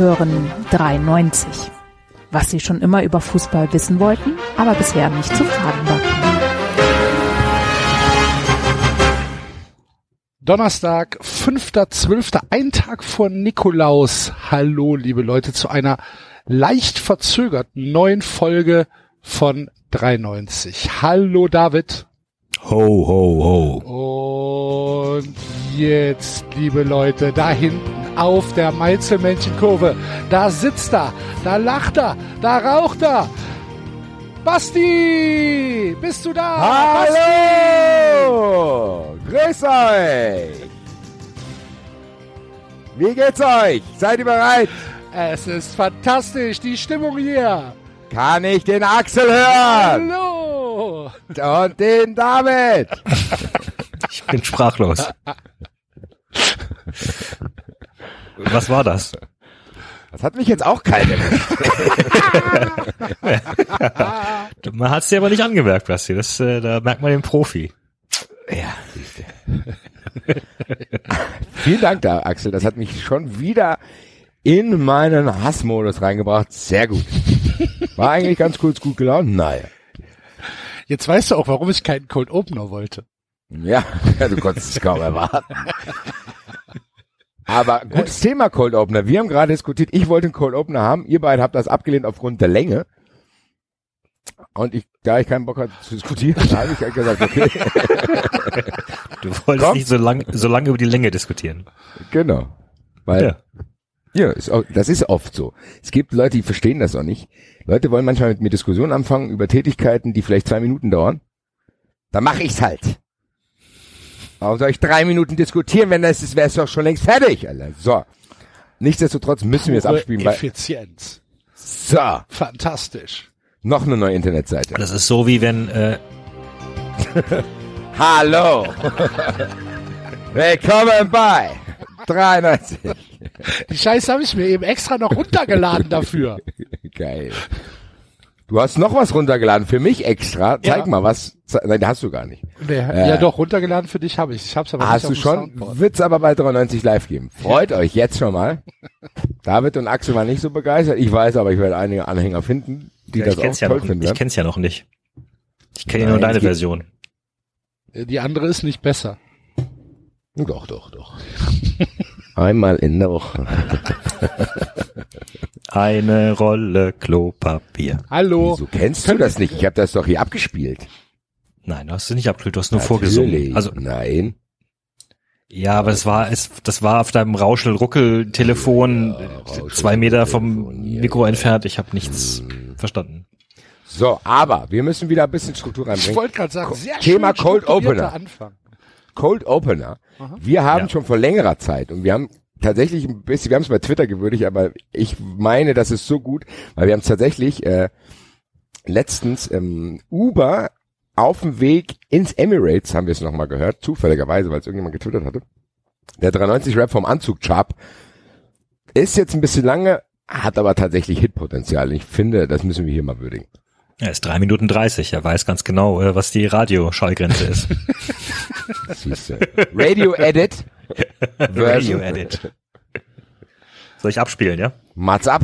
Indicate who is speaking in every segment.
Speaker 1: Hören 93. Was Sie schon immer über Fußball wissen wollten, aber bisher nicht zu fragen war.
Speaker 2: Donnerstag, 5.12., ein Tag vor Nikolaus. Hallo, liebe Leute, zu einer leicht verzögerten neuen Folge von 93. Hallo, David.
Speaker 3: Ho, ho,
Speaker 2: ho. Und jetzt, liebe Leute, da hinten auf der Meizelmännchenkurve, da sitzt er, da lacht er, da raucht er. Basti, bist du da?
Speaker 3: Hallo! Grüß euch! Wie geht's euch? Seid ihr bereit?
Speaker 2: Es ist fantastisch, die Stimmung hier.
Speaker 3: Kann ich den Axel hören?
Speaker 2: Hallo!
Speaker 3: Und den David!
Speaker 4: Ich bin sprachlos. Was war das?
Speaker 3: Das hat mich jetzt auch kalt
Speaker 4: Man hat es dir aber nicht angemerkt, Basti. Das, äh, da merkt man den Profi.
Speaker 3: Ja, siehste. Vielen Dank da, Axel. Das hat mich schon wieder in meinen Hassmodus reingebracht. Sehr gut. War eigentlich ganz kurz gut gelaunt. Naja.
Speaker 2: Jetzt weißt du auch, warum ich keinen Cold Opener wollte.
Speaker 3: Ja, ja du konntest es kaum erwarten. Aber gutes Thema Cold Opener. Wir haben gerade diskutiert, ich wollte einen Cold Opener haben. Ihr beiden habt das abgelehnt aufgrund der Länge. Und ich, da ich keinen Bock hatte zu diskutieren, habe ich halt gesagt, okay.
Speaker 4: Du wolltest Komm. nicht so lang, so lange über die Länge diskutieren.
Speaker 3: Genau. Weil, ja, ja ist auch, das ist oft so. Es gibt Leute, die verstehen das auch nicht. Leute wollen manchmal mit mir Diskussionen anfangen über Tätigkeiten, die vielleicht zwei Minuten dauern. Da mache ich's halt. Warum soll ich drei Minuten diskutieren, wenn das ist, wäre es doch schon längst fertig, Alter. So. Nichtsdestotrotz müssen wir es abspielen.
Speaker 2: Effizienz.
Speaker 3: So.
Speaker 2: Fantastisch.
Speaker 3: Noch eine neue Internetseite.
Speaker 4: Das ist so wie wenn, äh
Speaker 3: Hallo. Willkommen bei 93.
Speaker 2: Die Scheiße habe ich mir eben extra noch runtergeladen dafür.
Speaker 3: Geil. Du hast noch was runtergeladen für mich extra. Zeig ja. mal was. Nein, hast du gar nicht.
Speaker 2: Nee, äh, ja doch, runtergeladen für dich habe ich. Ich hab's aber
Speaker 3: hast
Speaker 2: nicht
Speaker 3: du schon? Wird's aber bei 93 live geben. Freut euch jetzt schon mal. David und Axel waren nicht so begeistert. Ich weiß, aber ich werde einige Anhänger finden, die ja, das auch toll
Speaker 4: ja
Speaker 3: finden.
Speaker 4: Ich kenn's ja noch nicht. Ich kenne ja nur deine Version.
Speaker 2: Die andere ist nicht besser.
Speaker 3: Doch, doch, doch. Einmal in der Woche.
Speaker 4: Eine Rolle Klopapier.
Speaker 2: Hallo.
Speaker 3: Wieso kennst du das nicht? Ich habe das doch hier abgespielt.
Speaker 4: Nein, du hast es nicht abgespielt, du hast nur Natürlich. vorgesungen.
Speaker 3: Also nein.
Speaker 4: Ja, aber es war es das war auf deinem Rauschel-Ruckel-Telefon ja, Rauschel zwei Meter vom Mikro entfernt. Ich habe nichts hm. verstanden.
Speaker 3: So, aber wir müssen wieder ein bisschen Struktur reinbringen.
Speaker 2: Ich wollte gerade sagen, sehr
Speaker 3: Thema
Speaker 2: schön
Speaker 3: Cold Opener.
Speaker 2: Anfang.
Speaker 3: Cold Opener. Aha. Wir haben ja. schon vor längerer Zeit und wir haben tatsächlich ein bisschen, wir haben es bei Twitter gewürdigt, aber ich meine, das ist so gut, weil wir haben es tatsächlich äh, letztens ähm, Uber auf dem Weg ins Emirates, haben wir es nochmal gehört, zufälligerweise, weil es irgendjemand getwittert hatte. Der 390 Rap vom Anzug Chap ist jetzt ein bisschen lange, hat aber tatsächlich Hitpotenzial. Ich finde, das müssen wir hier mal würdigen.
Speaker 4: Er ist drei Minuten dreißig. Er weiß ganz genau, äh, was die Radioschallgrenze ist.
Speaker 3: Radio Edit.
Speaker 4: Radio Edit. Soll ich abspielen, ja?
Speaker 3: Mats ab.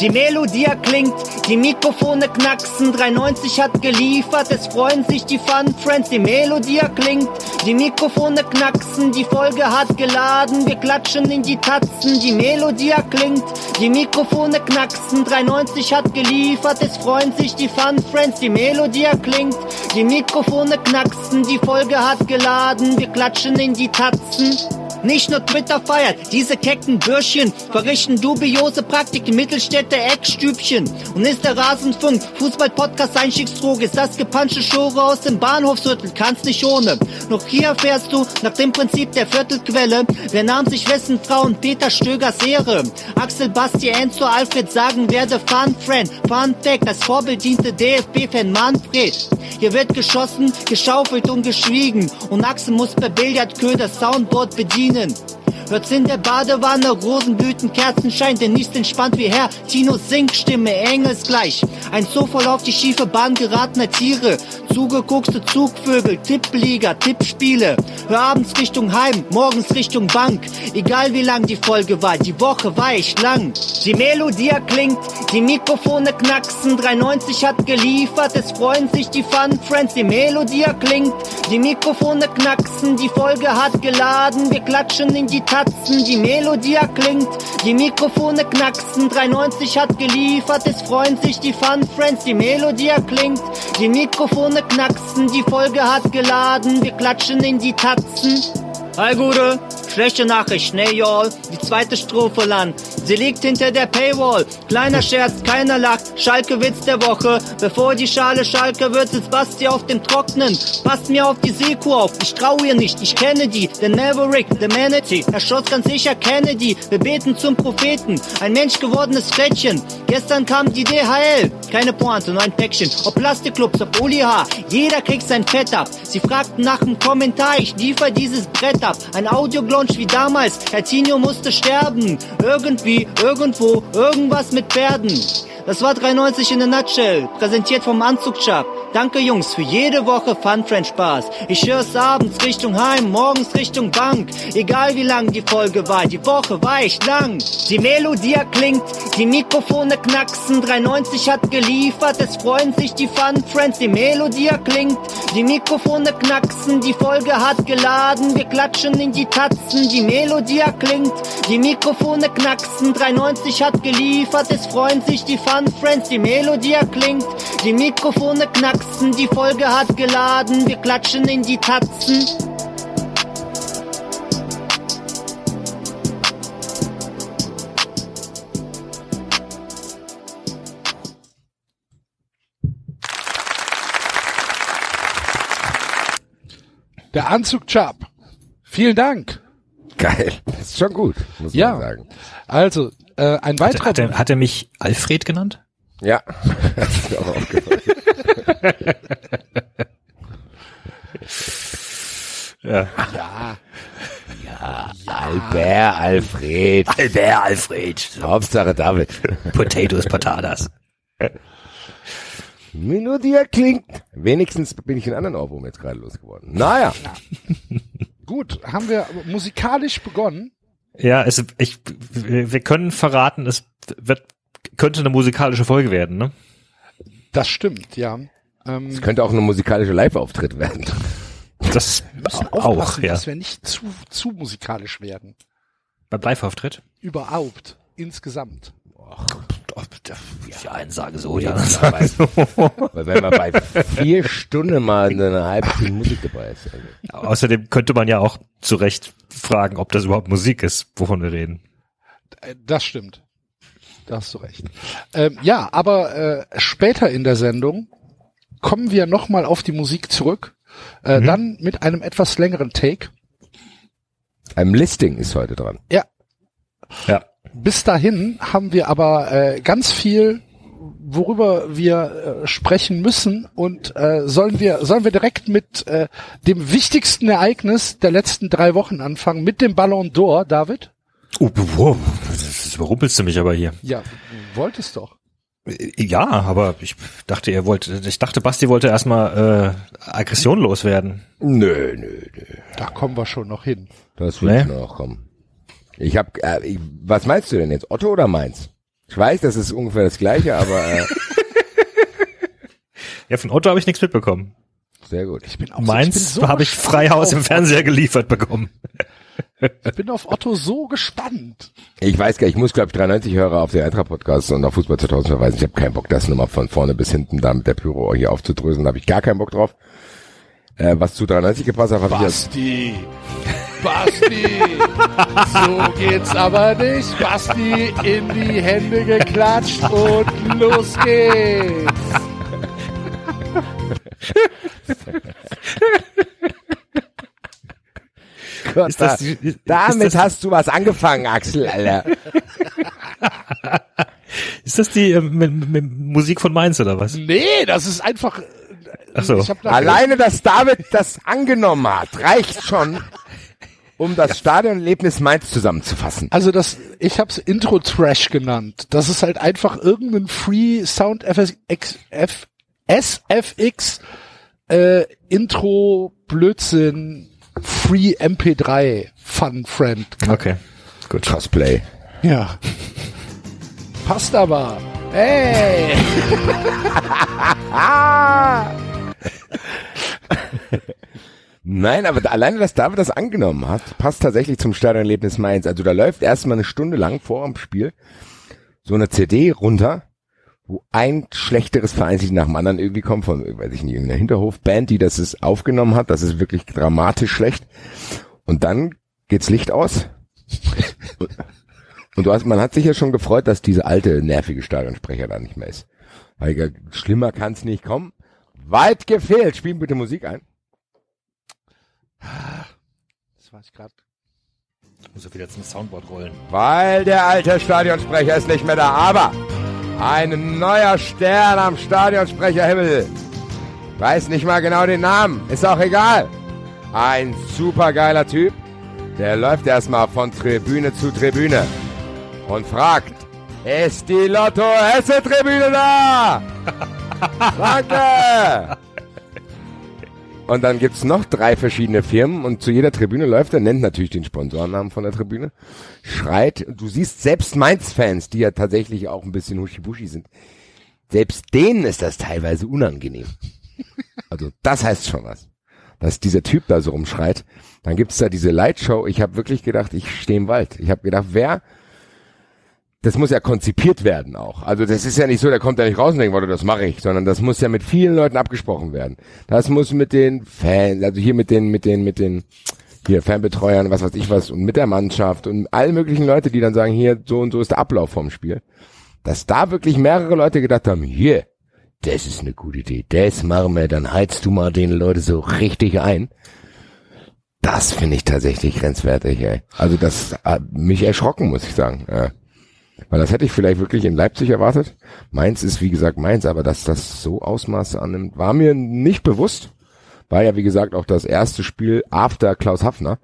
Speaker 5: Die Melodie klingt, die Mikrofone knacksen, 390 hat geliefert, es freuen sich die Fun Friends. Die Melodie klingt, die Mikrofone knacksen, die Folge hat geladen, wir klatschen in die Tatzen. Die Melodie klingt, die Mikrofone knacksen, 390 hat geliefert, es freuen sich die Fun Friends. Die Melodie klingt, die Mikrofone knacksen, die Folge hat geladen, wir klatschen in die Tatzen. Nicht nur Twitter feiert, diese kecken Bürschchen verrichten dubiose Praktiken, Mittelstädte, Eckstübchen. Und ist der Rasenfunk, Fußball-Podcast Einstiegsdroge, ist das gepanschte Schore aus dem Bahnhofsviertel, kannst nicht ohne. Noch hier erfährst du, nach dem Prinzip der Viertelquelle, wer nahm sich wessen Frauen Peter Stögers Ehre. Axel, Basti, Enzo, Alfred sagen, wer der Fun-Friend, Fun-Fact, als Vorbild diente DFB-Fan Manfred. Hier wird geschossen, geschaufelt und geschwiegen und Axel muss per Billardköder Soundboard bedienen. Hört's in der Badewanne, Rosenblüten, Kerzenschein, denn nichts entspannt wie Herr Tinos Singstimme, engelsgleich. Ein Zoo voll auf die schiefe Bahn geratener Tiere, zugeguckte Zugvögel, Tippliga, Tippspiele. Hör abends Richtung Heim, morgens Richtung Bank. Egal wie lang die Folge war, die Woche war echt lang. Die Melodie klingt, die Mikrofone knacksen, 390 hat geliefert, es freuen sich die Fun Friends. Die Melodie klingt, die Mikrofone knacksen, die Folge hat geladen, wir klatschen in die Tatzen, die Melodie klingt, die Mikrofone knacksen, 390 hat geliefert, es freuen sich die Fun Friends, die Melodie klingt, die Mikrofone knacksen, die Folge hat geladen, wir klatschen in die Tatzen. Hi Gude, schlechte Nachricht, ne y'all, die zweite Strophe land. Sie liegt hinter der Paywall. Kleiner Scherz, keiner lacht. Schalke Witz der Woche. Bevor die Schale Schalke wird, sitzt Basti auf dem Trocknen. Passt mir auf die Seku auf. Ich trau ihr nicht, ich kenne die. Der Maverick, der Manatee. Er schoss ganz sicher Kennedy. Wir beten zum Propheten. Ein Mensch gewordenes Flettchen. Gestern kam die DHL. Keine Pointe, nur ein Päckchen. Ob Plastikclubs, ob Uli. Jeder kriegt sein Fett ab. Sie fragten nach dem Kommentar. Ich liefer dieses Brett ab. Ein Audioglonch wie damals. Herr Tino musste sterben. Irgendwie, irgendwo, irgendwas mit Pferden. Das war 93 in a nutshell, präsentiert vom Anzugshop. Danke Jungs für jede Woche Fun Friend Spaß. Ich hör's abends Richtung Heim, morgens Richtung Bank. Egal wie lang die Folge war, die Woche war echt lang. Die Melodie klingt, die Mikrofone knacksen, 93 hat geliefert, es freuen sich die Fun Friends. Die Melodie klingt, die Mikrofone knacksen, die Folge hat geladen, wir klatschen in die Tatzen. Die Melodie klingt, die Mikrofone knacksen, 93 hat geliefert, es freuen sich die Fun Friends. Die Melodie klingt, die Mikrofone knacksen, die Folge hat geladen, wir klatschen in die Tatzen.
Speaker 2: Der Anzug Chap. Vielen Dank.
Speaker 3: Geil. Das ist schon gut, muss
Speaker 2: Ja.
Speaker 3: man sagen.
Speaker 2: Also, äh, ein weiterer
Speaker 4: hat, er, hat er mich Alfred genannt?
Speaker 3: Ja. Das ist mir auch aufgefallen.
Speaker 4: Ja.
Speaker 3: Albert Alfred.
Speaker 4: Albert Alfred.
Speaker 3: Hauptsache David.
Speaker 4: Potatoes, Patatas.
Speaker 3: Melodie klingt. Wenigstens bin ich einen anderen Ohrwurm jetzt gerade losgeworden. Naja.
Speaker 2: Gut, haben wir musikalisch begonnen.
Speaker 4: Ja, es, ich, wir wir können verraten, es wird, könnte eine musikalische Folge werden, ne?
Speaker 2: Das stimmt, ja. Ähm,
Speaker 3: Es könnte auch ein musikalischer Live-Auftritt werden.
Speaker 4: Das
Speaker 2: müssen
Speaker 4: auch, ja.
Speaker 2: dass wir nicht zu, zu musikalisch werden.
Speaker 4: Beim Live-Auftritt?
Speaker 2: Überhaupt. Insgesamt.
Speaker 4: Die einen sagen so, die anderen sagen so.
Speaker 3: Weil wenn man bei vier Stunden mal eine halbe Stunde Musik dabei ist. Also.
Speaker 4: Außerdem könnte man ja auch zu Recht fragen, ob das überhaupt Musik ist, wovon wir reden.
Speaker 2: Äh, Das stimmt. Da hast du recht. Ähm, ja, aber äh, später in der Sendung kommen wir nochmal auf die Musik zurück. Äh, Dann mit einem etwas längeren Take.
Speaker 3: Ein Listing ist heute dran.
Speaker 2: Ja,
Speaker 4: Ja.
Speaker 2: Bis dahin haben wir aber äh, ganz viel, worüber wir äh, sprechen müssen. Und äh, sollen wir sollen wir direkt mit äh, dem wichtigsten Ereignis der letzten drei Wochen anfangen, mit dem Ballon d'Or, David?
Speaker 4: Oh, wow, das überrumpelst du mich aber hier.
Speaker 2: Ja, du wolltest doch.
Speaker 4: Ja, aber ich dachte, ihr wollt, ich dachte, Basti wollte erstmal äh, Aggression loswerden.
Speaker 3: Nö, nö, nö.
Speaker 2: Da kommen wir schon noch hin.
Speaker 3: Das wird
Speaker 4: Nee.
Speaker 3: noch kommen. Ich hab, äh, ich, was meinst du denn jetzt? Otto oder Mainz? Ich weiß, das ist ungefähr das gleiche, aber äh,
Speaker 4: Ja, von Otto habe ich nichts mitbekommen.
Speaker 3: sehr gut.
Speaker 2: Ich bin auch so- bin
Speaker 4: Meins
Speaker 2: so
Speaker 4: habe ich Freihaus im Fernseher geliefert bekommen.
Speaker 2: Ich bin auf Otto so gespannt.
Speaker 3: Ich weiß gar nicht, ich muss glaube ich 93 Hörer auf den Eintracht-Podcast und auf Fußball 2000 verweisen. Ich habe keinen Bock, das nochmal von vorne bis hinten da mit der Pyro hier aufzudröseln. Da habe ich gar keinen Bock drauf. Äh, was zu 93 gepasst hat, habe ich jetzt...
Speaker 2: Basti. Basti, so geht's aber nicht. Basti in die Hände geklatscht und los geht's.
Speaker 3: Gott,
Speaker 4: Ist das
Speaker 3: da-
Speaker 4: die- ist
Speaker 3: damit
Speaker 4: das-
Speaker 3: hast du was angefangen, Axel, Alter.
Speaker 4: Ist das die äh, mit, mit Musik von Mainz oder was?
Speaker 2: Nee, das ist einfach. äh,
Speaker 4: Ach so.
Speaker 2: Ich hab nach-
Speaker 3: Alleine, dass David das angenommen hat, reicht schon, um das Stadionerlebnis Mainz zusammenzufassen.
Speaker 2: Also das, ich hab's Intro Trash genannt. Das ist halt einfach irgendein Free Sound FX, F, SFX äh, Intro Blödsinn Free MP3 Fun Friend.
Speaker 4: Okay, gut.
Speaker 3: Cosplay.
Speaker 2: Ja. Passt aber. Hey!
Speaker 3: Nein, aber alleine, dass David das angenommen hat, passt tatsächlich zum Stadionerlebnis Mainz. Also da läuft erstmal eine Stunde lang vor dem Spiel so eine CD runter, wo ein schlechteres Vereinslied nach dem anderen irgendwie kommt, von, weiß ich nicht, irgendeiner Hinterhofband, die das ist aufgenommen hat. Das ist wirklich dramatisch schlecht. Und dann geht's Licht aus. Und- du hast, man hat sich ja schon gefreut, dass diese alte, nervige Stadionsprecher da nicht mehr ist. Weil schlimmer kann's nicht kommen. Weit gefehlt. Spielen bitte Musik ein.
Speaker 2: Das war ich gerade.
Speaker 4: Muss er wieder zum Soundboard rollen.
Speaker 3: Weil der alte Stadionsprecher ist nicht mehr da. Aber ein neuer Stern am Stadionsprecherhimmel. Weiß nicht mal genau den Namen. Ist auch egal. Ein supergeiler Typ. Der läuft erstmal von Tribüne zu Tribüne und fragt, ist die Lotto Hesse Tribüne da? Danke! Und dann gibt's noch drei verschiedene Firmen und zu jeder Tribüne läuft er, nennt natürlich den Sponsorennamen von der Tribüne, schreit, du siehst selbst Mainz-Fans, die ja tatsächlich auch ein bisschen huschi-buschi sind, selbst denen ist das teilweise unangenehm. Also das heißt schon was, dass dieser Typ da so rumschreit. Dann gibt's da diese Lightshow, ich habe wirklich gedacht, ich stehe im Wald. Ich habe gedacht, wer das muss ja konzipiert werden auch. Also das ist ja nicht so, der kommt ja nicht raus und denkt, warte, das mache ich, sondern das muss ja mit vielen Leuten abgesprochen werden. Das muss mit den Fans, also hier mit den, mit den, mit den hier Fanbetreuern, was weiß ich was, und mit der Mannschaft und allen möglichen Leute, die dann sagen, hier, so und so ist der Ablauf vom Spiel. Dass da wirklich mehrere Leute gedacht haben, hier, das ist eine gute Idee, das machen wir, dann heizt du mal den Leute so richtig ein. Das finde ich tatsächlich grenzwertig, ey. Also das hat mich erschrocken, muss ich sagen. Ja. Weil das hätte ich vielleicht wirklich in Leipzig erwartet. Mainz ist, wie gesagt, Mainz, aber dass das so Ausmaße annimmt, war mir nicht bewusst. War ja, wie gesagt, auch das erste Spiel after Klaus Hafner.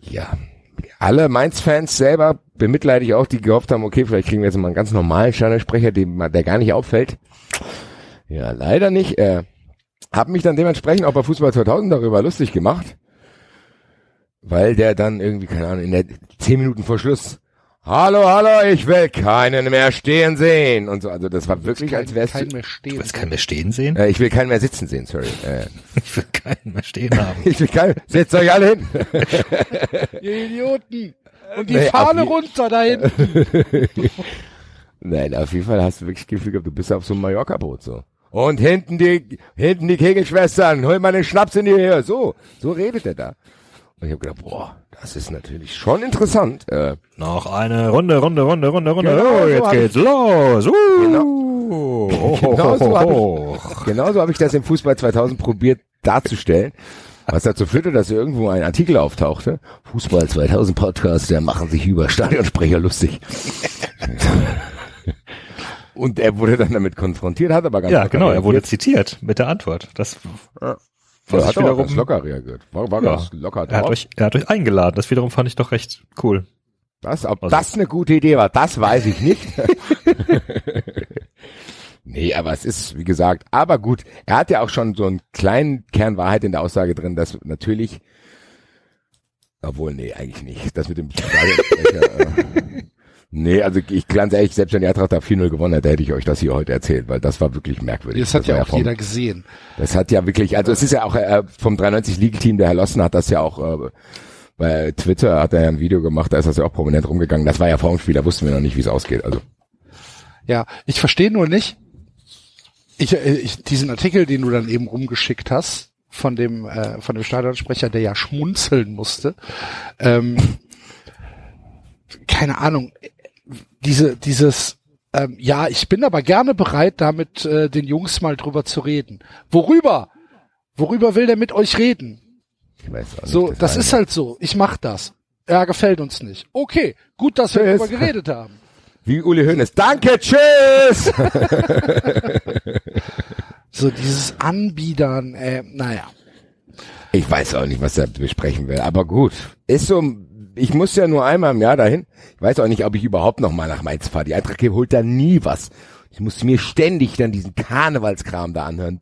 Speaker 3: Ja, alle Mainz-Fans selber bemitleide ich auch, die gehofft haben, okay, vielleicht kriegen wir jetzt mal einen ganz normalen Stadionsprecher, der gar nicht auffällt. Ja, leider nicht. Äh, hab mich dann dementsprechend auch bei Fußball 2000 darüber lustig gemacht, weil der dann irgendwie, keine Ahnung, in der zehn Minuten vor Schluss Hallo, hallo, ich will keinen mehr stehen sehen. Und so, also das war wirklich, als wär's.
Speaker 2: kein mehr
Speaker 4: Du
Speaker 2: stehen.
Speaker 4: willst keinen mehr stehen sehen?
Speaker 3: Äh, ich will keinen mehr sitzen sehen, sorry. Äh,
Speaker 4: Ich will keinen mehr stehen haben.
Speaker 3: ich will keinen. Setzt euch alle hin.
Speaker 2: Ihr Idioten! Und die
Speaker 3: Nee,
Speaker 2: Fahne runter da hinten.
Speaker 3: Nein, auf jeden Fall hast du wirklich das Gefühl gehabt, du bist auf so einem Mallorca-Boot so. Und hinten die, hinten die Kegelschwestern, hol mal den Schnaps in die Höhe. So, so redet er da. Und ich habe gedacht, boah, das ist natürlich schon interessant. Äh,
Speaker 4: Noch eine Runde, Runde, Runde, Runde, Runde.
Speaker 3: Genau,
Speaker 4: oh,
Speaker 3: so
Speaker 4: jetzt
Speaker 3: hab
Speaker 4: geht's los. Uh. Oh,
Speaker 3: Genau so habe ich, genauso hab ich das im Fußball 2000 probiert darzustellen. Was dazu führte, dass irgendwo ein Artikel auftauchte. Fußball 2000 Podcast, der machen sich über Stadionsprecher lustig. Und er wurde dann damit konfrontiert, hat aber ganz
Speaker 4: Ja, genau, er wurde zitiert mit der Antwort. Das, Was
Speaker 3: hat
Speaker 4: ich
Speaker 3: aber
Speaker 4: wiederum,
Speaker 3: ganz locker reagiert. War, war
Speaker 4: Ja.
Speaker 3: ganz locker
Speaker 4: er hat
Speaker 3: drauf.
Speaker 4: euch, er hat euch eingeladen. Das wiederum fand ich doch recht cool.
Speaker 3: Das, ob
Speaker 4: Also-
Speaker 3: das eine gute Idee war, das weiß ich nicht. nee, aber es ist, wie gesagt, aber gut. Er hat ja auch schon so einen kleinen Kern Wahrheit in der Aussage drin, dass natürlich, obwohl, nee, eigentlich nicht. Das mit dem Stadionsprecher, äh, Nee, also ich ganz ehrlich, selbst wenn die Eintracht da 4-0 gewonnen hätte, hätte ich euch das hier heute erzählt, weil das war wirklich merkwürdig.
Speaker 2: Das hat ja
Speaker 3: war
Speaker 2: auch
Speaker 3: vom-
Speaker 2: jeder gesehen.
Speaker 3: Das hat ja wirklich, also es ist ja auch äh, vom 93 League Team, der Herr Lossen hat das ja auch äh, bei Twitter hat er ja ein Video gemacht, da ist das ja auch prominent rumgegangen. Das war ja vor dem Spiel, da wussten wir noch nicht, wie es ausgeht. Also
Speaker 2: Ja, ich verstehe nur nicht, ich, äh, ich, diesen Artikel, den du dann eben rumgeschickt hast, von dem äh, von dem Stadionsprecher, der ja schmunzeln musste. Ähm, keine Ahnung, diese dieses ähm, ja, ich bin aber gerne bereit, damit äh, den Jungs mal drüber zu reden. Worüber? Worüber will der mit euch reden?
Speaker 3: Ich weiß auch nicht,
Speaker 2: So, das ist halt so. Ich mach das. Ja, gefällt uns nicht. Okay, gut, dass wir
Speaker 3: Tschüss.
Speaker 2: darüber geredet haben.
Speaker 3: Wie Uli Hoeneß. Danke, tschüss!
Speaker 2: So dieses Anbiedern, äh, naja.
Speaker 3: Ich weiß auch nicht, was er besprechen will, aber gut. Ist so, ich muss ja nur einmal im Jahr dahin. Ich weiß auch nicht, ob ich überhaupt noch mal nach Mainz fahre. Die Eintracht holt da nie was. Ich muss mir ständig dann diesen Karnevalskram da anhören.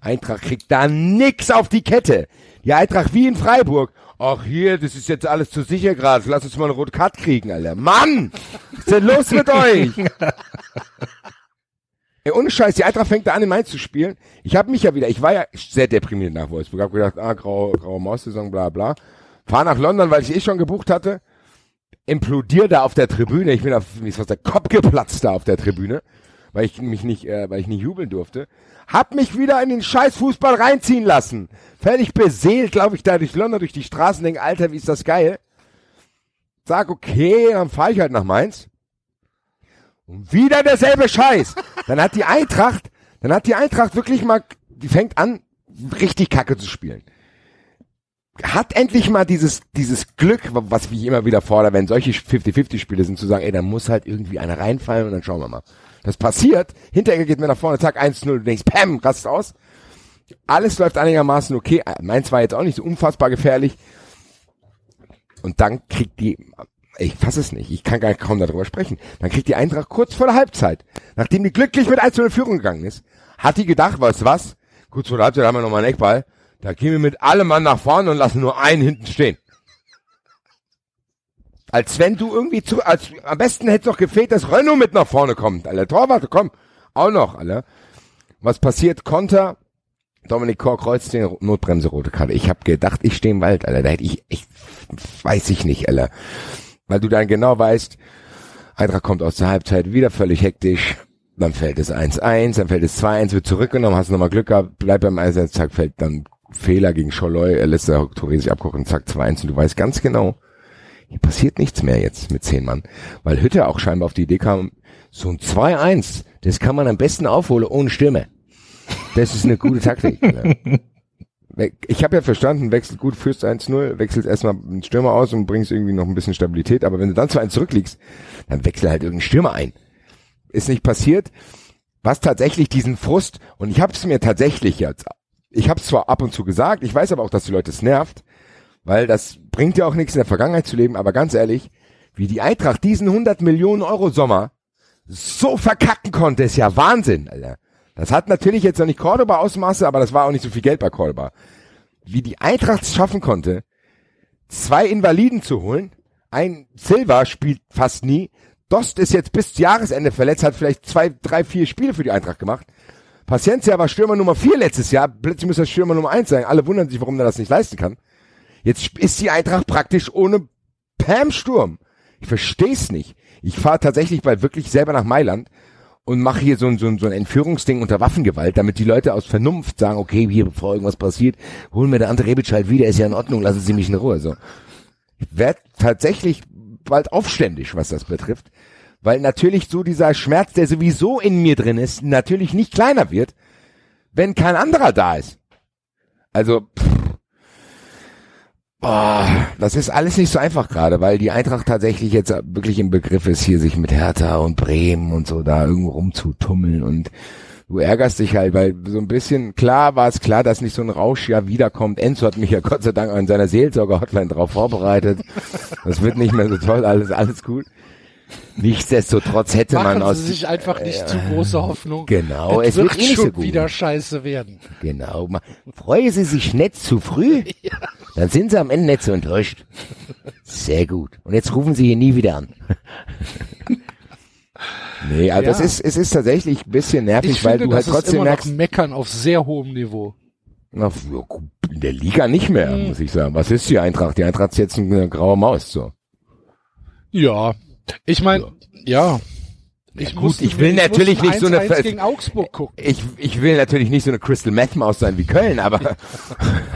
Speaker 3: Eintracht kriegt da nix auf die Kette. Die Eintracht wie in Freiburg. Ach hier, das ist jetzt alles zu sicher gerade. Lass uns mal eine rote Karte kriegen, Alter. Mann! Was ist denn los mit euch? Ey, ohne Scheiß, die Eintracht fängt da an, in Mainz zu spielen. Ich habe mich ja wieder, ich war ja sehr deprimiert nach Wolfsburg. Hab gedacht, ah, graue, graue Maus-Saison, bla bla. Fahr nach London, weil ich eh schon gebucht hatte. Implodier da auf der Tribüne. Ich bin auf, mir ist fast der Kopf geplatzt da auf der Tribüne, weil ich mich nicht, äh, weil ich nicht jubeln durfte. Hab mich wieder in den scheiß Fußball reinziehen lassen. Völlig beseelt, glaube ich, da durch London, durch die Straßen, denk, Alter, wie ist das geil. Sag, okay, dann fahr ich halt nach Mainz. Und wieder derselbe Scheiß. Dann hat die Eintracht, dann hat die Eintracht wirklich mal, die fängt an, richtig Kacke zu spielen. Hat endlich mal dieses, dieses Glück, was ich immer wieder fordere, wenn solche 50-50-Spiele sind, zu sagen, ey, dann muss halt irgendwie einer reinfallen und dann schauen wir mal. Das passiert, Hinteregger geht mir nach vorne, zack, 1-0, du denkst, pam, rast aus. Alles läuft einigermaßen okay. Meins war jetzt auch nicht so unfassbar gefährlich. Und dann kriegt die, ich fass es nicht, ich kann gar kaum darüber sprechen. Dann kriegt die Eintracht kurz vor der Halbzeit, nachdem die glücklich mit 1 in Führung gegangen ist, hat die gedacht, du was? Kurz vor der Halbzeit haben wir nochmal einen Eckball. Da gehen wir mit allem Mann nach vorne und lassen nur einen hinten stehen. Als wenn du irgendwie zu, als, am besten hätte noch gefehlt, dass Renault mit nach vorne kommt, Alter. Torwart, komm. Auch noch, Alter. Was passiert? Konter. Dominik Kor kreuzt den Notbremse rote Karte. Ich hab gedacht, ich stehe im Wald, Alter. Da hätte ich, ich, weiß ich nicht, Alter. Weil du dann genau weißt, Eintracht kommt aus der Halbzeit wieder völlig hektisch. Dann fällt es 1-1, dann fällt es 2-1, wird zurückgenommen, hast nochmal Glück gehabt, bleibt beim Einsatz, zack, fällt dann Fehler gegen Scholloy, er lässt der Touré sich abkochen, zack, 2-1 und du weißt ganz genau, hier passiert nichts mehr jetzt mit zehn Mann. Weil Hütte auch scheinbar auf die Idee kam, so ein 2-1, das kann man am besten aufholen ohne Stürme. Das ist eine gute Taktik. Ich habe ja verstanden, wechselt gut, führst 1-0, wechselst erstmal einen Stürmer aus und bringst irgendwie noch ein bisschen Stabilität, aber wenn du dann 2-1 zurückliegst, dann wechsel halt irgendeinen Stürmer ein. Ist nicht passiert. Was tatsächlich diesen Frust, und ich habe es mir tatsächlich jetzt, ich habe es zwar ab und zu gesagt, ich weiß aber auch, dass die Leute es nervt, weil das bringt ja auch nichts in der Vergangenheit zu leben, aber ganz ehrlich, wie die Eintracht diesen 100 Millionen Euro Sommer so verkacken konnte, ist ja Wahnsinn, Alter. Das hat natürlich jetzt noch nicht Cordoba Ausmaße, aber das war auch nicht so viel Geld bei Cordoba. Wie die Eintracht es schaffen konnte, zwei Invaliden zu holen, ein Silva spielt fast nie, Dost ist jetzt bis Jahresende verletzt, hat vielleicht zwei, drei, vier Spiele für die Eintracht gemacht. Paciencia war Stürmer Nummer vier letztes Jahr, plötzlich muss er Stürmer Nummer eins sein. Alle wundern sich, warum er das nicht leisten kann. Jetzt ist die Eintracht praktisch ohne Pam Sturm. Ich versteh's nicht. Ich fahre tatsächlich bald wirklich selber nach Mailand und mache hier so ein, so, ein, so ein Entführungsding unter Waffengewalt, damit die Leute aus Vernunft sagen, okay, hier, bevor irgendwas passiert, holen wir der Ante Rebic halt wieder, ist ja in Ordnung, lassen Sie mich in Ruhe. So. Ich werd tatsächlich bald aufständig, was das betrifft, weil natürlich so dieser Schmerz, der sowieso in mir drin ist, natürlich nicht kleiner wird, wenn kein anderer da ist. Also, pff, boah, das ist alles nicht so einfach gerade, weil die Eintracht tatsächlich jetzt wirklich im Begriff ist, hier sich mit Hertha und Bremen und so da irgendwo rumzutummeln und du ärgerst dich halt, weil so ein bisschen klar war es klar, dass nicht so ein Rausch ja wiederkommt. Enzo hat mich ja Gott sei Dank an seiner Seelsorger-Hotline drauf vorbereitet. Das wird nicht mehr so toll, alles, alles gut. Nichtsdestotrotz hätte
Speaker 2: Machen
Speaker 3: man aus
Speaker 2: Sie sich einfach nicht
Speaker 3: äh,
Speaker 2: zu große Hoffnung.
Speaker 3: Genau,
Speaker 2: es
Speaker 3: es
Speaker 2: wird
Speaker 3: wird eh nicht
Speaker 2: schon
Speaker 3: so gut.
Speaker 2: wieder scheiße werden.
Speaker 3: Genau. Freuen Sie sich nicht zu früh, dann sind Sie am Ende nicht so enttäuscht. Sehr gut. Und jetzt rufen Sie hier nie wieder an. nee, also
Speaker 2: Ja.
Speaker 3: es ist, es ist tatsächlich ein bisschen nervig,
Speaker 2: Ich
Speaker 3: weil
Speaker 2: finde,
Speaker 3: du halt
Speaker 2: das
Speaker 3: trotzdem merkst,
Speaker 2: Meckern auf sehr hohem Niveau.
Speaker 3: na, ja, in der Liga nicht mehr,
Speaker 2: Hm.
Speaker 3: muss ich sagen. Was ist die Eintracht? Die Eintracht ist jetzt eine graue Maus, so.
Speaker 2: Ja, ich meine, ja. Ich,
Speaker 3: gut,
Speaker 2: musste
Speaker 3: ich will
Speaker 2: mir-
Speaker 3: natürlich nicht so eine
Speaker 2: 1-1
Speaker 3: Fe-
Speaker 2: gegen Augsburg gucken.
Speaker 3: Ich, ich will natürlich nicht so eine Crystal Meth Maus sein wie Köln, aber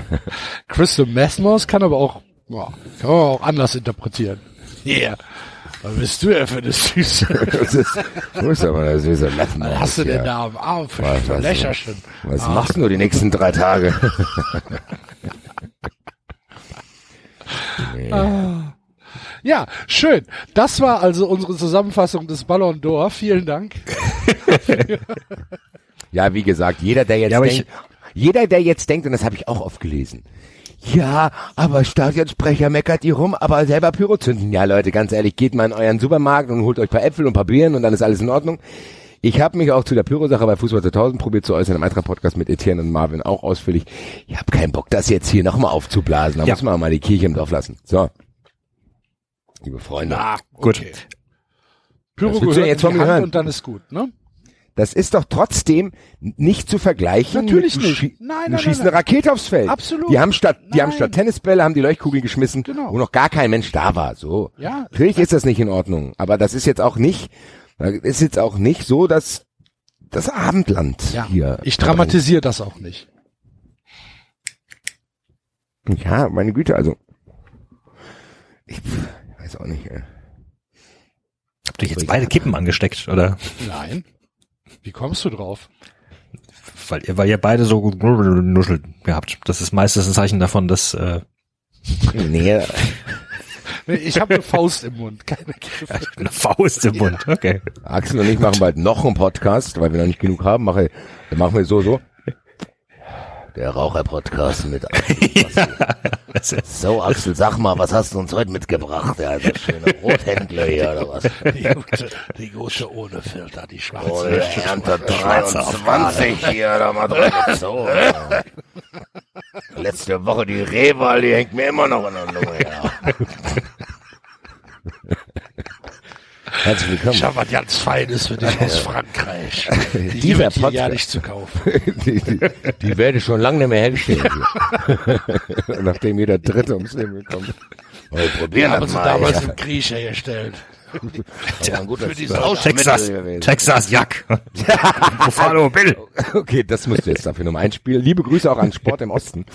Speaker 2: Crystal Messmaus kann aber auch, ja, kann man auch anders interpretieren. Yeah. Was bist du denn für eine Süße?
Speaker 3: das ist, wo ist aber eine süße Meth Maus?
Speaker 2: Was hast du denn da am Arm für,
Speaker 3: Was, was,
Speaker 2: Lächerchen?
Speaker 3: Was machst du die nächsten drei Tage?
Speaker 2: Ja, schön. Das war also unsere Zusammenfassung des Ballon d'Or. Vielen Dank.
Speaker 3: Ja, wie gesagt, jeder, der jetzt
Speaker 4: Ja,
Speaker 3: denkt, jeder, der jetzt denkt, und das habe ich auch oft gelesen, ja, aber Stadionsprecher meckert die rum, aber selber Pyro zünden. Ja, Leute, ganz ehrlich, geht mal in euren Supermarkt und holt euch ein paar Äpfel und ein paar Birnen und dann ist alles in Ordnung. Ich habe mich auch zu der Pyro-Sache bei Fußball 2000 probiert zu äußern, im Eintracht-Podcast mit Etienne und Marvin auch ausführlich. Ich habe keinen Bock, das jetzt hier nochmal aufzublasen. Da
Speaker 4: Ja.
Speaker 3: muss man auch mal die Kirche im Dorf lassen. So. Liebe Freunde.
Speaker 2: Ah,
Speaker 4: Gut.
Speaker 2: okay. Pyro gehört
Speaker 3: jetzt
Speaker 2: in die Hand und dann ist gut, ne?
Speaker 3: Das ist doch trotzdem nicht zu vergleichen.
Speaker 2: Natürlich
Speaker 3: mit, du
Speaker 2: nicht. Nein, nein,
Speaker 3: schießt
Speaker 2: nein,
Speaker 3: eine Rakete aufs Feld.
Speaker 2: Absolut.
Speaker 3: Die haben statt, die haben statt Tennisbälle haben die Leuchtkugel geschmissen,
Speaker 2: Genau.
Speaker 3: wo noch gar kein Mensch da war. So.
Speaker 2: Ja.
Speaker 3: Natürlich ist das nicht in Ordnung. Aber das ist jetzt auch nicht, ist jetzt auch nicht so, dass das Abendland
Speaker 2: Ja.
Speaker 3: hier.
Speaker 2: Ich dramatisiere das auch nicht.
Speaker 3: Ja, meine Güte, also. Ich pff, weiß auch nicht, ey.
Speaker 4: Habt ihr jetzt beide Kippen angesteckt, oder?
Speaker 2: Nein. Wie kommst du drauf?
Speaker 4: Weil ihr, weil ihr beide so nuschelt gehabt. Das ist meistens ein Zeichen davon, dass äh,
Speaker 3: Nee,
Speaker 2: Nee, Ich habe eine Faust im Mund, keine Griffe.
Speaker 4: eine Faust im Mund. Okay.
Speaker 3: Axel und ich machen bald noch einen Podcast, weil wir noch nicht genug haben. Mache, dann machen wir so, so. Der Raucher-Podcast mit
Speaker 4: ist,
Speaker 3: So, Axel, sag mal, was hast du uns heute mitgebracht? Ja, das schöne Rothändler hier, oder was?
Speaker 2: Die gute, die gute ohne Filter, die schwarze.
Speaker 3: Oh, der Ernte 23 hier, da mal drin gezogen. ja. Letzte Woche die Rehwahl, die hängt mir immer noch in der Lunge, ja. Herzlich
Speaker 2: Ich
Speaker 3: willkommen.
Speaker 2: habe was ganz Feines für dich aus Frankreich. Die
Speaker 3: Dieser
Speaker 2: gibt hier ja nicht zu kaufen.
Speaker 3: Die, die, die werde schon lange nicht mehr hergestellt. Nachdem jeder Dritte ums Leben ist. Oh, probieren
Speaker 2: haben sie
Speaker 3: mal.
Speaker 2: damals
Speaker 3: ja.
Speaker 2: im Krieg hergestellt.
Speaker 3: Ein guter
Speaker 2: für die
Speaker 3: Rauschmittel
Speaker 4: Texas. Texas Jack. Buffalo Bill.
Speaker 3: Okay, das musst du jetzt dafür nochmal einspielen. Liebe Grüße auch an Sport im Osten.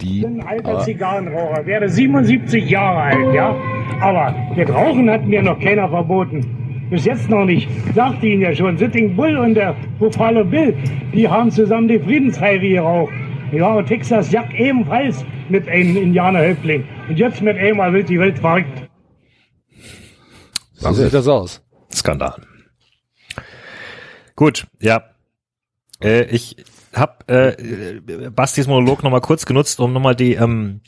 Speaker 3: Die,
Speaker 6: ein alter Zigarrenraucher, wäre 77 Jahre alt, ja. Aber das Rauchen hat mir noch keiner verboten. Bis jetzt noch nicht. Sagte Ihnen ja schon, Sitting Bull und der Buffalo Bill, die haben zusammen die Friedensheire geraucht. Ja, und Texas Jack ebenfalls mit einem Indianerhäuptling. Und jetzt mit einmal wird die Welt verrückt.
Speaker 2: So sieht das aus.
Speaker 4: Skandal. Gut, ja. Äh, ich habe äh, Bastis Monolog nochmal kurz genutzt, um nochmal die ähm,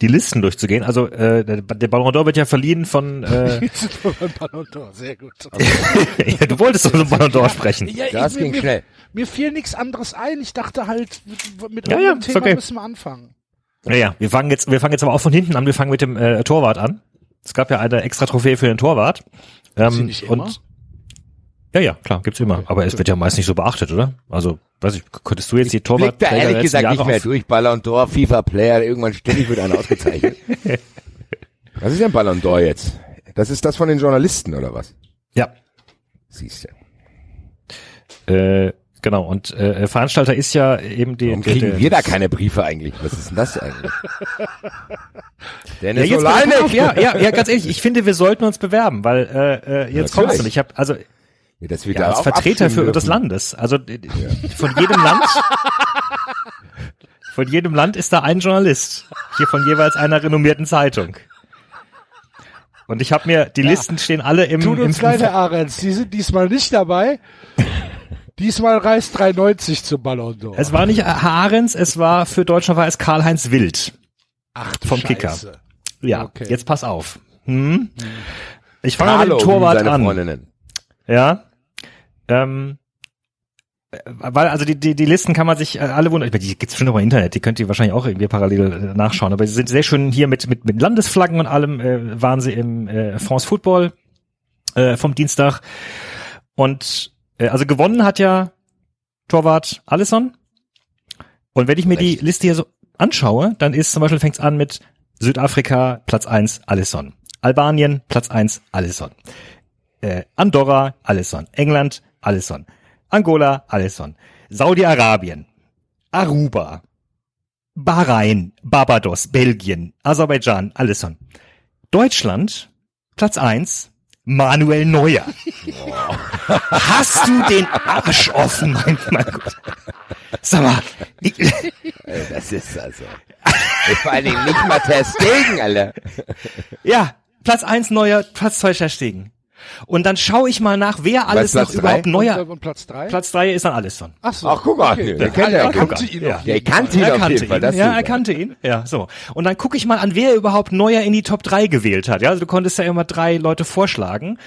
Speaker 4: die Listen durchzugehen. Also äh, der, der Ballon d'Or wird ja verliehen von. Äh,
Speaker 2: Ballon d'Or. Sehr gut.
Speaker 4: ja, du wolltest doch über den Ballon d'Or sprechen.
Speaker 2: Ja,
Speaker 3: Das
Speaker 2: ich,
Speaker 3: ging
Speaker 2: mir,
Speaker 3: schnell.
Speaker 2: Mir fiel nichts anderes ein. Ich dachte halt, mit
Speaker 4: Ja,
Speaker 2: irgendeinem
Speaker 4: ja,
Speaker 2: Thema
Speaker 4: okay.
Speaker 2: müssen wir anfangen.
Speaker 4: Naja, wir fangen jetzt, wir fangen jetzt aber auch von hinten an. Wir fangen mit dem äh, Torwart an. Es gab ja eine extra Trophäe für den Torwart. Ähm,
Speaker 2: Sie nicht immer?
Speaker 4: und ja, ja, klar, gibt's immer. Aber es wird ja meist nicht so beachtet, oder? Also, weiß ich, könntest du jetzt die
Speaker 3: Blick da
Speaker 4: Torwart
Speaker 3: ehrlich gesagt nicht mehr durch. Ballon d'Or, FIFA Player, irgendwann ständig wird einer ausgezeichnet. was ist denn Ballon d'Or jetzt? Das ist das von den Journalisten, oder was?
Speaker 4: Ja,
Speaker 3: Siehst du.
Speaker 4: äh, genau. Und äh, Veranstalter ist ja eben die.
Speaker 3: Warum kriegen
Speaker 4: der-
Speaker 3: wir da keine Briefe eigentlich? Was ist denn das eigentlich?
Speaker 4: Ja,
Speaker 3: Dennis
Speaker 4: jetzt
Speaker 3: Olanek.
Speaker 4: auf, ja, ja, ja, ganz ehrlich, ich finde, wir sollten uns bewerben, weil äh, äh, jetzt
Speaker 3: Ja, natürlich.
Speaker 4: und ich habe also
Speaker 3: Ja, dass wir
Speaker 4: ja, als Vertreter für des. Landes, also äh, von jedem Land, von jedem Land ist da ein Journalist, hier von jeweils einer renommierten Zeitung. Und ich habe mir die Listen stehen alle im,
Speaker 2: Tut uns leid, Herr Ahrens. Die sind diesmal nicht dabei. Diesmal reist 390 zum Ballon d'Or.
Speaker 4: Es war nicht Haarens, es war für Deutschland war es Karl-Heinz Wild.
Speaker 2: Ach, du
Speaker 4: vom
Speaker 2: Scheiße.
Speaker 4: Kicker. Ja,
Speaker 2: Okay.
Speaker 4: jetzt pass auf. Hm? Ich fange mit dem Torwart an.
Speaker 3: Freundinnen.
Speaker 4: Ja. Ähm, äh, weil also die, die, die Listen kann man sich äh, alle wundern, die gibt's schon im Internet, die könnt ihr wahrscheinlich auch irgendwie parallel äh, nachschauen, aber sie sind sehr schön hier mit, mit, mit Landesflaggen und allem, äh, waren sie im äh, France Football äh, vom Dienstag. Und äh, also gewonnen hat ja Torwart Alisson. Und wenn ich mir die Liste hier so anschaue, dann ist zum Beispiel fängt's an mit Südafrika Platz eins Alisson. Albanien Platz eins Alisson. Äh, Andorra, Alisson. England, Alisson. Angola, Alisson. Saudi-Arabien, Aruba, Bahrain, Barbados, Belgien, Aserbaidschan, Alisson. Deutschland, Platz eins, Manuel Neuer. Hast du den Arsch offen, mein, mein Gott. Sag mal.
Speaker 3: Das ist also. Vor allen Dingen nicht mal Ter Stegen, Alter.
Speaker 4: Ja, Platz eins Neuer, Platz zwei Ter Stegen. Und dann schaue ich mal nach, wer alles noch
Speaker 3: drei?
Speaker 4: überhaupt neuer.
Speaker 2: Und, und Platz drei?
Speaker 4: Platz drei ist dann Alisson.
Speaker 2: Ach so.
Speaker 3: Ach, guck mal,
Speaker 2: okay.
Speaker 3: den kennt er
Speaker 2: er
Speaker 3: auf jeden
Speaker 2: kannte ihn
Speaker 4: Ja.
Speaker 3: Der kannte ihn
Speaker 4: er
Speaker 3: auf
Speaker 4: kannte
Speaker 3: jeden Fall.
Speaker 4: ihn.
Speaker 3: Das
Speaker 4: ja, er kannte ihn. Ja, so. Und dann gucke ich mal an, wer überhaupt Neuer in die Top 3 gewählt hat. Ja, also du konntest ja immer drei Leute vorschlagen.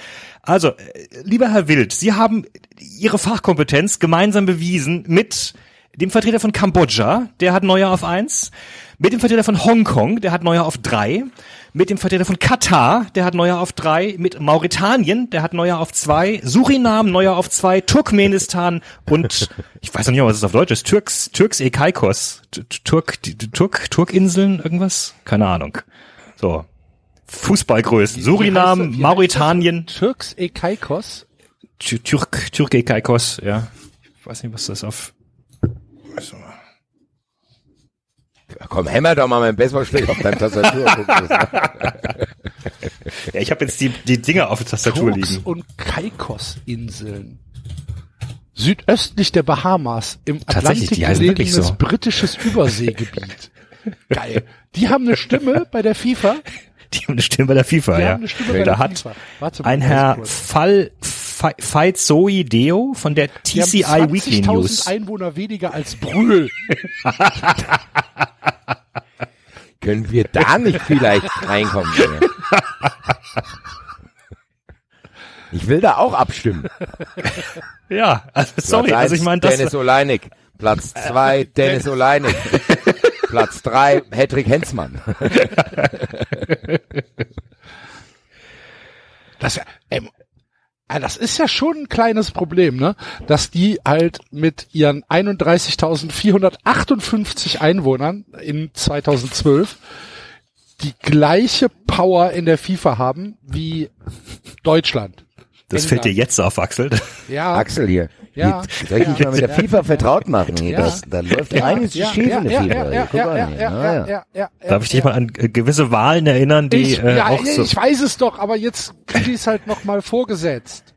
Speaker 4: Also, äh, lieber Herr Wild, Sie haben Ihre Fachkompetenz gemeinsam bewiesen mit dem Vertreter von Kambodscha, der hat Neuer auf eins, mit dem Vertreter von Hongkong, der hat Neuer auf drei, mit dem Vertreter von Katar, der hat Neuer auf drei, mit Mauretanien, der hat Neuer auf zwei, Surinam Neuer auf zwei, Turkmenistan und ich weiß noch nicht, was es auf Deutsch ist, Türks, Türks Ekaikos, Turk, Turk, Turkinseln, irgendwas? Keine Ahnung. So. Fußballgrößen. Surinam,
Speaker 2: Wie heißt das? Wie
Speaker 3: e
Speaker 4: Mauretanien,
Speaker 2: Türks Ekaikos.
Speaker 4: Tür- Türk, Türk Ekaikos, ja. Ich weiß nicht, was das auf
Speaker 3: Komm, hämmer doch mal mein Baseballschläger auf deine Tastatur.
Speaker 4: Ja, ich habe jetzt die, die Dinger auf der Tastatur
Speaker 2: Turks
Speaker 4: liegen.
Speaker 2: und Caicos-Inseln. Südöstlich der Bahamas im
Speaker 4: Tatsächlich,
Speaker 2: Atlantik
Speaker 4: die heißen wirklich
Speaker 2: gelegenes
Speaker 4: so.
Speaker 2: britisches Überseegebiet. Geil. Die haben eine Stimme bei der FIFA.
Speaker 4: Die haben eine Stimme bei der FIFA,
Speaker 2: Die
Speaker 4: ja.
Speaker 2: haben eine Stimme bei
Speaker 4: da
Speaker 2: der
Speaker 4: hat
Speaker 2: FIFA. Warte mal,
Speaker 4: ein Herr
Speaker 2: kurz.
Speaker 4: Fall Fe- Faizoi Deo von der TCI Weekly
Speaker 2: 20.000
Speaker 4: News.
Speaker 2: Einwohner weniger als Brühl.
Speaker 3: Können wir da nicht vielleicht reinkommen? Ich will da auch abstimmen.
Speaker 4: Ja, also sorry,
Speaker 3: Platz
Speaker 4: also ich meine, das
Speaker 3: Dennis Oleinik. Platz zwei, Dennis Oleinik. Platz drei, Hedrick Hensmann.
Speaker 2: Das, ähm, ja, das ist ja schon ein kleines Problem, ne? Dass die halt mit ihren 31.458 Einwohnern in 2012 die gleiche Power in der FIFA haben wie Deutschland.
Speaker 4: das fällt dir
Speaker 2: England.
Speaker 4: jetzt auf, Axel.
Speaker 2: Ja,
Speaker 3: Axel hier.
Speaker 2: Ja.
Speaker 3: Hier, Soll ich mich mal mit der FIFA vertraut machen? Hier,
Speaker 2: Ja.
Speaker 3: das, da läuft ja einiges
Speaker 2: ja,
Speaker 3: schief
Speaker 2: ja,
Speaker 3: in der FIFA.
Speaker 2: ja,
Speaker 3: Hier,
Speaker 2: ja,
Speaker 3: Guck
Speaker 2: ja,
Speaker 3: mal
Speaker 2: ja, ja, ja,
Speaker 4: Darf ich dich
Speaker 2: ja.
Speaker 4: mal an gewisse Wahlen erinnern, die
Speaker 2: Ich,
Speaker 4: äh,
Speaker 2: ja,
Speaker 4: auch so.
Speaker 2: ich weiß es doch, aber jetzt kriege ich es halt noch mal vorgesetzt.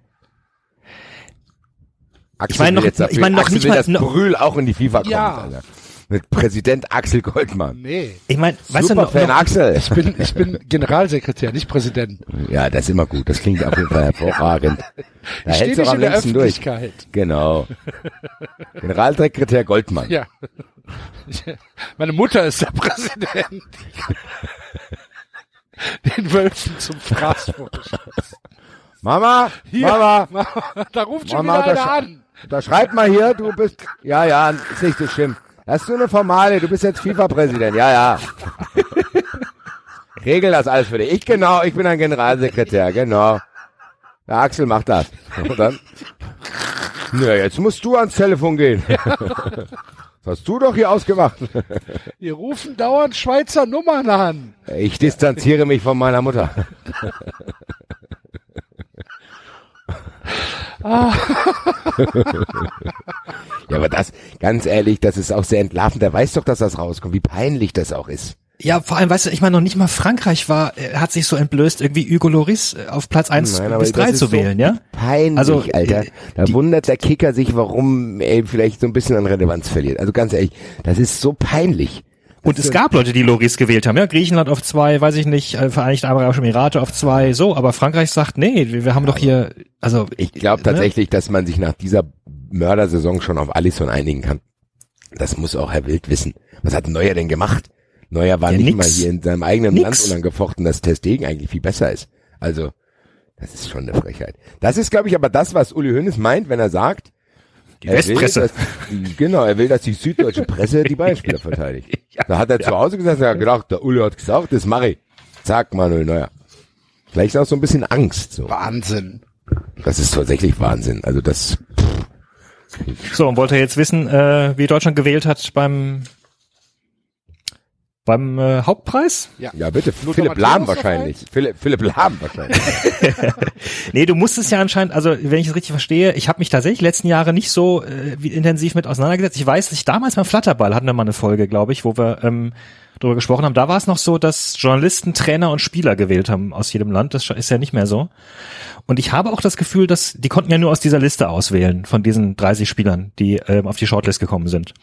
Speaker 3: Axel
Speaker 4: Ich meine noch-
Speaker 3: jetzt dafür,
Speaker 4: ich meine noch
Speaker 3: Axel
Speaker 4: nicht
Speaker 3: will,
Speaker 4: mal-
Speaker 3: dass Brühl auch in die FIFA kommt,
Speaker 2: Ja.
Speaker 3: Alter. Mit Präsident Axel Goldmann.
Speaker 2: Nee.
Speaker 4: Ich meine, weißt du noch,
Speaker 3: Superfan
Speaker 4: noch
Speaker 3: Axel.
Speaker 2: Ich bin, ich bin Generalsekretär, nicht Präsident.
Speaker 3: Ja, das ist immer gut. Das klingt auf jeden Fall hervorragend. Da
Speaker 2: Ich stehe
Speaker 3: hältst du am
Speaker 2: in der
Speaker 3: längsten durch. Genau. Generalsekretär Goldmann.
Speaker 2: Ja. Meine Mutter ist der Präsident. Den Wölfen zum Fraß vorgeschossen.
Speaker 3: Mama,
Speaker 2: Hier,
Speaker 3: Mama,
Speaker 2: Mama, da ruft schon
Speaker 3: Mama,
Speaker 2: wieder einer an.
Speaker 3: da schreib mal hier, du bist, ja, ja, ist nicht so schlimm. Das ist nur eine Formale, du bist jetzt FIFA-Präsident, ja, ja. Regel das alles für dich. Ich genau, ich bin ein Generalsekretär, genau. Der Axel macht das. Und dann, na, jetzt musst du ans Telefon gehen. Das hast du doch hier ausgemacht.
Speaker 2: Die rufen dauernd Schweizer Nummern an.
Speaker 3: Ich distanziere mich von meiner Mutter. ja, aber das, ganz ehrlich, das ist auch sehr entlarvend. Der weiß doch, dass das rauskommt, wie peinlich das auch ist.
Speaker 4: Ja, vor allem, weißt du, ich meine, noch nicht mal Frankreich war, äh, hat sich so entblößt, irgendwie Hugo Loris äh, auf Platz eins
Speaker 3: Nein,
Speaker 4: bis drei zu
Speaker 3: so
Speaker 4: wählen, ja?
Speaker 3: Peinlich,
Speaker 4: Also,
Speaker 3: Alter.
Speaker 4: äh,
Speaker 3: Da
Speaker 4: die-
Speaker 3: wundert der Kicker sich, warum er vielleicht so ein bisschen an Relevanz verliert. Also ganz ehrlich, das ist so peinlich.
Speaker 4: Und es gab Leute, die Loris gewählt haben, ja? Griechenland auf zwei, weiß ich nicht, äh, Vereinigte Arabische Emirate auf zwei, so, aber Frankreich sagt, nee, wir, wir haben doch hier, also.
Speaker 3: Ich glaube
Speaker 4: ne?
Speaker 3: tatsächlich, dass man sich nach dieser Mördersaison schon auf Alisson einigen kann. Das muss auch Herr Wild wissen. Was hat Neuer denn gemacht? Neuer war
Speaker 4: Ja,
Speaker 3: nicht
Speaker 4: nix.
Speaker 3: mal hier in seinem eigenen
Speaker 4: Nix.
Speaker 3: Land unangefochten, dass Testegen eigentlich viel besser ist. Also, das ist schon eine Frechheit. Das ist, glaube ich, aber das, was Uli Hoeneß meint, wenn er sagt,
Speaker 4: Die
Speaker 3: er will,
Speaker 4: Westpresse.
Speaker 3: dass, die- genau, er will, dass die süddeutsche Presse die Bayern-Spieler verteidigt. da hat er zu Hause gesagt, er hat gedacht, der Uli hat gesagt, das mache ich. Zack, Manuel Neuer. Vielleicht auch so ein bisschen Angst, so.
Speaker 2: Wahnsinn.
Speaker 3: Das ist tatsächlich Wahnsinn. Also das,
Speaker 4: So, und wollte er jetzt wissen, äh, wie Deutschland gewählt hat beim Beim äh, Hauptpreis?
Speaker 3: Ja, bitte.
Speaker 2: Lothar
Speaker 3: Philipp
Speaker 2: Matthäus
Speaker 3: Lahm wahrscheinlich. Philipp, Philipp Lahm wahrscheinlich.
Speaker 4: Nee, du musstest ja anscheinend, also wenn ich es richtig verstehe, ich habe mich tatsächlich letzten Jahre nicht so äh, wie intensiv mit auseinandergesetzt. Ich weiß, dass ich damals beim Flatterball hatten wir mal eine Folge, glaube ich, wo wir ähm, darüber gesprochen haben. Da war es noch so, dass Journalisten, Trainer und Spieler gewählt haben aus jedem Land. Das ist ja nicht mehr so. Und ich habe auch das Gefühl, dass die konnten ja nur aus dieser Liste auswählen von diesen 30 Spielern, die ähm, auf die Shortlist gekommen sind.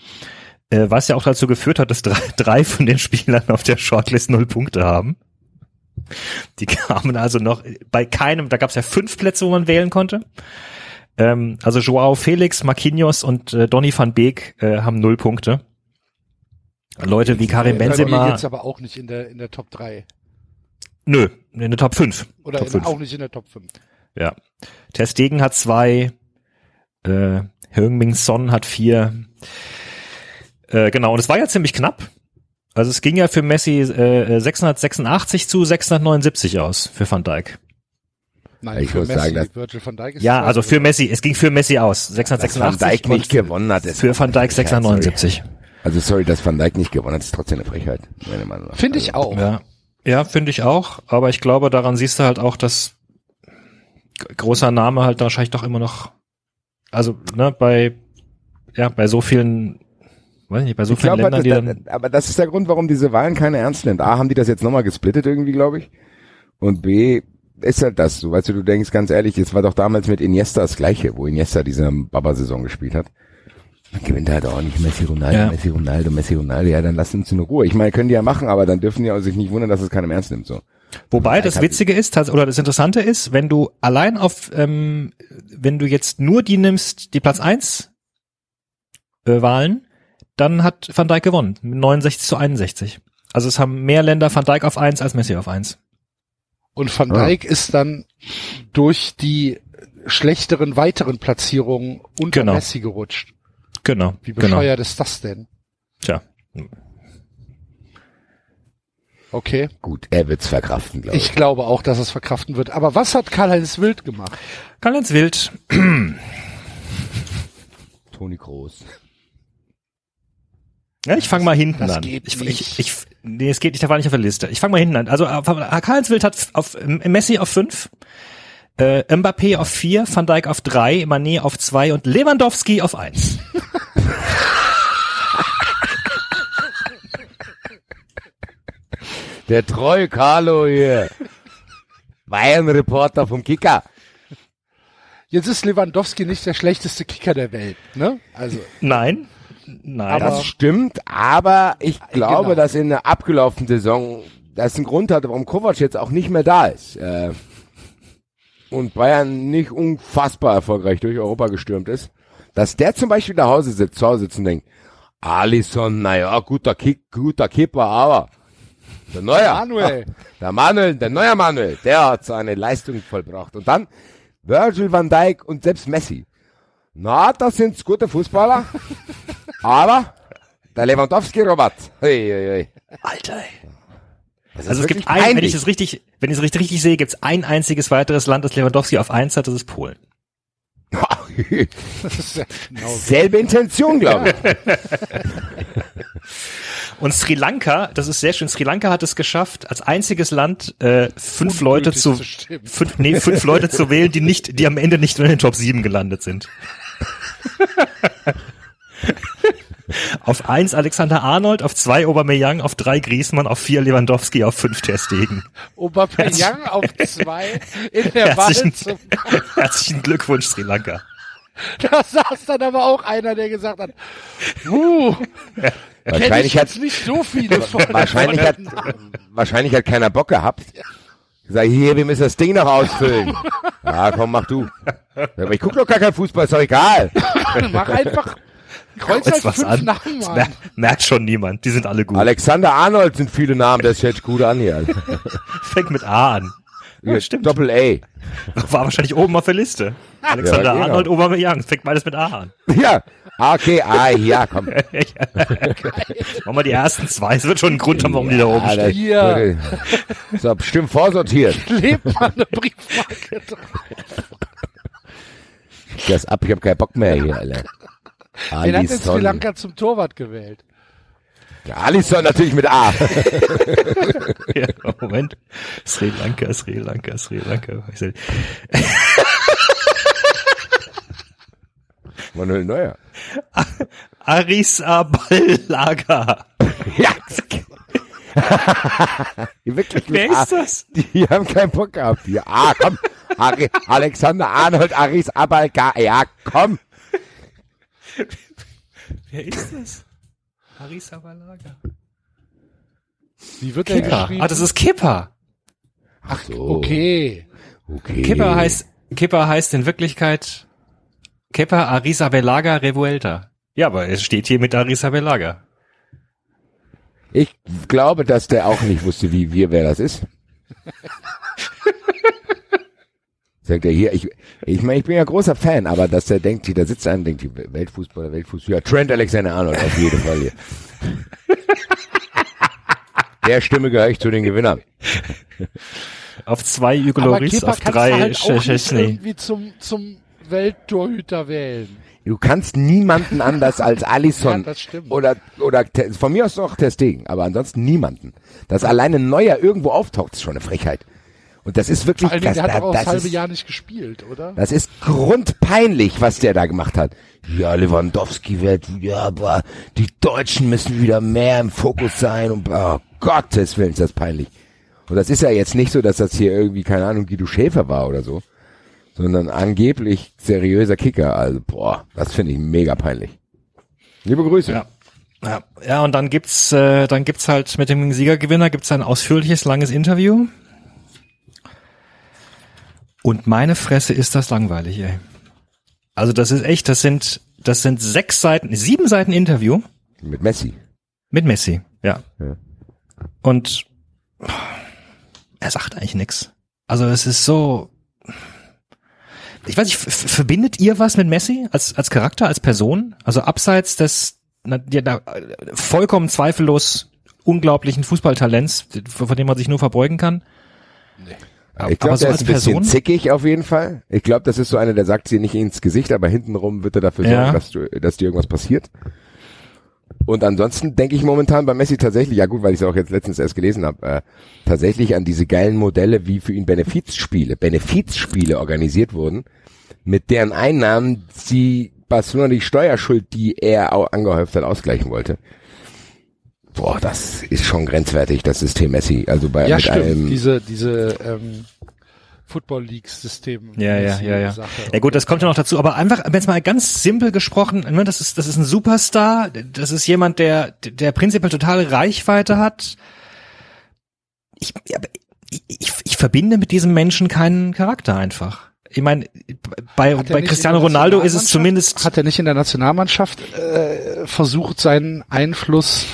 Speaker 4: Äh, was ja auch dazu geführt hat, dass drei, drei von den Spielern auf der Shortlist null Punkte haben. Die kamen also noch bei keinem, da gab es ja fünf Plätze, wo man wählen konnte. Ähm, also Joao Felix, Marquinhos und äh, Donny van Beek äh, haben null Punkte. Leute wie Karim Benzema,
Speaker 2: jetzt aber auch nicht in der, in der Top 3.
Speaker 4: nö, in der Top 5.
Speaker 2: Oder
Speaker 4: Top
Speaker 2: in,
Speaker 4: 5.
Speaker 2: auch nicht in der Top 5.
Speaker 4: Ja. Ter Stegen hat zwei, äh, Heung-Min Son hat vier. Äh, genau, und es war ja ziemlich knapp. Also es ging ja für Messi äh, 686 zu 679 aus für Van Dijk.
Speaker 2: Nein,
Speaker 3: Ich
Speaker 2: für
Speaker 3: muss
Speaker 2: Messi,
Speaker 3: sagen, dass-
Speaker 2: Virgil van Dijk ist
Speaker 4: Ja, also für. Messi, es ging für Messi aus.
Speaker 3: Dass
Speaker 4: 686
Speaker 3: Van Dijk nicht gewonnen hat. ist
Speaker 4: für Van Dijk
Speaker 3: eine Frechheit,
Speaker 4: 679.
Speaker 3: sorry. Also sorry, dass Van Dijk nicht gewonnen hat, ist trotzdem eine Frechheit.
Speaker 2: Finde ich auch.
Speaker 4: Ja, ja finde ich auch. Aber ich glaube, daran siehst du halt auch, dass großer Name halt wahrscheinlich doch immer noch, also ne, bei ja bei so vielen, weiß ich nicht, bei so
Speaker 3: Ich
Speaker 4: vielen
Speaker 3: glaube,
Speaker 4: Ländern, dann
Speaker 3: das, aber das ist der Grund, warum diese Wahlen keine ernst nimmt. A, haben die das jetzt nochmal gesplittet irgendwie, glaube ich. Und B, ist halt das so. Weißt du, du denkst ganz ehrlich, es war doch damals mit Iniesta das Gleiche, wo Iniesta diese Baba-Saison gespielt hat. Dann gewinnt halt auch nicht Messi, Ronaldo,
Speaker 4: Ja.
Speaker 3: Messi, Ronaldo, Messi, Ronaldo. Ja, dann lass uns in Ruhe. Ich meine, können die ja machen, aber dann dürfen die auch sich nicht wundern, dass es keinem ernst nimmt, so.
Speaker 4: Wobei das Witzige ist, oder das Interessante ist, wenn du allein auf, ähm, wenn du jetzt nur die nimmst, die Platz eins äh, Wahlen, dann hat Van Dijk gewonnen, mit 69 zu 61. Also es haben mehr Länder Van Dijk auf eins als Messi auf eins.
Speaker 2: Und Van
Speaker 3: Ah.
Speaker 2: Dijk ist dann durch die schlechteren weiteren Platzierungen unter
Speaker 4: Genau.
Speaker 2: Messi gerutscht.
Speaker 4: Genau.
Speaker 2: Wie
Speaker 4: genau.
Speaker 2: bescheuert ist das denn?
Speaker 4: Tja.
Speaker 2: Okay.
Speaker 3: Gut, er wird's verkraften, glaube ich.
Speaker 2: Ich glaube auch, dass es verkraften wird. Aber was hat Karl-Heinz Wild gemacht?
Speaker 4: Karl-Heinz Wild.
Speaker 3: Toni Kroos.
Speaker 4: Ja, ich fange mal hinten
Speaker 2: das
Speaker 4: an.
Speaker 2: geht
Speaker 4: ich,
Speaker 2: nicht.
Speaker 4: Ich, ich, nee, es geht nicht, da war nicht auf der Liste. Ich fange mal hinten an. Also äh, Karl-Heinz Wild hat auf Messi auf fünf, äh, Mbappé auf vier, Van Dijk auf drei, Mané auf zwei und Lewandowski auf eins.
Speaker 3: Der treue Carlo hier. Bayern-Reporter vom Kicker.
Speaker 2: Jetzt ist Lewandowski nicht der schlechteste Kicker der Welt, ne? Also,
Speaker 4: Nein. Nein.
Speaker 3: Das stimmt, aber ich glaube,
Speaker 2: Genau.
Speaker 3: dass in der abgelaufenen Saison das ein Grund hat, warum Kovac jetzt auch nicht mehr da ist. Äh, und Bayern nicht unfassbar erfolgreich durch Europa gestürmt ist, dass der zum Beispiel zu Hause sitzt, zu Hause sitzt und denkt, Alisson, naja, guter Kick, guter Kipper, aber der Neuer,
Speaker 2: Manuel.
Speaker 3: der Manuel, der neue Manuel, der hat seine Leistung vollbracht. Und dann Virgil van Dijk und selbst Messi. Na, das sind gute Fußballer, aber der Lewandowski, Robert, hey, hey, hey.
Speaker 4: Alter. Also es gibt ein, wenn ich es richtig, wenn ich es richtig, richtig sehe, gibt es ein einziges weiteres Land, das Lewandowski auf eins hat, das ist Polen.
Speaker 2: ja genau so.
Speaker 3: Selbe Intention, glaube ich.
Speaker 4: Und Sri Lanka, das ist sehr schön, Sri Lanka hat es geschafft, als einziges Land äh, fünf Leute
Speaker 2: Ungültig
Speaker 4: zu,
Speaker 2: zu
Speaker 4: fünf, nee, fünf Leute zu wählen, die nicht, die am Ende nicht in den Top 7 gelandet sind. auf eins Alexander Arnold, auf zwei Aubameyang, auf drei Griezmann, auf vier Lewandowski, auf fünf Terstegen.
Speaker 2: Aubameyang auf zwei in der Wahl
Speaker 4: Herzlichen,
Speaker 2: zum,
Speaker 4: herzlichen Glückwunsch Sri Lanka.
Speaker 2: da saß dann aber auch einer, der gesagt hat, uh, ich
Speaker 3: Wahrscheinlich hat,
Speaker 2: nicht so viele von.
Speaker 3: wahrscheinlich hat, wahrscheinlich hat keiner Bock gehabt. Sag hier, wir müssen das Ding noch ausfüllen. Ja, komm, mach du. Aber ich guck doch gar kein Fußball, ist doch egal.
Speaker 2: Mach einfach, kreuz halt
Speaker 4: was
Speaker 2: fünf
Speaker 4: an.
Speaker 2: Namen
Speaker 4: Das
Speaker 2: an.
Speaker 4: mer merkt schon niemand. Die sind alle gut.
Speaker 3: Alexander Arnold sind viele Namen, das hört sich gut an hier.
Speaker 4: Fängt mit A an. Ja, stimmt.
Speaker 3: Doppel A.
Speaker 4: War wahrscheinlich oben auf der Liste. Alexander
Speaker 3: Ja, genau.
Speaker 4: Arnold, Aubameyang. Fängt beides mit A an.
Speaker 3: Ja, Ah, okay, A, ja, komm.
Speaker 4: Machen wir die ersten zwei. Es wird schon einen Grund haben, warum die da oben
Speaker 3: Ja,
Speaker 4: stehen.
Speaker 2: Hier.
Speaker 3: So, bestimmt vorsortiert.
Speaker 2: Klebt mal eine Briefmarke drauf.
Speaker 3: Das ab, ich hab keinen Bock mehr hier, Alter.
Speaker 2: Wen hat denn Sri. Lanka zum Torwart gewählt?
Speaker 3: Ja, Alisson natürlich mit A.
Speaker 4: ja, Moment. Sri Lanka, Sri Lanka, Sri Lanka.
Speaker 3: Manuel Neuer.
Speaker 4: Aris Aballaga.
Speaker 3: Ja. Wirklich
Speaker 4: Wer
Speaker 3: A.
Speaker 4: ist das?
Speaker 3: Die haben keinen Bock gehabt. Die, ah, komm. Ari, Alexander Arnold, Aris Abalga. Ja, komm.
Speaker 4: Wer ist das? Aris Aballaga.
Speaker 2: Wie wird der
Speaker 4: Kipper.
Speaker 2: geschrieben?
Speaker 4: Ah, das ist Kipper.
Speaker 3: Ach so.
Speaker 2: okay.
Speaker 3: Okay.
Speaker 4: Kipper heißt, Kipper heißt in Wirklichkeit Kipper Arisabelaga Revuelta. Ja, aber es steht hier mit Arisabelaga.
Speaker 3: Ich glaube, dass der auch nicht wusste, wie wir, wer das ist. Sagt er hier, ich, ich meine, ich bin ja großer Fan, aber dass der denkt, hier, da sitzt einer, denkt, die Weltfußballer, Weltfußballer, ja, Trent Alexander Arnold, auf jeden Fall hier. Der Stimme gehöre ich zu den Gewinnern.
Speaker 4: Auf zwei Ügoloris,
Speaker 2: Kepa
Speaker 4: auf drei
Speaker 2: halt
Speaker 4: Szczesny.
Speaker 2: irgendwie zum, zum Welttorhüter wählen.
Speaker 3: Du kannst niemanden anders als Alisson
Speaker 2: Ja, das stimmt.
Speaker 3: oder oder von mir aus noch Testegen, aber ansonsten niemanden. Dass alleine Neuer irgendwo auftaucht, ist schon eine Frechheit. Und das ist wirklich
Speaker 2: Vor allen Dingen,
Speaker 3: das,
Speaker 2: der hat doch auch das
Speaker 3: das,
Speaker 2: halbe
Speaker 3: ist,
Speaker 2: Jahr nicht gespielt, oder?
Speaker 3: das ist grundpeinlich, was der da gemacht hat. Ja, Lewandowski wird, ja, aber die Deutschen müssen wieder mehr im Fokus sein und oh Gottes Willen ist das peinlich. Und das ist ja jetzt nicht so, dass das hier irgendwie, keine Ahnung, Guido Schäfer war oder so, sondern angeblich seriöser Kicker. Also, boah, das finde ich mega peinlich. Liebe Grüße.
Speaker 4: Ja. Ja, ja, und dann gibt's, äh, dann gibt's halt mit dem Siegergewinner gibt's ein ausführliches, langes Interview. Und meine Fresse ist das langweilig, ey. Also das ist echt, das sind, das sind sechs Seiten, sieben Seiten Interview
Speaker 3: Mit Messi.
Speaker 4: mit Messi, ja.
Speaker 3: Ja.
Speaker 4: Und er sagt eigentlich nix. Also es ist so, ich weiß nicht, verbindet ihr was mit Messi als, als Charakter, als Person? Also abseits des na, ja, da, vollkommen zweifellos unglaublichen Fußballtalents, von dem man sich nur verbeugen kann?
Speaker 3: Ich glaube,
Speaker 4: so
Speaker 3: der ist ein bisschen
Speaker 4: Person?
Speaker 3: zickig auf jeden Fall. Ich glaube, das ist so einer, der sagt sie nicht ins Gesicht, aber hintenrum wird er dafür
Speaker 4: Ja.
Speaker 3: sorgen, dass, du, dass dir irgendwas passiert. Und ansonsten denke ich momentan bei Messi tatsächlich, ja gut, weil ich es auch jetzt letztens erst gelesen habe, äh, tatsächlich an diese geilen Modelle, wie für ihn Benefizspiele, Benefizspiele organisiert wurden, mit deren Einnahmen sie Barcelona die Steuerschuld, die er auch angehäuft hat, ausgleichen wollte. Boah, das ist schon grenzwertig, das System Messi. Also bei
Speaker 2: Ja,
Speaker 3: mit
Speaker 2: stimmt.
Speaker 3: einem,
Speaker 2: Diese, diese ähm, Football League System.
Speaker 4: Ja, ja, ja, ja.
Speaker 2: Sache.
Speaker 4: Ja gut, das kommt ja noch dazu. Aber einfach, jetzt mal ganz simpel gesprochen, ne, das ist, das ist ein Superstar. Das ist jemand, der, der prinzipiell totale Reichweite hat. Ich, ich, ich, ich verbinde mit diesem Menschen keinen Charakter einfach. Ich meine, bei, bei Cristiano Ronaldo ist es zumindest,
Speaker 2: Hat er nicht in der Nationalmannschaft äh, versucht, seinen Einfluss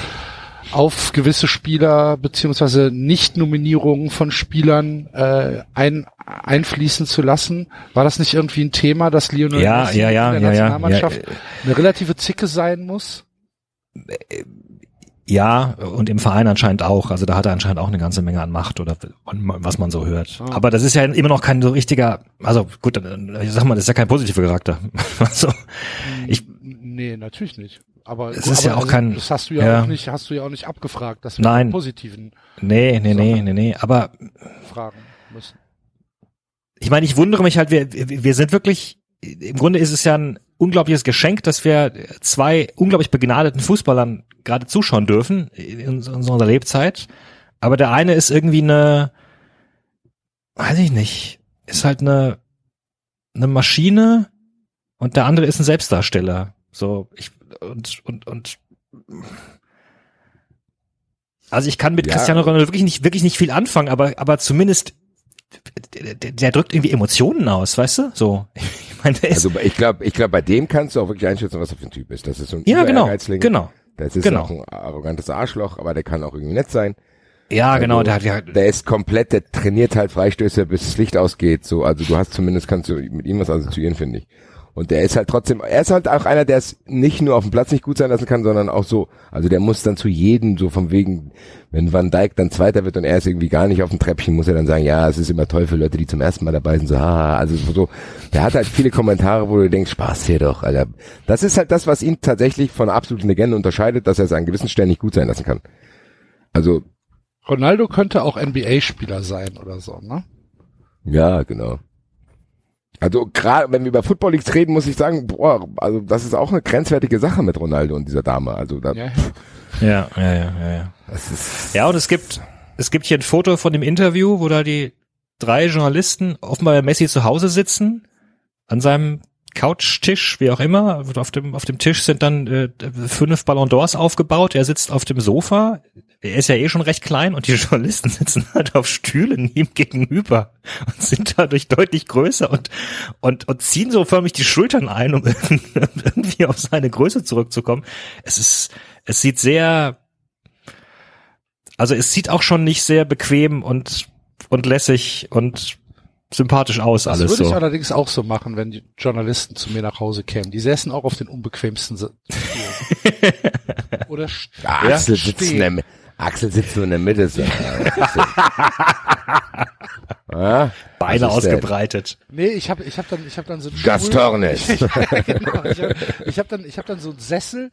Speaker 2: auf gewisse Spieler beziehungsweise Nicht-Nominierungen von Spielern äh, ein, einfließen zu lassen? War das nicht irgendwie ein Thema, dass Lionel
Speaker 4: Ja,
Speaker 2: Messi
Speaker 4: ja, ja,
Speaker 2: in der
Speaker 4: ja, ja,
Speaker 2: Nationalmannschaft
Speaker 4: ja,
Speaker 2: eine relative Zicke sein muss?
Speaker 4: ja, und im Verein anscheinend auch. Also da hat er anscheinend auch eine ganze Menge an Macht oder was man so hört.
Speaker 2: Ah.
Speaker 4: Aber das ist ja immer noch kein so richtiger, also gut, ich sag mal, das ist ja kein positiver Charakter. Also, ich,
Speaker 2: Nee, natürlich nicht. Aber,
Speaker 4: Es ist ja
Speaker 2: aber
Speaker 4: auch kein-
Speaker 2: das hast du ja,
Speaker 4: ja.
Speaker 2: auch nicht, hast du ja auch nicht abgefragt, dass wir
Speaker 4: Nein.
Speaker 2: einen positiven
Speaker 4: nee, nee, nee, nee, nee. Aber
Speaker 2: fragen müssen.
Speaker 4: ich meine, ich wundere mich halt, wir, wir sind wirklich, im Grunde ist es ja ein unglaubliches Geschenk, dass wir zwei unglaublich begnadeten Fußballern gerade zuschauen dürfen in, in unserer Lebzeit. Aber der eine ist irgendwie eine, weiß ich nicht, ist halt eine, eine Maschine und der andere ist ein Selbstdarsteller. So, ich, und, und, und, also ich kann mit
Speaker 3: Ja.
Speaker 4: Cristiano Ronaldo wirklich nicht, wirklich nicht viel anfangen, aber, aber zumindest der, der, drückt irgendwie Emotionen aus, weißt du? So, ich meine, der ist,
Speaker 3: Also ich glaube, ich glaube, bei dem kannst du auch wirklich einschätzen, was er für ein Typ ist. Das ist so ein
Speaker 4: ja genau, genau,
Speaker 3: Das ist
Speaker 4: genau.
Speaker 3: auch ein arrogantes Arschloch, aber der kann auch irgendwie nett sein.
Speaker 4: ja genau,
Speaker 3: Also,
Speaker 4: der hat ja,
Speaker 3: Der ist komplett, der trainiert halt Freistöße, bis das Licht ausgeht. So, also du hast zumindest kannst du mit ihm was assoziieren, finde ich. Und der ist halt trotzdem, er ist halt auch einer, der es nicht nur auf dem Platz nicht gut sein lassen kann, sondern auch so. Also der muss dann zu jedem so vom wegen, wenn Van Dijk dann Zweiter wird und er ist irgendwie gar nicht auf dem Treppchen, muss er dann sagen, ja, es ist immer toll für Leute, die zum ersten Mal dabei sind, so, haha, also so. Der hat halt viele Kommentare, wo du denkst, Spaß hier doch, Alter. Das ist halt das, was ihn tatsächlich von einer absoluten Legende unterscheidet, dass er es an gewissen Stellen nicht gut sein lassen kann. Also.
Speaker 2: Ronaldo könnte auch NBA-Spieler sein oder so, ne?
Speaker 3: Ja, genau. Also gerade wenn wir über Football Leagues reden, muss ich sagen, boah, also das ist auch eine grenzwertige Sache mit Ronaldo und dieser Dame. Also da,
Speaker 4: ja, ja, ja, ja. Ja, das ist ja und es gibt es gibt hier ein Foto von dem Interview, wo da die drei Journalisten offenbar bei Messi zu Hause sitzen an seinem Couchtisch, wie auch immer. Auf dem auf dem Tisch sind dann äh, fünf Ballon d'Ors aufgebaut. Er sitzt auf dem Sofa er ist ja eh schon recht klein und die Journalisten sitzen halt auf Stühlen ihm gegenüber und sind dadurch deutlich größer und, und, und ziehen so förmlich die Schultern ein, um irgendwie auf seine Größe zurückzukommen. Es ist, es sieht sehr, also es sieht auch schon nicht sehr bequem und, und lässig und sympathisch aus das alles
Speaker 2: würde
Speaker 4: so.
Speaker 2: ich allerdings auch so machen, wenn die Journalisten zu mir nach Hause kämen. Die säßen auch auf den unbequemsten Oder
Speaker 3: ja, sitzen, Axel sitzt nur in der Mitte. So.
Speaker 4: ja, Beine ausgebreitet.
Speaker 2: Denn? Nee, ich habe ich hab dann ich habe dann so einen
Speaker 3: Gastornis.
Speaker 2: ja, genau. Ich habe hab dann ich habe dann so einen Sessel,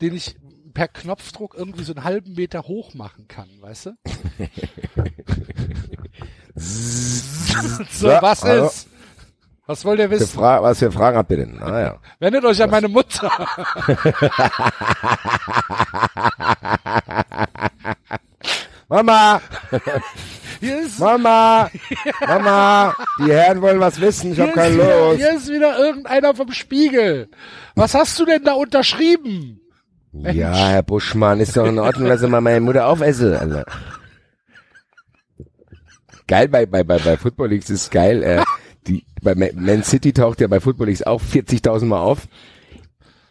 Speaker 2: den ich per Knopfdruck irgendwie so einen halben Meter hoch machen kann, weißt du? so, was ist? Was wollt ihr wissen?
Speaker 3: was für Fragen habt ihr denn? Ah, ja.
Speaker 2: Wendet euch an meine Mutter.
Speaker 3: Mama! Mama! Mama! Die Herren wollen was wissen, ich hab keine Lust.
Speaker 2: Hier ist wieder irgendeiner vom Spiegel. Was hast du denn da unterschrieben?
Speaker 3: Ja, Herr Buschmann, ist doch in Ordnung, dass ich mal meine Mutter aufesse. Also. Geil bei, bei, bei, bei Football Leagues ist geil. Äh, bei Man City taucht ja bei Football Leagues auch 40.000 Mal auf.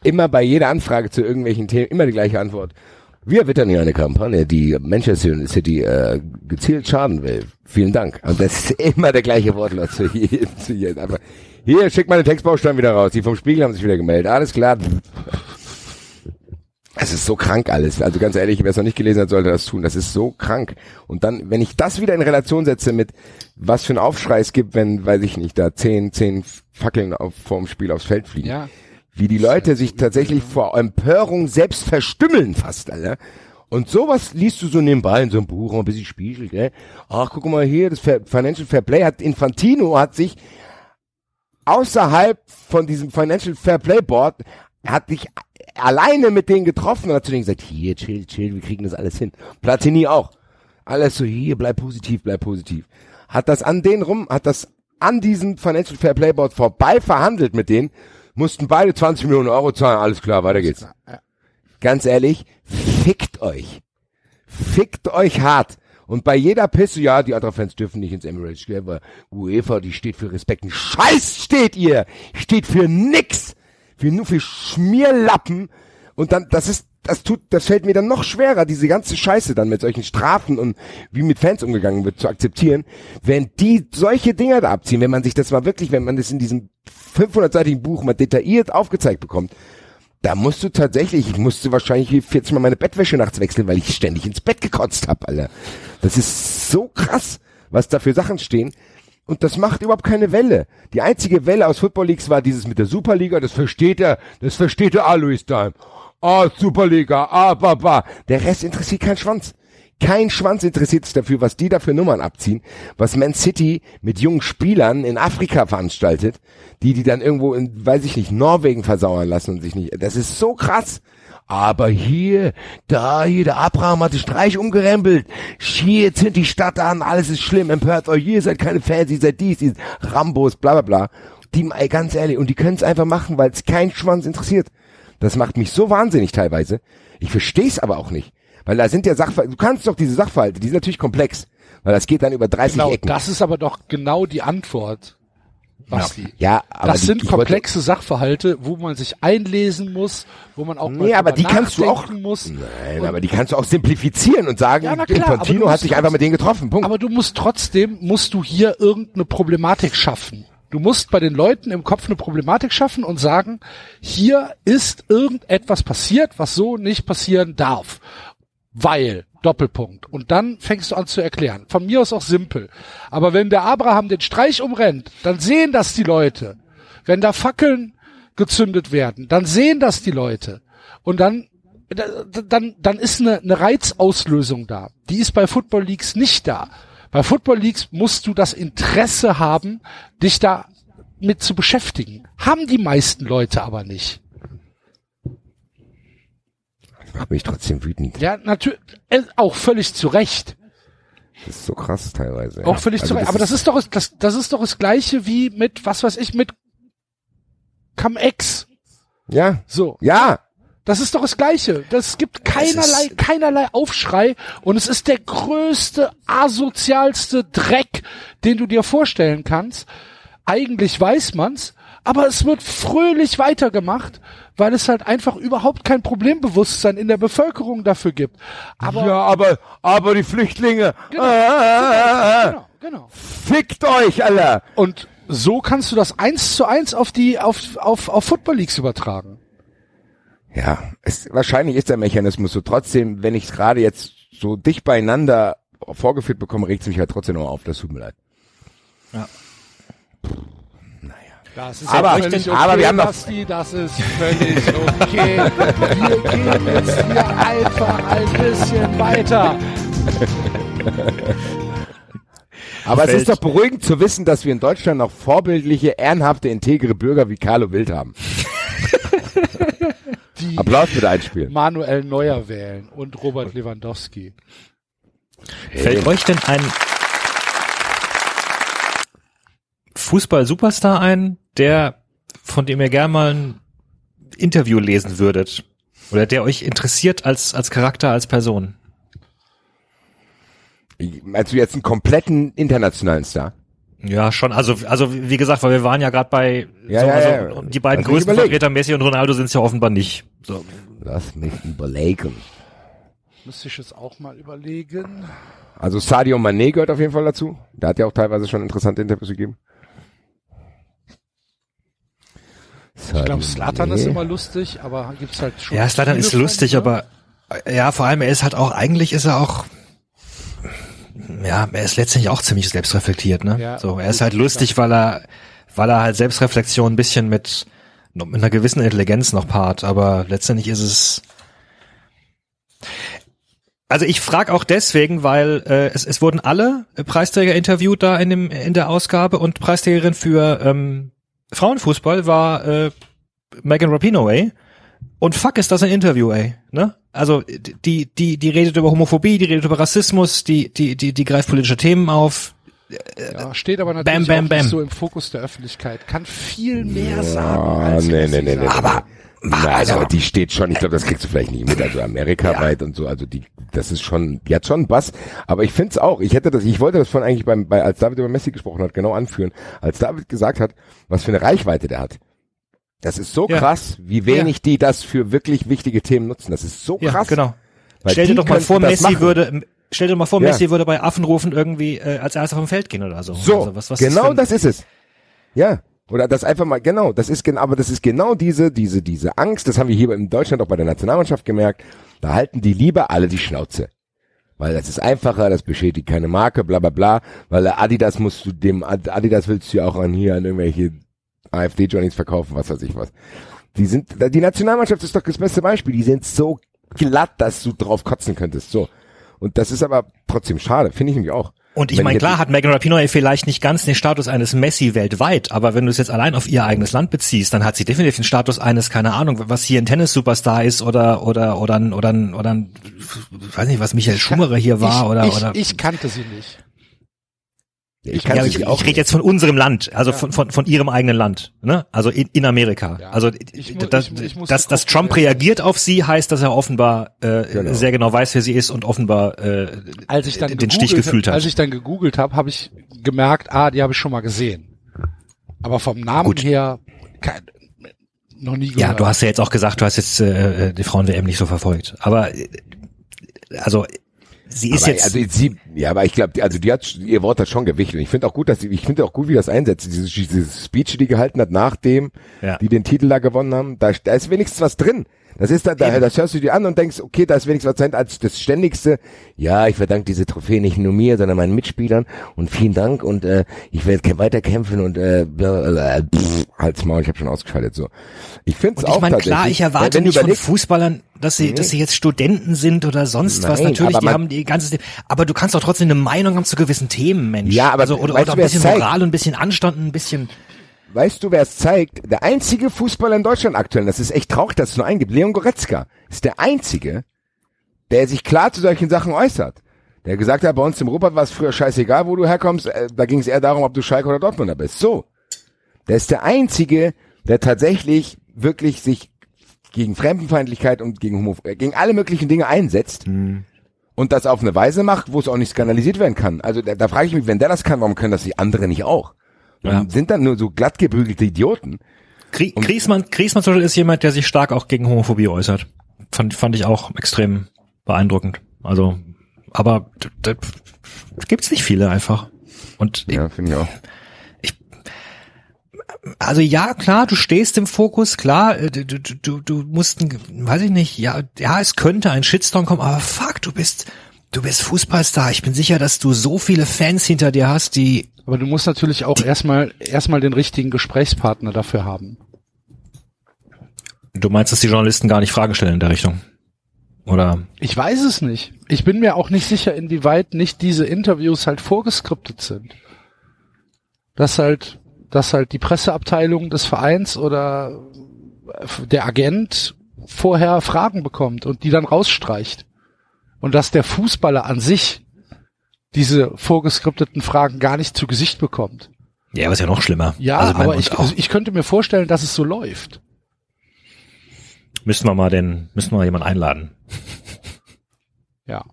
Speaker 3: Immer bei jeder Anfrage zu irgendwelchen Themen, immer die gleiche Antwort. Wir wittern hier eine Kampagne, die Manchester City äh, gezielt schaden will. Vielen Dank. Und das ist immer der gleiche Wortlaut zu jedem. Hier, schick mal den Textbaustein wieder raus. Die vom Spiegel haben sich wieder gemeldet. Alles klar. Es ist so krank alles. Also ganz ehrlich, wer es noch nicht gelesen hat, sollte das tun. Das ist so krank. Und dann, wenn ich das wieder in Relation setze mit, was für ein Aufschrei es gibt, wenn, weiß ich nicht, da zehn, zehn Fackeln auf, vorm Spiel aufs Feld fliegen. Ja wie die Leute sich tatsächlich vor Empörung selbst verstümmeln fast, Alter. Und sowas liest du so nebenbei in so einem Buch, ein bisschen Spiegel, gell? Ach, guck mal hier, das Financial Fair Play hat, Infantino hat sich außerhalb von diesem Financial Fair Play Board, hat sich alleine mit denen getroffen und hat zu denen gesagt, hier, chill, chill, wir kriegen das alles hin. Platini auch. Alles so, hier, bleib positiv, bleib positiv. Hat das an denen rum, hat das an diesem Financial Fair Play Board vorbei verhandelt mit denen mussten beide 20 Millionen Euro zahlen, alles klar, weiter geht's. Ganz ehrlich, fickt euch. Fickt euch hart. Und bei jeder Pisse, ja, die anderen Fans dürfen nicht ins Emirates gehen, weil UEFA, die steht für Respekt. Scheiß steht ihr! Steht für nix! Für nur für Schmierlappen. Und dann, das ist, das tut, das fällt mir dann noch schwerer, diese ganze Scheiße dann mit solchen Strafen und wie mit Fans umgegangen wird, zu akzeptieren, wenn die solche Dinger da abziehen, wenn man sich das mal wirklich, wenn man das in diesem 500-seitigen Buch mal detailliert aufgezeigt bekommt, da musst du tatsächlich, ich musste wahrscheinlich 40 Mal meine Bettwäsche nachts wechseln, weil ich ständig ins Bett gekotzt hab, Alter. Das ist so krass, was da für Sachen stehen. Und das macht überhaupt keine Welle. Die einzige Welle aus Football Leagues war dieses mit der Superliga, das versteht er, das versteht er Alois Dime. Ah, Superliga, ah, baba. Der Rest interessiert keinen Schwanz. Kein Schwanz interessiert sich dafür, was die da für Nummern abziehen, was Man City mit jungen Spielern in Afrika veranstaltet, die die dann irgendwo in, weiß ich nicht, Norwegen versauern lassen und sich nicht. Das ist so krass. Aber hier, da, hier, der Abraham hat den Streich umgerempelt. Hier sind die Stadt an, alles ist schlimm, empört euch, ihr seid keine Fans, ihr seid dies, ihr seid Rambos, bla bla bla. Die, ey, ganz ehrlich, und die können es einfach machen, weil es kein Schwanz interessiert. Das macht mich so wahnsinnig teilweise. Ich verstehe es aber auch nicht. Weil da sind ja Sachverhalte, du kannst doch diese Sachverhalte, die sind natürlich komplex, weil das geht dann über 30
Speaker 2: genau,
Speaker 3: Ecken.
Speaker 2: Das ist aber doch genau die Antwort.
Speaker 3: Basti. Ja, aber
Speaker 2: das
Speaker 3: die,
Speaker 2: sind komplexe wollte, Sachverhalte, wo man sich einlesen muss, wo man auch
Speaker 3: mal nee, aber die kannst du auch
Speaker 2: muss.
Speaker 3: Nein, aber die kannst du auch simplifizieren und sagen, ja, klar, Infantino hat sich einfach mit denen getroffen. Punkt.
Speaker 2: Aber du musst trotzdem musst du hier irgendeine Problematik schaffen. Du musst bei den Leuten im Kopf eine Problematik schaffen und sagen, hier ist irgendetwas passiert, was so nicht passieren darf. Weil, Doppelpunkt. Und dann fängst du an zu erklären. Von mir aus auch simpel. Aber wenn der Abraham den Streich umrennt, dann sehen das die Leute. Wenn da Fackeln gezündet werden, dann sehen das die Leute. Und dann dann, dann ist eine, eine Reizauslösung da. Die ist bei Football Leagues nicht da. Bei Football Leagues musst du das Interesse haben, dich da mit zu beschäftigen. Haben die meisten Leute aber nicht.
Speaker 3: Macht mich trotzdem wütend.
Speaker 2: Ja, natürlich, äh, auch völlig zu Recht.
Speaker 3: Das ist so krass teilweise.
Speaker 2: Auch völlig also zu Recht. Aber das ist doch, das, das ist doch das Gleiche wie mit, was weiß ich, mit Cum-Ex.
Speaker 3: Ja.
Speaker 2: So.
Speaker 3: Ja.
Speaker 2: Das ist doch das Gleiche. Das gibt keinerlei, keinerlei Aufschrei und es ist der größte, asozialste Dreck, den du dir vorstellen kannst. Eigentlich weiß man's, aber es wird fröhlich weitergemacht, weil es halt einfach überhaupt kein Problembewusstsein in der Bevölkerung dafür gibt.
Speaker 3: Aber ja, aber aber die Flüchtlinge.
Speaker 2: Genau, ah, genau, genau.
Speaker 3: Fickt euch, Alter.
Speaker 2: Und so kannst du das eins zu eins auf die auf auf auf Football Leagues übertragen.
Speaker 3: Ja, es, wahrscheinlich ist der Mechanismus so. Trotzdem, wenn ich es gerade jetzt so dicht beieinander vorgeführt bekomme, regt es mich halt trotzdem noch auf. Das tut mir leid.
Speaker 2: Ja.
Speaker 3: Naja.
Speaker 2: Das ist
Speaker 3: aber,
Speaker 2: völlig
Speaker 3: okay, aber wir haben noch
Speaker 2: Basti, das ist völlig okay. wir gehen jetzt hier einfach ein bisschen weiter.
Speaker 3: Aber es ist doch beruhigend zu wissen, dass wir in Deutschland noch vorbildliche, ehrenhafte, integre Bürger wie Carlo Wild haben.
Speaker 2: Die
Speaker 3: Applaus bitte einspielen.
Speaker 2: Manuel Neuer wählen und Robert Lewandowski.
Speaker 4: Fällt euch denn ein Fußball-Superstar ein, der, von dem ihr gerne mal ein Interview lesen würdet? Oder der euch interessiert als, als Charakter, als Person?
Speaker 3: Meinst du jetzt einen kompletten internationalen Star?
Speaker 4: Ja, schon. Also, also wie gesagt, weil wir waren ja gerade bei
Speaker 3: Ja,
Speaker 4: so,
Speaker 3: ja,
Speaker 4: also
Speaker 3: ja.
Speaker 4: die beiden
Speaker 3: Lass
Speaker 4: größten. Vertreter, Messi und Ronaldo, sind es ja offenbar nicht. So.
Speaker 3: Lass mich überlegen.
Speaker 2: Müsste ich jetzt auch mal überlegen.
Speaker 3: Also Sadio Mané gehört auf jeden Fall dazu. Der hat ja auch teilweise schon interessante Interviews gegeben.
Speaker 2: Ich glaube, Slatan ist immer lustig, aber gibt's halt schon.
Speaker 4: Ja, Slatan ist lustig, aber äh, ja, vor allem er ist halt auch, eigentlich ist er auch, ja, er ist letztendlich auch ziemlich selbstreflektiert, ne?
Speaker 2: Ja,
Speaker 4: so, er ist halt lustig, weil er, weil er halt Selbstreflexion ein bisschen mit, mit einer gewissen Intelligenz noch paart, aber letztendlich ist es, also ich frage auch deswegen, weil äh, es, es wurden alle Preisträger interviewt da in dem in der Ausgabe und Preisträgerin für ähm, Frauenfußball war äh, Megan Rapinoe. ey. Und fuck ist das ein Interview, ey. Ne? Also die die die redet über Homophobie, die redet über Rassismus, die die die die greift politische Themen auf.
Speaker 2: Ja, steht aber natürlich
Speaker 4: Bam, bam,
Speaker 2: auch
Speaker 4: bam.
Speaker 2: nicht so im Fokus der Öffentlichkeit. Kann viel mehr sagen.
Speaker 3: Ah,
Speaker 2: als
Speaker 3: nee, nee, nee, nee. Aber, nein, aber die steht schon, ich glaube, das kriegst du vielleicht nicht mit, also amerikaweit und so, also die, das ist schon, die hat schon Bass, aber ich find's auch, ich hätte das, ich wollte das von eigentlich beim, bei, als David über Messi gesprochen hat, genau anführen, als David gesagt hat, was für eine Reichweite der hat. Das ist so
Speaker 4: Ja.
Speaker 3: krass, wie wenig die das für wirklich wichtige Themen nutzen. Das ist so
Speaker 4: Ja,
Speaker 3: krass.
Speaker 4: genau. Stell dir doch mal vor, Messi würde stell dir mal vor,
Speaker 3: Ja.
Speaker 4: Messi würde bei Affenrufen irgendwie äh, als erster vom Feld gehen oder so.
Speaker 3: So,
Speaker 4: also was, was
Speaker 3: genau
Speaker 4: ein-
Speaker 3: das ist es. Ja. Oder das einfach mal, genau, das ist genau, aber das ist genau diese, diese, diese Angst, das haben wir hier in Deutschland auch bei der Nationalmannschaft gemerkt, da halten die lieber alle die Schnauze. Weil das ist einfacher, das beschädigt keine Marke, bla bla bla, weil Adidas musst du dem, Ad- Adidas willst du ja auch an hier an irgendwelche AfD-Johnnies verkaufen, was weiß ich was. Die sind, die Nationalmannschaft ist doch das beste Beispiel, die sind so glatt, dass du drauf kotzen könntest, so. Und das ist aber trotzdem schade, finde ich nämlich auch.
Speaker 4: Und ich meine, klar hat Megan Rapinoe vielleicht nicht ganz den Status eines Messi weltweit, aber wenn du es jetzt allein auf ihr eigenes Land beziehst, dann hat sie definitiv den Status eines, keine Ahnung, was hier ein Tennis-Superstar ist oder oder oder oder ein, oder ein, weiß nicht, was Michael Schumacher hier war
Speaker 2: ich,
Speaker 4: oder oder
Speaker 2: ich kannte sie nicht.
Speaker 3: Ich,
Speaker 2: ich-
Speaker 3: kann
Speaker 4: ja, ich,
Speaker 3: auch
Speaker 4: ich rede jetzt von unserem Land, also von, von, von ihrem eigenen Land, ne? Also in, in Amerika.
Speaker 2: Ja.
Speaker 4: Also
Speaker 2: Ich
Speaker 4: das,
Speaker 2: ich- ich muss
Speaker 4: dass, dass Trump reagiert auf sie, heißt, dass er offenbar äh,
Speaker 3: Genau.
Speaker 4: sehr genau weiß, wer sie ist und offenbar äh,
Speaker 2: Als ich dann
Speaker 4: den Stich gefühlt hat.
Speaker 2: Als ich dann gegoogelt habe, habe ich gemerkt, ah, die habe ich schon mal gesehen. Aber vom Namen her kein, noch nie gehört.
Speaker 4: Ja, du hast ja jetzt auch gesagt, du hast jetzt äh, die Frauen-WM nicht so verfolgt. Aber äh, also sie ist
Speaker 3: aber,
Speaker 4: jetzt.
Speaker 3: Also sie, ja, aber ich glaube, also die hat ihr Wort hat schon Gewicht. Und ich finde auch gut, dass sie, ich finde auch gut, wie das einsetzt. Diese, diese Speech, die die gehalten hat, nachdem
Speaker 4: Ja.
Speaker 3: die den Titel da gewonnen haben, da, da ist wenigstens was drin. Das ist da, da, das hörst du dir an und denkst, okay, da ist wenigstens was als das ständigste. Ja, ich verdanke diese Trophäe nicht nur mir, sondern meinen Mitspielern und vielen Dank und äh, ich werde kä- weiter kämpfen und äh, äh, pff, halt's Maul, ich habe schon ausgeschaltet so. Ich finde es
Speaker 4: und
Speaker 3: auch
Speaker 4: ich meine, klar, ich erwarte
Speaker 3: wenn
Speaker 4: nicht von Fußballern, dass sie, dass sie jetzt Studenten sind oder sonst was.
Speaker 3: Nein,
Speaker 4: Natürlich,
Speaker 3: aber
Speaker 4: die haben die ganze, aber du kannst doch trotzdem eine Meinung haben zu gewissen Themen, Mensch.
Speaker 3: Ja, aber
Speaker 4: also, oder, oder ein bisschen? Moral und ein bisschen Anstand, ein bisschen.
Speaker 3: Weißt du, wer es zeigt? Der einzige Fußballer in Deutschland aktuell, das ist echt traurig, dass es nur einen gibt, Leon Goretzka, ist der einzige, der sich klar zu solchen Sachen äußert. Der gesagt hat, bei uns im Ruhrpott war es früher scheißegal, wo du herkommst, äh, da ging es eher darum, ob du Schalke oder Dortmunder bist. So. Der ist der einzige, der tatsächlich wirklich sich gegen Fremdenfeindlichkeit und gegen Homo, äh, gegen alle möglichen Dinge einsetzt. Und das auf eine Weise macht, wo es auch nicht skandalisiert werden kann. Also da, da frage ich mich, wenn der das kann, warum können das die anderen nicht auch?
Speaker 4: Ja.
Speaker 3: Sind dann nur so glatt gebügelte Idioten?
Speaker 4: Krie Griesmann, Griesmann zum Beispiel ist jemand, der sich stark auch gegen Homophobie äußert. Fand, fand ich auch extrem beeindruckend. Also, aber da, da gibt's nicht viele einfach. Und
Speaker 3: Ja, finde ich auch.
Speaker 4: also ja, klar, du stehst im Fokus, klar, äh, du, du, du, du musst, weiß ich nicht, ja, ja, es könnte ein Shitstorm kommen, aber fuck, du bist, du bist Fußballstar. Ich bin sicher, dass du so viele Fans hinter dir hast, die,
Speaker 2: Aber du musst natürlich auch erstmal erstmal den richtigen Gesprächspartner dafür haben.
Speaker 4: du meinst, dass die Journalisten gar nicht Fragen stellen in der Richtung? Oder?
Speaker 2: Ich weiß es nicht. Ich bin mir auch nicht sicher, inwieweit nicht diese Interviews halt vorgeskriptet sind. Dass halt, dass halt die Presseabteilung des Vereins oder der Agent vorher Fragen bekommt und die dann rausstreicht. Und dass der Fußballer an sich diese vorgeskripteten Fragen gar nicht zu Gesicht bekommt.
Speaker 4: Ja, was ja noch schlimmer.
Speaker 2: Ja,
Speaker 4: also,
Speaker 2: aber ich, also ich könnte mir vorstellen, dass es so läuft.
Speaker 4: müssen wir mal den, müssen wir mal jemanden einladen.
Speaker 2: Ja.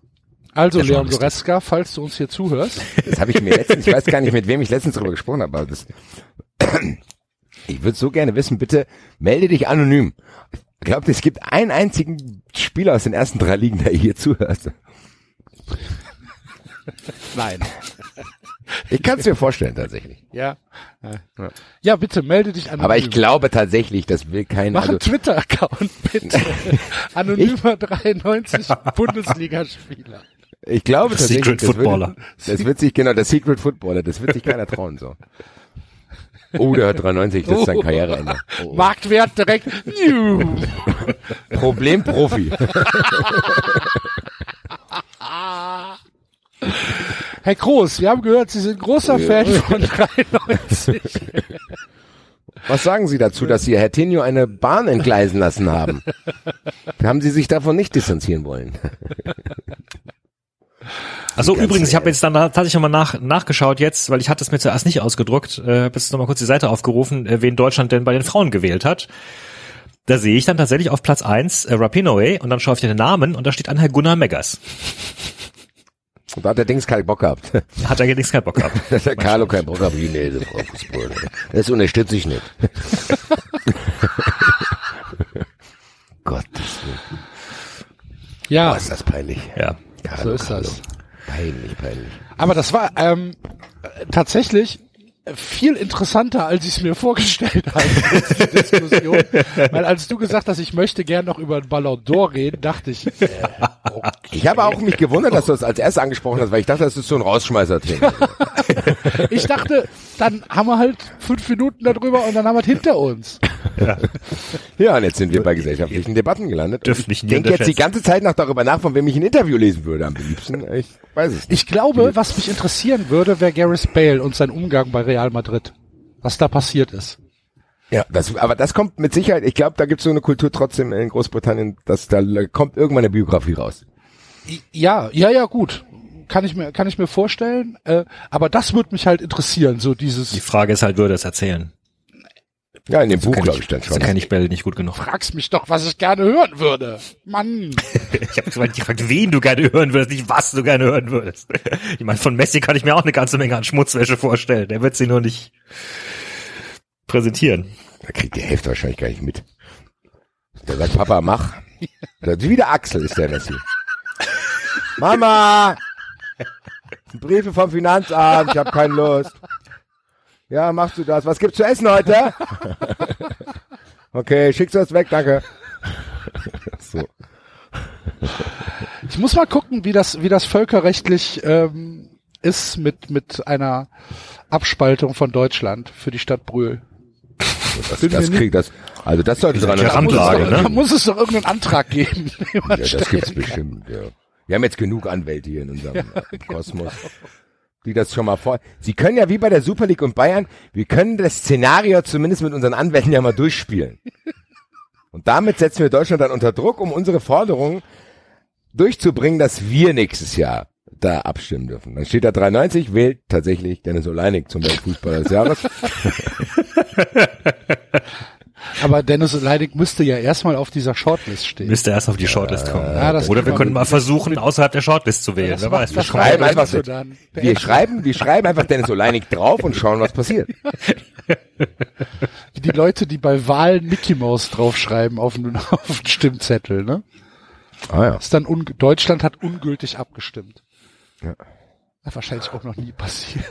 Speaker 2: Also Leon. Goretzka, falls du uns hier zuhörst.
Speaker 3: Das habe ich mir letztens, ich weiß gar nicht, mit wem ich letztens darüber gesprochen habe, aber das, ich würde so gerne wissen, bitte melde dich anonym. Ich glaube, es gibt einen einzigen Spieler aus den ersten drei Ligen, der hier zuhört.
Speaker 2: Nein.
Speaker 3: Ich kann es mir vorstellen, tatsächlich.
Speaker 2: Ja. Ja, bitte melde dich anonym.
Speaker 3: Aber ich glaube tatsächlich, das will kein,
Speaker 2: Mach
Speaker 3: also,
Speaker 2: einen Twitter-Account, bitte. Anonymer 93 Bundesligaspieler.
Speaker 3: ich glaube
Speaker 4: The
Speaker 3: tatsächlich,
Speaker 4: Secret
Speaker 3: das
Speaker 4: Footballer.
Speaker 3: Würde, das wird sich, genau, der Secret Footballer, das wird sich keiner trauen, so. Oh, der hat 93, das ist sein Karriereende. Oh.
Speaker 2: Marktwert direkt.
Speaker 3: Problem Profi.
Speaker 2: Herr Groß, wir haben gehört, Sie sind großer Fan von 93.
Speaker 3: Was sagen Sie dazu, dass Sie Herr Tenio eine Bahn entgleisen lassen haben? Haben Sie sich davon nicht distanzieren wollen?
Speaker 4: Also
Speaker 3: Ganz
Speaker 4: übrigens, ich habe jetzt dann tatsächlich nochmal nach, nachgeschaut jetzt, weil ich hatte es mir zuerst nicht ausgedruckt, äh, habe jetzt nochmal kurz die Seite aufgerufen, äh, wen Deutschland denn bei den Frauen gewählt hat. Da sehe ich dann tatsächlich auf Platz eins äh, Rapinoe und dann schaue ich den Namen und da steht ein Herr Gunnar Meggers.
Speaker 3: Und da hat der Dings keinen Bock gehabt.
Speaker 4: Hat er allerdings keinen Bock gehabt.
Speaker 3: Da hat der Carlo keinen Bock gehabt. Nee, nee, Frau Fußball. Das unterstütze ich nicht. Gottes Willen.
Speaker 2: Ja,
Speaker 3: Boah, ist das peinlich.
Speaker 4: Ja.
Speaker 3: Carlo,
Speaker 2: so ist
Speaker 3: Carlo.
Speaker 2: das.
Speaker 3: Peinlich, peinlich.
Speaker 2: Aber das war ähm, äh, tatsächlich viel interessanter, als ich es mir vorgestellt habe, die Diskussion. Weil als du gesagt hast, ich möchte gern noch über den Ballon d'Or reden, dachte ich, äh, okay.
Speaker 3: Ich habe auch mich gewundert, dass du das als erstes angesprochen hast, weil ich dachte, das ist so ein Rausschmeißer-Thema.
Speaker 2: ich dachte, dann haben wir halt fünf Minuten darüber und dann haben wir es hinter uns.
Speaker 3: Ja, und jetzt sind wir bei gesellschaftlichen Debatten gelandet.
Speaker 4: Dürfen
Speaker 3: ich denke jetzt die ganze Zeit noch darüber nach, von wem ich ein Interview lesen würde am liebsten. Ich weiß es nicht.
Speaker 2: Ich glaube, was mich interessieren würde, wäre Gareth Bale und sein Umgang bei Real Madrid. Was da passiert ist.
Speaker 3: Ja, das, aber das kommt mit Sicherheit, ich glaube, da gibt es so eine Kultur trotzdem in Großbritannien, dass da kommt irgendwann eine Biografie raus.
Speaker 2: Ja, ja, ja, gut. Kann ich mir, kann ich mir vorstellen. Äh, aber das würde mich halt interessieren, so
Speaker 4: Die
Speaker 2: dieses,
Speaker 4: Frage ist halt, würde es erzählen.
Speaker 3: Ja, in dem Buch
Speaker 4: Kenn
Speaker 3: glaube ich dann
Speaker 4: So
Speaker 3: schon.
Speaker 4: kenne ich Bell nicht gut genug.
Speaker 2: fragst mich doch, was ich gerne hören würde. Mann.
Speaker 4: Ich habe gefragt, gefragt, wen du gerne hören würdest, nicht was du gerne hören würdest. Ich meine, von Messi kann ich mir auch eine ganze Menge an Schmutzwäsche vorstellen. Der wird sie nur nicht präsentieren.
Speaker 3: Da kriegt die Hälfte wahrscheinlich gar nicht mit. Der sagt, Papa, mach. Das ist wie der Axel ist der Messi. Mama! Briefe vom Finanzamt, ich habe keine Lust. Ja, machst du das? Was gibt's zu essen heute? okay, schickst du das weg, danke. so.
Speaker 2: Ich muss mal gucken, wie das, wie das völkerrechtlich ähm, ist mit, mit einer Abspaltung von Deutschland für die Stadt Brühl.
Speaker 3: Das, das kriegt das, also das sollte dran
Speaker 4: Ja, Anlage,
Speaker 2: da,
Speaker 4: ne?
Speaker 2: da muss es doch irgendeinen Antrag geben. den man
Speaker 3: Ja, das gibt's
Speaker 2: kann.
Speaker 3: bestimmt, ja. Wir haben jetzt genug Anwälte hier in unserem äh, Kosmos, die das schon mal vor. Sie können ja wie bei der Super League und Bayern, wir können das Szenario zumindest mit unseren Anwälten ja mal durchspielen. Und damit setzen wir Deutschland dann unter Druck, um unsere Forderungen durchzubringen, dass wir nächstes Jahr da abstimmen dürfen. Dann steht da 93, wählt tatsächlich Dennis Oleinik zum Weltfußballer des Jahres.
Speaker 2: Aber Dennis Leidig müsste ja erstmal auf dieser Shortlist stehen.
Speaker 4: Müsste erst auf die Shortlist kommen.
Speaker 2: Ja, das
Speaker 4: Oder wir könnten mal versuchen, außerhalb der Shortlist zu wählen. Wer weiß. Wir
Speaker 3: schreiben einfach
Speaker 2: so.
Speaker 3: Wir schreiben, wir schreiben einfach Dennis Oleinik drauf und schauen, was passiert.
Speaker 2: Wie die Leute, die bei Wahlen Mickey Mouse draufschreiben auf einen, auf einen Stimmzettel, ne?
Speaker 3: Ah ja.
Speaker 2: Ist dann un Deutschland hat ungültig abgestimmt.
Speaker 3: Ja.
Speaker 2: Ja, wahrscheinlich auch noch nie passiert.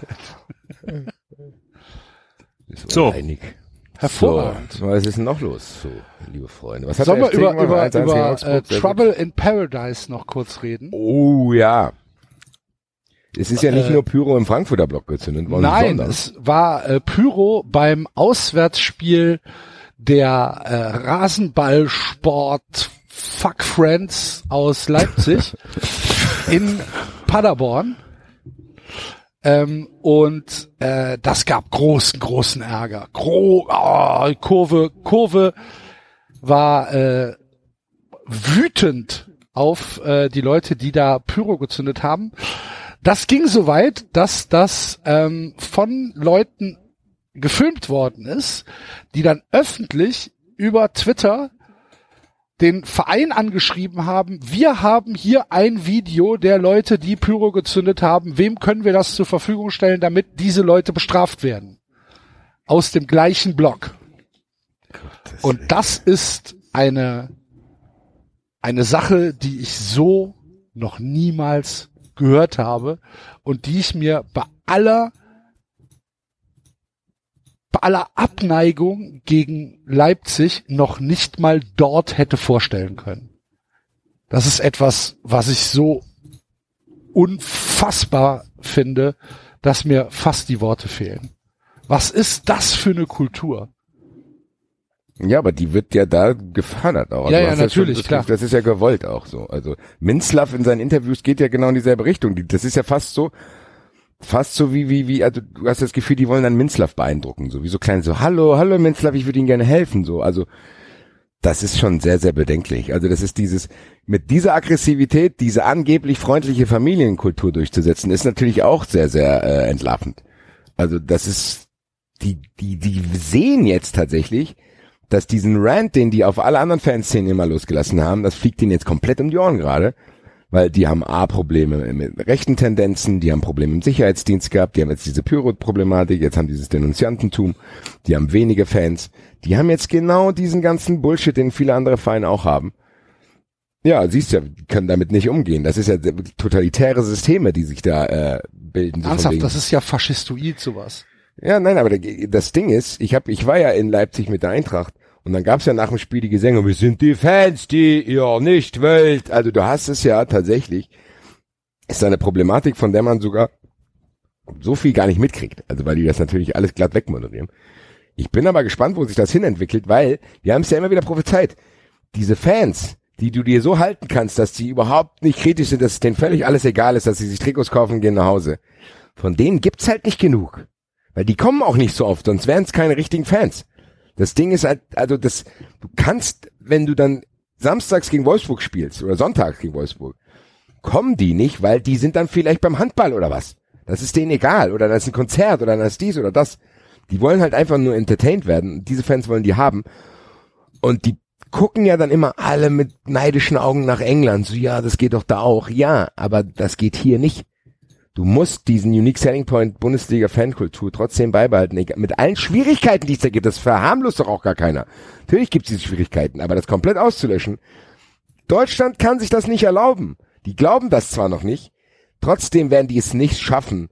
Speaker 4: So.
Speaker 3: Oleinik.
Speaker 2: Hervorragend.
Speaker 3: So, was ist denn noch los, so, liebe Freunde? Was hat
Speaker 2: Sollen wir über, über,
Speaker 3: 1-1 gegen
Speaker 2: über
Speaker 3: Augsburg? Sehr
Speaker 2: Trouble in Paradise noch kurz reden?
Speaker 3: Oh ja. Es ist ja nicht
Speaker 2: Äh,
Speaker 3: nur Pyro im Frankfurter Block gezündet worden,
Speaker 2: Nein,
Speaker 3: sondern
Speaker 2: es war äh, Pyro beim Auswärtsspiel der äh, Rasenballsport Fuck Friends aus Leipzig in Paderborn. Ähm, und äh, das gab großen, großen Ärger. Gro oh, Kurve, Kurve war äh, wütend auf äh, die Leute, die da Pyro gezündet haben. Das ging so weit, dass das ähm, von Leuten gefilmt worden ist, die dann öffentlich über Twitter den Verein angeschrieben haben, wir haben hier ein Video der Leute, die Pyro gezündet haben, wem können wir das zur Verfügung stellen, damit diese Leute bestraft werden? Aus dem gleichen Blog. Und das ist eine, eine Sache, die ich so noch niemals gehört habe und die ich mir bei aller bei aller Abneigung gegen Leipzig noch nicht mal dort hätte vorstellen können. Das ist etwas, was ich so unfassbar finde, dass mir fast die Worte fehlen. Was ist das für eine Kultur?
Speaker 3: Ja, aber die wird ja da gefördert auch.
Speaker 2: Ja,
Speaker 3: Du
Speaker 2: ja,
Speaker 3: hast
Speaker 2: natürlich,
Speaker 3: schon, das,
Speaker 2: klar.
Speaker 3: Das ist ja gewollt auch so. Also Minzlaff in seinen Interviews geht ja genau in dieselbe Richtung. Das ist ja fast so, fast so wie, wie, wie, also du hast das Gefühl, die wollen dann Minzlaff beeindrucken. So wie so kleine, so, hallo, hallo Minzlaff, ich würde Ihnen gerne helfen. So, also das ist schon sehr, sehr bedenklich. Also das ist dieses, mit dieser Aggressivität, diese angeblich freundliche Familienkultur durchzusetzen, ist natürlich auch sehr, sehr äh, entlarvend. Also das ist, die, die, die sehen jetzt tatsächlich, dass diesen Rant, den die auf alle anderen Fanszenen immer losgelassen haben, das fliegt ihnen jetzt komplett um die Ohren gerade. Weil die haben A, Probleme mit rechten Tendenzen, die haben Probleme im Sicherheitsdienst gehabt, die haben jetzt diese Pyro-Problematik, jetzt haben dieses Denunziantentum, die haben wenige Fans, die haben jetzt genau diesen ganzen Bullshit, den viele andere Vereine auch haben. Ja, siehst ja, die können damit nicht umgehen. Das ist ja totalitäre Systeme, die sich da äh, bilden. so
Speaker 2: Ernsthaft, das ist ja faschistoid sowas.
Speaker 3: ja, nein, aber das Ding ist, ich hab, ich war ja in Leipzig mit der Eintracht und dann gab's ja nach dem Spiel die Gesänge, wir sind die Fans, die ihr nicht wollt. Also du hast es ja tatsächlich, ist eine Problematik, von der man sogar so viel gar nicht mitkriegt. Also weil die das natürlich alles glatt wegmoderieren. Ich bin aber gespannt, wo sich das hinentwickelt, weil wir haben es ja immer wieder prophezeit. Diese Fans, die du dir so halten kannst, dass die überhaupt nicht kritisch sind, dass es denen völlig alles egal ist, dass sie sich Trikots kaufen gehen nach Hause. Von denen gibt's halt nicht genug. Weil die kommen auch nicht so oft, sonst wären es keine richtigen Fans. Das Ding ist halt, also das, du kannst, wenn du dann samstags gegen Wolfsburg spielst oder sonntags gegen Wolfsburg, kommen die nicht, weil die sind dann vielleicht beim Handball oder was. Das ist denen egal. Oder das ist ein Konzert oder das ist dies oder das. Die wollen halt einfach nur entertained werden. Diese Fans wollen die haben. Und die gucken ja dann immer alle mit neidischen Augen nach England. So, ja, das geht doch da auch. Ja, aber das geht hier nicht. Du musst diesen Unique Selling Point Bundesliga Fankultur trotzdem beibehalten. Mit allen Schwierigkeiten, die es da gibt. Das verharmlost doch auch gar keiner. Natürlich gibt es diese Schwierigkeiten, aber das komplett auszulöschen. Deutschland kann sich das nicht erlauben. Die glauben das zwar noch nicht, trotzdem werden die es nicht schaffen,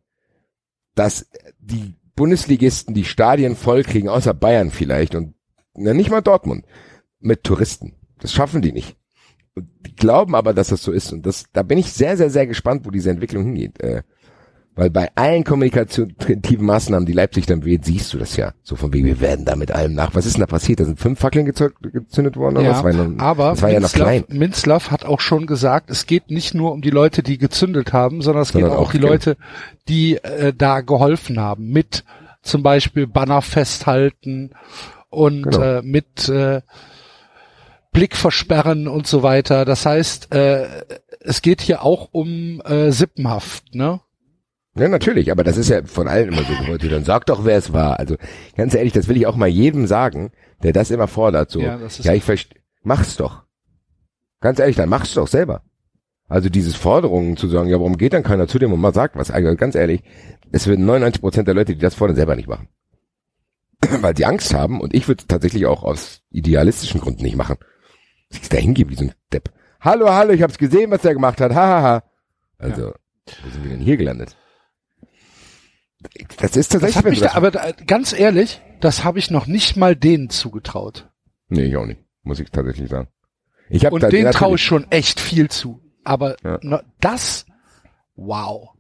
Speaker 3: dass die Bundesligisten die Stadien vollkriegen, außer Bayern vielleicht und na, nicht mal Dortmund, mit Touristen. Das schaffen die nicht. Und die glauben aber, dass das so ist. Und das, da bin ich sehr, sehr, sehr gespannt, wo diese Entwicklung hingeht. Äh, weil bei allen kommunikativen Maßnahmen, die Leipzig dann wählt, siehst du das ja. So von wegen, wir werden da mit allem nach. Was ist denn da passiert? Da sind fünf Fackeln gezündet worden?
Speaker 2: Ja,
Speaker 3: das war noch,
Speaker 2: aber
Speaker 3: das war ja noch klein.
Speaker 2: Minzlaff hat auch schon gesagt, es geht nicht nur um die Leute, die gezündet haben, sondern es sondern geht auch um die. Leute, die äh, da geholfen haben. Mit zum Beispiel Banner festhalten und genau. äh, mit äh, Blick versperren und so weiter. Das heißt, äh, es geht hier auch um äh, Sippenhaft, ne?
Speaker 3: Ja, natürlich, aber das ist ja von allen immer so gewollt. Dann sag doch, wer es war. Also ganz ehrlich, das will ich auch mal jedem sagen, der das immer fordert. So, ja, ja ich verstehe, mach's doch. Ganz ehrlich, dann mach's doch selber. Also dieses Forderungen zu sagen, ja, warum geht dann keiner zu dem und mal sagt was? Also ganz ehrlich, es würden 99 Prozent der Leute, die das fordern, selber nicht machen. Weil sie Angst haben und ich würde es tatsächlich auch aus idealistischen Gründen nicht machen. Sich da hingeben wie so ein Depp. Hallo, hallo, ich hab's gesehen, was der gemacht hat. Hahaha. Ha, ha. Also, ja. wo sind wir denn hier gelandet?
Speaker 2: Das ist tatsächlich. Das mich da, aber da, ganz ehrlich, das habe ich noch nicht mal denen zugetraut.
Speaker 3: Nee, ich auch nicht. Muss ich tatsächlich sagen. Ich hab
Speaker 2: Und da, denen traue ich schon echt viel zu. Aber ja. das, wow.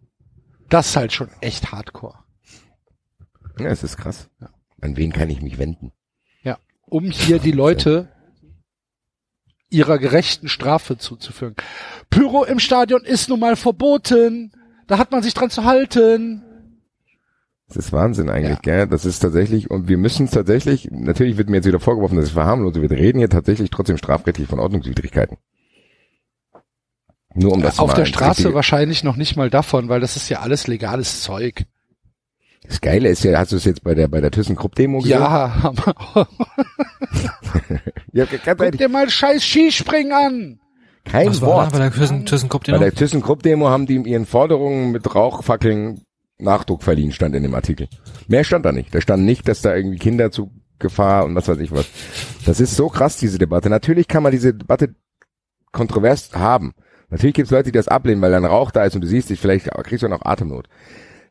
Speaker 2: Das ist halt schon echt hardcore.
Speaker 3: Ja, es ist krass. Ja. An wen kann ich mich wenden?
Speaker 2: Ja, um hier die Leute ihrer gerechten Strafe zuzuführen. Pyro im Stadion ist nun mal verboten. Da hat man sich dran zu halten.
Speaker 3: Das ist Wahnsinn eigentlich, ja. gell? Das ist tatsächlich, und wir müssen tatsächlich, natürlich wird mir jetzt wieder vorgeworfen, dass ich verharmlose, wir reden hier tatsächlich trotzdem strafrechtlich von Ordnungswidrigkeiten.
Speaker 2: Nur um das ja, Auf der Straße wahrscheinlich noch nicht mal davon, weil das ist ja alles legales Zeug.
Speaker 3: Das Geile ist ja, hast du es jetzt bei der bei der ThyssenKrupp-Demo
Speaker 2: gesehen? Ja, aber ja, Guck dir mal scheiß Skispringen an!
Speaker 3: Kein Was Wort.
Speaker 4: bei der ThyssenKrupp-Demo?
Speaker 3: Bei der ThyssenKrupp-Demo haben die ihren Forderungen mit Rauchfackeln Nachdruck verliehen, stand in dem Artikel. Mehr stand da nicht. Da stand nicht, dass da irgendwie Kinder zu Gefahr und was weiß ich was. Das ist so krass, diese Debatte. Natürlich kann man diese Debatte kontrovers haben. Natürlich gibt es Leute, die das ablehnen, weil dann Rauch da ist und du siehst dich, vielleicht kriegst du noch Atemnot.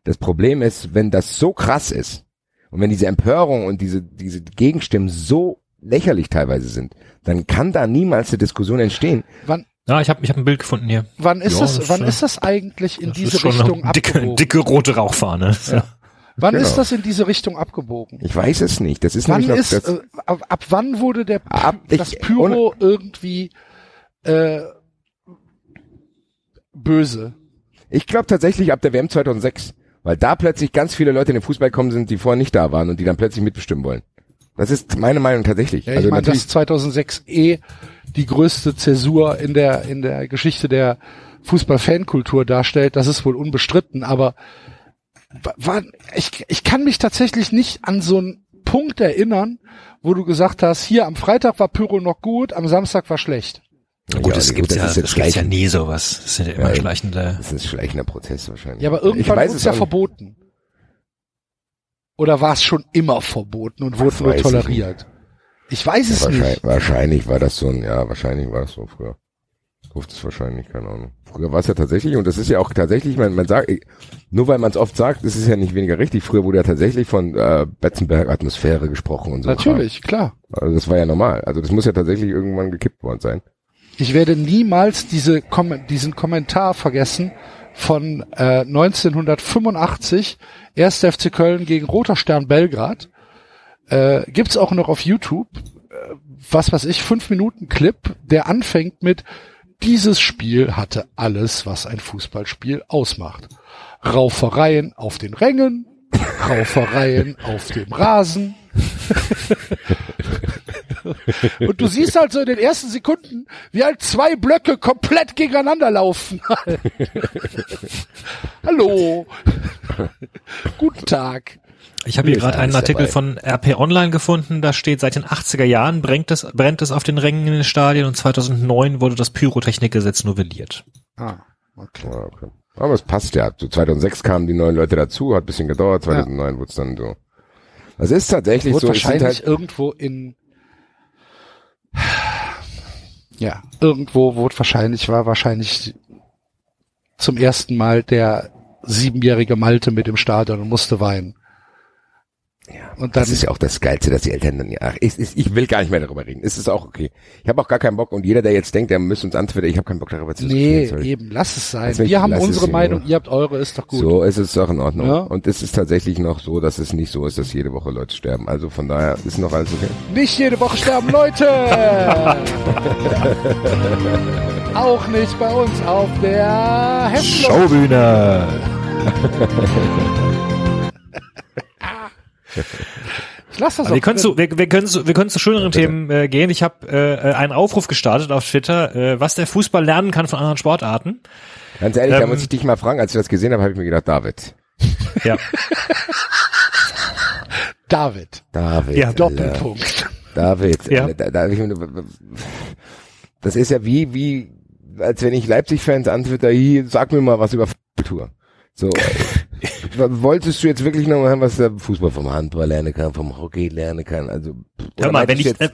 Speaker 3: Das Problem ist, wenn das so krass ist und wenn diese Empörung und diese, diese Gegenstimmen so lächerlich teilweise sind, dann kann da niemals eine Diskussion entstehen.
Speaker 4: Wann, ja, ich habe ich hab ein Bild gefunden hier.
Speaker 2: Wann ist ja, das, das, wann ist das eigentlich in diese Richtung
Speaker 4: dicke,
Speaker 2: abgebogen?
Speaker 4: Dicke rote Rauchfahne. Ja.
Speaker 2: Wann genau. ist das in diese Richtung abgebogen?
Speaker 3: Ich weiß es nicht. Das ist
Speaker 2: wann
Speaker 3: noch,
Speaker 2: ist,
Speaker 3: das,
Speaker 2: äh, ab, ab, wann wurde der ab, das ich, Pyro irgendwie äh, böse?
Speaker 3: Ich glaube tatsächlich ab der WM 2006, weil da plötzlich ganz viele Leute in den Fußball kommen sind, die vorher nicht da waren und die dann plötzlich mitbestimmen wollen. Das ist meine Meinung tatsächlich.
Speaker 2: Ja, ich also meine, dass 2006 eh die größte Zäsur in der in der Geschichte der Fußball-Fankultur darstellt, das ist wohl unbestritten. Aber war, ich, ich kann mich tatsächlich nicht an so einen Punkt erinnern, wo du gesagt hast, hier am Freitag war Pyro noch gut, am Samstag war schlecht.
Speaker 4: Ja, gut, es gibt ja, das gibt's ja nie sowas. Das sind ja immer ja, schleichende.
Speaker 3: Das ist ein schleichender Prozess wahrscheinlich.
Speaker 2: Ja, aber irgendwann wurde es ja verboten. Oder war es schon immer verboten und wurde nur toleriert? Ich, weiß es
Speaker 3: wahrscheinlich,
Speaker 2: nicht.
Speaker 3: Wahrscheinlich war das so ein, ja, wahrscheinlich war das so früher. Ruft es wahrscheinlich, keine Ahnung. Früher war es ja tatsächlich, und das ist ja auch tatsächlich, man, man sagt, nur weil man es oft sagt, ist es ja nicht weniger richtig. Früher wurde ja tatsächlich von äh, Betzenberg Atmosphäre gesprochen und so.
Speaker 2: Natürlich, klar.
Speaker 3: Also das war ja normal. Also das muss ja tatsächlich irgendwann gekippt worden sein.
Speaker 2: Ich werde niemals diese, diesen Kommentar vergessen von äh, 1985, 1. FC Köln gegen Roter Stern Belgrad. Äh, gibt's auch noch auf YouTube, äh, was weiß ich, fünf Minuten Clip, der anfängt mit dieses Spiel hatte alles, was ein Fußballspiel ausmacht. Raufereien auf den Rängen, Raufereien auf dem Rasen. Und du siehst halt so in den ersten Sekunden, wie halt zwei Blöcke komplett gegeneinander laufen. Hallo. Guten Tag.
Speaker 4: Ich habe hier gerade einen Artikel dabei. von RP Online gefunden, da steht, seit den 80er Jahren brennt es, brennt es auf den Rängen in den Stadien und 2009 wurde das Pyrotechnikgesetz novelliert.
Speaker 3: Ah, okay. Ah, okay. Aber es passt ja. So 2006 kamen die neuen Leute dazu, hat bisschen gedauert, 2009 ja. wurde es dann so. Das ist tatsächlich
Speaker 2: wurde
Speaker 3: so.
Speaker 2: Wahrscheinlich halt irgendwo in ja, irgendwo wurde wahrscheinlich, war wahrscheinlich zum ersten Mal der siebenjährige Malte mit im Stadion und musste weinen.
Speaker 3: Ja,
Speaker 2: Und dann-
Speaker 3: das ist ja auch das Geilste, dass die Eltern dann, ach, ich, ich, ich will gar nicht mehr darüber reden. Es ist auch okay. Ich habe auch gar keinen Bock und jeder, der jetzt denkt, der müsste uns antworten, ich habe keinen Bock darüber zu
Speaker 2: Nee,
Speaker 3: diskutieren. sorry.
Speaker 2: eben, lass es sein. Wir haben unsere
Speaker 3: in
Speaker 2: Meinung, ihr habt eure, ist doch gut.
Speaker 3: So ist es doch in Ordnung.
Speaker 2: Ja.
Speaker 3: Und es ist tatsächlich noch so, dass es nicht so ist, dass jede Woche Leute sterben. Also von daher ist noch alles okay.
Speaker 2: Nicht jede Woche sterben Leute! Auch nicht bei uns auf der Hesslo.
Speaker 4: Showbühne.
Speaker 2: Ich lass das
Speaker 4: Aber wir
Speaker 2: auch
Speaker 4: können zu, wir, wir können zu, wir können zu schöneren Themen äh, gehen. Ich habe äh, einen Aufruf gestartet auf Twitter, äh, was der Fußball lernen kann von anderen Sportarten.
Speaker 3: Ganz ehrlich, da
Speaker 4: Ähm,
Speaker 3: muss ich dich mal fragen, als ich das gesehen habe, habe ich mir gedacht, David.
Speaker 4: Ja.
Speaker 2: David.
Speaker 3: David.
Speaker 4: Ja,
Speaker 3: Alter.
Speaker 2: Doppelpunkt.
Speaker 3: David.
Speaker 4: Ja.
Speaker 3: Alter, Da, da, ich das ist ja wie, wie, als wenn ich Leipzig-Fans antwitter, sag mir mal was über Kultur. So, äh, wolltest du jetzt wirklich noch mal hören, was der Fußball vom Handball lernen kann, vom Hockey lernen kann? Also,
Speaker 4: Hör mal, wenn ich, äh,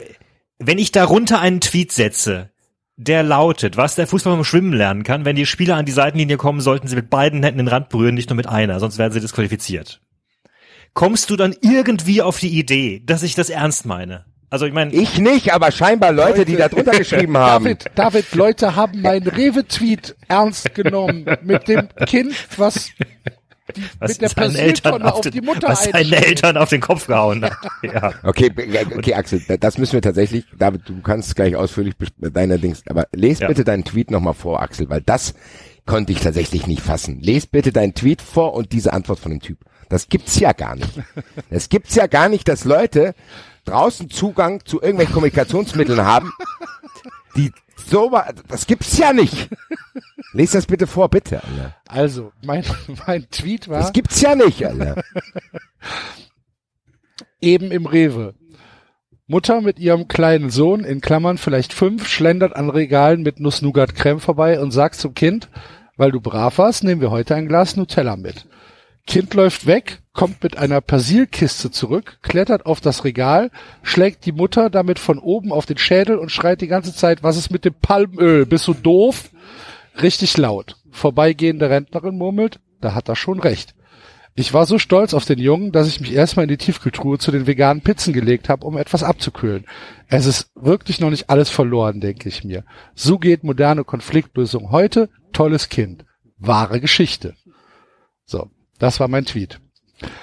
Speaker 4: wenn ich darunter einen Tweet setze, der lautet, was der Fußball vom Schwimmen lernen kann, wenn die Spieler an die Seitenlinie kommen, sollten sie mit beiden Händen den Rand berühren, nicht nur mit einer, sonst werden sie disqualifiziert. Kommst du dann irgendwie auf die Idee, dass ich das ernst meine? Also ich meine,
Speaker 3: ich nicht, aber scheinbar Leute, die da drunter geschrieben haben.
Speaker 2: David, David, Leute haben meinen Rewe-Tweet ernst genommen mit dem Kind, was
Speaker 4: was
Speaker 2: mit der
Speaker 4: seinen Eltern auf,
Speaker 2: auf
Speaker 4: den,
Speaker 2: die Mutter
Speaker 4: was seine
Speaker 2: einschlägt.
Speaker 4: Eltern auf den Kopf gehauen hat. Ja.
Speaker 3: Okay, b- okay, Axel, da- das müssen wir tatsächlich, David, du kannst gleich ausführlich bes- deine Dings, aber les
Speaker 4: Ja.
Speaker 3: bitte deinen Tweet nochmal vor, Axel, weil das konnte ich tatsächlich nicht fassen. Les bitte deinen Tweet vor und diese Antwort von dem Typ. Das gibt's ja gar nicht. Es gibt's ja gar nicht, dass Leute draußen Zugang zu irgendwelchen Kommunikationsmitteln haben, die so, das gibt's ja nicht. Les das bitte vor, bitte, Alter.
Speaker 2: Also, mein, mein Tweet war
Speaker 3: Das gibt's ja nicht, Alter.
Speaker 2: eben im Rewe. Mutter mit ihrem kleinen Sohn, in Klammern vielleicht fünf, schlendert an Regalen mit Nuss-Nougat-Creme vorbei und sagt zum Kind, weil du brav warst, nehmen wir heute ein Glas Nutella mit. Kind läuft weg, kommt mit einer Persilkiste zurück, klettert auf das Regal, schlägt die Mutter damit von oben auf den Schädel und schreit die ganze Zeit, was ist mit dem Palmöl? Bist du doof? Richtig laut. Vorbeigehende Rentnerin murmelt, da hat er schon recht. Ich war so stolz auf den Jungen, dass ich mich erstmal in die Tiefkühltruhe zu den veganen Pizzen gelegt habe, um etwas abzukühlen. Es ist wirklich noch nicht alles verloren, denke ich mir. So geht moderne Konfliktlösung heute. Tolles Kind. Wahre Geschichte. So, das war mein Tweet.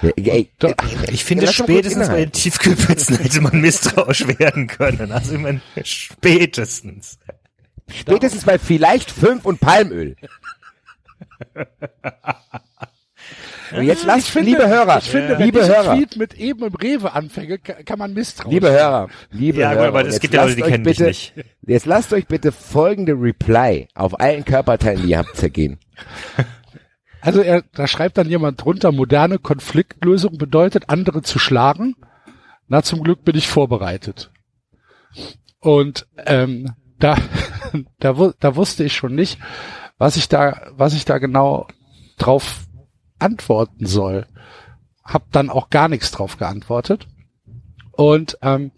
Speaker 3: Ja, ey,
Speaker 2: Da-
Speaker 4: Ich finde,
Speaker 3: kurz
Speaker 4: spätestens bei den. Tiefkühlpizzen hätte man misstrauisch werden können. Also ich meine, spätestens.
Speaker 3: Spätestens bei vielleicht fünf und Palmöl. Und jetzt lasst, liebe Hörer,
Speaker 2: ich finde, wenn
Speaker 3: liebe
Speaker 2: dieser
Speaker 3: Hörer,
Speaker 2: Tweet mit eben im Rewe anfängt, ka- kann man misstrauisch
Speaker 3: liebe Hörer, liebe
Speaker 4: Ja,
Speaker 3: Hörer,
Speaker 4: aber es
Speaker 3: jetzt
Speaker 4: gibt ja Leute, die kennen dich
Speaker 3: bitte,
Speaker 4: nicht.
Speaker 3: Jetzt lasst euch bitte folgende Reply auf allen Körperteilen, die ihr habt, zergehen.
Speaker 2: Also er, da schreibt dann jemand drunter, moderne Konfliktlösung bedeutet, andere zu schlagen. Na, zum Glück bin ich vorbereitet. Und ähm, da, da, da wusste ich schon nicht, was ich da, was ich da genau drauf antworten soll. Hab dann auch gar nichts drauf geantwortet. Und ähm,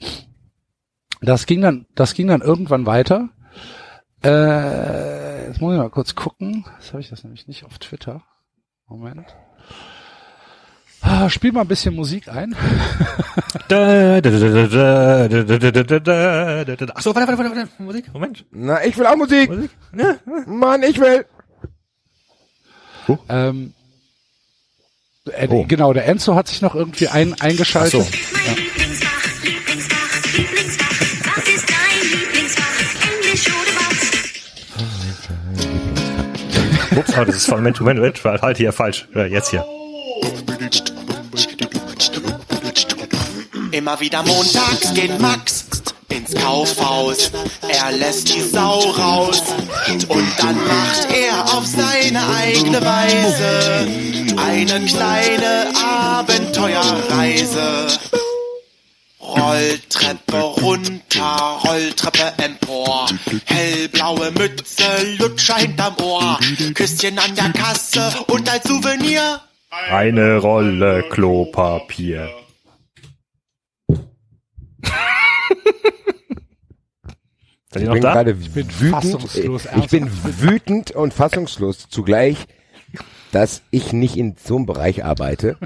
Speaker 2: das ging dann, das ging dann irgendwann weiter. Äh, jetzt muss ich mal kurz gucken. Jetzt habe ich das nämlich nicht auf Twitter. Moment. Ah, spiel mal ein bisschen Musik ein.
Speaker 4: Achso, warte, warte, warte, warte. Musik, Moment.
Speaker 3: Na, ich will auch Musik.
Speaker 4: Musik? Ja.
Speaker 3: Mann, ich will. Oh.
Speaker 2: Ähm, äh,
Speaker 3: oh.
Speaker 2: Genau, der Enzo hat sich noch irgendwie ein, eingeschaltet.
Speaker 4: Ach so.
Speaker 7: ja.
Speaker 4: Ups, oh, das ist von Moment, Moment, Moment, halt hier falsch. Ja, jetzt hier.
Speaker 8: Immer wieder montags geht Max ins Kaufhaus. Er lässt die Sau raus und dann macht er auf seine eigene Weise eine kleine Abenteuerreise. Rolltreppe runter, Rolltreppe empor. Hellblaue Mütze, Lutscher hinterm Ohr. Küsschen an der Kasse und als Souvenir
Speaker 4: Eine Rolle Klopapier. Seid ihr
Speaker 3: Ich
Speaker 4: noch da?
Speaker 3: gerade
Speaker 2: bin
Speaker 3: wütend. Ich bin wütend und fassungslos zugleich, dass ich nicht in so einem Bereich arbeite,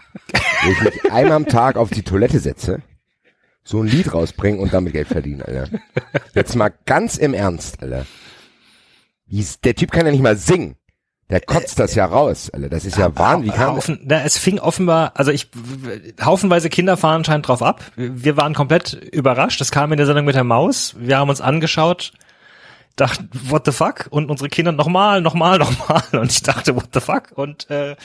Speaker 3: wo ich mich einmal am Tag auf die Toilette setze, so ein Lied rausbringe und damit Geld verdiene, Alter. Jetzt mal ganz im Ernst, Alter. Der Typ kann ja nicht mal singen. Der kotzt das ja raus, Alter. Das ist ja Wahnsinn. Wie kann
Speaker 4: Haufen, na, es fing offenbar, also ich, haufenweise Kinder fahren anscheinend drauf ab. Wir waren komplett überrascht. Das kam in der Sendung mit der Maus. Wir haben uns angeschaut, dachten, what the fuck? Und unsere Kinder nochmal, nochmal, nochmal. Und ich dachte, what the fuck? Und äh,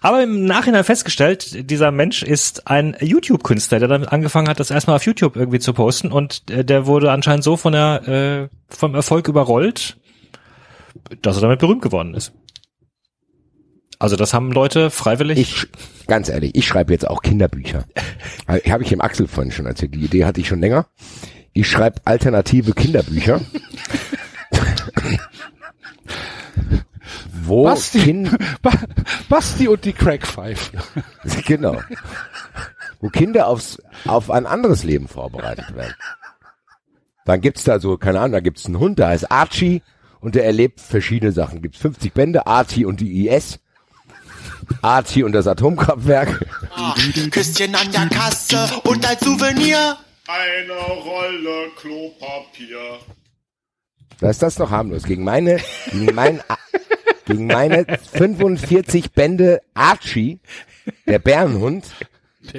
Speaker 4: aber im Nachhinein festgestellt, dieser Mensch ist ein YouTube-Künstler, der damit angefangen hat, das erstmal auf YouTube irgendwie zu posten. Und äh, der wurde anscheinend so von der, äh, vom Erfolg überrollt, dass er damit berühmt geworden ist. Also das haben Leute freiwillig.
Speaker 3: Ich, ganz ehrlich, ich schreibe jetzt auch Kinderbücher. Habe ich dem Axel vorhin schon erzählt. Die Idee hatte ich schon länger. Ich schreibe alternative Kinderbücher. Wo
Speaker 2: Basti,
Speaker 3: Kind,
Speaker 2: Ba- Basti und die Crackpfeifen.
Speaker 3: genau. Wo Kinder aufs, auf ein anderes Leben vorbereitet werden. Dann gibt's da so, keine Ahnung, da gibt's einen Hund, der heißt Archie und der erlebt verschiedene Sachen. Gibt's 50 Bände, Archie und die IS. Archie und das Atomkraftwerk.
Speaker 8: Ah, Küsschen an der Kasse und als Souvenir
Speaker 9: Eine Rolle Klopapier.
Speaker 3: Da ist das noch harmlos. Gegen meine, gegen mein, gegen meine 45 Bände Archie, der Bärenhund,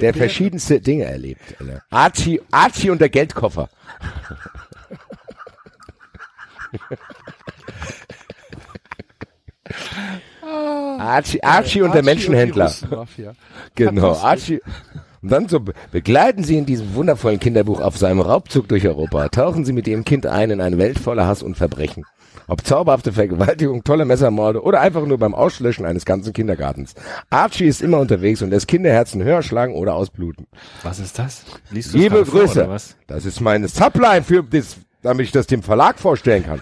Speaker 3: der verschiedenste Dinge erlebt. Alter. Archie, Archie und der Geldkoffer. Archie, Archie und der Menschenhändler. Genau. Archie. Und dann so be- begleiten Sie in diesem wundervollen Kinderbuch auf seinem Raubzug durch Europa. Tauchen Sie mit Ihrem Kind ein in eine Welt voller Hass und Verbrechen. Ob zauberhafte Vergewaltigung, tolle Messermorde oder einfach nur beim Auslöschen eines ganzen Kindergartens. Archie ist immer unterwegs und lässt Kinderherzen höher schlagen oder ausbluten.
Speaker 4: Was ist das? Liest
Speaker 3: Liebe
Speaker 4: vor,
Speaker 3: Grüße.
Speaker 4: was?
Speaker 3: Das ist meine Subline für das, damit ich das dem Verlag vorstellen kann.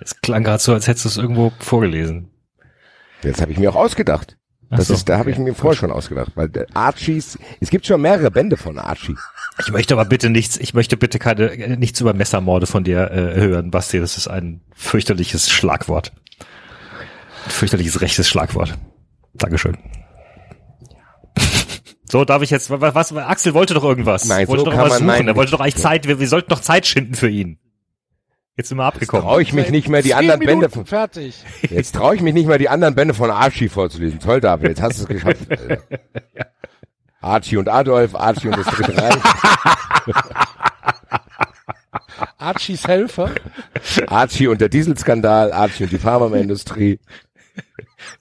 Speaker 4: Es klang gerade so, als hättest du es irgendwo vorgelesen.
Speaker 3: Jetzt habe ich mir auch ausgedacht.
Speaker 4: Ach
Speaker 3: Das
Speaker 4: so,
Speaker 3: ist, da habe ich
Speaker 4: okay.
Speaker 3: mir vorher schon ausgedacht, weil Archies, es gibt schon mehrere Bände von Archie.
Speaker 4: Ich möchte aber bitte nichts, ich möchte bitte keine, nichts über Messermorde von dir äh, hören, Basti. Das ist ein fürchterliches Schlagwort. Ein fürchterliches rechtes Schlagwort. Dankeschön. So, darf ich jetzt, was, was Axel wollte doch irgendwas.
Speaker 3: Nein, so
Speaker 4: wollte doch
Speaker 3: kann
Speaker 4: was
Speaker 3: man
Speaker 4: suchen. Er wollte doch eigentlich Zeit, wir, wir sollten doch Zeit schinden für ihn. Jetzt sind wir abgekommen.
Speaker 3: Traue ich mich nicht mehr die anderen Bände
Speaker 2: Minuten
Speaker 3: von,
Speaker 2: fertig.
Speaker 3: jetzt traue ich mich nicht mehr die anderen Bände von Archie vorzulesen. Toll, David, jetzt hast du es geschafft. Alter. Archie und Adolf, Archie und das Dritte Reich,
Speaker 2: Archies Helfer.
Speaker 3: Archie und der Dieselskandal, Archie und die Pharmaindustrie.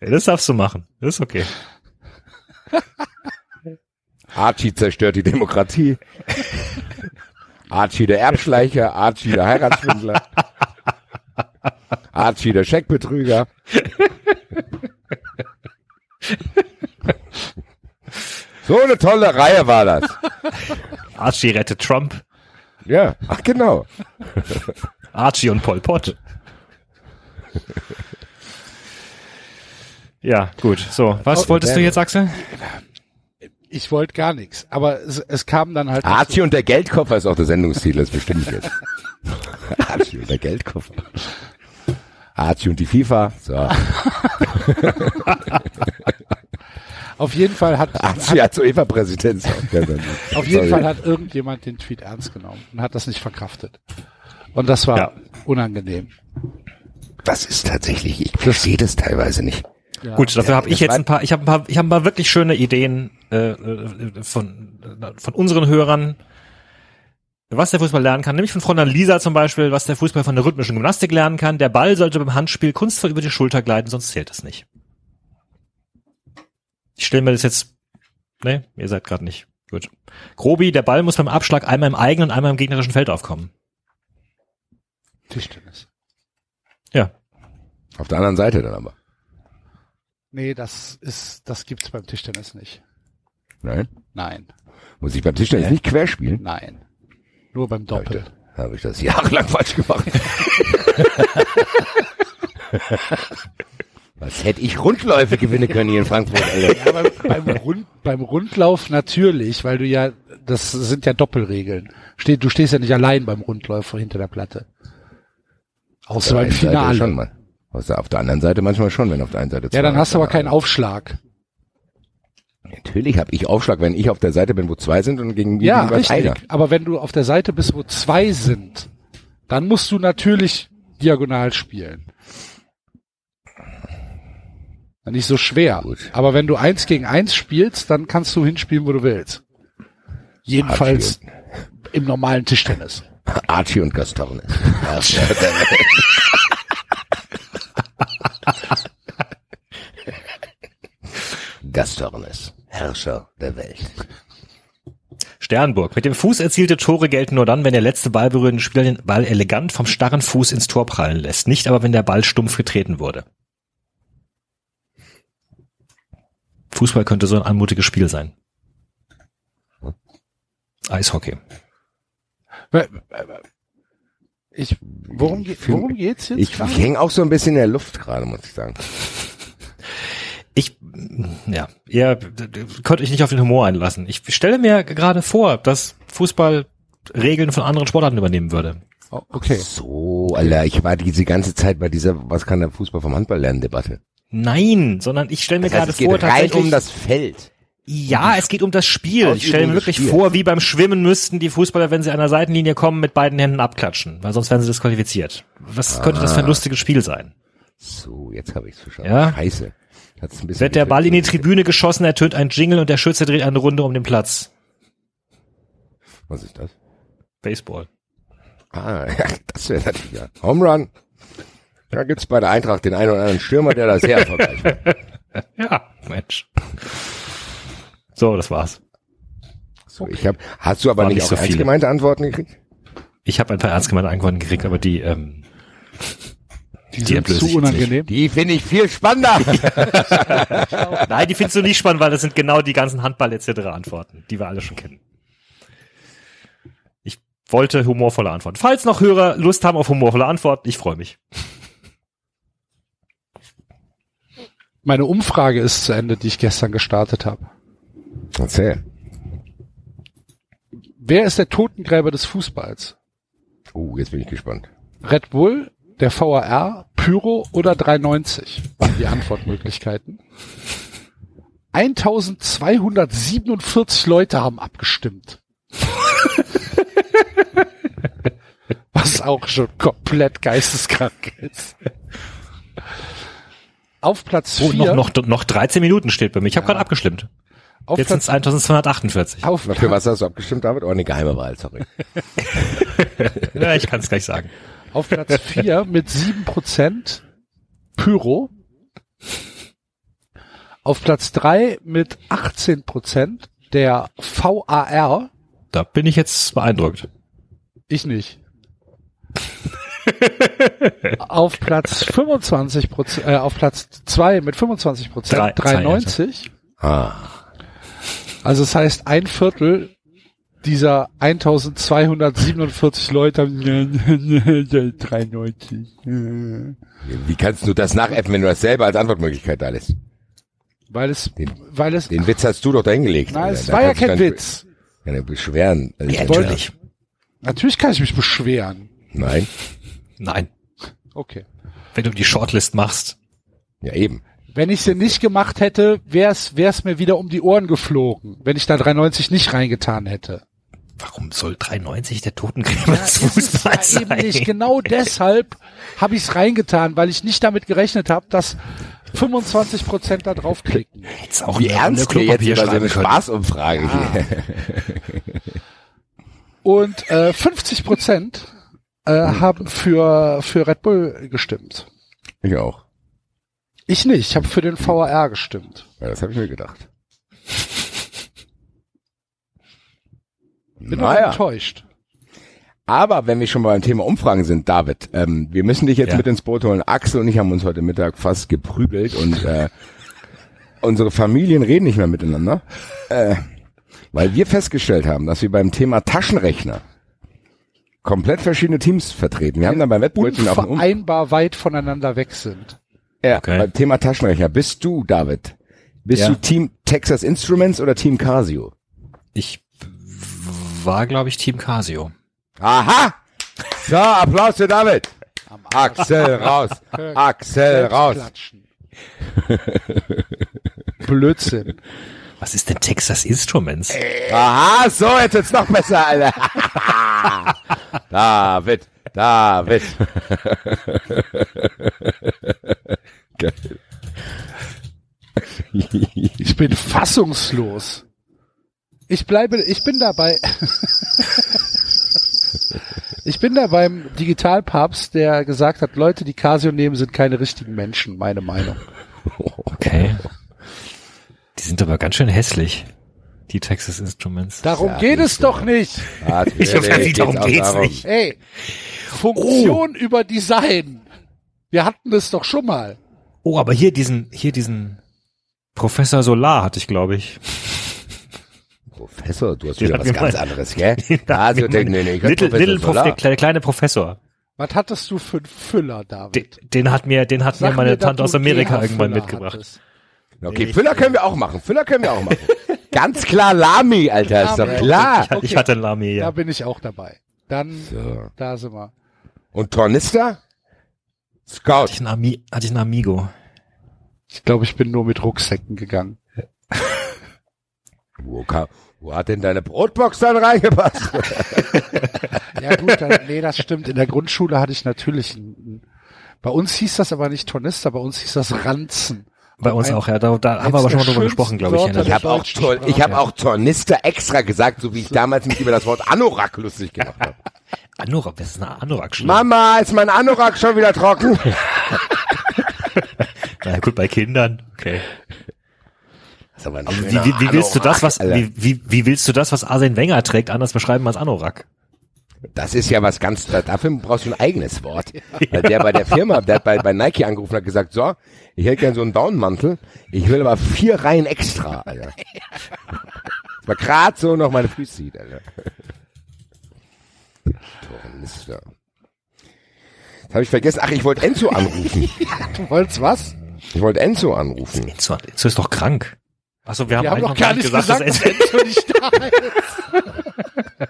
Speaker 4: Ja, das darfst du machen. Das ist okay.
Speaker 3: Archie zerstört die Demokratie. Archie der Erbschleicher, Archie der Heiratsschwindler. Archie der Scheckbetrüger. So eine tolle Reihe war das.
Speaker 4: Archie rettet Trump.
Speaker 3: Ja, ach genau.
Speaker 4: Archie und Pol Pot. Ja, gut. So, was
Speaker 2: Oh,
Speaker 4: wolltest du jetzt, Axel?
Speaker 2: Ich wollte gar nichts. Aber es, es kam dann halt.
Speaker 3: Archie und der Geldkoffer ist auch der Sendungstitel, das bestimme ich jetzt. Archie und der Geldkoffer. Archie und die FIFA. So.
Speaker 2: Auf jeden Fall hat,
Speaker 3: Archie als UEFA-Präsident.
Speaker 2: auf jeden Fall hat irgendjemand den Tweet ernst genommen und hat das nicht verkraftet. Und das war
Speaker 4: Ja.
Speaker 2: unangenehm.
Speaker 3: Das ist tatsächlich, ich verstehe das teilweise nicht.
Speaker 2: Ja.
Speaker 4: Gut, dafür
Speaker 3: Ja,
Speaker 4: habe ich
Speaker 3: das
Speaker 4: jetzt ein paar, ich habe ein paar, ich habe ein paar wirklich schöne Ideen äh, äh, von von unseren Hörern, was der Fußball lernen kann. Nämlich von Fräulein Lisa zum Beispiel, was der Fußball von der rhythmischen Gymnastik lernen kann. Der Ball sollte beim Handspiel kunstvoll über die Schulter gleiten, sonst zählt es nicht. Ich stelle mir das jetzt, ne, ihr seid gerade nicht. Gut. Grobi, der Ball muss beim Abschlag einmal im eigenen und einmal im gegnerischen Feld aufkommen.
Speaker 2: Tischtennis.
Speaker 4: Ja.
Speaker 3: Auf der anderen Seite dann aber.
Speaker 2: Nee, das ist, das gibt's beim Tischtennis nicht.
Speaker 3: Nein?
Speaker 2: Nein,
Speaker 3: Muss ich beim Tischtennis nicht quer spielen?
Speaker 2: nein. Nur beim Doppel.
Speaker 3: Habe ich das jahrelang falsch gemacht. Was hätte ich Rundläufe gewinnen können hier in Frankfurt, Alter.
Speaker 2: Ja, beim, beim, Rund, beim Rundlauf natürlich, weil du ja, das sind ja Doppelregeln. Steh, du stehst ja nicht allein beim Rundläufer hinter der Platte. Außer beim Finale.
Speaker 3: Mal. Auf der, anderen Seite manchmal schon, wenn auf der einen Seite
Speaker 2: Ja, dann
Speaker 3: zwei-
Speaker 2: hast du aber keinen Aufschlag.
Speaker 3: Natürlich habe ich Aufschlag, wenn ich auf der Seite bin, wo zwei sind und gegen
Speaker 2: Ja,
Speaker 3: gegenüber
Speaker 2: richtig.
Speaker 3: einer.
Speaker 2: Aber wenn du auf der Seite bist, wo zwei sind, dann musst du natürlich diagonal spielen. Nicht so schwer.
Speaker 3: Gut.
Speaker 2: Aber wenn du eins gegen eins spielst, dann kannst du hinspielen, wo du willst. Jedenfalls im normalen Tischtennis.
Speaker 3: Archie und Gastorne. Gastornes, Herrscher der Welt.
Speaker 4: Sternburg. Mit dem Fuß erzielte Tore gelten nur dann, wenn der letzte ballberührende Spieler den Ball elegant vom starren Fuß ins Tor prallen lässt. Nicht aber, wenn der Ball stumpf getreten wurde. Fußball könnte so ein anmutiges Spiel sein. Eishockey.
Speaker 2: Ich, worum, ge worum geht's jetzt?
Speaker 3: Ich, ich hänge auch so ein bisschen in der Luft gerade, muss ich sagen.
Speaker 4: Ich, ja, ihr könnt euch nicht auf den Humor einlassen. Ich stelle mir gerade vor, dass Fußball Regeln von anderen Sportarten übernehmen würde.
Speaker 2: Oh, okay.
Speaker 3: So, Alter, ich war diese ganze Zeit bei dieser, was kann der Fußball vom Handball lernen, Debatte.
Speaker 4: Nein, sondern ich stelle mir
Speaker 3: Das heißt,
Speaker 4: gerade
Speaker 3: es geht
Speaker 4: vor,
Speaker 3: rein
Speaker 4: tatsächlich.
Speaker 3: um das Feld.
Speaker 4: Ja, es geht um das Spiel. Ich stelle mir wirklich
Speaker 3: Spiels.
Speaker 4: vor, wie beim Schwimmen müssten die Fußballer, wenn sie an der Seitenlinie kommen, mit beiden Händen abklatschen, weil sonst werden sie disqualifiziert. Was könnte das für ein lustiges Spiel sein?
Speaker 3: So, jetzt habe ich's verstanden.
Speaker 4: Ja.
Speaker 3: Scheiße. Hat's ein bisschen
Speaker 4: Wird der Ball in die. Tribüne geschossen, ertönt ein Jingle und der Schütze dreht eine Runde um den Platz.
Speaker 3: Was ist das?
Speaker 4: Baseball.
Speaker 3: Ah, ja, das wäre natürlich ja. Home Run. Da gibt's bei der Eintracht den einen oder anderen Stürmer, der da sehr erfolgreich war.
Speaker 4: Ja, Mensch. So, das war's.
Speaker 3: So, ich hab, hast du aber
Speaker 4: War
Speaker 3: nicht,
Speaker 4: nicht
Speaker 3: auch
Speaker 4: so
Speaker 3: ernst
Speaker 4: viele.
Speaker 3: gemeinte Antworten gekriegt?
Speaker 4: Ich habe ein paar ernst gemeinte Antworten gekriegt, aber die, ähm,
Speaker 2: Die
Speaker 4: Die
Speaker 2: sind zu unangenehm.
Speaker 3: Die finde ich viel spannender.
Speaker 4: nein, die findest du nicht spannend, weil das sind genau die ganzen Handball etc. Antworten, die wir alle schon kennen. Ich wollte humorvolle Antworten. Falls noch Hörer Lust haben auf humorvolle Antworten, ich freue mich.
Speaker 2: Meine Umfrage ist zu Ende, die ich gestern gestartet habe.
Speaker 3: Erzähl.
Speaker 2: Wer ist der Totengräber des Fußballs?
Speaker 3: Uh, jetzt bin ich gespannt.
Speaker 2: Red Bull, der VAR, Pyro oder 390 waren die Antwortmöglichkeiten. 1247 Leute haben abgestimmt. Was auch schon komplett geisteskrank ist. Auf Platz
Speaker 4: Oh,
Speaker 2: 4.
Speaker 4: noch, noch, noch 13 Minuten steht bei mir. Ich habe gerade abgestimmt.
Speaker 2: Auf,
Speaker 4: Jetzt sind
Speaker 2: Platz,
Speaker 4: es 1248.
Speaker 2: auf,
Speaker 3: Na, für was hast du abgestimmt, David? Oh, eine geheime Wahl, sorry.
Speaker 4: Ja, ich kann es gleich sagen.
Speaker 2: auf Platz 4 mit 7% Pyro. Auf Platz 3 mit 18% der VAR.
Speaker 4: Da bin ich jetzt beeindruckt.
Speaker 2: Ich nicht. auf Platz 25 äh, auf Platz 2 mit 25
Speaker 4: Drei-
Speaker 2: 93.
Speaker 3: Ah,
Speaker 2: Also das heißt, ein Viertel dieser 1247 Leute haben 93.
Speaker 3: wie kannst du das nachäffen, wenn du das selber als Antwortmöglichkeit da lässt?
Speaker 2: Weil es,
Speaker 3: Den-
Speaker 2: weil es,
Speaker 3: Den Witz hast du doch da hingelegt.
Speaker 2: nein, es
Speaker 3: Da
Speaker 2: war ja kein Witz.
Speaker 3: Ja, beschweren. Also,
Speaker 4: Ja,
Speaker 3: ich-
Speaker 4: natürlich.
Speaker 2: Natürlich kann ich mich beschweren.
Speaker 3: Nein.
Speaker 4: Nein.
Speaker 2: Okay.
Speaker 4: Wenn du die Shortlist machst.
Speaker 3: Ja, eben.
Speaker 2: Wenn ich sie nicht gemacht hätte, wär's, wär's mir wieder um die Ohren geflogen, wenn ich da 390 nicht reingetan hätte.
Speaker 4: Warum soll 93 der Totengräber des
Speaker 2: ist es
Speaker 4: Fußballs
Speaker 2: ja eben
Speaker 4: sein?
Speaker 2: nicht. Genau deshalb habe ich es reingetan, weil ich nicht damit gerechnet habe, dass 25 Prozent da draufklicken.
Speaker 4: Jetzt auch
Speaker 3: Wie
Speaker 4: eine
Speaker 3: ernst wir jetzt über so eine. Spaßumfrage hier.
Speaker 2: Und äh, 50 Prozent äh, haben für für Red Bull gestimmt.
Speaker 3: Ich auch.
Speaker 2: Ich nicht. Ich habe für den VAR gestimmt.
Speaker 3: Ja, das habe ich mir gedacht.
Speaker 2: Bin auch
Speaker 3: Naja.
Speaker 2: enttäuscht.
Speaker 3: Aber wenn wir schon beim Thema Umfragen sind, David, ähm, wir müssen dich jetzt
Speaker 4: Ja.
Speaker 3: mit ins Boot holen. Axel und ich haben uns heute Mittag fast geprügelt und äh, unsere Familien reden nicht mehr miteinander, äh, weil wir festgestellt haben, dass wir beim Thema Taschenrechner komplett verschiedene Teams vertreten. Wir haben dann beim Wettbrötchen Um
Speaker 2: Unvereinbar weit voneinander weg sind.
Speaker 3: Ja,
Speaker 4: Okay.
Speaker 3: Thema Taschenrechner. Bist du, David, bist
Speaker 4: Ja.
Speaker 3: du Team Texas Instruments oder Team Casio?
Speaker 4: Ich war, glaube ich, Team Casio.
Speaker 3: Aha! So, Applaus für David. Axel raus. Axel raus.
Speaker 2: Blödsinn.
Speaker 4: Was ist denn Texas Instruments?
Speaker 3: Aha, so, jetzt wird's noch besser, Alter. David, David. Geil.
Speaker 2: Ich bin fassungslos. Ich bleibe, ich bin dabei. ich bin da beim Digitalpapst, der gesagt hat, Leute, die Casio nehmen, sind keine richtigen Menschen, meine Meinung.
Speaker 4: Okay. Die sind aber ganz schön hässlich, die Texas Instruments.
Speaker 2: Darum
Speaker 3: Ja,
Speaker 2: geht es doch nicht.
Speaker 4: Ich hoffe,
Speaker 3: Natürlich
Speaker 4: darum geht's
Speaker 3: darum.
Speaker 4: nicht.
Speaker 2: Ey, Funktion über Design. Wir hatten das doch schon mal.
Speaker 4: Oh, aber hier diesen, hier diesen Professor Solar hatte ich, glaube ich.
Speaker 3: Professor, du hast
Speaker 4: Den
Speaker 3: wieder was ganz
Speaker 4: mein-
Speaker 3: anderes, gell?
Speaker 4: Da
Speaker 3: Also,
Speaker 4: hat mir
Speaker 3: nee, nee, ich
Speaker 4: Little,
Speaker 3: Professor
Speaker 4: Little Prof,
Speaker 3: Solar.
Speaker 4: der, kleine, kleine Professor.
Speaker 2: Was hattest du für einen Füller, David?
Speaker 4: Den, den hat mir, den hat
Speaker 2: Sag
Speaker 4: mir meine
Speaker 2: mir,
Speaker 4: Tante aus Amerika irgendwann
Speaker 2: Füller
Speaker 4: mitgebracht.
Speaker 2: hattest.
Speaker 3: Okay, Füller können wir auch machen. Füller können wir auch machen. Ganz klar Lami, Alter, ist doch
Speaker 2: Lami,
Speaker 3: klar.
Speaker 4: Ich, hatte- ich hatte einen Lamy,
Speaker 2: Da
Speaker 4: ja.
Speaker 2: bin ich auch dabei. Dann,
Speaker 3: So.
Speaker 2: da sind wir.
Speaker 3: Und Tornister? Scout.
Speaker 4: Hatte ich einen, Ami, hatte ich einen Amigo.
Speaker 2: Ich glaube, ich bin nur mit Rucksäcken gegangen.
Speaker 3: Wo, ka- wo hat denn deine Brotbox dann reingepasst?
Speaker 2: Ja gut, dann, nee, das stimmt. In der Grundschule hatte ich natürlich einen, bei uns hieß das aber nicht Tornister, bei uns hieß das Ranzen.
Speaker 4: Bei uns
Speaker 2: Ein-
Speaker 4: auch, ja. Da, da haben wir aber schon mal drüber gesprochen, glaube ich.
Speaker 3: Ich habe auch, ich hab auch Tornister extra gesagt, so wie ich damals mich über das Wort Anorak lustig gemacht habe.
Speaker 4: Anorak, das ist eine anorak -Schule.
Speaker 3: Mama, ist mein Anorak schon wieder trocken?
Speaker 4: Na gut, bei Kindern. Okay.
Speaker 3: Das aber
Speaker 4: wie, wie, wie willst du das, was, wie, wie, wie willst du das, was Arsene Wenger trägt, anders beschreiben als Anorak?
Speaker 3: Das ist ja was ganz, da- dafür brauchst du ein eigenes Wort. Weil der bei der Firma, der hat bei, bei Nike angerufen und hat gesagt, so, ich hätte gern so einen Downmantel, ich will aber vier Reihen extra, Alter. Das war grad so noch meine Füße sieht, Alter. Tornister. Das habe ich vergessen. Ach, ich wollte Enzo anrufen.
Speaker 2: Du wolltest was?
Speaker 3: Ich wollte Enzo anrufen.
Speaker 4: Enzo, Enzo ist doch krank. Achso, wir haben,
Speaker 2: Wir haben
Speaker 4: eigentlich
Speaker 2: noch gar nicht gesagt, dass
Speaker 4: dass
Speaker 2: Enzo nicht da ist.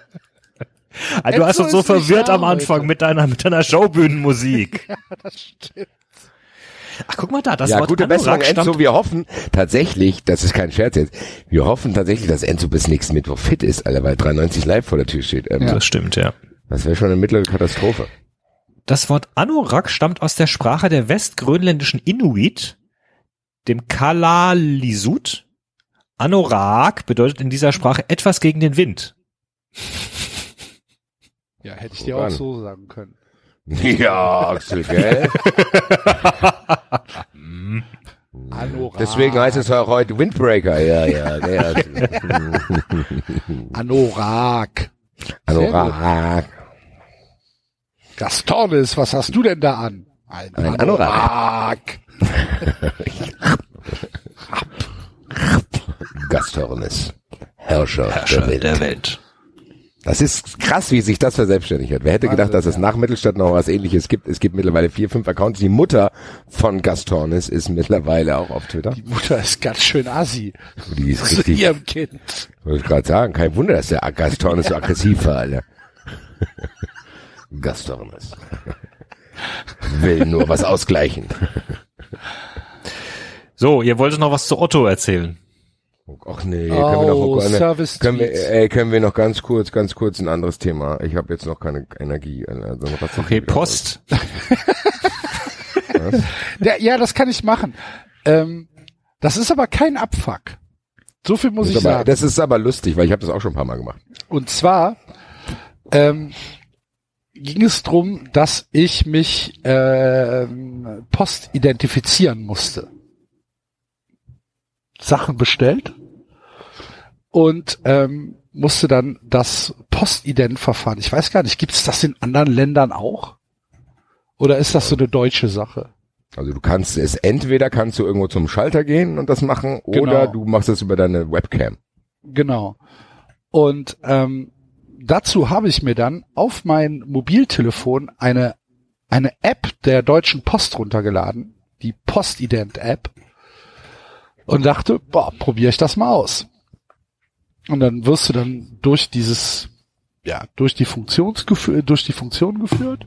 Speaker 4: Ah, du hast uns so verwirrt am Anfang
Speaker 2: heute.
Speaker 4: mit deiner, mit deiner Showbühnenmusik.
Speaker 2: Das stimmt.
Speaker 4: Ach, guck mal da, das
Speaker 3: ja,
Speaker 4: Wort
Speaker 3: gute Besserung,
Speaker 4: stammt,
Speaker 3: Enzo. Wir hoffen tatsächlich, das ist kein Scherz jetzt, wir hoffen tatsächlich, dass Enzo bis nächsten Mittwoch fit ist, Alter, weil 93 live vor der Tür steht. Ähm,
Speaker 4: Das stimmt, ja.
Speaker 3: Das wäre schon eine mittlere Katastrophe.
Speaker 4: Das Wort Anorak stammt aus der Sprache der westgrönländischen Inuit, dem Kalalisut. Anorak bedeutet in dieser Sprache etwas gegen den Wind.
Speaker 2: Ja, hätte ich dir auch so sagen können.
Speaker 3: Ja, Axel, gell?
Speaker 2: Anorak.
Speaker 3: Deswegen heißt es auch heute Windbreaker. Ja, ja, der.
Speaker 2: Anorak.
Speaker 3: Anorak.
Speaker 2: Gastonis, was hast du denn da an? Ein,
Speaker 3: Ein Anorak. Gasthörnis. Herrscher, der Welt.
Speaker 4: der Welt.
Speaker 3: Das ist krass, wie sich das verselbstständigt hat. Wer hätte gedacht, dass es nach Mittelstadt noch was ähnliches gibt? Es gibt mittlerweile vier, fünf Accounts. Die Mutter von Gastornis ist mittlerweile auch auf Twitter.
Speaker 2: Die Mutter ist ganz schön assi.
Speaker 3: Die ist
Speaker 2: Zu
Speaker 3: richtig,
Speaker 2: ihrem Kind.
Speaker 3: wollte ich gerade sagen, kein Wunder, dass der Gastornis so aggressiv war, Alter. Gastornis. Will nur was ausgleichen.
Speaker 4: So, ihr wolltet noch was zu Otto erzählen.
Speaker 3: Ach nee, können wir noch
Speaker 2: Oh,
Speaker 3: können wir,
Speaker 2: Service
Speaker 3: können wir, ey, können wir noch ganz kurz, ganz kurz ein anderes Thema. Ich habe jetzt noch keine Energie. Also
Speaker 4: Okay, Post.
Speaker 2: Der, ja, das kann ich machen. Ähm, das ist aber kein Abfuck. So viel muss
Speaker 3: Das
Speaker 2: ich
Speaker 3: aber,
Speaker 2: sagen.
Speaker 3: das ist aber lustig, weil ich habe das auch schon ein paar Mal gemacht.
Speaker 2: Und zwar ähm, ging es drum, dass ich mich ähm, Post identifizieren musste. Sachen bestellt und ähm, musste dann das Postident-Verfahren. Ich weiß gar nicht, gibt es das in anderen Ländern auch? Oder ist das so eine deutsche Sache?
Speaker 3: Also du kannst es entweder kannst du irgendwo zum Schalter gehen und das machen
Speaker 2: Genau.
Speaker 3: oder du machst es über deine Webcam.
Speaker 2: Genau. Und ähm, dazu habe ich mir dann auf mein Mobiltelefon eine eine App der Deutschen Post runtergeladen, die Postident-App, und dachte, boah, probiere ich das mal aus. Und dann wirst du dann durch dieses, ja, durch die Funktionsgefühl, durch die Funktion geführt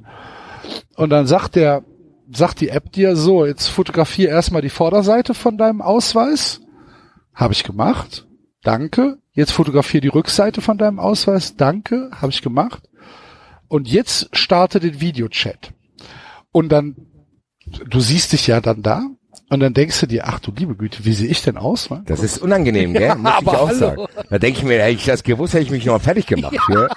Speaker 2: Und dann sagt der, sagt die App dir so, jetzt fotografier erstmal die Vorderseite von deinem Ausweis. Habe ich gemacht. Danke. Jetzt fotografier die Rückseite von deinem Ausweis. Danke. Habe ich gemacht. Und jetzt starte den Videochat. Und dann, du siehst dich ja dann da. Und dann denkst du dir, ach du liebe Güte, wie sehe ich denn aus? wa?
Speaker 3: Das ist unangenehm, gell?
Speaker 2: Ja,
Speaker 3: Muss ich
Speaker 2: aber
Speaker 3: auch
Speaker 2: hallo.
Speaker 3: sagen. Da denke ich mir, hätte ich das gewusst, hätte ich mich noch fertig gemacht. Ja.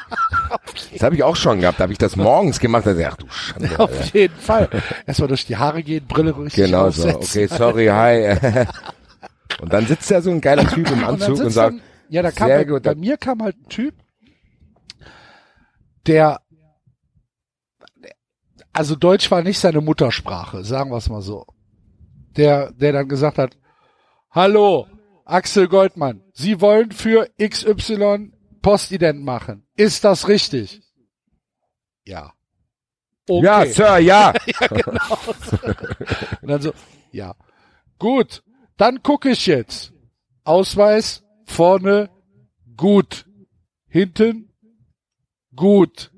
Speaker 3: Das habe ich auch schon gehabt. Da habe ich das morgens gemacht. Da ich, ach du Schande. Alter.
Speaker 2: Auf jeden Fall. Erstmal durch die Haare gehen, Brille richtig
Speaker 3: Genau so. Okay, sorry, hi. Und dann sitzt da so ein geiler Typ im
Speaker 2: Und
Speaker 3: Anzug und,
Speaker 2: sitzt
Speaker 3: sagt,
Speaker 2: dann, ja, da kam bei,
Speaker 3: gut.
Speaker 2: bei mir kam halt ein Typ, der, also Deutsch war nicht seine Muttersprache, sagen wir es mal so. Der, der dann gesagt hat, hallo, Axel Goldmann, Sie wollen für XY Postident machen. Ist das richtig? Ja. Okay.
Speaker 3: ja, Sir, ja.
Speaker 2: Und dann so, ja. Gut, dann gucke ich jetzt. Ausweis vorne gut. Hinten gut.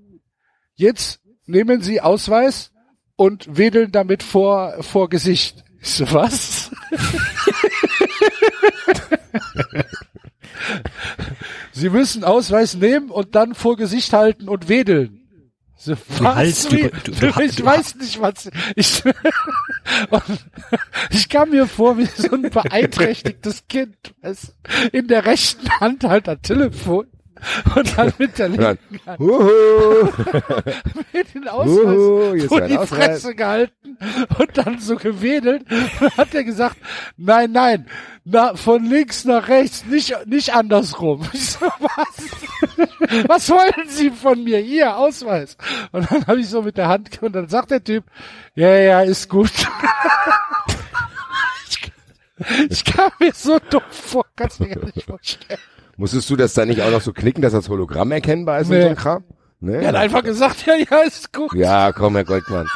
Speaker 2: Jetzt nehmen Sie Ausweis und wedeln damit vor, vor Gesicht. So, was? Sie müssen Ausweis nehmen und dann vor Gesicht halten und wedeln. So, was?
Speaker 4: du- du- du-
Speaker 2: ich
Speaker 4: du-
Speaker 2: weiß nicht, was ich, ich kam mir vor wie so ein beeinträchtigtes Kind, das in der rechten Hand halt ein Telefon und dann mit der
Speaker 3: Und
Speaker 2: linken Hand mit den Ausweis vor
Speaker 3: mein
Speaker 2: die
Speaker 3: Ausweis.
Speaker 2: Fresse gehalten und dann so gewedelt. Und dann hat er gesagt, nein, nein, na, von links nach rechts, nicht, nicht andersrum. Ich so, was? Was wollen Sie von mir? Hier, Ausweis. Und dann habe ich so mit der Hand, und dann sagt der Typ, ja, ja, ist gut. ich, kam mir so doof vor, kannst du mir gar nicht vorstellen.
Speaker 3: Musstest du das dann nicht auch noch so klicken, dass das Hologramm erkennbar ist und
Speaker 2: Nee.
Speaker 3: so ein Kram? Nee?
Speaker 2: Er hat einfach gesagt, ja, ja, ist gut.
Speaker 3: ja, komm, Herr Goldmann.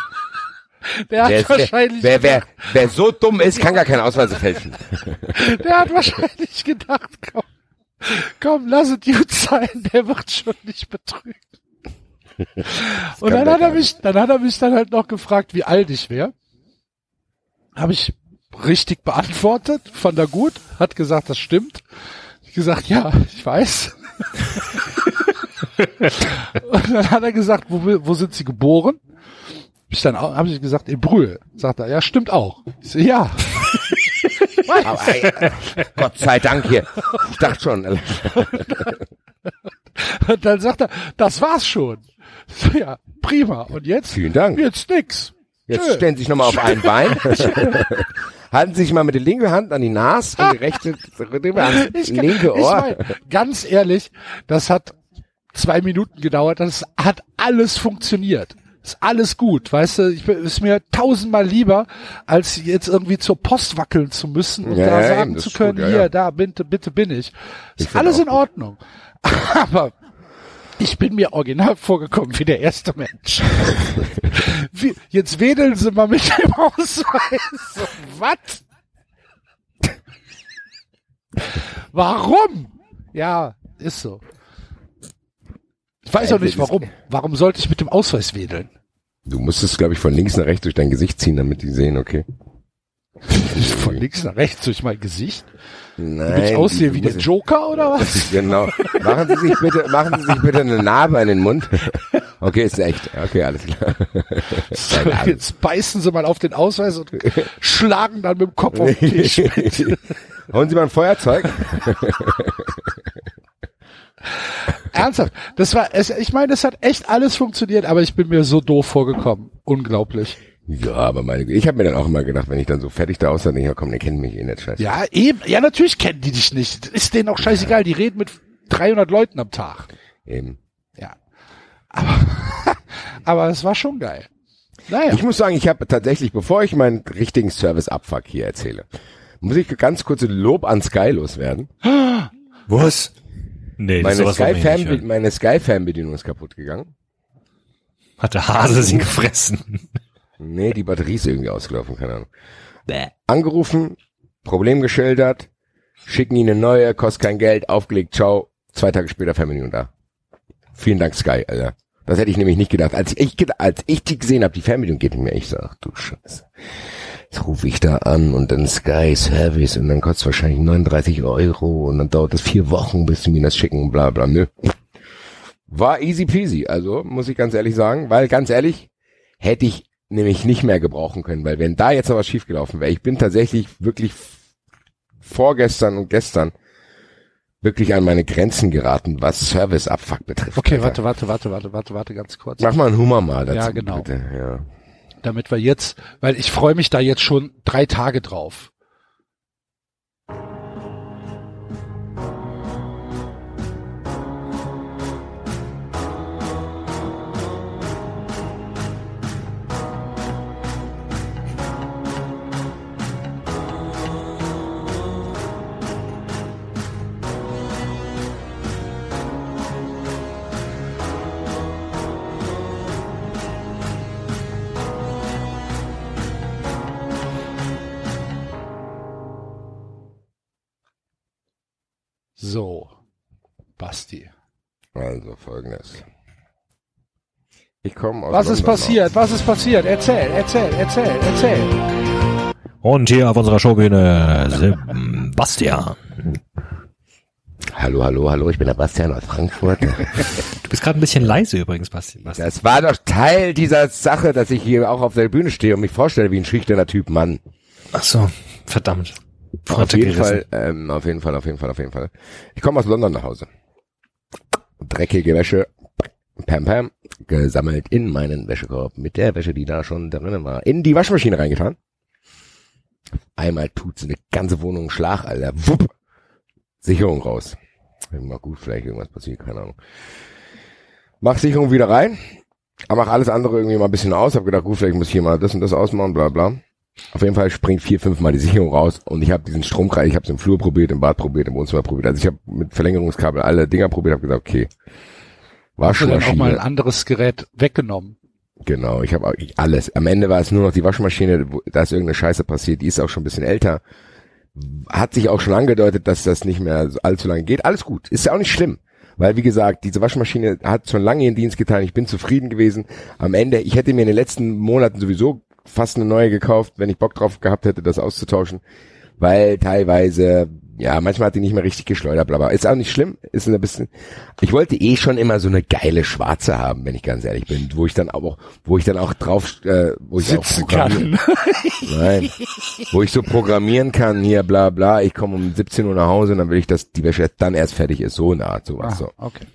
Speaker 2: Der hat
Speaker 3: Wer,
Speaker 2: wahrscheinlich
Speaker 3: wer, wer, wer so dumm ist, kann gar keine Ausweise fälschen.
Speaker 2: Der hat wahrscheinlich gedacht, komm, komm, lass es gut sein, der wird schon nicht betrügt. Und dann hat er mich, dann hat er mich dann halt noch gefragt, wie alt ich wäre. Habe ich richtig beantwortet, fand er gut, hat gesagt, das stimmt. Ich gesagt, ja, ich weiß. Und dann hat er gesagt, wo, wo sind Sie geboren? Ich dann habe ich gesagt, in Brühl. Sagt er, ja, stimmt auch. Ich so, ja.
Speaker 3: Aber, ey, Gott sei Dank hier. Ich dachte schon.
Speaker 2: Und dann sagt er, das war's schon. So, Ja, prima. Und jetzt?
Speaker 3: Vielen Dank.
Speaker 2: Jetzt nix.
Speaker 3: Jetzt
Speaker 2: Tschö.
Speaker 3: stellen Sie sich nochmal auf ein Bein. Halten Sie sich mal mit der linken Hand an die Nase und die rechte an das
Speaker 2: Ich
Speaker 3: linke
Speaker 2: ich
Speaker 3: Ohr.
Speaker 2: mein, ganz ehrlich, das hat zwei Minuten gedauert. Das hat alles funktioniert. Ist alles gut, weißt du? Ich bin, ist mir tausendmal lieber, als jetzt irgendwie zur Post wackeln zu müssen und
Speaker 3: Ja,
Speaker 2: da
Speaker 3: ja,
Speaker 2: sagen
Speaker 3: das
Speaker 2: zu können,
Speaker 3: gut, ja,
Speaker 2: hier,
Speaker 3: ja.
Speaker 2: da, bitte, bitte bin ich.
Speaker 3: Ich
Speaker 2: Ist
Speaker 3: find
Speaker 2: alles in Ordnung. Aber ich bin mir original vorgekommen wie der erste Mensch. wie, jetzt wedeln sie mal mit dem Ausweis. Was? Warum? Ja, ist so. Ich weiß auch nicht warum. Warum sollte ich mit dem Ausweis wedeln?
Speaker 3: Du musstest, glaube ich, von links nach rechts durch dein Gesicht ziehen, damit die sehen, okay.
Speaker 2: Von links nach rechts durch mein Gesicht?
Speaker 3: Nein.
Speaker 2: Damit ich aussehe wie der Joker oder was?
Speaker 3: Genau. Machen Sie sich bitte, machen Sie sich bitte eine Narbe an den Mund. Okay, ist echt. Okay, alles klar.
Speaker 2: So, jetzt beißen sie mal auf den Ausweis und schlagen dann mit dem Kopf auf den Tisch.
Speaker 3: Hauen Sie mal ein Feuerzeug.
Speaker 2: Ernsthaft. Das war, es, ich meine, das hat echt alles funktioniert, aber ich bin mir so doof vorgekommen. Unglaublich.
Speaker 3: Ja, aber meine ich habe mir dann auch immer gedacht, wenn ich dann so fertig da aussah, denke ich, ja, komm, der kennt mich eh nicht, scheiße.
Speaker 2: Ja, eben. Ja, natürlich kennen die dich nicht. Ist denen auch scheißegal. Die reden mit 300 Leuten am Tag.
Speaker 3: Eben.
Speaker 2: Ja. Aber, aber es war schon geil. Naja.
Speaker 3: Ich muss sagen, ich habe tatsächlich, bevor ich meinen richtigen Service-Abfuck hier erzähle, muss ich ganz kurz ein Lob an Sky loswerden.
Speaker 4: Was? Nee,
Speaker 3: Meine
Speaker 4: sowas wollen wir nicht
Speaker 3: Sky-Fan,
Speaker 4: hören.
Speaker 3: meine Sky-Fernbedienung ist kaputt gegangen.
Speaker 4: Hat der Hase sie gefressen.
Speaker 3: Nee, die Batterie ist irgendwie ausgelaufen, keine Ahnung. Angerufen, Problem geschildert, schicken ihnen eine neue, kostet kein Geld, aufgelegt, ciao. Zwei Tage später Fernbedienung da. Vielen Dank, Sky, Alter. Das hätte ich nämlich nicht gedacht. Als ich, als ich die gesehen habe, die Fernbedienung geht nicht mehr. Ich sag, du Scheiße. Jetzt rufe ich da an und dann Sky Service und dann kostet es wahrscheinlich 39 Euro und dann dauert es vier Wochen, bis sie mir das schicken und bla bla. Nö. War easy peasy, also muss ich ganz ehrlich sagen, weil ganz ehrlich, hätte ich nämlich nicht mehr gebrauchen können, weil wenn da jetzt was schiefgelaufen wäre, ich bin tatsächlich wirklich vorgestern und gestern wirklich an meine Grenzen geraten, was Service-Abfuck betrifft.
Speaker 2: Okay,
Speaker 3: Alter.
Speaker 2: warte, warte, warte, warte, warte, warte, ganz kurz.
Speaker 3: Mach mal einen Hummer mal dazu.
Speaker 2: Ja, genau.
Speaker 3: Bitte. Ja.
Speaker 2: Damit wir jetzt, weil ich freue mich da jetzt schon drei Tage drauf. So, Basti.
Speaker 3: Also folgendes. Ich komme aus
Speaker 2: Was ist
Speaker 3: London
Speaker 2: passiert? Was ist passiert? Erzähl, erzähl, erzähl, erzähl.
Speaker 4: Und hier auf unserer Showbühne Sebastian.
Speaker 3: Aus. Hallo, hallo, hallo, ich bin der Bastian aus Frankfurt.
Speaker 4: Du bist gerade ein bisschen leise übrigens, Basti. Basti.
Speaker 3: Das war doch Teil dieser Sache, dass ich hier auch auf der Bühne stehe und mich vorstelle wie ein schüchterner Typ Mann.
Speaker 4: Ach so, verdammt.
Speaker 3: Auf jeden
Speaker 4: gerissen.
Speaker 3: Fall, ähm, auf jeden Fall, auf jeden Fall, auf jeden Fall. Ich komme aus London nach Hause. Dreckige Wäsche, pam pam, gesammelt in meinen Wäschekorb mit der Wäsche, die da schon drinnen war, in die Waschmaschine reingetan. Einmal tut's eine ganze Wohnung Schlag, Alter. Wupp. Sicherung raus. Mal gut, vielleicht irgendwas passiert, keine Ahnung. Mach Sicherung wieder rein, aber mach alles andere irgendwie mal ein bisschen aus. Hab gedacht, gut, vielleicht muss ich hier mal das und das ausmachen, bla bla. Auf jeden Fall springt vier, fünf Mal die Sicherung raus und ich habe diesen Stromkreis, ich habe es im Flur probiert, im Bad probiert, im Wohnzimmer probiert. Also ich habe mit Verlängerungskabel alle Dinger probiert, habe gesagt, okay.
Speaker 2: Hast du dann auch mal ein anderes Gerät weggenommen?
Speaker 3: Genau, ich habe alles. Am Ende war es nur noch die Waschmaschine, da ist irgendeine Scheiße passiert, die ist auch schon ein bisschen älter. Hat sich auch schon angedeutet, dass das nicht mehr allzu lange geht. Alles gut, ist ja auch nicht schlimm. Weil, wie gesagt, diese Waschmaschine hat schon lange ihren Dienst getan. Ich bin zufrieden gewesen. Am Ende, ich hätte mir in den letzten Monaten sowieso fast eine neue gekauft, wenn ich Bock drauf gehabt hätte, das auszutauschen. Weil teilweise, ja, manchmal hat die nicht mehr richtig geschleudert, bla, bla. Ist auch nicht schlimm. Ist ein bisschen, ich wollte eh schon immer so eine geile schwarze haben, wenn ich ganz ehrlich bin, wo ich dann auch, wo ich dann auch drauf, äh, wo ich
Speaker 2: Sitzen
Speaker 3: auch
Speaker 2: kann.
Speaker 3: Nein. Wo ich so programmieren kann, hier bla bla, ich komme um 17 Uhr nach Hause und dann will ich, dass die Wäsche dann erst fertig ist. So eine Art, sowas.
Speaker 2: Ah,
Speaker 3: So.
Speaker 2: okay.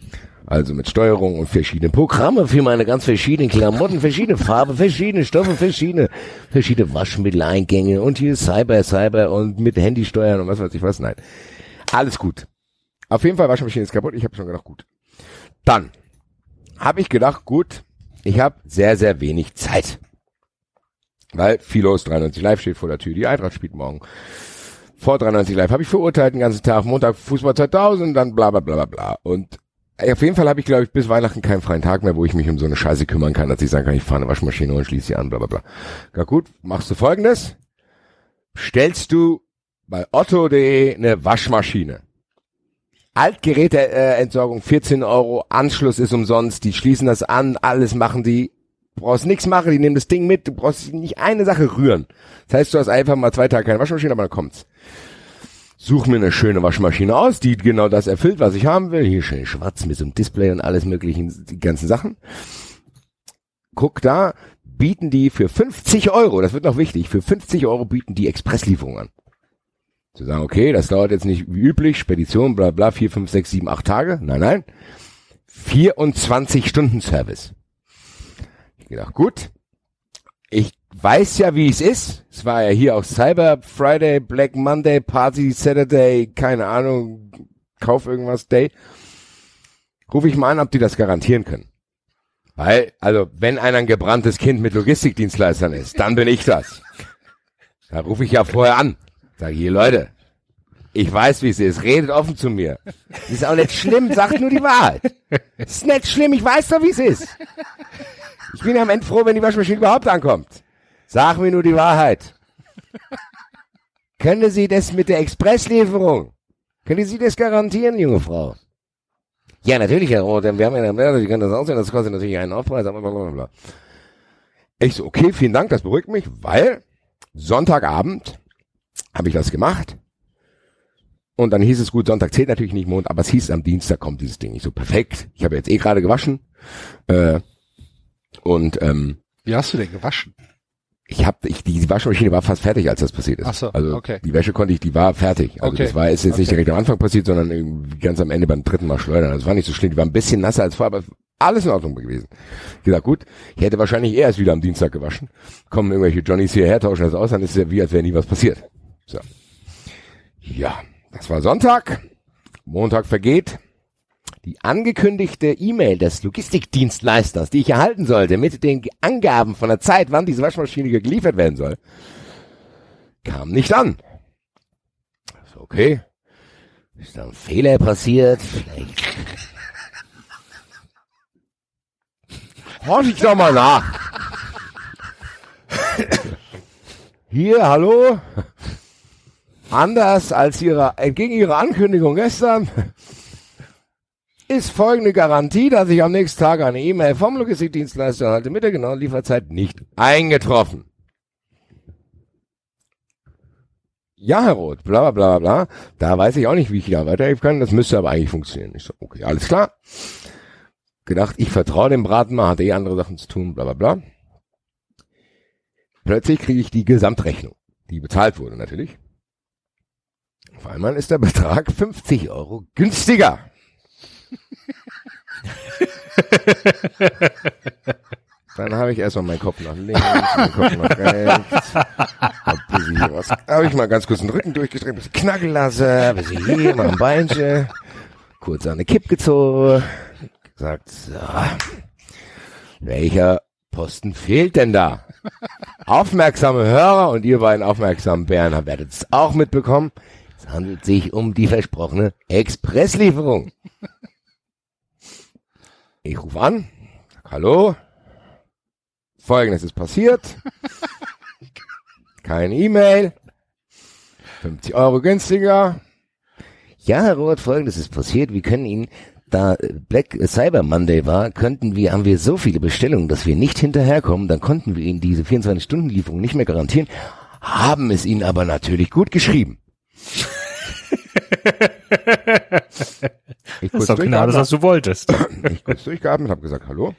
Speaker 3: Also mit Steuerung und verschiedene Programme für meine ganz verschiedenen Klamotten, verschiedene Farben, verschiedene Stoffe, verschiedene, verschiedene Waschmitteleingänge und hier Cyber, Cyber und mit Handy steuern und was weiß ich was. Nein. Alles gut. Auf jeden Fall Waschmaschine ist kaputt. Ich habe schon gedacht, gut. Dann habe ich gedacht, gut, ich habe sehr, sehr wenig Zeit. Weil Philos 93 Live steht vor der Tür. Die Eintracht spielt morgen. Vor 93 Live habe ich verurteilt den ganzen Tag. Montag Fußball 2000, dann bla bla bla bla bla. Und auf jeden Fall habe ich, glaube ich, bis Weihnachten keinen freien Tag mehr, wo ich mich um so eine Scheiße kümmern kann, dass ich sagen kann, ich fahre eine Waschmaschine und schließe sie an, bla bla bla. Ja gut, machst du folgendes. Stellst du bei otto.de eine Waschmaschine. Altgeräteentsorgung 14 Euro, Anschluss ist umsonst, die schließen das an, alles machen die. Brauchst nichts machen, die nehmen das Ding mit, du brauchst nicht eine Sache rühren. Das heißt, du hast einfach mal zwei Tage keine Waschmaschine, aber dann kommt's. Such mir eine schöne Waschmaschine aus, die genau das erfüllt, was ich haben will. Hier schön schwarz mit so einem Display und alles möglichen, die ganzen Sachen. Guck da, bieten die für 50 Euro, das wird noch wichtig, für 50 Euro bieten die Expresslieferung an. Zu sagen, okay, das dauert jetzt nicht wie üblich, Spedition, bla bla, 4, 5, 6, 7, 8 Tage. Nein, nein. 24 Stunden Service. Ich gedacht, gut. Ich weiß ja, wie es ist. Es war ja hier auch Cyber Friday, Black Monday, Party Saturday, keine Ahnung, Kauf irgendwas Day. Rufe ich mal an, ob die das garantieren können. Weil, also, wenn einer ein gebranntes Kind mit Logistikdienstleistern ist, dann bin ich das. Da rufe ich ja vorher an. Sag hier, Leute, ich weiß, wie es ist. Redet offen zu mir. Ist auch nicht schlimm, sagt nur die Wahrheit. Ist nicht schlimm, ich weiß doch, wie es ist. Ich bin ja am Ende froh, wenn die Waschmaschine überhaupt ankommt. Sag mir nur die Wahrheit. Können Sie das mit der Expresslieferung? Können Sie das garantieren, junge Frau? Ja, natürlich, Herr Roth, wir haben ja eine Sie können das aussehen, das kostet natürlich einen Aufpreis, aber blablabla. Ich so, okay, vielen Dank, das beruhigt mich, weil Sonntagabend habe ich das gemacht. Und dann hieß es gut, Sonntag zählt natürlich nicht Mond, aber es hieß am Dienstag kommt dieses Ding. Ich so, perfekt. Ich habe jetzt eh gerade gewaschen. Äh, und ähm,
Speaker 2: Wie hast du denn gewaschen?
Speaker 3: Ich habe ich die Waschmaschine war fast fertig, als das passiert ist.
Speaker 2: Ach so,
Speaker 3: also
Speaker 2: okay.
Speaker 3: die Wäsche konnte ich, die war fertig. Also
Speaker 2: Okay,
Speaker 3: das war ist jetzt nicht
Speaker 2: okay.
Speaker 3: direkt am Anfang passiert, sondern ganz am Ende beim dritten Mal schleudern. Das war nicht so schlimm. Die war ein bisschen nasser als vorher, aber alles in Ordnung gewesen. Ich gesagt, gut, ich hätte wahrscheinlich erst wieder am Dienstag gewaschen. Kommen irgendwelche Johnnies hierher, tauschen das aus, dann ist es ja wie, als wäre nie was passiert. So. Ja, das war Sonntag. Montag vergeht. Die angekündigte E-Mail des Logistikdienstleisters, die ich erhalten sollte, mit den Angaben von der Zeit, wann diese Waschmaschine geliefert werden soll, kam nicht an. So, okay. Ist da ein Fehler passiert? Vielleicht. Horch ich doch mal nach. Hier, hallo? Anders als ihrer, entgegen ihrer Ankündigung gestern, ist folgende Garantie, dass ich am nächsten Tag eine E-Mail vom Logistikdienstleister erhalte mit der genauen Lieferzeit nicht eingetroffen. Ja, Herr Roth, bla bla bla bla. Da weiß ich auch nicht, wie ich da weiterhelfen kann. Das müsste aber eigentlich funktionieren. Ich so, okay, alles klar. Gedacht, ich vertraue dem Braten mal, hat eh andere Sachen zu tun, bla bla bla. Plötzlich kriege ich die Gesamtrechnung, die bezahlt wurde natürlich. Auf einmal ist der Betrag 50 Euro günstiger. Dann habe ich erstmal meinen Kopf nach links, meinen Kopf nach rechts. Hab Habe ich mal ganz kurz den Rücken durchgestreckt, bisschen knackeln lassen, bisschen hier, mal ein Beinchen. Kurz an eine Kipp gezogen. Gesagt, so. Welcher Posten fehlt denn da? Aufmerksame Hörer und ihr beiden aufmerksamen Bären werdet es auch mitbekommen. Es handelt sich um die versprochene Expresslieferung. Ich rufe an. Hallo. Folgendes ist passiert. Keine E-Mail. 50 Euro günstiger. Ja, Herr Roth, folgendes ist passiert. Wir können Ihnen, da Black Cyber Monday war, könnten wir, haben wir so viele Bestellungen, dass wir nicht hinterherkommen. Dann konnten wir Ihnen diese 24-Stunden-Lieferung nicht mehr garantieren, haben es Ihnen aber natürlich gut geschrieben. Ich
Speaker 4: Das ist doch genau das, was du wolltest.
Speaker 3: ich kurz durchgeatmet, habe gesagt, hallo.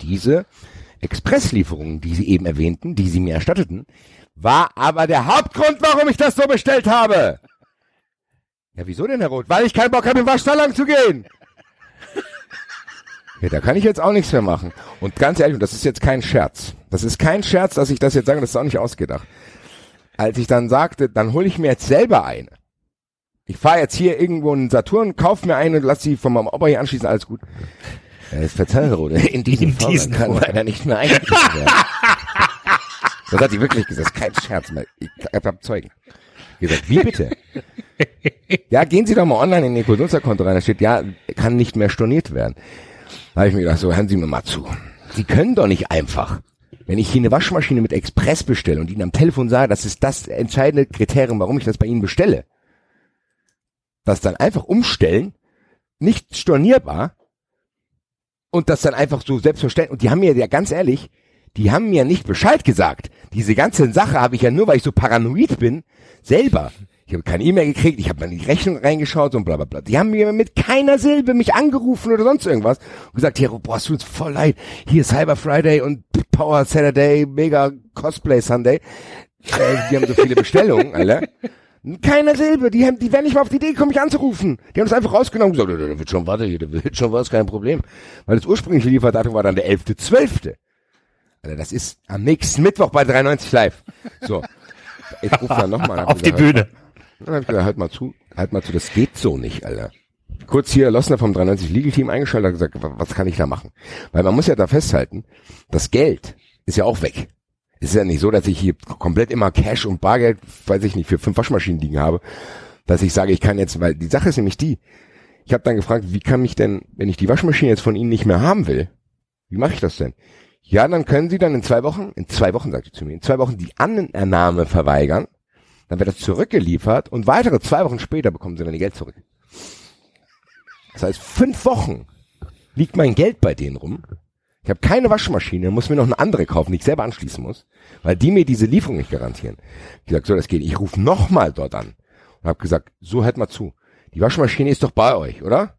Speaker 3: Diese Expresslieferung, die Sie eben erwähnten, die Sie mir erstatteten, war aber der Hauptgrund, warum ich das so bestellt habe. Ja, wieso denn, Herr Roth? Weil ich keinen Bock habe, im Waschsalon zu gehen. Ja, da kann ich jetzt auch nichts mehr machen. Und ganz ehrlich, und das ist jetzt kein Scherz. Das ist kein Scherz, dass ich das jetzt sage, das ist auch nicht ausgedacht. Als ich dann sagte, dann hole ich mir jetzt selber eine. Ich fahre jetzt hier irgendwo in Saturn, kauf mir eine, lass sie von meinem Opa hier anschließen, alles gut. Ja, das Verzeihung, Rode. In diesem
Speaker 4: In
Speaker 3: Fall
Speaker 4: diesem
Speaker 3: kann
Speaker 4: Fall.
Speaker 3: leider nicht mehr eingegriffen werden. Das hat sie wirklich gesagt, kein Scherz mehr. Ich hab Zeugen. Die gesagt, wie bitte? Ja, gehen Sie doch mal online in Ihr Nutzerkonto rein, da steht, ja, kann nicht mehr storniert werden. Da habe ich mir gedacht, so, hören Sie mir mal zu. Sie können doch nicht einfach, wenn ich hier eine Waschmaschine mit Express bestelle und Ihnen am Telefon sage, das ist das entscheidende Kriterium, warum ich das bei Ihnen bestelle, das dann einfach umstellen, nicht stornierbar und das dann einfach so selbstverständlich, und die haben mir ja ganz ehrlich, die haben mir nicht Bescheid gesagt. Diese ganze Sache habe ich ja nur, weil ich so paranoid bin, selber. Ich habe keine E-Mail gekriegt, ich habe mal in die Rechnung reingeschaut und bla bla bla. Die haben mir mit keiner Silbe mich angerufen oder sonst irgendwas und gesagt, hier, boah, es tut voll leid. Hier Cyber Friday und Power Saturday, Mega Cosplay Sunday. Äh, die haben so viele Bestellungen, Alter. Keine Silbe, die, haben, die wären nicht mal auf die Idee gekommen, mich anzurufen. Die haben es einfach rausgenommen und gesagt, da wird schon was, hier, da wird schon was, kein Problem. Weil das ursprüngliche Lieferdatum war dann der 11.12. Alter, das ist am nächsten Mittwoch bei 93 live. So. Ich rufe dann nochmal an.
Speaker 4: Auf die Bühne.
Speaker 3: Dann hab ich gesagt, halt mal zu, halt mal zu, das geht so nicht, Alter. Kurz hier Lossner vom 93 Legal Team eingeschaltet hat gesagt, wa- was kann ich da machen? Weil man muss ja da festhalten, das Geld ist ja auch weg. Es ist ja nicht so, dass ich hier komplett immer Cash und Bargeld, weiß ich nicht, für fünf Waschmaschinen liegen habe, dass ich sage, ich kann jetzt, weil die Sache ist nämlich die, ich habe dann gefragt, wie kann mich denn, wenn ich die Waschmaschine jetzt von Ihnen nicht mehr haben will, wie mache ich das denn? Ja, dann können Sie dann in zwei Wochen, in zwei Wochen, sagt sie zu mir, in zwei Wochen die Annahme verweigern, dann wird das zurückgeliefert und weitere zwei Wochen später bekommen Sie dann Ihr Geld zurück. Das heißt, fünf Wochen liegt mein Geld bei denen rum. Ich habe keine Waschmaschine, muss mir noch eine andere kaufen, die ich selber anschließen muss, weil die mir diese Lieferung nicht garantieren. Ich gesagt, so das geht. Ich rufe nochmal dort an und habe gesagt, so hört mal zu. Die Waschmaschine ist doch bei euch, oder?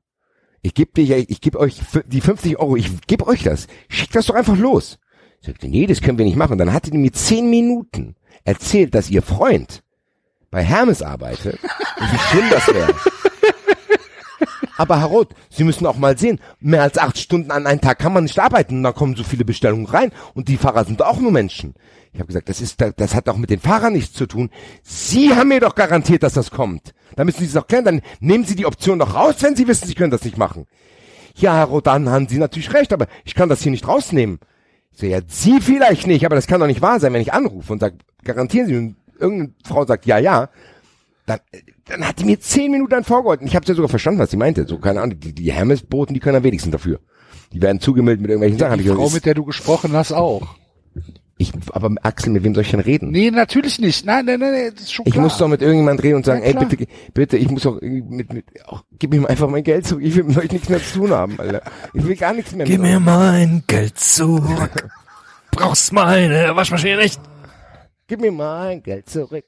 Speaker 3: Ich gebe dir, ich gebe euch die 50 Euro, ich gebe euch das. Schickt das doch einfach los. Ich sagte, nee, das können wir nicht machen. Dann hatte die mir zehn Minuten erzählt, dass ihr Freund bei Hermes arbeitet und wie schlimm das wäre. Aber Herr Roth, Sie müssen auch mal sehen, mehr als acht Stunden an einem Tag kann man nicht arbeiten und da kommen so viele Bestellungen rein und die Fahrer sind auch nur Menschen. Ich habe gesagt, das ist, das hat auch mit den Fahrern nichts zu tun. Sie haben mir doch garantiert, dass das kommt. Da müssen Sie es doch klären. Dann nehmen Sie die Option doch raus, wenn Sie wissen, Sie können das nicht machen. Ja, Herr Roth, dann haben Sie natürlich recht, aber ich kann das hier nicht rausnehmen. Ich so, ja, Sie vielleicht nicht, aber das kann doch nicht wahr sein, wenn ich anrufe und sage, garantieren Sie, und irgendeine Frau sagt, ja, ja, dann, dann hat die mir zehn Minuten dann vorgehalten. Ich habe ja sogar verstanden, was sie meinte. So, keine Ahnung, die, die Hermes-Boten, die können am wenigsten dafür. Die werden zugemeldet mit irgendwelchen Sachen. Hab
Speaker 2: Die
Speaker 3: ich gesagt,
Speaker 2: Frau, mit der du gesprochen hast, auch.
Speaker 3: ich, aber Axel, mit wem soll ich denn reden?
Speaker 2: Nee, natürlich nicht. Nein, nein, nein, nein das ist schon
Speaker 3: Ich
Speaker 2: klar.
Speaker 3: muss doch mit irgendjemand reden und sagen,
Speaker 2: Ja,
Speaker 3: ey, bitte, bitte, ich muss doch irgendwie mit, mit, ach, gib mir einfach mein Geld zurück. Ich will mit euch nichts mehr zu tun haben, Alter. Ich will gar nichts mehr
Speaker 4: Gib mir
Speaker 3: euch.
Speaker 4: mein Geld zurück. Brauchst meine Waschmaschine nicht.
Speaker 3: Gib mir mein Geld zurück.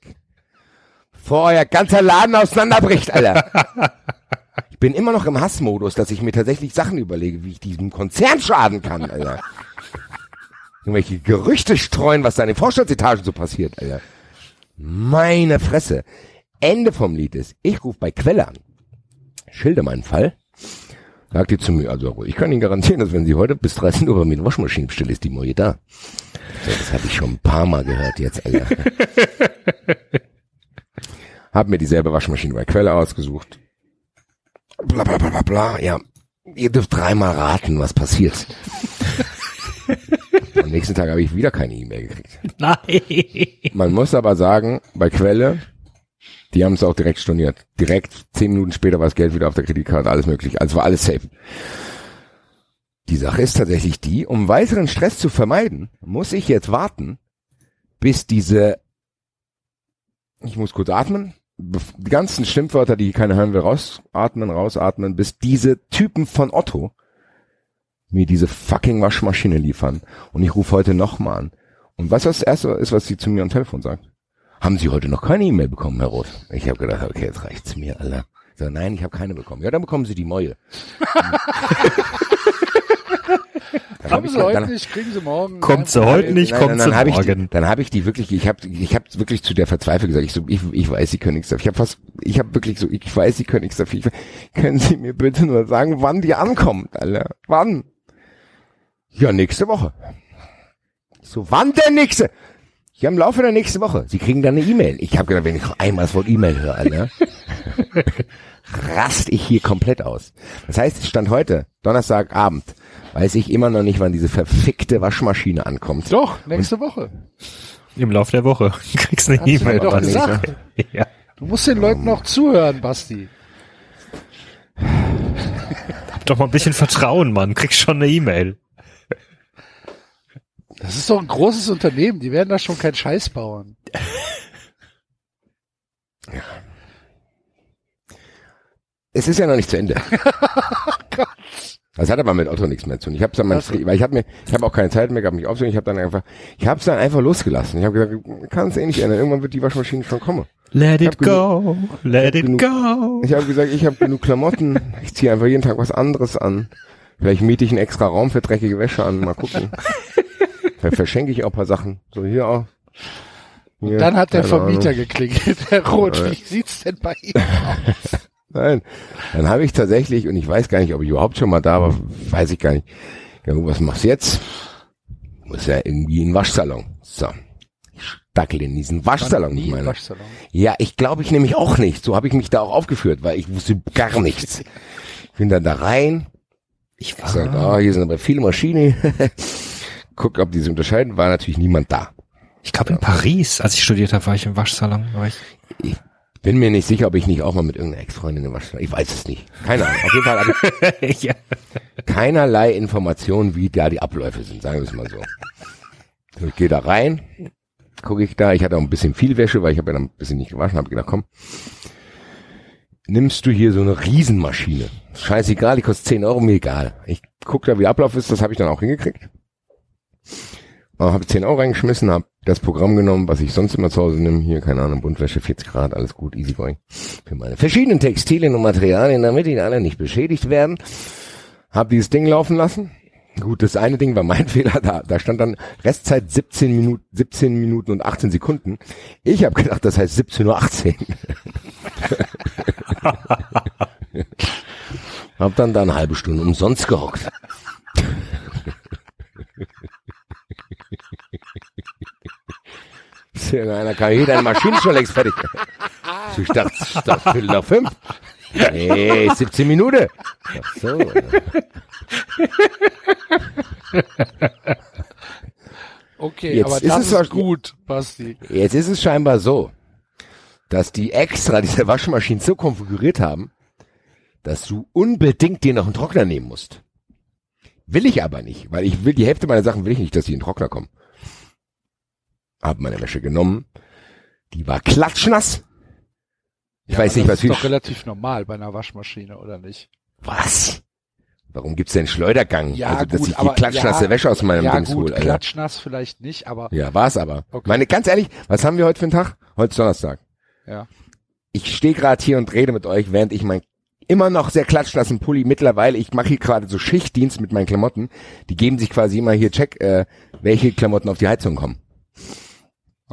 Speaker 3: Bevor euer ganzer Laden auseinanderbricht, Alter. ich bin immer noch im Hassmodus, dass ich mir tatsächlich Sachen überlege, wie ich diesem Konzern schaden kann, Alter. Irgendwelche Gerüchte streuen, was da in den Vorstandsetagen so passiert, Alter. Meine Fresse. Ende vom Lied ist, ich rufe bei Quelle an. Schilder meinen Fall. Sagt die zu mir, also ich kann Ihnen garantieren, dass wenn Sie heute bis 13 Uhr bei mir eine Waschmaschine bestellen, ist die neue da. So, das habe ich schon ein paar Mal gehört jetzt, Alter. Hab mir dieselbe Waschmaschine bei Quelle ausgesucht. Bla bla bla bla bla. Ja, ihr dürft dreimal raten, was passiert. Am nächsten Tag habe ich wieder keine E-Mail gekriegt.
Speaker 4: Nein.
Speaker 3: Man muss aber sagen, bei Quelle, die haben es auch direkt storniert. Direkt zehn Minuten später war das Geld wieder auf der Kreditkarte, alles möglich. Also war alles safe. Die Sache ist tatsächlich die, um weiteren Stress zu vermeiden, muss ich jetzt warten, bis diese, ich muss kurz atmen, die ganzen Schimpfwörter, die keiner hören will, rausatmen, rausatmen, bis diese Typen von Otto mir diese fucking Waschmaschine liefern. Und ich rufe heute nochmal an. Und was das erste ist, was sie zu mir am Telefon sagt? Haben Sie heute noch keine E-Mail bekommen, Herr Roth? Ich habe gedacht, okay, jetzt reicht's mir, Alter. So, nein, ich habe keine bekommen. Ja, dann bekommen Sie die Mäue. Dann hab
Speaker 2: Haben
Speaker 3: ich-
Speaker 2: sie heute
Speaker 3: dann-
Speaker 2: nicht, kriegen sie morgen.
Speaker 4: Kommt sie heute nicht,
Speaker 3: Nein,
Speaker 4: kommt sie
Speaker 3: hab ich
Speaker 4: morgen.
Speaker 3: dann habe ich die wirklich, ich habe ich hab wirklich zu der verzweifelt gesagt, ich so, ich, ich weiß, sie können nichts dafür. Ich habe fast, ich habe wirklich so, ich weiß, sie können nichts dafür. Ich, können Sie mir bitte nur sagen, wann die ankommt, Alter? Wann? Ja, nächste Woche. So, wann denn nächste? Ja, im Laufe der nächsten Woche. Sie kriegen dann eine E-Mail. Ich habe gedacht, wenn ich noch einmal das Wort E-Mail höre, Alter, rast ich hier komplett aus. Das heißt, es stand heute, Donnerstagabend, weiß ich immer noch nicht, wann diese verfickte Waschmaschine ankommt.
Speaker 2: Doch, nächste Woche.
Speaker 4: Im Lauf der Woche. Du kriegst eine E-Mail.
Speaker 2: doch
Speaker 4: nicht. Ja.
Speaker 2: Du musst den Leuten noch zuhören, Basti.
Speaker 4: Hab doch mal ein bisschen Vertrauen, Mann. Kriegst schon eine E-Mail.
Speaker 2: Das ist doch ein großes Unternehmen, die werden da schon keinen Scheiß bauen.
Speaker 3: Es ist ja noch nicht zu Ende. Das hat aber mit Otto nichts mehr zu tun. Ich habe dann mein, weil ich habe mir, ich habe auch keine Zeit mehr gehabt, mich aufzunehmen. Ich habe dann einfach, ich habe es dann einfach losgelassen. Ich habe gesagt, kann es eh nicht ändern. Irgendwann wird die Waschmaschine schon kommen.
Speaker 4: Let it go. Let it
Speaker 3: genug-
Speaker 4: go.
Speaker 3: Ich habe gesagt, ich habe genug Klamotten. Ich ziehe einfach jeden Tag was anderes an. Vielleicht miete ich einen extra Raum für dreckige Wäsche an. Mal gucken. Vielleicht verschenke ich auch ein paar Sachen. So hier auch. Hier,
Speaker 2: Dann hat der Vermieter
Speaker 3: Ahnung.
Speaker 2: geklingelt, Herr Roth.
Speaker 3: Ja.
Speaker 2: Wie sieht's denn bei Ihnen aus?
Speaker 3: Nein. Dann habe ich tatsächlich, und ich weiß gar nicht, ob ich überhaupt schon mal da war, weiß ich gar nicht. Ja, was machst du jetzt? Muss ja irgendwie in den Waschsalon. So. Ich stackel in diesen Waschsalon.
Speaker 2: Im
Speaker 3: meine.
Speaker 2: Waschsalon.
Speaker 3: Ja, ich glaube ich nämlich auch nicht. So habe ich mich da auch aufgeführt, weil ich wusste gar nichts. Ich bin dann da rein.
Speaker 4: Ich
Speaker 3: Ich sag, ah, hier sind aber viele Maschinen. Guck, ob die sich unterscheiden. War natürlich niemand da.
Speaker 4: Ich glaube in Paris, als ich studiert habe, war ich im Waschsalon. War ich
Speaker 3: Ich bin mir nicht sicher, ob ich nicht auch mal mit irgendeiner Ex-Freundin im Waschsalon. Ich weiß es nicht. Keine Ahnung. Auf jeden Fall habe ich
Speaker 4: ja.
Speaker 3: keinerlei Informationen, wie da die Abläufe sind, sagen wir es mal so. So, Ich gehe da rein, gucke ich da, ich hatte auch ein bisschen viel Wäsche, weil ich habe ja dann ein bisschen nicht gewaschen, habe gedacht, komm. nimmst du hier so eine Riesenmaschine. Scheißegal, die kostet 10 Euro, mir egal. Ich guck da, wie Ablauf ist, das habe ich dann auch hingekriegt. Äh, habe 10 Euro reingeschmissen, habe das Programm genommen, was ich sonst immer zu Hause nehme. Hier, keine Ahnung, Buntwäsche, 40 Grad, alles gut, easy going. Für meine verschiedenen Textilien und Materialien, damit die alle nicht beschädigt werden. Hab dieses Ding laufen lassen. Gut, das eine Ding war mein Fehler, da, da stand dann Restzeit 17 Minuten, 17 Minuten und 18 Sekunden. Ich habe gedacht, das heißt 17.18 Uhr. hab dann da eine halbe Stunde umsonst gehockt. Einer kann hier, deine Maschine ist schon längst fertig. Ich dachte, Viertel nach fünf. Nee, 17 Minuten. Ach so.
Speaker 2: Okay,
Speaker 3: Jetzt
Speaker 2: aber
Speaker 3: ist
Speaker 2: das
Speaker 3: es
Speaker 2: ist, gut, Basti.
Speaker 3: Jetzt ist es scheinbar so, dass die extra diese Waschmaschinen so konfiguriert haben, dass du unbedingt dir noch einen Trockner nehmen musst. Will ich aber nicht, weil ich will, die Hälfte meiner Sachen will ich nicht, dass die in den Trockner kommen. Hab meine Wäsche genommen. Die war klatschnass. Ich weiß nicht,
Speaker 2: das
Speaker 3: was
Speaker 2: ist
Speaker 3: viel,
Speaker 2: doch relativ normal bei einer Waschmaschine, oder nicht?
Speaker 3: was? Warum gibt's denn Schleudergang?
Speaker 2: Ja,
Speaker 3: also, dass
Speaker 2: gut,
Speaker 3: ich die klatschnasse
Speaker 2: ja,
Speaker 3: Wäsche aus meinem
Speaker 2: ja
Speaker 3: Dings
Speaker 2: gut,
Speaker 3: hole, Alter.
Speaker 2: klatschnass vielleicht nicht, aber
Speaker 3: Ja, war's aber.
Speaker 2: Okay.
Speaker 3: Meine, ganz ehrlich, was haben wir heute für einen Tag? Heute ist Donnerstag.
Speaker 2: ja.
Speaker 3: Ich stehe gerade hier und rede mit euch, während ich mein immer noch sehr klatschnassen Pulli mittlerweile, ich mache hier gerade so Schichtdienst mit meinen Klamotten, die geben sich quasi immer hier Check, äh, welche Klamotten auf die Heizung kommen.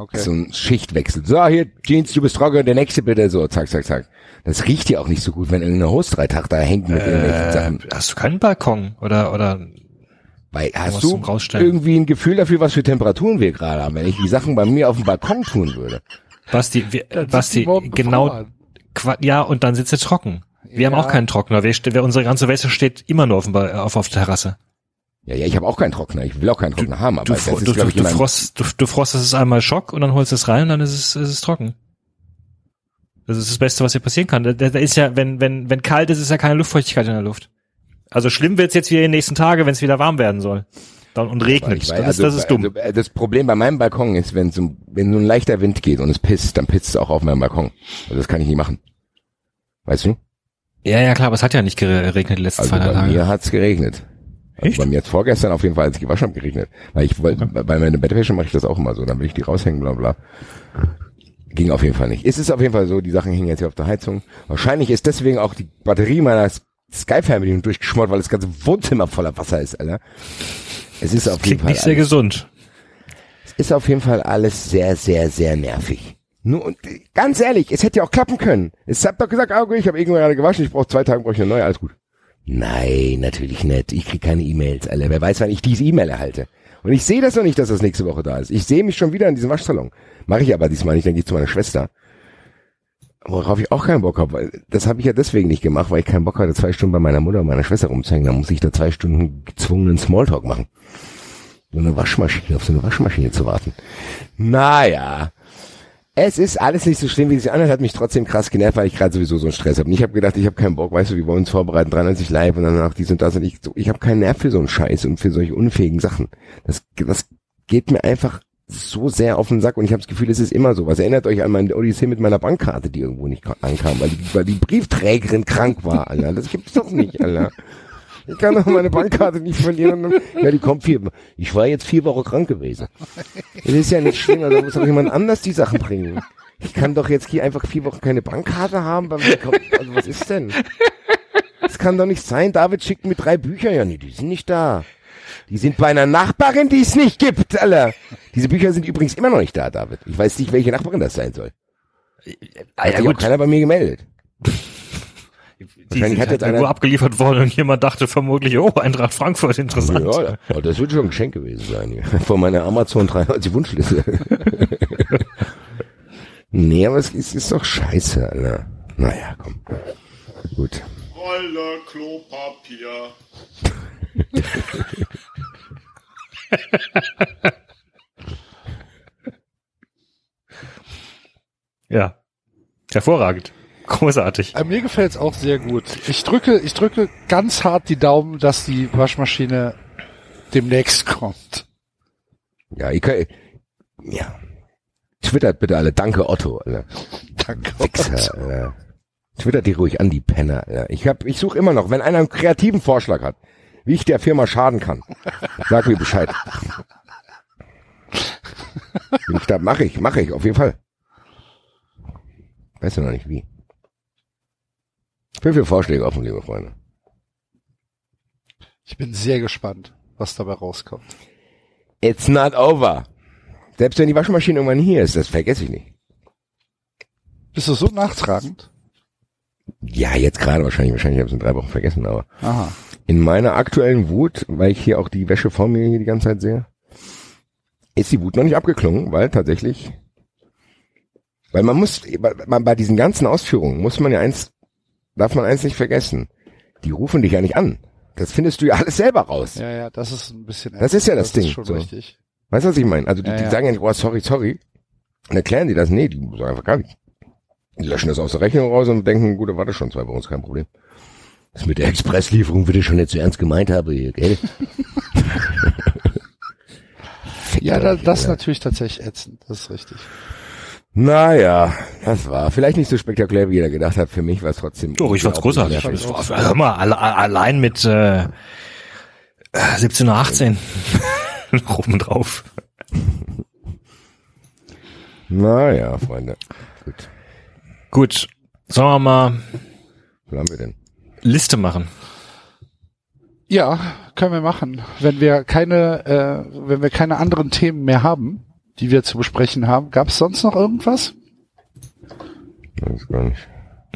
Speaker 2: Okay.
Speaker 3: So ein Schichtwechsel. So, hier, Jeans, du bist trocken, der nächste bitte, so, zack, zack, zack. Das riecht ja auch nicht so gut, wenn irgendeine Hose drei Tage da hängt mit irgendwelchen
Speaker 4: Äh,
Speaker 3: Sachen.
Speaker 4: hast du keinen Balkon oder oder
Speaker 3: Weil, hast du irgendwie ein Gefühl dafür, was für Temperaturen wir gerade haben, wenn ich die Sachen bei mir auf dem Balkon tun würde?
Speaker 4: Basti, wir, Basti, genau, ja, und dann sitzt er trocken. Wir haben
Speaker 2: Ja.
Speaker 4: auch keinen Trockner. Wir, wir, unsere ganze Wäsche steht immer nur auf, dem auf, auf der Terrasse.
Speaker 3: Ja, ja, ich habe auch keinen Trockner. Ich will auch keinen Trockner haben, aber
Speaker 4: Du,
Speaker 3: das ist,
Speaker 4: du, du,
Speaker 3: ich,
Speaker 4: du, frost, du, du frostest es einmal Schock und dann holst du es rein und dann ist es, ist es trocken. Das ist das Beste, was hier passieren kann. Da, da ist ja, wenn, wenn, wenn kalt ist, ist ja keine Luftfeuchtigkeit in der Luft. Also schlimm wird's jetzt wieder in den nächsten Tagen, wenn es wieder warm werden soll. Dann, und regnet.
Speaker 3: Ich
Speaker 4: Das,
Speaker 3: weiß,
Speaker 4: ist, das ist dumm.
Speaker 3: Also, äh, das Problem bei meinem Balkon ist, wenn so, wenn so ein leichter Wind geht und es pisst, dann pisst es auch auf meinem Balkon. Also das kann ich nicht machen. Weißt du?
Speaker 4: ja, ja, klar, aber es hat ja nicht geregnet die letzten
Speaker 3: Also
Speaker 4: zwei drei
Speaker 3: bei
Speaker 4: Tage.
Speaker 3: mir hat's geregnet. Also bei mir jetzt vorgestern auf jeden Fall, als ich gewaschen habe, geregnet. Weil ich wollte, bei meiner Bettwäsche mache ich das auch immer so, dann will ich die raushängen, bla bla. Ging auf jeden Fall nicht. Es ist auf jeden Fall so, die Sachen hängen jetzt hier auf der Heizung. Wahrscheinlich ist deswegen auch die Batterie meiner Sky-Fernbedienung durchgeschmort, weil das ganze Wohnzimmer voller Wasser ist, Alter. Es ist auf jeden Fall
Speaker 4: nicht sehr
Speaker 3: alles,
Speaker 4: gesund.
Speaker 3: es ist auf jeden Fall alles sehr, sehr, sehr nervig. Nur und ganz ehrlich, es hätte ja auch klappen können. Es hat doch gesagt, ah, okay, ich habe irgendwann gerade gewaschen, ich brauche zwei Tage, brauche ich eine neue, alles gut. Nein, natürlich nicht. Ich krieg keine E-Mails, Alter. Wer weiß, wann ich diese E-Mail erhalte. Und ich sehe das noch nicht, dass das nächste Woche da ist. Ich sehe mich schon wieder in diesem Waschsalon. Mache ich aber diesmal nicht, dann gehe ich zu meiner Schwester. Worauf ich auch keinen Bock habe, das habe ich ja deswegen nicht gemacht, weil ich keinen Bock hatte, zwei Stunden bei meiner Mutter und meiner Schwester rumzuhängen. Dann muss ich da zwei Stunden gezwungenen Smalltalk machen. So eine Waschmaschine, auf so eine Waschmaschine zu warten. Naja. Es ist alles nicht so schlimm, wie es sich anhört, hat mich trotzdem krass genervt, weil ich gerade sowieso so einen Stress habe. Und ich habe gedacht, ich habe keinen Bock, weißt du, wir wollen uns vorbereiten, 93 live und danach dies und das und ich, so, ich habe keinen Nerv für so einen Scheiß und für solche unfähigen Sachen. Das, das geht mir einfach so sehr auf den Sack und ich habe das Gefühl, es ist immer so. Was erinnert euch an meine Odyssee mit meiner Bankkarte, die irgendwo nicht ankam, weil die, weil die Briefträgerin krank war, Alter. Das gibt's doch nicht, Alter. Ich kann doch meine Bankkarte nicht verlieren. Dann, ja, die kommt vier. Ich war jetzt vier Wochen krank gewesen. Es ist ja nicht schlimm, also muss doch jemand anders die Sachen bringen. Ich kann doch jetzt hier einfach vier Wochen keine Bankkarte haben. Also was ist denn? Das kann doch nicht sein. David schickt mir drei Bücher. Ja, nee, die sind nicht da. Die sind bei einer Nachbarin, die es nicht gibt, Alter. Diese Bücher sind übrigens immer noch nicht da, David. Ich weiß nicht, welche Nachbarin das sein soll. Hat sich auch keiner bei mir gemeldet.
Speaker 4: Die
Speaker 3: Wahrscheinlich hat
Speaker 4: halt
Speaker 3: jetzt einer-
Speaker 4: irgendwo abgeliefert worden und jemand dachte vermutlich, oh, Eintracht Frankfurt, interessant.
Speaker 3: Ja, ja, das wird schon ein Geschenk gewesen sein. Von meiner Amazon 93 Wunschliste. nee, aber es ist, ist doch scheiße, Alter. Naja, komm. Gut.
Speaker 9: Rolle Klopapier.
Speaker 4: Ja. Hervorragend. Großartig.
Speaker 2: Äh, mir gefällt's auch sehr gut. Ich drücke, ich drücke ganz hart die Daumen, dass die Waschmaschine demnächst kommt.
Speaker 3: Ja, ich kann, ja. Twittert bitte alle. Danke, Otto, Alter.
Speaker 2: Danke.
Speaker 3: Wichser, Alter. Twitter die ruhig an, die Penner. Ja, ich hab, ich suche immer noch, wenn einer einen kreativen Vorschlag hat, wie ich der Firma schaden kann, sag mir Bescheid. Ich da, mache ich, mache ich, auf jeden Fall. Weißt du noch nicht wie. Ich bin für Vorschläge offen, liebe Freunde.
Speaker 2: Ich bin sehr gespannt, was dabei rauskommt.
Speaker 3: It's not over. Selbst wenn die Waschmaschine irgendwann hier ist, das vergesse ich nicht.
Speaker 2: Bist du so nachtragend?
Speaker 3: Ja, jetzt gerade wahrscheinlich, wahrscheinlich habe ich es in drei Wochen vergessen, aber
Speaker 2: Aha.
Speaker 3: in meiner aktuellen Wut, weil ich hier auch die Wäsche vor mir hier die ganze Zeit sehe, ist die Wut noch nicht abgeklungen, weil tatsächlich, weil man muss, bei, bei diesen ganzen Ausführungen muss man ja eins, darf man eins nicht vergessen. Die rufen dich ja nicht an. Das findest du ja alles selber raus.
Speaker 2: Ja, ja, das ist ein bisschen.
Speaker 3: Das ist ja das Ding,
Speaker 2: Ist schon
Speaker 3: so.
Speaker 2: richtig.
Speaker 3: Weißt du, was ich meine? Also die,
Speaker 2: Ja,
Speaker 3: die
Speaker 2: ja.
Speaker 3: sagen ja nicht, oh, sorry, sorry. Und erklären die das. Nee, die sagen einfach gar nicht. Die löschen das aus der Rechnung raus und denken, gut, da war das schon zwei Wochen, ist kein Problem. Das mit der Expresslieferung würde ich schon nicht so ernst gemeint habe, hier, gell?
Speaker 2: Ja, da, das ist natürlich tatsächlich ätzend. Das ist richtig.
Speaker 3: Naja, das war vielleicht nicht so spektakulär, wie jeder gedacht hat. Für mich war es trotzdem.
Speaker 4: Doch, ich fand's großartig. war- Hör mal, alle, allein mit äh, 17 oder 18 noch oben drauf.
Speaker 3: Naja, Freunde. Gut.
Speaker 4: Gut, sollen wir mal
Speaker 3: Was haben wir denn?
Speaker 4: Liste machen?
Speaker 2: Ja, können wir machen. Wenn wir keine, äh, wenn wir keine anderen Themen mehr haben, die wir zu besprechen haben, gab es sonst noch irgendwas?
Speaker 3: Weiß gar nicht.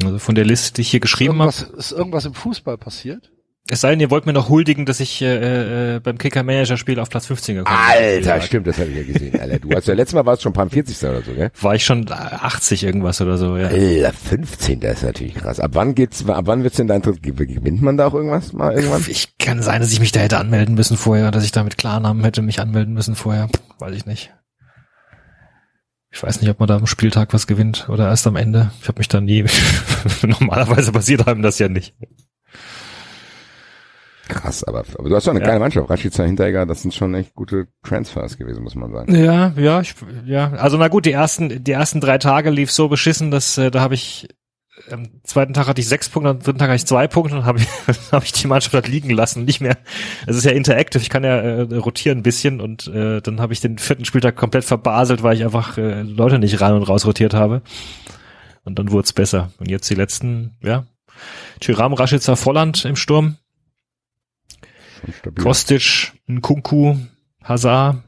Speaker 4: Also von der Liste, die ich hier geschrieben habe.
Speaker 2: Ist irgendwas im Fußball passiert?
Speaker 4: Es sei denn, ihr wollt mir noch huldigen, dass ich äh, äh, beim Kicker-Manager-Spiel auf Platz 15 gekommen
Speaker 3: Alter, stimmt, das habe ich ja gesehen. Alter, du hast ja letztes Mal warst schon ein paar 40. oder so, gell?
Speaker 4: bin. War ich schon 80 irgendwas oder so, ja.
Speaker 3: Alter, 15, das ist natürlich krass. Ab wann geht's, ab wann wird's denn da interessiert? Gewinnt man da auch irgendwas mal irgendwann?
Speaker 4: Ich kann sein, dass ich mich da hätte anmelden müssen vorher, dass ich da mit Klarnamen hätte mich anmelden müssen vorher. Weiß ich nicht. Ich weiß nicht, ob man da am Spieltag was gewinnt oder erst am Ende. Ich habe mich da nie. Normalerweise passiert einem das ja nicht.
Speaker 3: Krass, aber, aber du hast doch eine
Speaker 4: Ja.
Speaker 3: geile Mannschaft. Rashica Hinteregger, das sind schon echt gute Transfers gewesen, muss man sagen.
Speaker 4: Ja, ja, ich, ja. Also na gut, die ersten, die ersten drei Tage lief so beschissen, dass äh, da habe ich am zweiten Tag hatte ich sechs Punkte, am dritten Tag hatte ich zwei Punkte und habe ich, hab ich die Mannschaft halt liegen lassen. Nicht mehr. Es ist ja interactive, ich kann ja äh, rotieren ein bisschen und äh, dann habe ich den vierten Spieltag komplett verbaselt, weil ich einfach äh, Leute nicht rein und raus rotiert habe. Und dann wurde es besser. Und jetzt die letzten, ja. Tyram, Rashica, Volland im Sturm. Kostic, Nkunku, Hazard,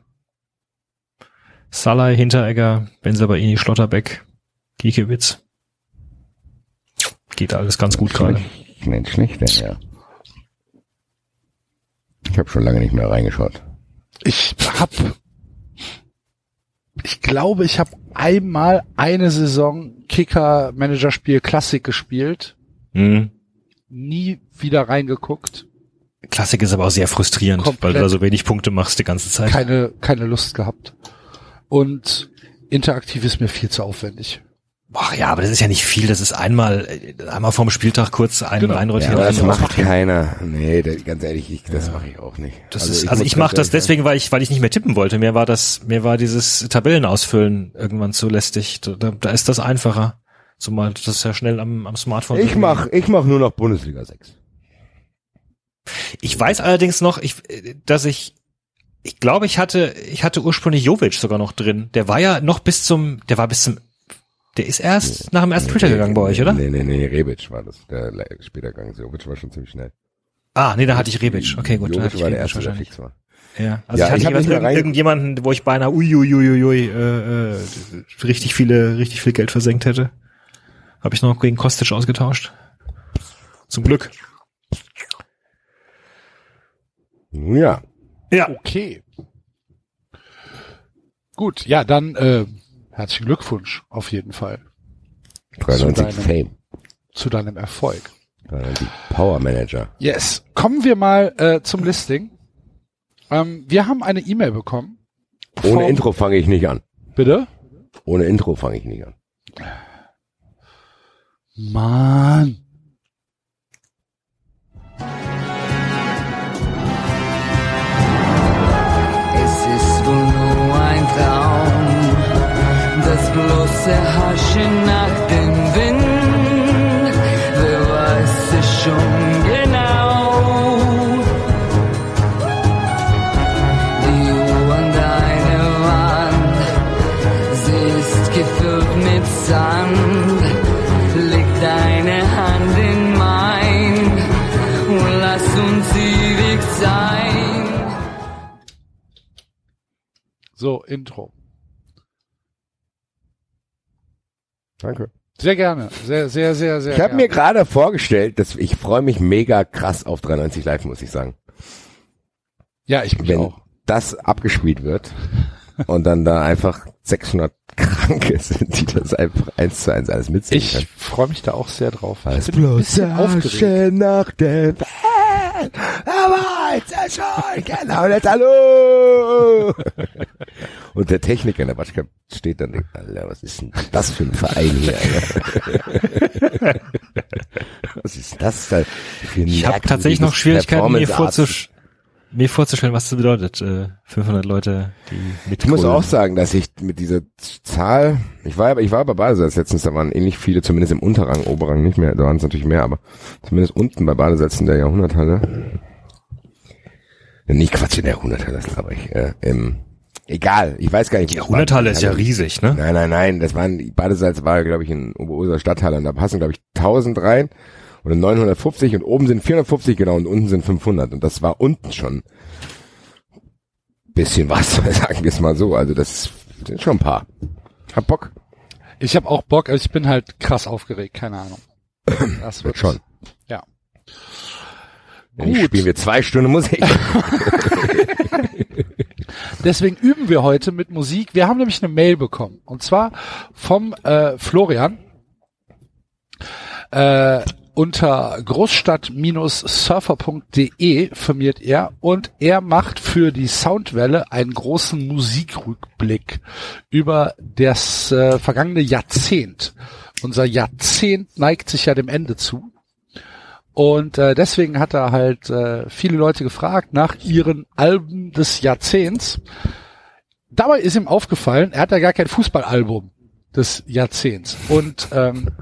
Speaker 4: Salah, Hinteregger, Benzabaini, Schlotterbeck, Giekewitz. Geht alles ganz gut gerade.
Speaker 3: Schlecht, nicht schlecht, denn, ja. Ich habe schon lange nicht mehr reingeschaut.
Speaker 2: Ich hab, ich glaube, ich habe einmal eine Saison Kicker-Manager-Spiel Klassik gespielt,
Speaker 4: Mhm.
Speaker 2: nie wieder reingeguckt,
Speaker 4: Klassik ist aber auch sehr frustrierend,
Speaker 2: Komplett.
Speaker 4: weil du da so wenig Punkte machst die ganze Zeit.
Speaker 2: keine, keine Lust gehabt. Und interaktiv ist mir viel zu aufwendig.
Speaker 4: Boah, ja, aber das ist ja nicht viel. Das ist einmal, äh, einmal vorm Spieltag kurz einen
Speaker 2: Genau.
Speaker 3: Ja,
Speaker 4: reinrotieren.
Speaker 3: aber das macht keiner. Nee, da, ganz ehrlich, ich, das mache ich auch nicht.
Speaker 4: Das ist, also
Speaker 3: muss
Speaker 4: ich mache das deswegen, weil ich, weil ich nicht mehr tippen wollte. Mir war das, mir war dieses Tabellenausfüllen irgendwann zu lästig. Da, da ist das einfacher. Zumal das ist ja schnell am, am Smartphone.
Speaker 3: Ich mach, ich mach nur noch Bundesliga 6.
Speaker 4: Ich weiß allerdings noch, ich, dass ich, ich glaube, ich hatte, ich hatte ursprünglich Jovic sogar noch drin. Der war ja noch bis zum, der war bis zum, der ist erst nach dem ersten Spieltag gegangen bei euch, oder?
Speaker 3: Nee, nee, nee, Rebic war das, der später gegangen ist. Jovic war schon ziemlich schnell.
Speaker 4: Ah, nee, da hatte ich Rebic. Okay, gut.
Speaker 3: Jovic
Speaker 4: hatte ich
Speaker 3: war der erste, der
Speaker 4: wahrscheinlich.
Speaker 3: fix war.
Speaker 4: Ja, also
Speaker 3: Ja,
Speaker 4: ich hatte
Speaker 3: ich
Speaker 4: irgend-
Speaker 3: rein-
Speaker 4: irgendjemanden, wo ich beinahe uiuiuiui, äh, äh, richtig viele, richtig viel Geld versenkt hätte. Habe ich noch gegen Kostic ausgetauscht. Zum Glück.
Speaker 3: Nun ja.
Speaker 4: Ja.
Speaker 2: Okay. Gut, ja, dann äh, herzlichen Glückwunsch auf jeden Fall
Speaker 3: 93
Speaker 2: deinem-
Speaker 3: Fame.
Speaker 2: zu deinem Erfolg.
Speaker 3: 93 Power Manager.
Speaker 2: Yes. Kommen wir mal äh, zum Listing. Ähm, wir haben eine E-Mail bekommen.
Speaker 3: Ohne
Speaker 2: vom-
Speaker 3: Intro fange ich nicht an.
Speaker 2: Bitte?
Speaker 3: Ohne Intro fange ich nicht an.
Speaker 2: Mann.
Speaker 10: Es ist wohl nur ein Traum, das bloße Haschen nach dem Wind. Wer weiß es schon genau? Die Uhr an deiner Wand, sie ist gefüllt mit Sand. Leg deine Hand in mein und lass uns ewig sein.
Speaker 2: So, Intro.
Speaker 3: Danke.
Speaker 2: Sehr gerne. Sehr, sehr, sehr, sehr
Speaker 3: Ich habe mir gerade vorgestellt, dass ich freue mich mega krass auf 93 Live, muss ich sagen.
Speaker 2: ja, ich mich
Speaker 3: Wenn
Speaker 2: auch.
Speaker 3: das abgespielt wird und dann da einfach 600 Kranke sind, die das einfach eins zu eins alles mitsingen
Speaker 2: Ich freue mich da auch sehr drauf.
Speaker 3: Alles
Speaker 2: ich bin ein bisschen aufgeregt.
Speaker 3: nach Fan, aber jetzt ist schon, genau, jetzt hallo! Und der Techniker in der Watschka steht dann, und denkt, Alter, was ist denn das für ein Verein hier, Alter? Was ist das da für ein
Speaker 4: Ich habe tatsächlich noch Schwierigkeiten, mir,
Speaker 3: Performance-Arzt?
Speaker 4: Mir vorzustellen, was das bedeutet. Äh, 500 Leute, die mit
Speaker 3: Ich muss auch sagen, dass ich mit dieser Zahl, ich war, ich war bei Badesalz letztens, da waren ähnlich viele, zumindest im Unterrang, Oberrang nicht mehr, da waren es natürlich mehr, aber zumindest unten bei Badesalz in der Jahrhunderthalle. Ja, Nicht Quatsch, in der Jahrhunderthalle, das glaube ich. Äh, im, egal, ich weiß gar nicht.
Speaker 4: Die Jahrhunderthalle ist ja riesig, ne?
Speaker 3: Nein, nein, nein, das waren, Badesalz war, glaube ich, in Oberurser Stadthalle und da passen, glaube ich, 1000 rein oder 950 und oben sind 450, genau, und unten sind 500 und das war unten schon bisschen was, sagen wir es mal so, also das sind schon ein paar. Hab Bock.
Speaker 2: Ich habe auch Bock, also ich bin halt krass aufgeregt, keine Ahnung. Das wird
Speaker 3: schon.
Speaker 2: Ja. Gut.
Speaker 3: spielen wir zwei Stunden Musik.
Speaker 2: Deswegen üben wir heute mit Musik. Wir haben nämlich eine Mail bekommen. Und zwar vom äh, Florian äh, unter großstadt-surfer.de firmiert er und er macht für die Soundwelle einen großen Musikrückblick über das äh, vergangene Jahrzehnt. Unser Jahrzehnt neigt sich ja dem Ende zu. Und äh, deswegen hat er halt äh, viele Leute gefragt nach ihren Alben des Jahrzehnts. Dabei ist ihm aufgefallen, er hat ja gar kein Fußballalbum des Jahrzehnts. Und ähm,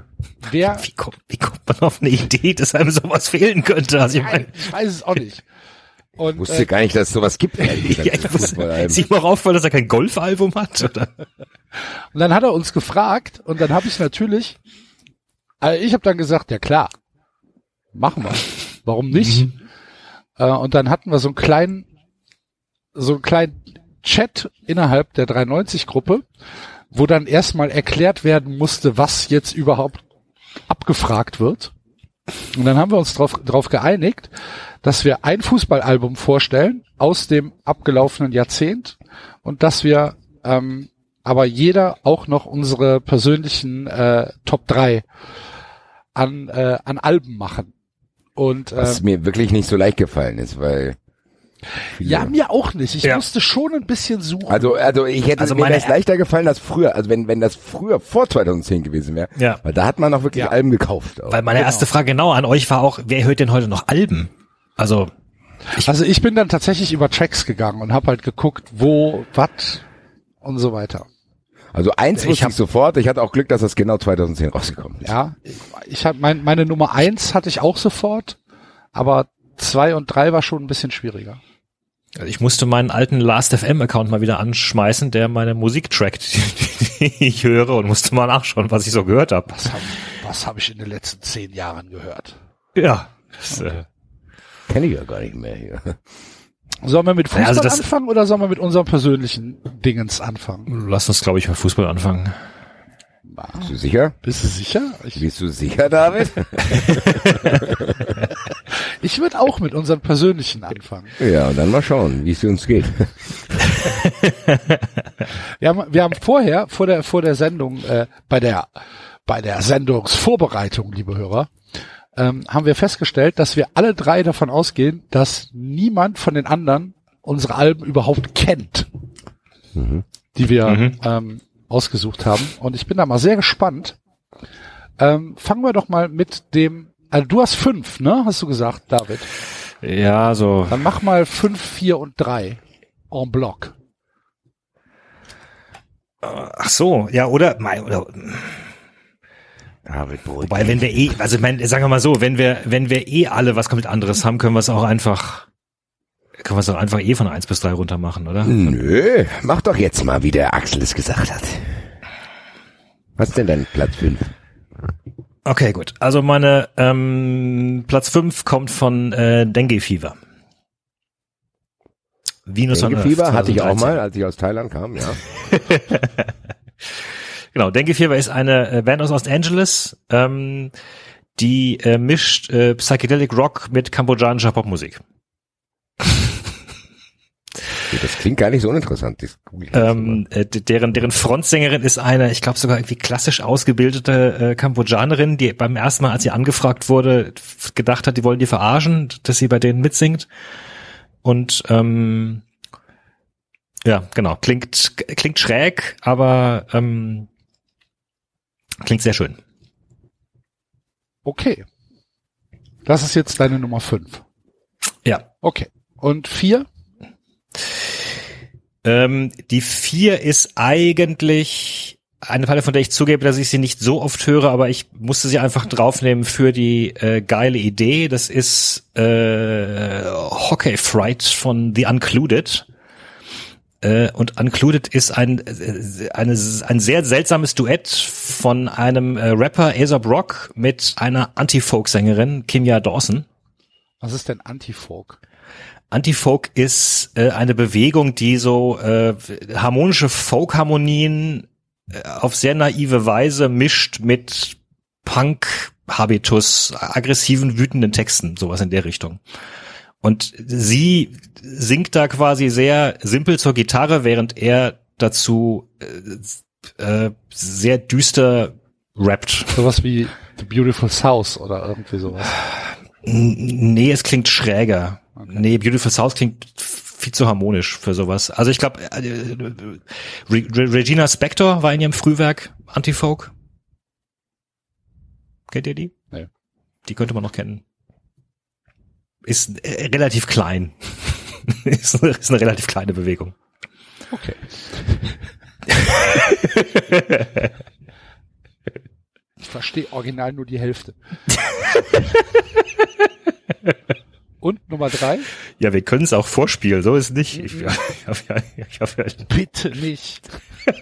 Speaker 2: wer,
Speaker 4: Wie kommt, wie kommt man auf eine Idee, dass einem sowas fehlen könnte? Also ich meine,
Speaker 2: ich weiß es auch nicht. Und,
Speaker 3: Wusste
Speaker 2: äh,
Speaker 3: gar nicht, dass es sowas gibt. ehrlich
Speaker 4: ja, ich
Speaker 3: Fußballalbum.
Speaker 4: ist ihm auch auffallen, dass er kein Golfalbum hat? Oder?
Speaker 2: und dann hat er uns gefragt und dann habe ich natürlich, also ich habe dann gesagt, ja klar, machen wir. Warum nicht? Äh, und dann hatten wir so einen kleinen, so einen kleinen Chat innerhalb der 390-Gruppe, wo dann erstmal erklärt werden musste, was jetzt überhaupt abgefragt wird. Und dann haben wir uns darauf drauf geeinigt, dass wir ein Fußballalbum vorstellen aus dem abgelaufenen Jahrzehnt und dass wir ähm, aber jeder auch noch unsere persönlichen äh, Top 3 an, äh, an Alben machen. Und äh,
Speaker 3: Was mir wirklich nicht so leicht gefallen ist, weil
Speaker 2: ja, mir auch nicht. Ich
Speaker 4: Ja.
Speaker 2: musste schon ein bisschen suchen.
Speaker 3: Also, also ich hätte
Speaker 4: Also
Speaker 3: mir das leichter gefallen als früher. Also wenn, wenn das früher vor 2010 gewesen wäre.
Speaker 4: Ja.
Speaker 3: Weil da hat man noch wirklich
Speaker 2: Ja.
Speaker 3: Alben gekauft. Auch.
Speaker 4: Weil meine erste Frage genau an euch war auch, wer hört denn heute noch Alben? Also,
Speaker 2: also ich bin dann tatsächlich über Tracks gegangen und habe halt geguckt, wo, was und so weiter.
Speaker 3: Also eins
Speaker 4: Ich
Speaker 3: wusste
Speaker 4: hab-
Speaker 3: ich sofort. Ich hatte auch Glück, dass das genau 2010 rausgekommen ist.
Speaker 2: Ja, ich hab mein, meine Nummer eins hatte ich auch sofort, aber zwei und drei war schon ein bisschen schwieriger.
Speaker 4: also ich musste meinen alten Last.fm-Account mal wieder anschmeißen, der meine Musik trackt, die ich höre und musste mal nachschauen, was ich so gehört habe.
Speaker 2: Was habe was hab ich in den letzten zehn Jahren gehört?
Speaker 4: Ja. Das, äh,
Speaker 3: Kenne ich ja gar nicht mehr hier.
Speaker 2: Sollen wir mit Fußball
Speaker 4: Ja, also das-
Speaker 2: anfangen oder sollen wir mit unserem persönlichen Dingens anfangen?
Speaker 4: lass uns, glaube ich, mit Fußball anfangen.
Speaker 3: Bist du sicher?
Speaker 2: Bist du sicher? Ich,
Speaker 3: Bist du sicher, David?
Speaker 2: ich würde auch mit unserem persönlichen anfangen.
Speaker 3: ja, und dann mal schauen, wie es uns geht.
Speaker 2: Wir haben, wir haben vorher, vor der, vor der Sendung, äh, bei der, bei der Sendungsvorbereitung, liebe Hörer, ähm, haben wir festgestellt, dass wir alle drei davon ausgehen, dass niemand von den anderen unsere Alben überhaupt kennt, die wir
Speaker 4: Mhm.
Speaker 2: ähm, ausgesucht haben. Und ich bin da mal sehr gespannt. Ähm, fangen wir doch mal mit dem, also du hast fünf, ne? Hast du gesagt, David?
Speaker 4: Ja, so.
Speaker 2: Dann mach mal fünf, vier und drei en bloc.
Speaker 4: Ach so, ja, oder, mein, oder
Speaker 3: David, beruhig
Speaker 4: wobei, wenn wir eh, also mein, sagen wir mal so, wenn wir, wenn wir eh alle was komplett anderes haben, können wir es auch einfach, können wir es auch einfach eh von eins bis drei runter machen, oder?
Speaker 3: Nö, mach doch jetzt mal, wie der Axel es gesagt hat. Was ist denn dein Platz 5?
Speaker 4: Okay, gut. Also meine ähm, Platz fünf kommt von äh, Dengue Fever. Venus Earth.
Speaker 3: Denkefieber hatte ich auch
Speaker 4: 2013.
Speaker 3: mal, als ich aus Thailand kam, ja.
Speaker 4: Genau, Dengue Fever ist eine äh, Band aus Los Angeles, ähm, die äh, mischt äh, Psychedelic Rock mit kambodschanischer Popmusik.
Speaker 3: Das klingt gar nicht so uninteressant.
Speaker 4: Ähm, äh, deren, deren Frontsängerin ist eine, ich glaube sogar irgendwie klassisch ausgebildete äh, Kambodschanerin, die beim ersten Mal, als sie angefragt wurde, gedacht hat, die wollen die verarschen, dass sie bei denen mitsingt. Und ähm, ja, genau, klingt klingt schräg, aber ähm, klingt sehr schön.
Speaker 2: Okay. Das ist jetzt deine Nummer fünf.
Speaker 4: Ja.
Speaker 2: Okay. Und vier?
Speaker 4: Ähm, die vier ist eigentlich eine Platte, von der ich zugebe, dass ich sie nicht so oft höre, aber ich musste sie einfach draufnehmen für die äh, geile Idee. Das ist äh, Hockey Fright von The Uncluded. Äh, und Uncluded ist ein, äh, eine, ein sehr seltsames Duett von einem äh, Rapper Aesop Rock mit einer Anti-Folk-Sängerin Kimya Dawson.
Speaker 2: Was ist denn Anti-Folk?
Speaker 4: Anti-Folk ist äh, eine Bewegung, die so äh, harmonische Folk-Harmonien äh, auf sehr naive Weise mischt mit Punk-Habitus, aggressiven, wütenden Texten, sowas in der Richtung. Und sie singt da quasi sehr simpel zur Gitarre, während er dazu äh, äh, sehr düster rappt.
Speaker 2: Sowas wie The Beautiful South oder irgendwie sowas.
Speaker 4: Nee, es klingt schräger. Nee, Beautiful South klingt viel zu harmonisch für sowas. Also ich glaube, äh, Re Re Regina Spector war in ihrem Frühwerk Antifolk. Kennt ihr die?
Speaker 2: Nee.
Speaker 4: Die könnte man noch kennen. Ist äh, relativ klein. ist, eine, ist eine relativ kleine Bewegung.
Speaker 2: Okay. Ich verstehe original nur die Hälfte. Und Nummer drei?
Speaker 4: Ja, wir können es auch vorspielen, so ist nicht. Ich, ich hab, ja, ich hab, ja,
Speaker 2: Bitte nicht.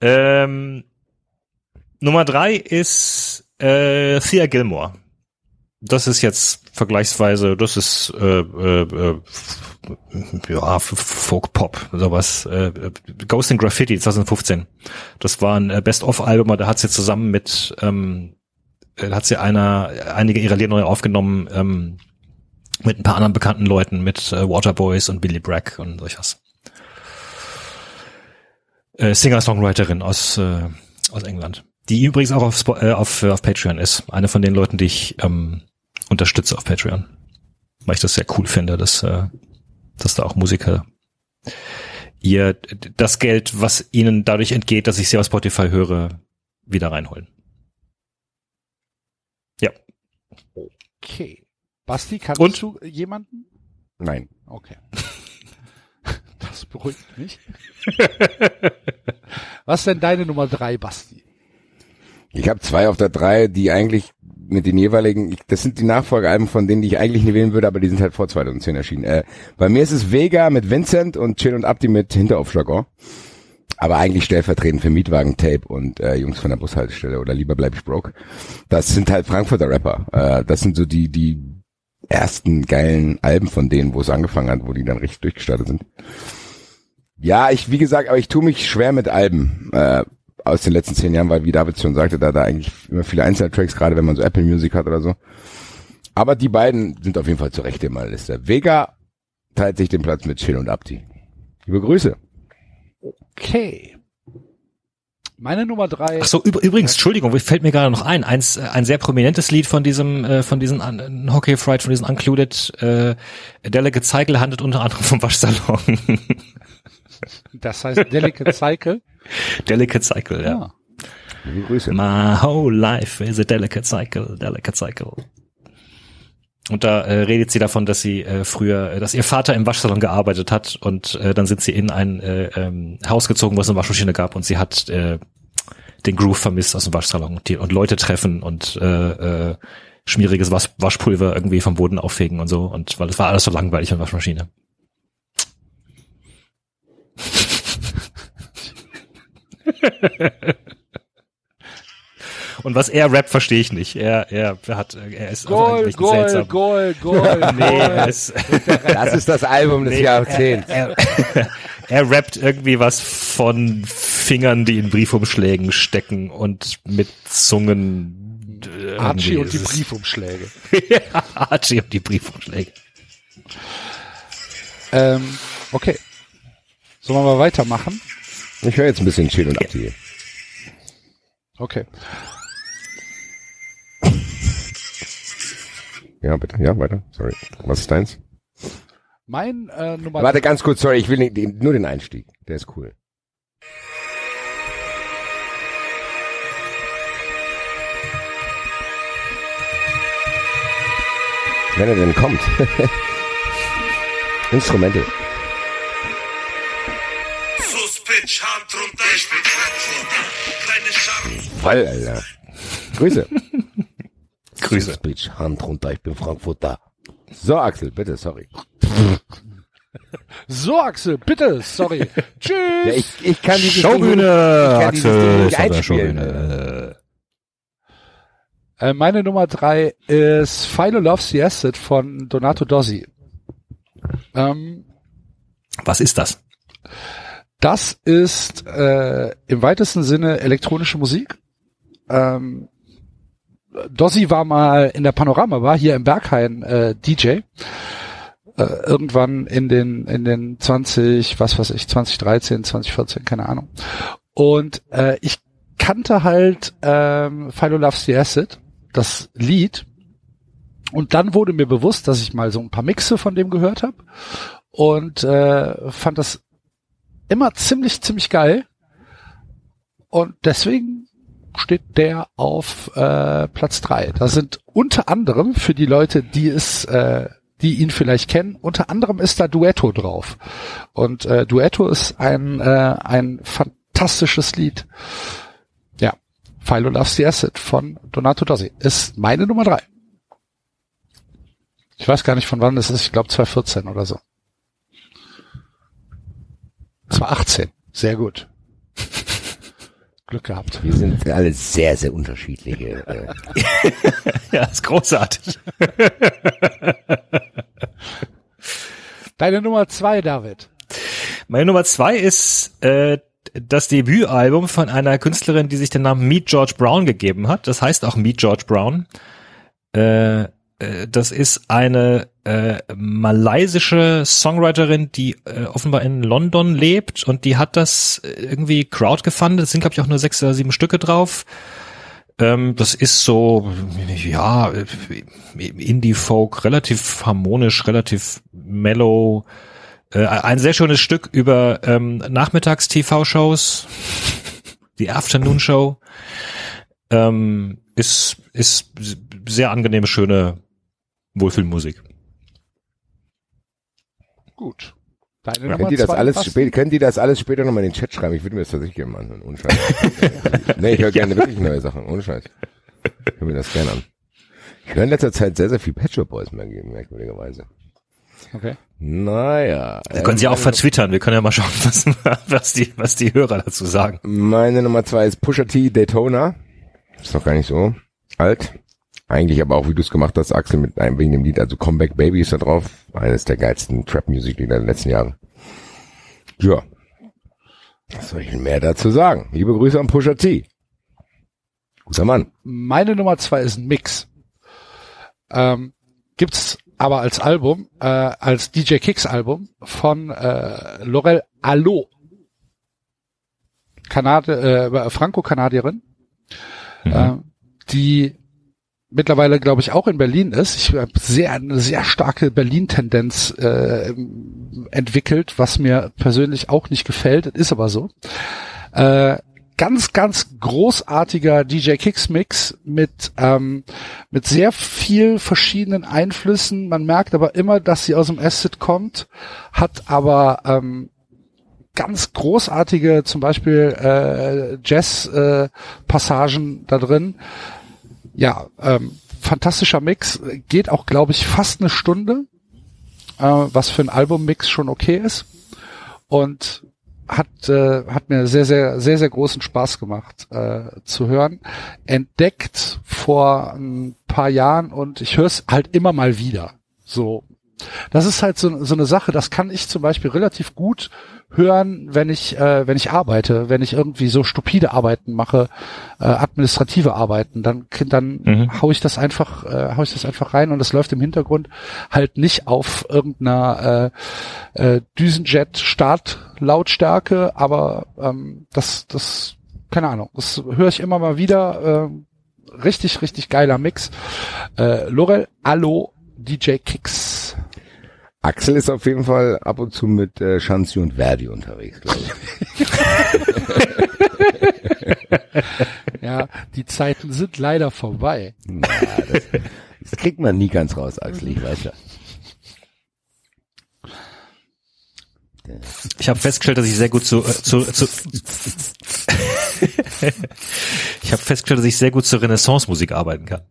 Speaker 4: Ähm, Nummer drei ist äh, Thea Gilmore. Das ist jetzt vergleichsweise, das ist äh, äh, ja Folk Pop, sowas. Äh, Ghost in Graffiti 2015. Das war ein äh, Best-of-Album, da hat sie zusammen mit ähm, äh, hat sie einer einige ihrer Lieder neu aufgenommen ähm, mit ein paar anderen bekannten Leuten, mit äh, Waterboys und Billy Bragg und solches äh, Singer-Songwriterin aus, äh, aus England. Die übrigens auch auf, äh, auf, äh, auf Patreon ist. Eine von den Leuten, die ich ähm, unterstütze auf Patreon. Weil ich das sehr cool finde, dass, äh, dass da auch Musiker ihr das Geld, was ihnen dadurch entgeht, dass ich sie auf Spotify höre, wieder reinholen. Ja.
Speaker 2: Okay. Basti, kannst
Speaker 4: Und?
Speaker 2: du jemanden?
Speaker 3: Nein.
Speaker 2: Okay. Das beruhigt mich. Was ist denn deine Nummer drei, Basti?
Speaker 3: Ich habe zwei auf der drei, die eigentlich mit den jeweiligen, ich, das sind die Nachfolgealben von denen, die ich eigentlich nie wählen würde, aber die sind halt vor 2010 erschienen. Äh, bei mir ist es Vega mit Vincent und Chill und Abdi mit Hinteraufschlager. Aber eigentlich stellvertretend für Mietwagen Tape und äh, Jungs von der Bushaltestelle oder lieber bleib ich broke. Das sind halt Frankfurter Rapper. Äh, das sind so die, die ersten geilen Alben von denen, wo es angefangen hat, wo die dann richtig durchgestartet sind. Ja, ich, wie gesagt, aber ich tue mich schwer mit Alben äh, aus den letzten zehn Jahren, weil wie David schon sagte, da da eigentlich immer viele Einzeltracks, gerade wenn man so Apple Music hat oder so. Aber die beiden sind auf jeden Fall zu Recht in meiner Liste. Vega teilt sich den Platz mit Chill und Abdi. Liebe Grüße.
Speaker 2: Okay. Meine Nummer drei.
Speaker 4: Ach so, üb übrigens, Entschuldigung, fällt mir gerade noch ein, eins, äh, ein sehr prominentes Lied von diesem, äh, von diesen Un Hockey Fright, von diesen Uncluded, äh, Delicate Cycle handelt unter anderem vom Waschsalon.
Speaker 2: Das heißt Delicate Cycle.
Speaker 4: Delicate Cycle, ja.
Speaker 2: Ah.
Speaker 3: Liebe Grüße.
Speaker 4: My whole life is a delicate cycle, delicate cycle. Und da äh, redet sie davon, dass sie äh, früher, äh, dass ihr Vater im Waschsalon gearbeitet hat und äh, dann sind sie in ein äh, ähm, Haus gezogen, wo es eine Waschmaschine gab und sie hat äh, den Groove vermisst aus dem Waschsalon und, die, und Leute treffen und äh, äh, schmieriges Wasch, Waschpulver irgendwie vom Boden auffegen und so und weil es war alles so langweilig an Waschmaschine. Und was er rappt, verstehe ich nicht. Er, er hat, er ist einfach
Speaker 2: Goal,
Speaker 4: irgendwie
Speaker 2: Goal,
Speaker 4: seltsam.
Speaker 2: Goal, Goal.
Speaker 4: Nee, er ist,
Speaker 3: Das ist das Album des
Speaker 4: Nee,
Speaker 3: Jahrzehnts.
Speaker 4: er, er, er rappt irgendwie was von Fingern, die in Briefumschlägen stecken und mit Zungen. äh,
Speaker 2: Archie und die Briefumschläge.
Speaker 4: Archie und die Briefumschläge.
Speaker 2: Ähm, okay. Sollen wir mal weitermachen?
Speaker 3: Ich höre jetzt ein bisschen Chill und Abdi.
Speaker 2: Okay.
Speaker 3: Ja, bitte. Ja, weiter. Sorry. Was ist deins?
Speaker 2: Mein äh, Nummer
Speaker 3: Warte ganz kurz, sorry, ich will nicht, den- nur den Einstieg. Der ist cool. Wenn er denn kommt. Instrumental.
Speaker 9: Suspitch, Hand runter, ich bin Frankfurter. Kleine Scharf.
Speaker 3: Voll, Alter. Grüße.
Speaker 4: Grüße.
Speaker 3: Bitch, Hand runter, ich bin Frankfurter. So, Axel, bitte, sorry.
Speaker 2: So, Axel, bitte, sorry. Tschüss.
Speaker 3: Ja, ich, ich kann dieses Ding,
Speaker 4: Schaubühne,
Speaker 3: ich kann dieses Ding
Speaker 4: Axel. Schaubühne.
Speaker 2: Äh, meine Nummer drei ist Philo Loves the Acid von Donato Dossi. Ähm,
Speaker 4: Was ist das?
Speaker 2: das ist äh, im weitesten Sinne elektronische Musik. Ähm, Dossi war mal in der Panorama, war hier im Berghain äh, DJ. Äh, irgendwann in den in den 20, was weiß ich, 2013, 2014, keine Ahnung. Und äh, ich kannte halt ähm, Philo Loves the Acid, das Lied. Und dann wurde mir bewusst, dass ich mal so ein paar Mixe von dem gehört habe und äh, fand das immer ziemlich, ziemlich geil. Und deswegen steht der auf äh, Platz drei. Da sind unter anderem für die Leute, die es, äh, die ihn vielleicht kennen, unter anderem ist da Duetto drauf. Und äh, Duetto ist ein äh, ein fantastisches Lied. Ja, Philo Loves the Acid von Donato Dossi ist meine Nummer drei. Ich weiß gar nicht von wann es ist. Ich glaube 2014 oder so. 2018. Sehr gut. Glück gehabt.
Speaker 3: Wir sind alle sehr, sehr unterschiedliche. Äh,
Speaker 4: Ja, ist großartig.
Speaker 2: Deine Nummer zwei, David.
Speaker 4: Meine Nummer zwei ist äh, das Debütalbum von einer Künstlerin, die sich den Namen Meet George Brown gegeben hat. Das heißt auch Meet George Brown. Äh, äh, das ist eine äh, malaysische Songwriterin, die äh, offenbar in London lebt und die hat das äh, irgendwie crowdgefundet. Es sind glaube ich auch nur sechs oder sieben Stücke drauf. Ähm, das ist so, ja, äh, Indie-Folk, relativ harmonisch, relativ mellow. Äh, ein sehr schönes Stück über ähm, Nachmittags-TV-Shows, die Afternoon Show. Ähm, ist, ist sehr angenehme, schöne Wohlfühlmusik.
Speaker 2: Gut. Deine
Speaker 3: können,
Speaker 2: Nummer
Speaker 3: die das alles
Speaker 2: passt.
Speaker 3: spä- können die das alles später nochmal in den Chat schreiben? Ich würde mir das tatsächlich gerne mal anhören. Ohne Scheiß. nee, ich höre gerne wirklich neue Sachen. Ohne Scheiß. Ich höre mir das gerne an. Ich höre in letzter Zeit sehr, sehr viel Shop Boys mehr geben, merkwürdigerweise.
Speaker 2: Okay.
Speaker 3: Naja.
Speaker 4: Wir können sie auch vertwittern. Wir können ja mal schauen, was, was, die, was die Hörer dazu sagen.
Speaker 3: Meine Nummer zwei ist Pusha T Daytona. Ist noch gar nicht so alt. Eigentlich aber auch, wie du es gemacht hast, Axel, mit einem wegen dem Lied, also Comeback Baby ist da drauf. Eines der geilsten Trap-Music-Lieder der letzten Jahre. Ja. Was soll ich denn mehr dazu sagen? Liebe Grüße an Pusha T. Guter Mann.
Speaker 2: Meine Nummer zwei ist ein Mix. Ähm, gibt's aber als Album, äh, als DJ Kicks Album von äh, Laurel Allo. Kanade, äh, Franco-Kanadierin, äh, die mittlerweile, glaube ich, auch in Berlin ist. Ich habe sehr eine sehr starke Berlin-Tendenz äh, entwickelt, was mir persönlich auch nicht gefällt, ist aber so. Äh, ganz, ganz großartiger DJ Kicks Mix mit, ähm, mit sehr viel verschiedenen Einflüssen. Man merkt aber immer, dass sie aus dem Acid kommt, hat aber ähm, ganz großartige, zum Beispiel äh, Jazz-Passagen da drin. Ja, ähm, fantastischer Mix. Geht auch, glaube ich, fast eine Stunde, äh, was für ein Albummix schon okay ist. Und hat, äh, hat mir sehr, sehr, sehr, sehr großen Spaß gemacht äh, zu hören. Entdeckt vor ein paar Jahren und ich höre es halt immer mal wieder. So. Das ist halt so, so eine Sache, das kann ich zum Beispiel relativ gut hören, wenn ich, äh, wenn ich arbeite, wenn ich irgendwie so stupide Arbeiten mache, äh, administrative Arbeiten, dann, dann
Speaker 4: Mhm.
Speaker 2: hau ich das einfach, äh, hau ich das einfach rein und es läuft im Hintergrund halt nicht auf irgendeiner äh, äh, Düsenjet Startlautstärke, aber ähm, das, das, keine Ahnung, das höre ich immer mal wieder. Äh, richtig, richtig geiler Mix. Äh, Lorel, Allo, DJ Kicks.
Speaker 3: Axel ist auf jeden Fall ab und zu mit äh, Schanzi und Verdi unterwegs, glaube ich.
Speaker 2: Ja, die Zeiten sind leider vorbei.
Speaker 3: Na, das, das kriegt man nie ganz raus, Axel, ich weiß ja.
Speaker 4: Ich habe festgestellt, dass ich sehr gut zu, äh, zu, zu ich habe festgestellt, dass ich sehr gut zur Renaissance-Musik arbeiten kann.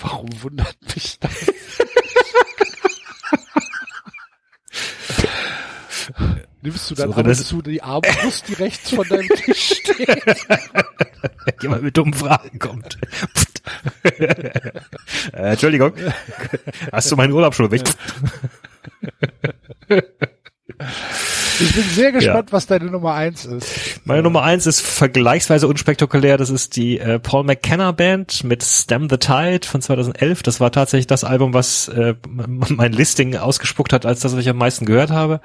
Speaker 2: Warum wundert mich das? Nimmst du dann
Speaker 4: So,
Speaker 2: ab und zu die Armbrust, die rechts von deinem Tisch steht?
Speaker 4: Jemand mit dummen Fragen kommt. äh, Entschuldigung. Hast du meinen Urlaub schon weg?
Speaker 2: Ich bin sehr gespannt, was deine Nummer eins ist.
Speaker 4: Meine Nummer eins ist vergleichsweise unspektakulär. Das ist die äh, Paul McKenna Band mit Stem the Tide von 2011. Das war tatsächlich das Album, was äh, mein Listing ausgespuckt hat, als das, was ich am meisten gehört habe.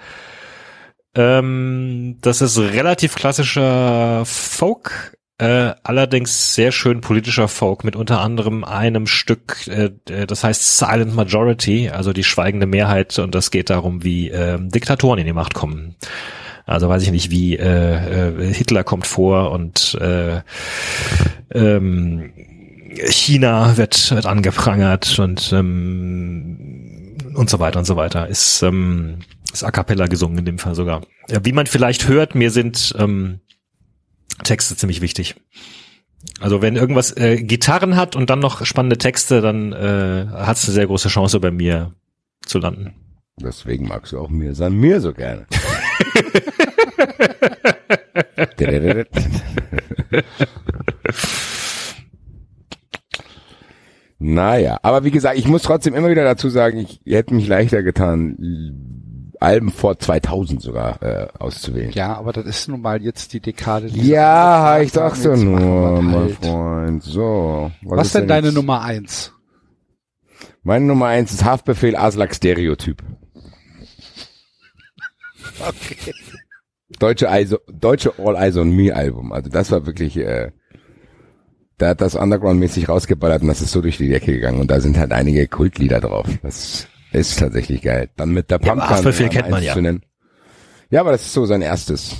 Speaker 4: Ähm, das ist relativ klassischer Folk, äh, allerdings sehr schön politischer Folk mit unter anderem einem Stück, äh, äh, das heißt Silent Majority, also die schweigende Mehrheit und das geht darum, wie äh, Diktatoren in die Macht kommen. Also weiß ich nicht, wie äh, äh, Hitler kommt vor und äh, ähm, China wird, wird angeprangert und ähm, und so weiter und so weiter. Ist, ähm, ist a cappella gesungen in dem Fall sogar. Ja, wie man vielleicht hört, mir sind ähm, Texte ziemlich wichtig. Also wenn irgendwas äh, Gitarren hat und dann noch spannende Texte, dann äh, hat es eine sehr große Chance bei mir zu landen.
Speaker 3: Deswegen magst du auch mir sein mir so gerne. naja, aber wie gesagt, ich muss trotzdem immer wieder dazu sagen, ich hätte mich leichter getan, Alben vor 2000 sogar äh, auszuwählen.
Speaker 2: Ja, aber das ist nun mal jetzt die Dekade. die
Speaker 3: Ja,
Speaker 2: angefragt
Speaker 3: ich
Speaker 2: machen
Speaker 3: nur, mein
Speaker 2: halt.
Speaker 3: Freund. So.
Speaker 2: Was,
Speaker 3: ist
Speaker 2: denn deine
Speaker 3: jetzt?
Speaker 2: Nummer eins?
Speaker 3: Meine Nummer eins ist Haftbefehl Aslak Stereotyp.
Speaker 2: Okay.
Speaker 3: Deutsche, also, deutsche All Eyes on Me Album. Also das war wirklich, äh, da hat das Underground-mäßig rausgeballert und das ist so durch die Decke gegangen und da sind halt einige Kultlieder drauf. Das ist tatsächlich geil. Dann mit der
Speaker 4: Ja,
Speaker 3: Pumpgun.
Speaker 4: aber Haftbefehl kennt man ja.
Speaker 3: zu nennen. Ja, aber das ist so sein erstes.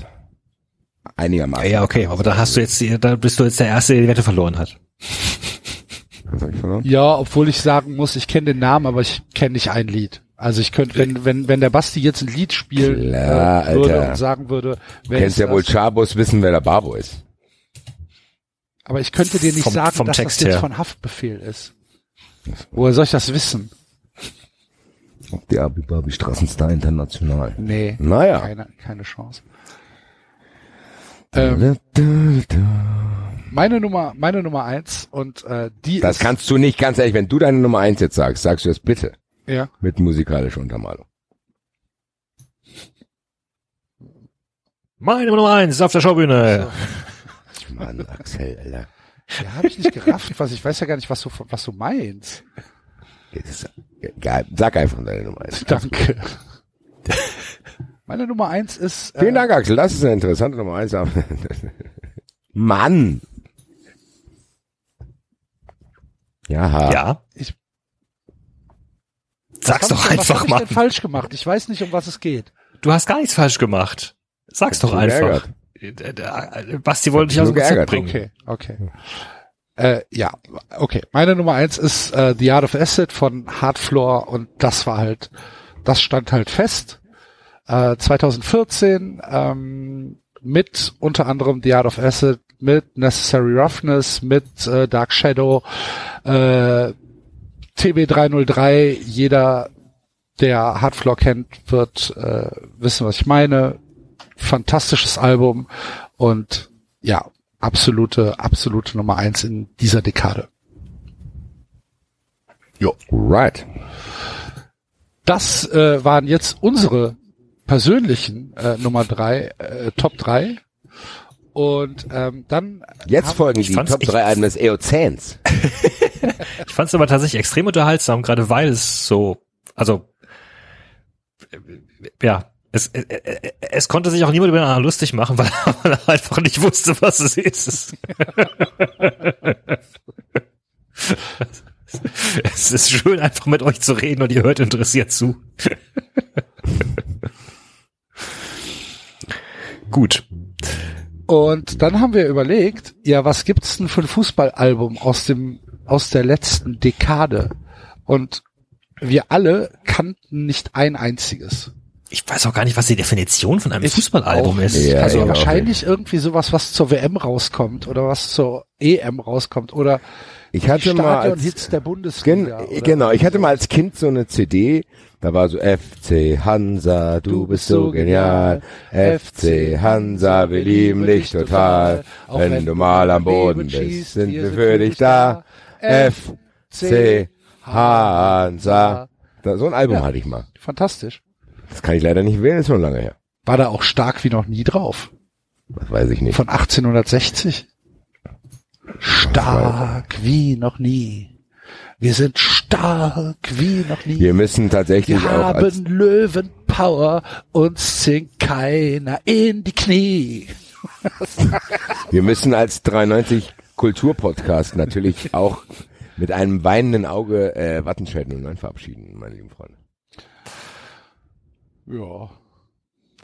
Speaker 3: Einigermaßen.
Speaker 4: Ja, okay, aber da hast du jetzt, da bist du jetzt der Erste, der die Wette verloren hat.
Speaker 3: Was hab ich verloren?
Speaker 2: Ja, obwohl ich sagen muss, ich kenne den Namen, aber ich kenne nicht ein Lied. Also ich könnte, wenn, wenn, wenn der Basti jetzt ein Lied spielen
Speaker 3: Klar,
Speaker 2: äh, würde
Speaker 3: Alter.
Speaker 2: und sagen würde,
Speaker 3: Du
Speaker 2: wer
Speaker 3: kennst
Speaker 2: ist
Speaker 3: ja wohl
Speaker 2: das?
Speaker 3: Chabos wissen, wer der Babo ist.
Speaker 2: Aber ich könnte dir nicht
Speaker 4: Vom-
Speaker 2: sagen,
Speaker 4: vom
Speaker 2: dass
Speaker 4: Text
Speaker 2: das jetzt
Speaker 4: her.
Speaker 2: von Haftbefehl ist. Woher soll ich das wissen?
Speaker 3: Die Abibabi Straßenstar International.
Speaker 2: Nee.
Speaker 3: Naja.
Speaker 2: Keine, keine Chance. Ähm, meine Nummer, meine Nummer eins und äh, die
Speaker 3: Das
Speaker 2: ist,
Speaker 3: kannst du nicht, ganz ehrlich, wenn du deine Nummer eins jetzt sagst, sagst du das bitte.
Speaker 2: ja,
Speaker 3: Mit musikalischer Untermalung.
Speaker 4: Meine Nummer eins auf der Schaubühne.
Speaker 3: Mann, Axel, Alter.
Speaker 2: ja habe ich nicht gerafft, was ich weiß ja gar nicht, was du was du meinst.
Speaker 3: Das ist, egal, sag einfach deine Nummer eins.
Speaker 2: Danke. Meine Nummer eins ist äh,
Speaker 3: Vielen Dank, Axel. Das ist eine interessante Nummer eins. Mann. Ja.
Speaker 4: Ja.
Speaker 2: Ich-
Speaker 4: Sag's doch
Speaker 2: ich
Speaker 4: einfach
Speaker 2: was hab
Speaker 4: mal.
Speaker 2: ich denn falsch gemacht? Ich weiß nicht, um was es geht.
Speaker 4: Du hast gar nichts falsch gemacht. Sag's doch einfach. Äh, äh, Basti wollte dich aus dem Konzept
Speaker 3: geärgert.
Speaker 4: bringen.
Speaker 2: Okay, okay. Äh, ja, okay. Meine Nummer eins ist äh, The Art of Acid von Hardfloor und das war halt, das stand halt fest. Äh, 2014 ähm, mit unter anderem The Art of Acid, mit Necessary Roughness, mit äh, Dark Shadow, äh, TB303. Jeder, der Hardfloor kennt, wird äh, wissen, was ich meine. fantastisches Album und ja, absolute, absolute Nummer eins in dieser Dekade. Jo.
Speaker 3: Right.
Speaker 2: Das äh, waren jetzt unsere persönlichen äh, Nummer drei, äh, Top drei. Und ähm, dann
Speaker 3: Jetzt folgen die Top 3 Alben des Eozäns.
Speaker 4: Ich fand es aber tatsächlich extrem unterhaltsam, gerade weil es so, also äh, ja, es, äh, äh, es konnte sich auch niemand über den anderen lustig machen, weil weil er einfach nicht wusste, was es ist. Es ist schön, einfach mit euch zu reden und ihr hört interessiert zu. Gut.
Speaker 2: Und dann haben wir überlegt, ja, was gibt's denn für ein Fußballalbum aus dem aus der letzten Dekade? Und wir alle kannten nicht ein einziges.
Speaker 4: Ich weiß auch gar nicht, was die Definition von einem
Speaker 2: Ich
Speaker 4: Fußballalbum ist.
Speaker 3: Ja,
Speaker 2: also wahrscheinlich irgendwie sowas, was zur WM rauskommt oder was zur EM rauskommt oder
Speaker 3: Ich hatte mal als,
Speaker 2: der
Speaker 3: gen,
Speaker 2: Bundesliga. oder-
Speaker 3: genau, ich hatte mal als Kind so eine CD, da war so FC Hansa, du bist so genial. FC Hansa, wir lieben dich total. Wenn du mal am Boden bist, sind wir für dich da. FC Hansa. Da, so ein Album
Speaker 2: Ja.
Speaker 3: hatte ich mal.
Speaker 2: Fantastisch.
Speaker 3: Das kann ich leider nicht wählen, ist schon lange her.
Speaker 2: War da auch stark wie noch nie drauf.
Speaker 3: Das weiß ich nicht.
Speaker 2: Von 1860. Stark wie noch nie. Wir sind stark wie noch nie.
Speaker 3: Wir müssen tatsächlich
Speaker 2: Wir
Speaker 3: auch
Speaker 2: haben Löwenpower, uns zwingt keiner in die Knie.
Speaker 3: wir müssen als 93 Kulturpodcast natürlich auch mit einem weinenden Auge äh, Wattenscheid 09 verabschieden, meine lieben Freunde.
Speaker 2: Ja.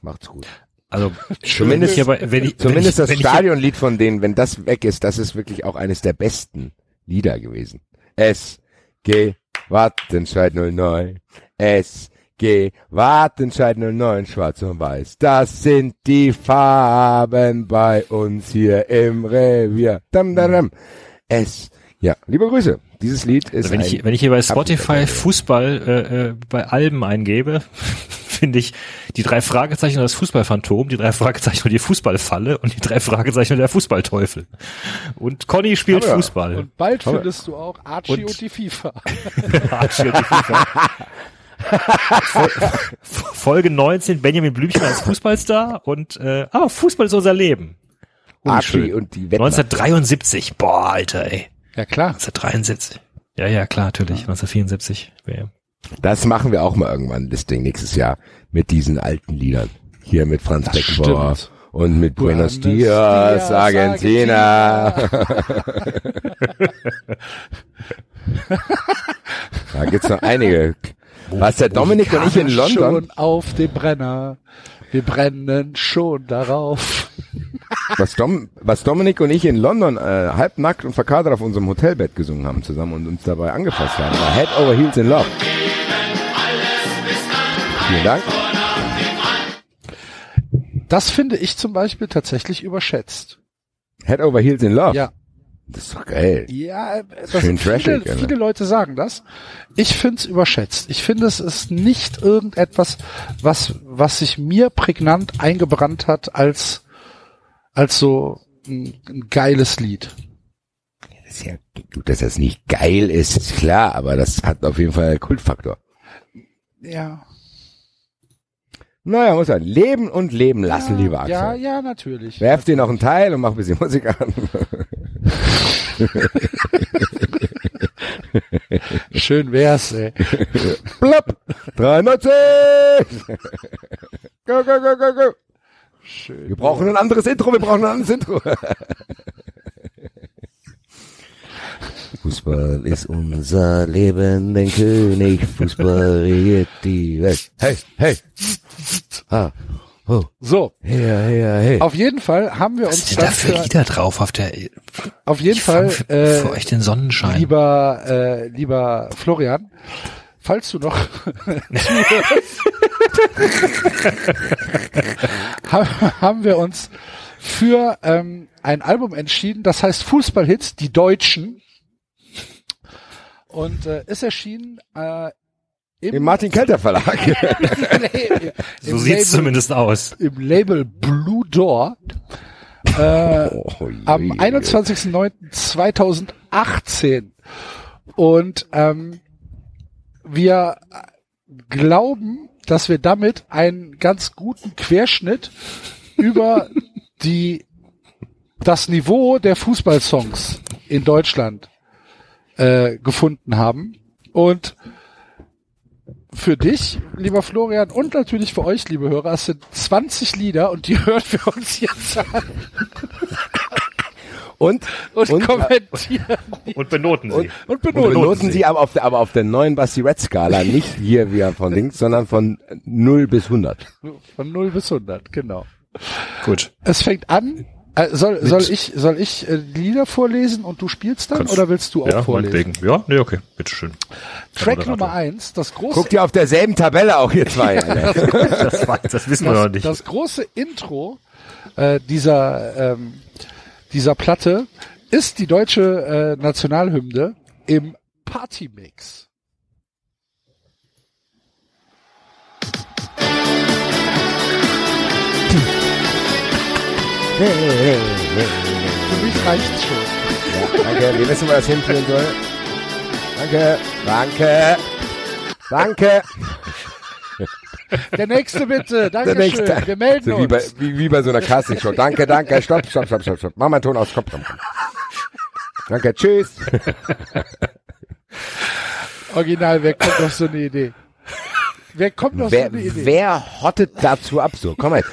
Speaker 3: Macht's gut.
Speaker 4: Also
Speaker 3: Zumindest-
Speaker 4: hier bei, wenn ich,
Speaker 3: Zumindest
Speaker 4: wenn ich,
Speaker 3: das
Speaker 4: wenn ich,
Speaker 3: Stadionlied von denen, wenn das weg ist, das ist wirklich auch eines der besten Lieder gewesen. SG Wattenscheid 09. SG Wattenscheid 09, schwarz und weiß. Das sind die Farben bei uns hier im Revier. Dam, dam, dam. S. Ja, liebe Grüße. Dieses Lied ist
Speaker 4: Also wenn
Speaker 3: ein
Speaker 4: ich, wenn ich hier bei Spotify. Fußball äh, äh, bei Alben eingebe, finde ich die drei Fragezeichen und das Fußballphantom, die drei Fragezeichen und die Fußballfalle und die drei Fragezeichen und der Fußballteufel. Und Conny spielt
Speaker 3: Aber-
Speaker 4: Fußball.
Speaker 2: Und bald
Speaker 3: Aber-
Speaker 2: findest du auch Archie und,
Speaker 4: Und-
Speaker 2: die FIFA.
Speaker 4: Archie und die FIFA. Fol- Folge 19, Benjamin Blümchen als Fußballstar und äh, ah, Fußball ist unser Leben.
Speaker 3: Archie und die Wetten.
Speaker 4: 1973, boah, Alter, ey.
Speaker 2: Ja klar.
Speaker 4: 1973. Ja, ja, klar, natürlich. 1974. WM.
Speaker 3: Das machen wir auch mal irgendwann, das Ding nächstes Jahr mit diesen alten Liedern. Hier mit Franz
Speaker 2: Das
Speaker 3: Beckenbauer
Speaker 2: stimmt.
Speaker 3: und mit Buenos,
Speaker 2: Buenos
Speaker 3: Dias,
Speaker 2: Dias,
Speaker 3: Argentina. da gibt's noch einige. Was der Dominik und ich in London,
Speaker 2: Schon auf dem Brenner. Wir brennen schon darauf.
Speaker 3: was, Dom, was Dominik und ich in London äh, halbnackt und verkadert auf unserem Hotelbett gesungen haben zusammen und uns dabei angefasst haben, war Head Over Heels in Love. Vielen Dank.
Speaker 2: Das finde ich zum Beispiel tatsächlich überschätzt.
Speaker 3: Head Over Heels in Love.
Speaker 2: Ja.
Speaker 3: Das ist doch geil.
Speaker 2: Ja, das
Speaker 3: Schön
Speaker 2: viele,
Speaker 3: trashig, Alter.
Speaker 2: viele Leute sagen das. Ich finde es überschätzt. Ich finde, es ist nicht irgendetwas, was, was sich mir prägnant eingebrannt hat als, als so ein, ein geiles Lied.
Speaker 3: Das ist ja, gut, dass das nicht geil ist, ist klar, aber das hat auf jeden Fall Kultfaktor.
Speaker 2: Ja.
Speaker 3: Naja, muss man leben und leben lassen,
Speaker 2: ja,
Speaker 3: lieber Axel.
Speaker 2: Ja, ja, natürlich.
Speaker 3: Werf dir noch einen Teil und mach ein bisschen Musik an.
Speaker 2: Schön wär's, ey.
Speaker 3: Plopp! 93! go, go, go, go, go!
Speaker 2: Schön.
Speaker 3: Wir brauchen ein anderes Intro, wir brauchen ein anderes Intro. Fußball ist unser Leben, den König. Fußball regiert die Welt. Hey, hey. Ah, oh.
Speaker 2: So,
Speaker 3: Her, her, hey.
Speaker 2: auf jeden Fall haben wir
Speaker 4: Was
Speaker 2: uns
Speaker 4: sind da für Lieder drauf auf der,
Speaker 2: auf jeden Fall,
Speaker 4: für,
Speaker 2: äh,
Speaker 4: für euch den Sonnenschein.
Speaker 2: lieber, äh, lieber Florian, falls du noch ha- haben wir uns für ähm, ein Album entschieden, das heißt Fußballhits, die Deutschen. Und äh, ist erschienen äh,
Speaker 3: Im Martin Kelter Verlag.
Speaker 4: So
Speaker 2: Im
Speaker 4: sieht's
Speaker 2: Label-
Speaker 4: zumindest aus.
Speaker 2: Im Label Blue Door. Äh,
Speaker 3: Oh,
Speaker 2: am
Speaker 3: je.
Speaker 2: 21.09.2018. Und ähm, wir glauben, dass wir damit einen ganz guten Querschnitt über die das Niveau der Fußballsongs in Deutschland äh, gefunden haben. Und für dich, lieber Florian, und natürlich für euch, liebe Hörer, es sind 20 Lieder und die hören wir uns jetzt an
Speaker 3: Und,
Speaker 2: und,
Speaker 3: und,
Speaker 2: kommentieren
Speaker 4: Und benoten sie.
Speaker 2: und
Speaker 3: und
Speaker 2: benoten.
Speaker 3: benoten sie aber auf der, aber auf der neuen Basti Red Skala, nicht hier wie von Dings, sondern von 0 bis 100.
Speaker 2: Von 0 bis 100, genau.
Speaker 4: Gut.
Speaker 2: Es fängt an. Äh, soll, soll ich, soll ich äh, Lieder vorlesen und du spielst dann
Speaker 4: Kannst-
Speaker 2: oder willst du auch
Speaker 4: Ja,
Speaker 2: vorlesen?
Speaker 4: Ja, nee, okay. Bitteschön.
Speaker 2: Track. Nummer eins, das große,
Speaker 3: Guckt ihr auf derselben Tabelle auch hier zwei.
Speaker 4: Das, das wissen wir noch
Speaker 2: das,
Speaker 4: nicht.
Speaker 2: das große Intro äh, dieser, ähm, dieser Platte ist die deutsche äh, Nationalhymne im Partymix. Für mich reicht's schon.
Speaker 3: Danke, wir wissen, wo das hinführen soll. Danke, danke, danke.
Speaker 2: Der nächste bitte,
Speaker 3: Der
Speaker 2: Dankeschön.
Speaker 3: nächste.
Speaker 2: Wir melden
Speaker 3: so wie bei,
Speaker 2: uns.
Speaker 3: wie, wie bei so einer Castingshow. Danke, danke, stopp, stopp, stopp, stopp, stopp. Mach mal einen Ton aus, komm, komm, komm. Danke, tschüss.
Speaker 2: Original, wer kommt auf so eine Idee? Wer kommt noch
Speaker 3: wer,
Speaker 2: so eine Idee?
Speaker 3: Wer hottet dazu ab so? Komm mal.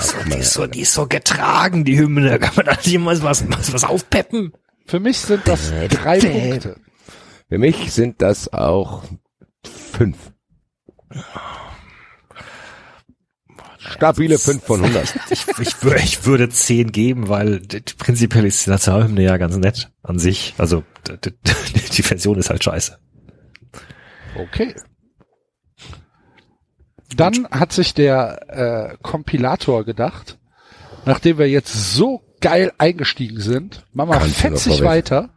Speaker 3: so,
Speaker 4: die, ist so, die ist so getragen, die Hymne. Kann man da jemals was, was, was aufpeppen?
Speaker 2: Für mich sind das drei Punkte.
Speaker 3: Für mich sind das auch fünf. Stabile fünf von 100.
Speaker 4: Ich, ich, ich würde zehn geben, weil prinzipiell ist die Nationalhymne ja ganz nett an sich. Also d- d- die Version ist halt scheiße.
Speaker 2: Okay. Dann hat sich der äh, Kompilator gedacht, nachdem wir jetzt so geil eingestiegen sind, machen wir
Speaker 3: Kannst
Speaker 2: fetzig weiter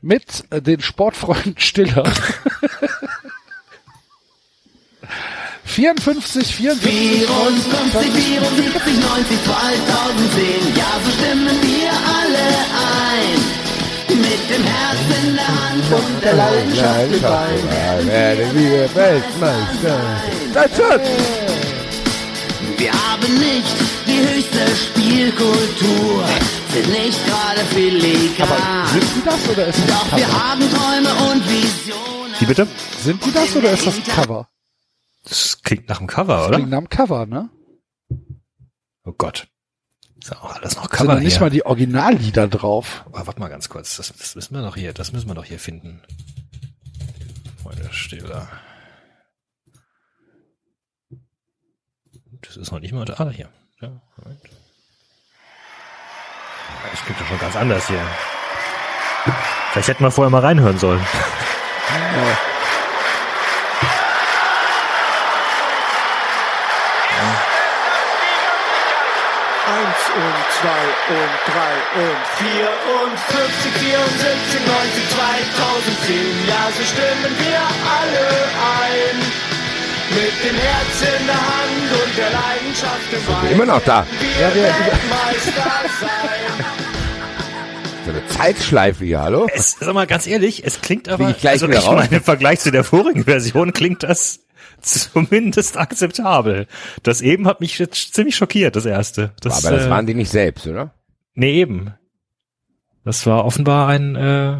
Speaker 2: mit äh, den Sportfreunden Stiller. 54, 54,
Speaker 5: 54, 74, 90, 2010, ja, so stimmen wir alle ein. Mit dem Herz in der Hand und der Leidenschaft im Bein.
Speaker 3: Werden wir Weltmeister. Das wird.
Speaker 5: Wir haben nicht die höchste Spielkultur, sind nicht gerade filigran.
Speaker 2: Sind die das oder ist das
Speaker 5: Doch wir
Speaker 2: Cover?
Speaker 5: haben Träume und Visionen.
Speaker 4: Wie bitte?
Speaker 2: Sind die das oder ist das ein Cover?
Speaker 4: Das klingt nach einem Cover,
Speaker 2: Das
Speaker 4: oder?
Speaker 2: klingt nach einem Cover, ne?
Speaker 4: Oh Gott. Ist ja auch alles noch
Speaker 2: Sind
Speaker 4: Cover
Speaker 2: da nicht
Speaker 4: hier.
Speaker 2: mal die Originallieder drauf?
Speaker 4: Aber warte mal ganz kurz. Das, das müssen wir doch hier, das müssen wir doch hier finden. Freunde Stiller. Das ist noch nicht mal, ah, hier. Ja, Moment. Das klingt doch schon ganz anders hier. Vielleicht hätten wir vorher mal reinhören sollen.
Speaker 11: Eins und drei und vier und 50, 74, 90, 2010. Ja, so stimmen wir alle ein. Mit dem Herz in der Hand und der Leidenschaft im Bein.
Speaker 3: Immer noch da.
Speaker 11: Wir
Speaker 2: Ja, wir-.
Speaker 3: So eine Zeitschleife hier, hallo?
Speaker 4: Es, sag mal ganz ehrlich, es klingt aber,
Speaker 3: ich gleich
Speaker 4: also
Speaker 3: wieder
Speaker 4: ich
Speaker 3: raus.
Speaker 4: meine, im Vergleich zu der vorigen Version klingt das zumindest akzeptabel. Das eben hat mich jetzt ziemlich schockiert, das erste. Das,
Speaker 3: Aber das
Speaker 4: äh,
Speaker 3: waren die nicht selbst, oder?
Speaker 4: Nee, eben. Das war offenbar ein, äh,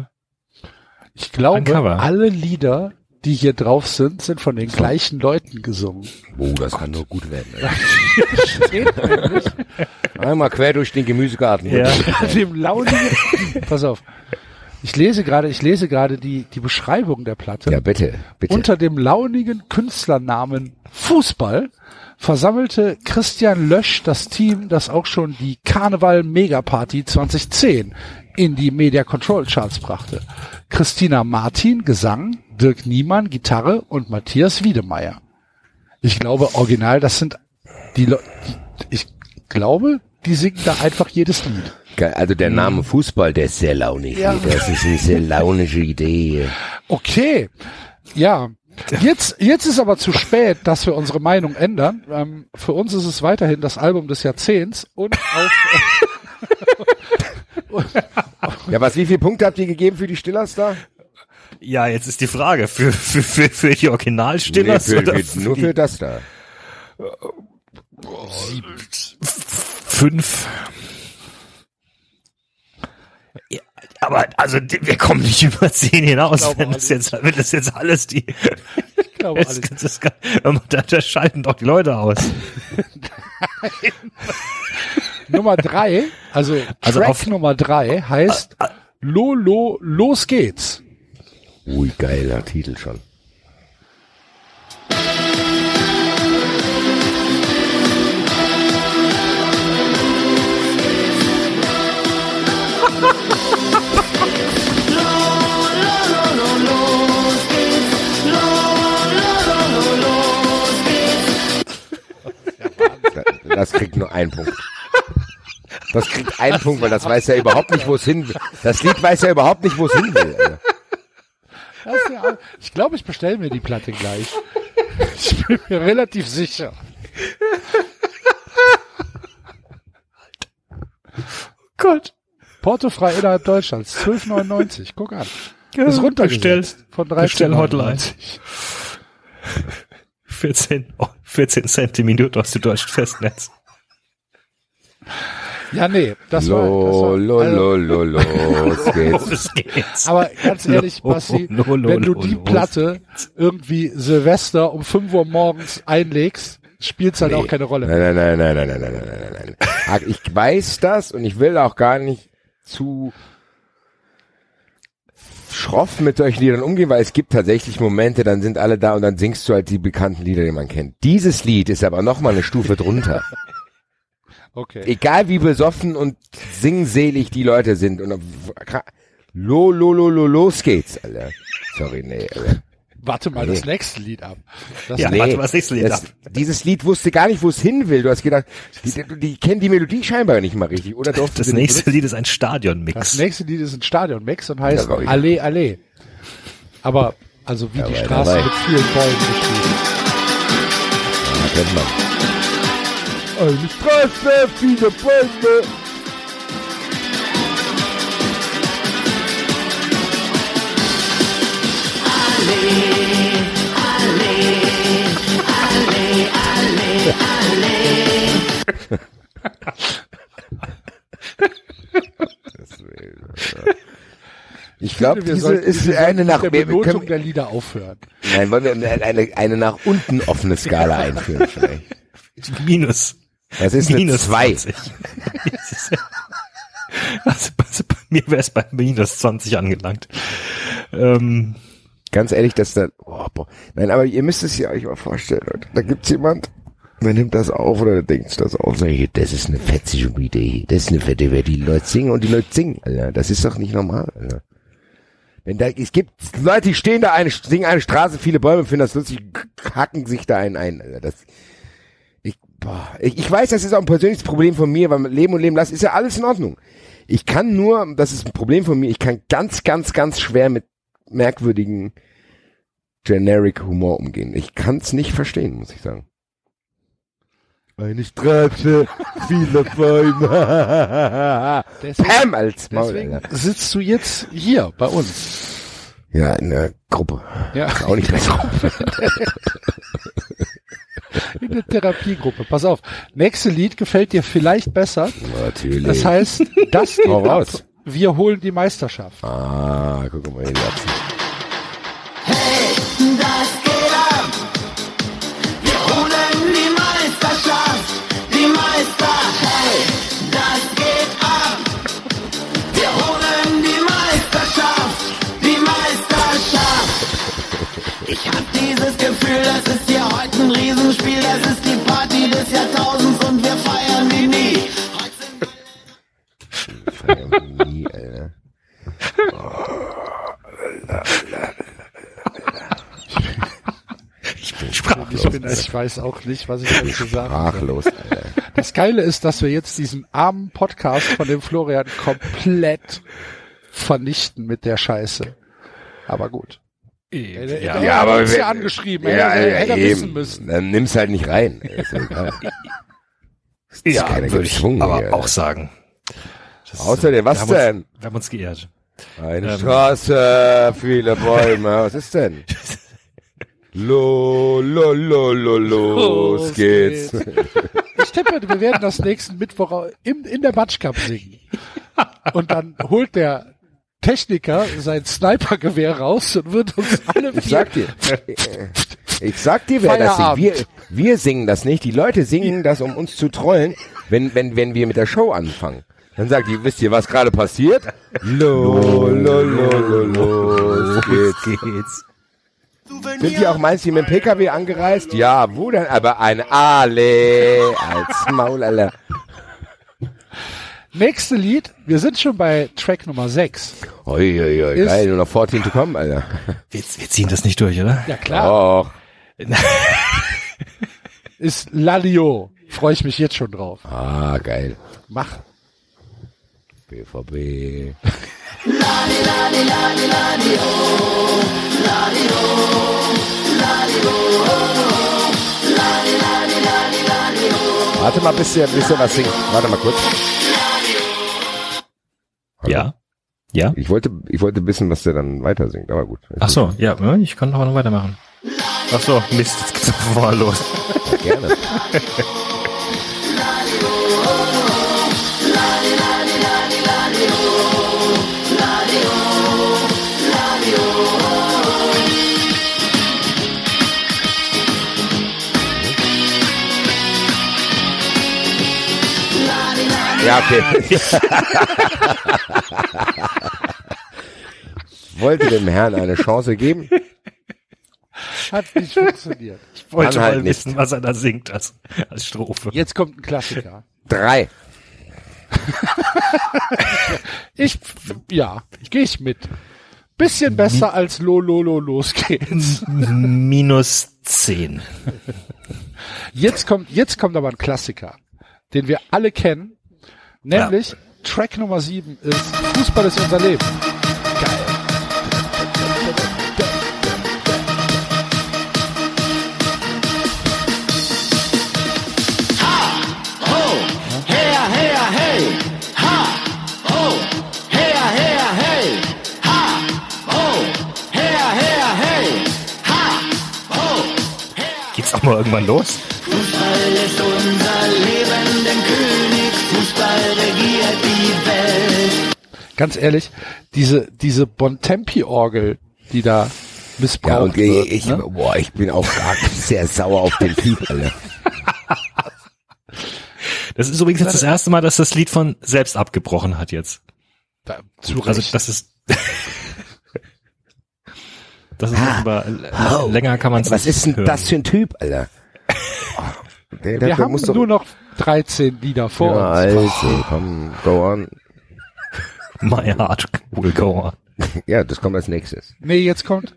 Speaker 2: Ich
Speaker 4: Ein
Speaker 2: glaube,
Speaker 4: Cover.
Speaker 2: alle Lieder, die hier drauf sind, sind von den gleichen Leuten gesungen.
Speaker 3: Oh, das kann nur gut werden. Einmal quer durch den Gemüsegarten.
Speaker 4: Ja.
Speaker 2: dem launigen. Pass auf. Ich lese gerade, ich lese gerade die, die Beschreibung der Platte.
Speaker 3: Ja, bitte, bitte.
Speaker 2: Unter dem launigen Künstlernamen Fußball versammelte Christian Lösch das Team, das auch schon die Karneval Megaparty 2010 in die Media Control Charts brachte. Christina Martin Gesang, Dirk Niemann Gitarre und Matthias Wiedemeyer. Ich glaube, original, das sind die Leute, ich glaube, die singen da einfach jedes Lied.
Speaker 3: Also der Name Fußball, der ist sehr launig.
Speaker 2: Ja.
Speaker 3: Das ist eine sehr launische Idee.
Speaker 2: Okay. Ja. Jetzt, jetzt ist aber zu spät, dass wir unsere Meinung ändern. Ähm, für uns ist es weiterhin das Album des Jahrzehnts und auf,
Speaker 3: Ja, was, wie viele Punkte habt ihr gegeben für die Stillers da?
Speaker 4: Ja, jetzt ist die Frage, für, für, für, für die Originalstillers
Speaker 3: Nee, für,
Speaker 4: oder
Speaker 3: für, nur für das da.
Speaker 4: fünf? Ja, aber also wir kommen nicht über zehn hinaus, wenn das
Speaker 2: alles-
Speaker 4: jetzt, wenn das jetzt alles die,
Speaker 2: ich glaube,
Speaker 4: das,
Speaker 2: alles.
Speaker 4: das, kann- da, da schalten doch die Leute aus.
Speaker 2: Nummer drei, also,
Speaker 4: Also
Speaker 2: Track
Speaker 4: auf-
Speaker 2: Nummer drei heißt Lolo, los geht's.
Speaker 3: Ui, geiler Titel schon. Das kriegt nur einen Punkt. Das kriegt einen Punkt, weil das weiß ja überhaupt nicht, wo es hin will. Das Lied weiß ja überhaupt nicht, wo es hin will. Alter.
Speaker 2: Ja, ich glaube, ich bestelle mir die Platte gleich. Ich bin mir relativ sicher.
Speaker 4: Gott.
Speaker 2: Portofrei innerhalb Deutschlands, 12,99. Guck an. Ist runtergestellt von
Speaker 4: Bestell Hotline.
Speaker 2: 13,99.
Speaker 4: 14, oh, 14 Cent die Minute aus dem deutschen Festnetz.
Speaker 2: Ja, nee, das war, das
Speaker 3: Lo,
Speaker 2: war
Speaker 3: lo,
Speaker 2: also,
Speaker 3: lo, lo, los geht's.
Speaker 4: Los geht's.
Speaker 2: Aber ganz ehrlich,
Speaker 4: Lo,
Speaker 2: Basti,
Speaker 4: lo, lo,
Speaker 2: wenn du
Speaker 4: lo,
Speaker 2: die Platte irgendwie Silvester um 5 Uhr morgens einlegst, spielt's halt auch keine Rolle.
Speaker 3: Nein, nein, nein, nein, nein, nein, nein, nein, nein, nein. Ich weiß das und ich will auch gar nicht zu schroff mit solchen Liedern umgehen, weil es gibt tatsächlich Momente, dann sind alle da und dann singst du halt die bekannten Lieder, die man kennt. Dieses Lied ist aber noch mal eine Stufe drunter.
Speaker 2: Okay.
Speaker 3: Egal wie besoffen und singselig die Leute sind und lo, lo, lo, lo, los geht's, Alter. Sorry, nee, Alter.
Speaker 2: Warte mal das
Speaker 3: Nee.
Speaker 2: nächste Lied ab. Das
Speaker 4: Ja, warte mal das nächste Lied
Speaker 3: das,
Speaker 4: ab.
Speaker 3: Dieses Lied wusste gar nicht, wo es hin will. Du hast gedacht, die, die, die kennen die Melodie scheinbar nicht mal richtig. Oder durften
Speaker 4: Das nächste Lied ist ein
Speaker 2: Das
Speaker 4: Stadionmix.
Speaker 2: nächste Lied ist ein Stadionmix und heißt
Speaker 3: Ja.
Speaker 2: Allee, Allee. Aber, also wie die
Speaker 3: Dabei,
Speaker 2: Straße
Speaker 3: dabei.
Speaker 2: mit vielen Bäumen geschrieben.
Speaker 3: Ja, kennt man. Eine Straße, viele Bäume. Ich glaube,
Speaker 2: Wir
Speaker 3: diese
Speaker 2: sollten-
Speaker 3: ist
Speaker 2: wir
Speaker 3: eine nach
Speaker 2: der Benotung
Speaker 3: können,
Speaker 2: der Lieder aufhören.
Speaker 3: Nein, wollen wir eine, eine, eine nach unten offene Skala einführen vielleicht.
Speaker 4: Minus.
Speaker 3: Das ist eine
Speaker 4: minus
Speaker 3: 2.
Speaker 4: 20. also, also bei mir wäre es bei minus 20 angelangt. Ähm,
Speaker 3: Ganz ehrlich, dass da, oh, boah. nein, aber ihr müsst es ja euch mal vorstellen, Leute. Da gibt's jemand, der nimmt das auf oder der denkt das auf. Sag ich, das ist eine fetzige Idee. Das ist eine fette, wer die Leute singen und die Leute singen, Alter. Das ist doch nicht normal, Alter. Wenn da, es gibt Leute, die stehen da eine, singen eine Straße, viele Bäume, finden das lustig, hacken sich da einen ein, Alter. Das, ich, boah, ich, ich weiß, das ist auch ein persönliches Problem von mir, weil mit Leben und Leben lassen ist ja alles in Ordnung. Ich kann nur, das ist ein Problem von mir, ich kann ganz, ganz, ganz schwer mit merkwürdigen generic Humor umgehen. Ich kann's nicht verstehen, muss ich sagen. Eine Straße, viele Bäume.
Speaker 2: Deswegen,
Speaker 3: Pam als Maul.
Speaker 2: deswegen sitzt du jetzt hier bei uns.
Speaker 3: Ja, in der Gruppe.
Speaker 2: Ja,
Speaker 3: Ist auch nicht besser.
Speaker 2: in der Therapiegruppe. Pass auf. Nächste Lied gefällt dir vielleicht besser.
Speaker 3: Natürlich.
Speaker 2: Das heißt, das geht
Speaker 3: raus.
Speaker 2: Wir holen die Meisterschaft.
Speaker 3: ah, guck mal hier. Satz.
Speaker 11: Das geht ab. Wir holen die Meisterschaft. Die Meister, hey, das geht ab. Wir holen die Meisterschaft. Die Meisterschaft. Ich hab dieses Gefühl, das ist hier heute ein Riesenspiel. Das ist die Party des Jahrtausends und wir feiern wie nie.
Speaker 3: Nie, Alter.
Speaker 4: ich bin sprachlos.
Speaker 2: Ich, bin, ich weiß auch nicht, was ich dazu sagen.
Speaker 3: Sprachlos, Alter.
Speaker 2: Das Geile ist, dass wir jetzt diesen armen Podcast von dem Florian komplett vernichten mit der Scheiße. Aber gut.
Speaker 4: Ja,
Speaker 3: Ja,
Speaker 2: der
Speaker 3: aber wir-
Speaker 2: ja angeschrieben.
Speaker 3: Ja,
Speaker 2: hätte,
Speaker 3: ja,
Speaker 2: hätte
Speaker 3: eben.
Speaker 2: müssen.
Speaker 3: Dann nimm's halt nicht rein. Ist ja egal.
Speaker 4: ja
Speaker 3: keiner
Speaker 4: würde ich aber
Speaker 3: hier.
Speaker 4: auch sagen. Das
Speaker 3: Außerdem, was
Speaker 4: wir haben uns-
Speaker 3: denn?
Speaker 4: Wir haben uns geehrt.
Speaker 3: Eine
Speaker 4: Ähm.
Speaker 3: Straße, viele Bäume. Was ist denn? Lo, lo, lo, lo, los
Speaker 2: Los
Speaker 3: geht's.
Speaker 2: Ich tippe, wir werden das nächsten Mittwoch im, in der Batschkap singen. Und dann holt der Techniker sein Snipergewehr raus und wird uns alle
Speaker 3: Ich
Speaker 2: vier
Speaker 3: sag dir, ich sag dir, wer das singt. Wir, wir singen das nicht. Die Leute singen das, um uns zu trollen, wenn, wenn, wenn wir mit der Show anfangen. Dann sagt die, wisst ihr, was gerade passiert? Lo, lo, lo, lo, los geht's.
Speaker 4: geht's.
Speaker 3: Sind die auch meinst du mit dem PKW angereist? Ja, wo denn? Aber ein Ale als Maul, Alter.
Speaker 2: Nächste Lied, wir sind schon bei Track Nummer 6.
Speaker 3: Ui, ui, ui,
Speaker 2: Ist-
Speaker 3: geil, nur noch 14 to kommen, Alter.
Speaker 4: Wir, wir ziehen das nicht durch, oder?
Speaker 2: Ja klar,
Speaker 3: Och,
Speaker 2: ist Lalio. Freue ich mich jetzt schon drauf.
Speaker 3: ah, geil.
Speaker 2: Mach.
Speaker 3: BVB. Warte mal, bis ihr, bis ihr was singt. Warte mal kurz.
Speaker 4: Ja. Ja.
Speaker 3: Ich wollte, ich wollte wissen, was der dann weiter singt, aber gut.
Speaker 4: Ach so, ja, ja, ich kann doch noch weitermachen. Ach so, Mist, jetzt geht's mal los.
Speaker 3: Ja, gerne. Ja, okay. Wollte dem Herrn eine Chance geben.
Speaker 2: Hat nicht funktioniert.
Speaker 4: Ich wollte
Speaker 3: halt
Speaker 4: mal
Speaker 3: nicht.
Speaker 4: wissen, was er da singt als, als Strophe.
Speaker 2: Jetzt kommt ein Klassiker.
Speaker 3: Drei.
Speaker 2: Ich, ja, gehe ich mit. Bisschen besser als Lololo, los geht's.
Speaker 4: Minus zehn.
Speaker 2: Jetzt kommt, jetzt kommt aber ein Klassiker, den wir alle kennen. Nämlich Track Nummer 7 ist Fußball ist unser Leben. Geil.
Speaker 4: Geht's auch mal irgendwann los?
Speaker 2: Ganz ehrlich, diese, diese Bontempi-Orgel, die da missbraucht
Speaker 3: Ja, und
Speaker 2: wird.
Speaker 3: ich,
Speaker 2: ne?
Speaker 3: boah, ich bin auch sehr sauer auf den Typ, Alter.
Speaker 4: Das ist übrigens jetzt das erste Mal, dass das Lied von selbst abgebrochen hat jetzt.
Speaker 2: Da, zu
Speaker 4: Also
Speaker 2: Recht.
Speaker 4: das ist das ist über
Speaker 3: Oh.
Speaker 4: länger kann man es
Speaker 3: Was ist denn das für ein Typ, Alter? Der, der,
Speaker 2: wir
Speaker 3: der
Speaker 2: haben
Speaker 3: muss doch,
Speaker 2: nur noch 13 Lieder vor
Speaker 3: ja,
Speaker 2: uns.
Speaker 3: also, komm, go on.
Speaker 4: My heart will go on.
Speaker 3: Ja, das kommt als nächstes.
Speaker 2: Nee, jetzt kommt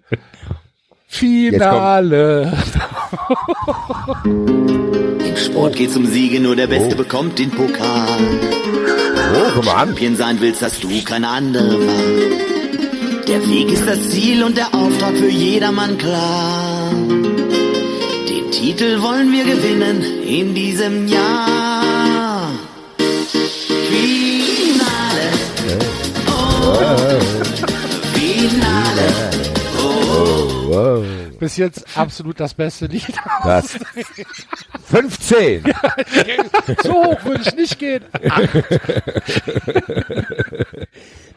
Speaker 2: Finale.
Speaker 5: Im Sport geht's um Siege, nur der Beste
Speaker 3: Oh.
Speaker 5: bekommt den Pokal.
Speaker 3: Oh, guck mal an.
Speaker 5: Champion sein willst, hast du keine andere Wahl. Der Weg ist das Ziel und der Auftrag für jedermann klar. Den Titel wollen wir gewinnen in diesem Jahr.
Speaker 2: Bis jetzt absolut das beste Lied.
Speaker 3: Das. 15!
Speaker 2: so hoch würde ich nicht gehen.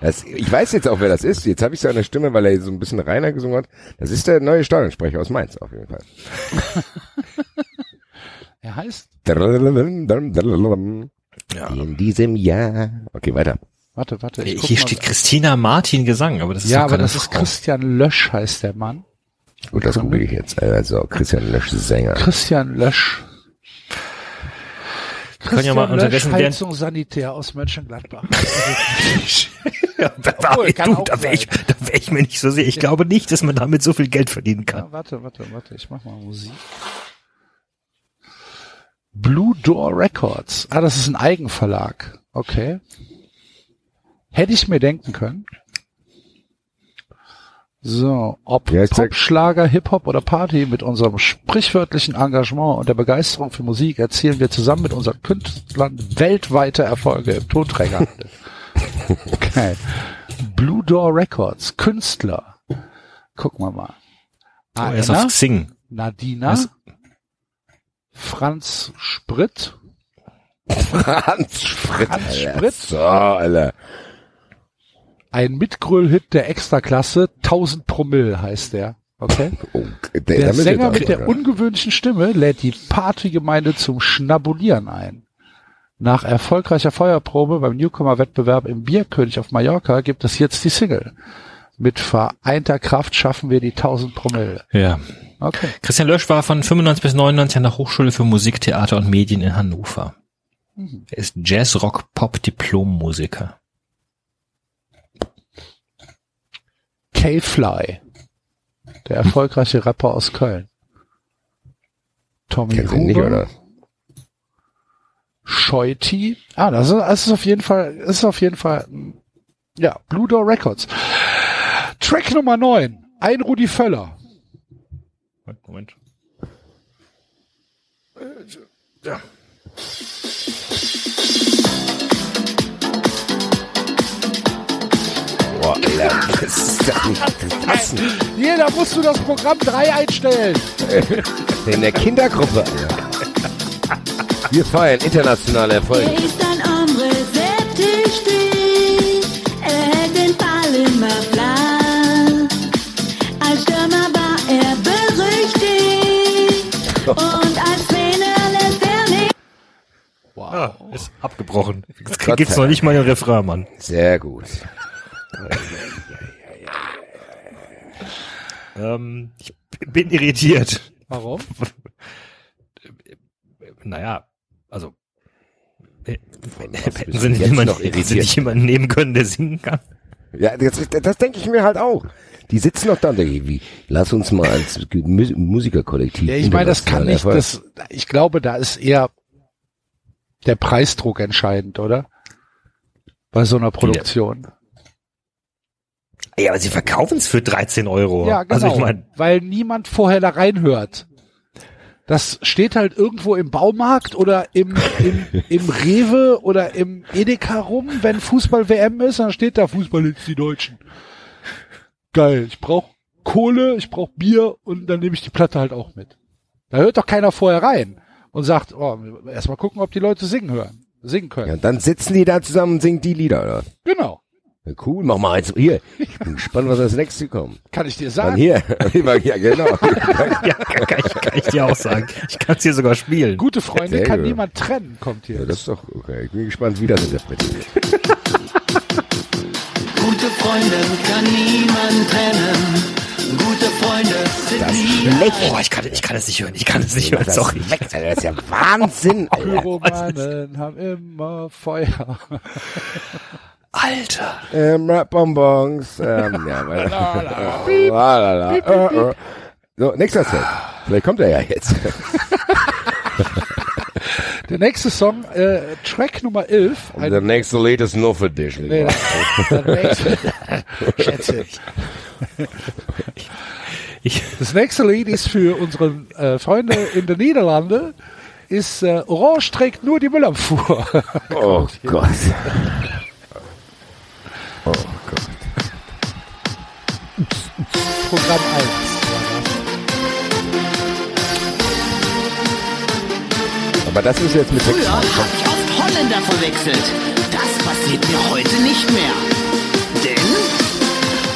Speaker 3: Das, ich weiß jetzt auch, wer das ist. Jetzt habe ich so eine Stimme, weil er so ein bisschen reiner gesungen hat. Das ist der neue Stadionsprecher aus Mainz auf jeden Fall.
Speaker 2: Er heißt,
Speaker 3: In diesem Jahr. Okay, weiter.
Speaker 2: Warte, warte. Ich guck
Speaker 4: Hier
Speaker 2: mal.
Speaker 4: steht Christina Martin Gesang, aber das ist
Speaker 2: ja, aber
Speaker 4: keine
Speaker 2: das ist
Speaker 4: Frau.
Speaker 2: Christian Lösch heißt der Mann.
Speaker 3: Gut, das google ich jetzt. Also, Christian Lösch, Sänger.
Speaker 2: Christian Lösch.
Speaker 4: können ja mal
Speaker 2: Christian Lösch,
Speaker 4: unterdessen während-
Speaker 2: Heizung Sanitär aus Mönchengladbach.
Speaker 4: Ja, da,
Speaker 2: Obwohl, kann
Speaker 4: du, da wäre ich, da wär ich mir nicht so sicher. Ich glaube nicht, dass man damit so viel Geld verdienen kann.
Speaker 2: Ja, warte, warte, warte. Ich mach mal Musik. Blue Door Records. Ah, das ist ein Eigenverlag. Okay. Hätte ich mir denken können. So, ob
Speaker 3: Ja, ist der-
Speaker 2: Pop, Schlager, Hip-Hop oder Party, mit unserem sprichwörtlichen Engagement und der Begeisterung für Musik erzielen wir zusammen mit unseren Künstlern weltweite Erfolge im Tonträgerhandel. okay. Blue Door Records, Künstler. Gucken wir mal.
Speaker 4: Oh, er ist auf Xing.
Speaker 2: Nadina,
Speaker 4: Was?
Speaker 2: Franz Sprit,
Speaker 3: Franz Sprit.
Speaker 2: Franz. Sprit.
Speaker 3: So, Alter.
Speaker 2: Ein Mitgröl-Hit der Extraklasse, 1000 Promille heißt der. Okay.
Speaker 3: Oh, der,
Speaker 2: Der Sänger mit der
Speaker 3: er-
Speaker 2: ungewöhnlichen Stimme lädt die Partygemeinde zum Schnabulieren ein. Nach erfolgreicher Feuerprobe beim Newcomer-Wettbewerb im Bierkönig auf Mallorca gibt es jetzt die Single. Mit vereinter Kraft schaffen wir die 1000 Promille.
Speaker 4: Ja.
Speaker 2: Okay.
Speaker 4: Christian Lösch war von 95 bis 99 an der Hochschule für Musik, Theater und Medien in Hannover. Er ist Jazz, Rock, Pop, Diplom-Musiker.
Speaker 2: K-Fly. Der erfolgreiche Rapper aus Köln. Tommy
Speaker 3: Kennst ihn nicht,
Speaker 2: Huber.
Speaker 3: oder?
Speaker 2: Scheuti. Ah, das ist, das ist auf jeden Fall, das ist auf jeden Fall, ja, Blue Door Records. Track Nummer 9. Ein Rudi Völler.
Speaker 4: Moment.
Speaker 3: Boah, Alter, das ist doch nicht zu fassen.
Speaker 2: Jeder musst du das Programm 3 einstellen.
Speaker 3: In der Kindergruppe. Wir feiern internationale Erfolge.
Speaker 7: Er ist ein Hombre sehr tüchtig, er hält den Ball immer flach. Als Stürmer war er berüchtigt und als Trainer lässt er nicht.
Speaker 4: Ah, ist abgebrochen. Jetzt gibt's noch nicht mal den Refrain, Mann.
Speaker 3: Sehr gut.
Speaker 4: Ähm, ich bin irritiert.
Speaker 2: Warum?
Speaker 4: Naja, also äh, hätten sie nicht, jemanden, jemanden nehmen können, der singen kann.
Speaker 3: Ja, das, das denke ich mir halt auch. Die sitzen noch da und denken, wie, lass uns mal als Mu- Musikerkollektiv.
Speaker 2: Ja, ich meine, das kann nicht, das, ich glaube, da ist eher der Preisdruck entscheidend, oder? Bei so einer Produktion.
Speaker 4: Ja, aber sie verkaufen es für 13 Euro.
Speaker 2: Ja, genau.
Speaker 4: Also ich meine,
Speaker 2: weil niemand vorher da reinhört. Das steht halt irgendwo im Baumarkt oder im, im, im Rewe oder im Edeka rum, wenn Fußball-WM ist, dann steht da Fußball jetzt die Deutschen. Geil, ich brauch Kohle, ich brauch Bier und dann nehme ich die Platte halt auch mit. Da hört doch keiner vorher rein und sagt, oh, erstmal gucken, ob die Leute singen hören, singen können.
Speaker 3: Ja, und dann sitzen die da zusammen und singen die Lieder, oder?
Speaker 2: Genau.
Speaker 3: Cool, mach mal eins. Hier, ich bin gespannt, was als nächstes kommt.
Speaker 2: Kann ich dir
Speaker 3: Dann
Speaker 2: sagen.
Speaker 3: hier, ja, genau.
Speaker 4: ja, kann, ich, kann ich dir auch sagen. Ich kann es dir sogar spielen.
Speaker 2: Gute Freunde
Speaker 3: Sehr
Speaker 2: kann
Speaker 3: gut.
Speaker 2: niemand trennen, kommt hier.
Speaker 3: Ja, das ist doch okay. Ich bin gespannt, wie das interpretiert wird.
Speaker 11: Gute Freunde kann niemand trennen. Gute Freunde sind
Speaker 3: Das schlecht.
Speaker 4: Oh, ich kann, ich kann es nicht hören. Ich kann es nicht hören.
Speaker 3: Das,
Speaker 4: Sorry.
Speaker 3: ist weg, Alter, das ist ja Wahnsinn, Alter.
Speaker 2: Pyromanen haben immer Feuer.
Speaker 4: Alter.
Speaker 3: Ähm, Rap-Bonbons. Ähm, ja, weil. So, nächster Set. Vielleicht kommt er ja jetzt.
Speaker 2: Der nächste Song, äh, Track Nummer 11. Ein,
Speaker 3: Der nächste Lied ist nur für dich.
Speaker 2: nee, nächste, Schätze.
Speaker 4: Ich,
Speaker 2: Das nächste Lied ist für unsere äh, Freunde in den Niederlande. Ist äh, Orange trägt nur die Müllabfuhr.
Speaker 3: Oh Gott. Oh Gott.
Speaker 2: Programm 1.
Speaker 3: Aber das ist jetzt mit
Speaker 5: Früher habe ich oft Holländer verwechselt. Das passiert mir heute nicht mehr. Denn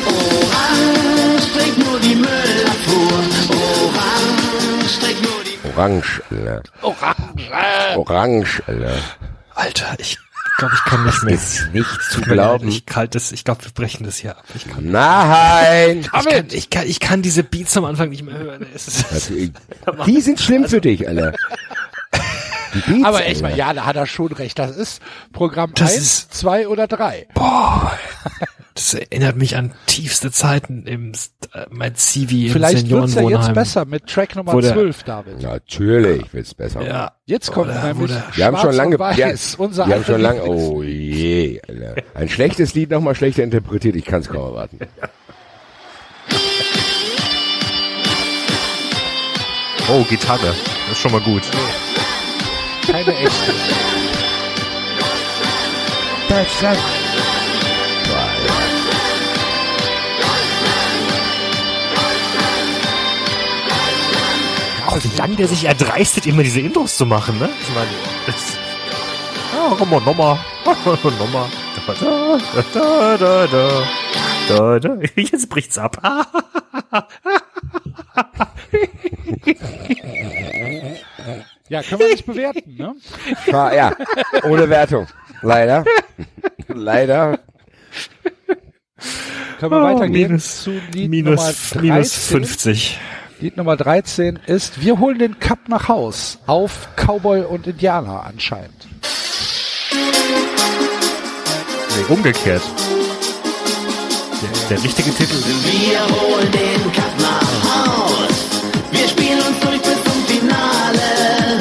Speaker 5: Orange trägt nur die Müllabfuhr. Orange trägt nur die
Speaker 3: Orange. Orange. Orange. Alter,
Speaker 4: ich glaube, ich kann nicht mehr.
Speaker 3: Ist nicht zu glauben.
Speaker 4: Ich kalt das, ich glaube, wir brechen das hier ab. Ich kann,
Speaker 3: Nein!
Speaker 4: ich kann, ich kann, ich kann diese Beats am Anfang nicht mehr hören. Es ist,
Speaker 3: Also, die sind schlimm für dich, Alter. Die Beats,
Speaker 2: Aber echt mal, ja, da hat er schon recht. Das ist Programm
Speaker 4: Das
Speaker 2: 1,
Speaker 4: ist-
Speaker 2: 2 oder 3.
Speaker 4: Das erinnert mich an tiefste Zeiten im äh, mein Zivi im
Speaker 2: Vielleicht wird's ja jetzt besser mit Track Nummer
Speaker 4: der-
Speaker 2: 12, David.
Speaker 3: Natürlich wird's besser.
Speaker 4: Ja.
Speaker 2: Jetzt kommt
Speaker 4: Oder
Speaker 2: nämlich
Speaker 4: wo der-
Speaker 3: Wir haben schon lange,
Speaker 2: und Weiß,
Speaker 3: wir,
Speaker 2: unser
Speaker 3: wir haben schon lange, oh je, Alter. Ein schlechtes Lied nochmal schlechter interpretiert, ich kann es kaum erwarten.
Speaker 4: Oh, Gitarre. Das ist schon mal gut.
Speaker 2: Keine echte.
Speaker 3: Deutschland.
Speaker 4: Auch wie lang der sich erdreistet, immer diese Intros zu machen, ne? Ich meine, das, ja, komm mal, nochmal, nochmal. Da, da, da, da, da, da. Jetzt bricht's ab.
Speaker 2: Ja, können wir nicht bewerten, ne?
Speaker 3: Ja, ohne Wertung. Leider. Leider.
Speaker 2: Können wir weitergehen
Speaker 4: minus-
Speaker 2: zu Lied
Speaker 4: minus,
Speaker 2: Nummer 13.
Speaker 4: minus 50.
Speaker 2: Lied Nummer 13 ist Wir holen den Cup nach Haus auf Cowboy und Indianer anscheinend.
Speaker 4: Nee, umgekehrt. Der, der richtige Titel ist
Speaker 5: Wir holen den Cup nach Haus. Wir spielen uns durch bis zum Finale.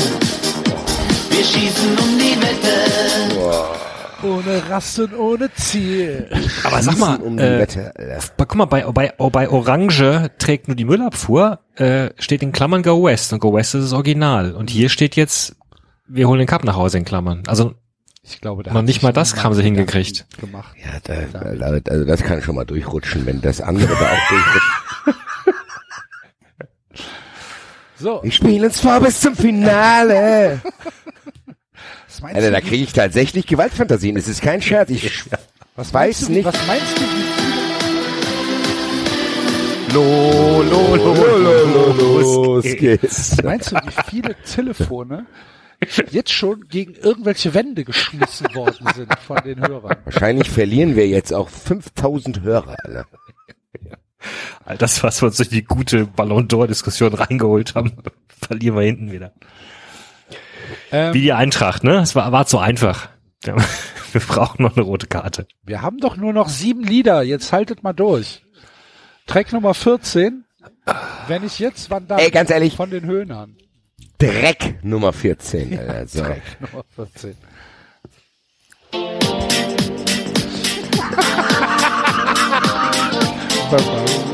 Speaker 5: Wir schießen um die Wette.
Speaker 2: Ohne Rast und ohne Ziel.
Speaker 4: Aber sag mal,
Speaker 3: um
Speaker 4: äh, guck mal, bei, bei, oh, bei Orange trägt nur die Müllabfuhr, äh, steht in Klammern Go West und Go West ist das Original. Und hier steht jetzt, wir holen den Cup nach Hause in Klammern. Also
Speaker 2: Ich glaube, da
Speaker 4: Noch nicht mal das haben sie hingekriegt.
Speaker 2: Gemacht.
Speaker 3: Ja, da, da, also das kann schon mal durchrutschen, wenn das andere da auch durchrutscht.
Speaker 2: So,
Speaker 3: Wir spielen uns vor bis zum Finale.
Speaker 2: was meinst
Speaker 3: Alter,
Speaker 2: du,
Speaker 3: da kriege ich tatsächlich Gewaltfantasien. Das ist kein Scherz. Ich
Speaker 2: was
Speaker 3: weiß
Speaker 2: meinst du,
Speaker 3: nicht.
Speaker 2: Was meinst du, wie
Speaker 3: Lo, lo, lo, lo, lo, los geht's.
Speaker 2: Meinst du, wie viele Telefone jetzt schon gegen irgendwelche Wände geschmissen worden sind von den Hörern?
Speaker 3: Wahrscheinlich verlieren wir jetzt auch 5000 Hörer, Alter.
Speaker 4: all das, was wir uns durch die gute Ballon d'Or-Diskussion reingeholt haben, verlieren wir hinten wieder.
Speaker 2: Ähm,
Speaker 4: Wie die Eintracht, ne? Es war, war zu einfach. Wir, wir brauchen noch eine rote Karte.
Speaker 2: wir haben doch nur noch sieben Lieder, jetzt haltet mal durch. Track Nummer 14. Wenn ich jetzt, wann dann?
Speaker 3: Ey, ganz ehrlich.
Speaker 2: Von den Höhnern.
Speaker 3: Dreck Nummer 14, Alter. So.
Speaker 2: Track Nummer 14.
Speaker 3: Ich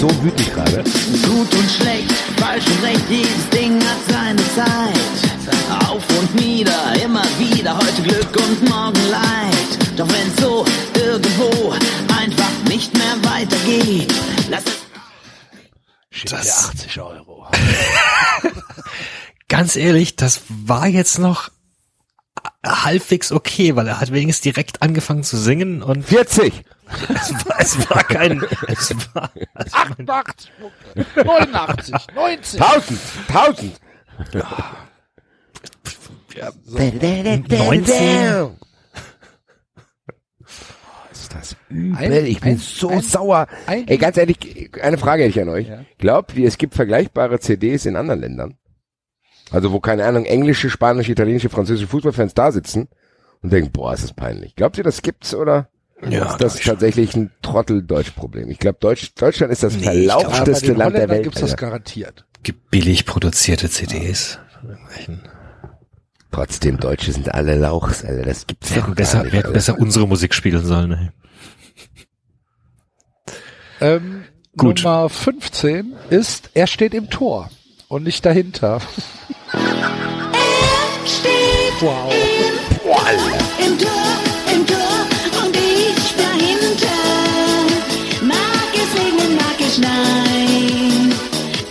Speaker 3: so wütend gerade.
Speaker 5: Gut und schlecht, falsch und recht, jedes Ding hat seine Zeit. Auf und nieder, immer wieder, heute Glück und morgen Leid. Doch wenn so irgendwo einfach nicht mehr weitergeht, lass es
Speaker 2: Schick
Speaker 4: Das-
Speaker 2: dir 80 Euro.
Speaker 4: Ganz ehrlich, das war jetzt noch halbwegs okay, weil er hat wenigstens direkt angefangen zu singen und
Speaker 3: 40!
Speaker 4: es war, es war kein, es war, also
Speaker 2: 88, 89, 90.
Speaker 3: 1000! 1000!
Speaker 4: 19.
Speaker 3: Ist das übel?
Speaker 2: Ein-
Speaker 3: ich bin
Speaker 2: ein-
Speaker 3: so
Speaker 2: ein-
Speaker 3: sauer.
Speaker 2: ein-
Speaker 3: Ey, ganz ehrlich, eine Frage hätte ich an euch.
Speaker 2: Ja.
Speaker 3: Glaubt ihr, es gibt vergleichbare CDs in anderen Ländern? Also wo, keine Ahnung, englische, spanische, italienische, französische Fußballfans da sitzen und denken, boah, ist das peinlich. Glaubt ihr, das gibt's oder
Speaker 4: Ja,
Speaker 3: ist das tatsächlich ein Trottel-Deutsch-Problem? Ich glaube, Deutsch, Deutschland ist das
Speaker 4: Nee, glaub,
Speaker 2: den
Speaker 3: Land der Welt.
Speaker 2: gibt's das garantiert.
Speaker 4: gibt billig produzierte CDs. von irgendwelchen-
Speaker 3: Trotzdem, Deutsche sind alle Lauchs, Alter. Das gibt's
Speaker 4: Wir
Speaker 3: doch
Speaker 4: hätten
Speaker 3: gar
Speaker 4: besser,
Speaker 3: nicht,
Speaker 4: wir hätten besser unsere Musik spielen sollen. Ey.
Speaker 2: Ähm,
Speaker 4: Gut.
Speaker 2: Nummer 15 ist, er steht im Tor und nicht dahinter.
Speaker 7: steht
Speaker 2: Wow.
Speaker 7: im Tor, im Tor und ich dahinter. Mag es regnen, mag es schneien.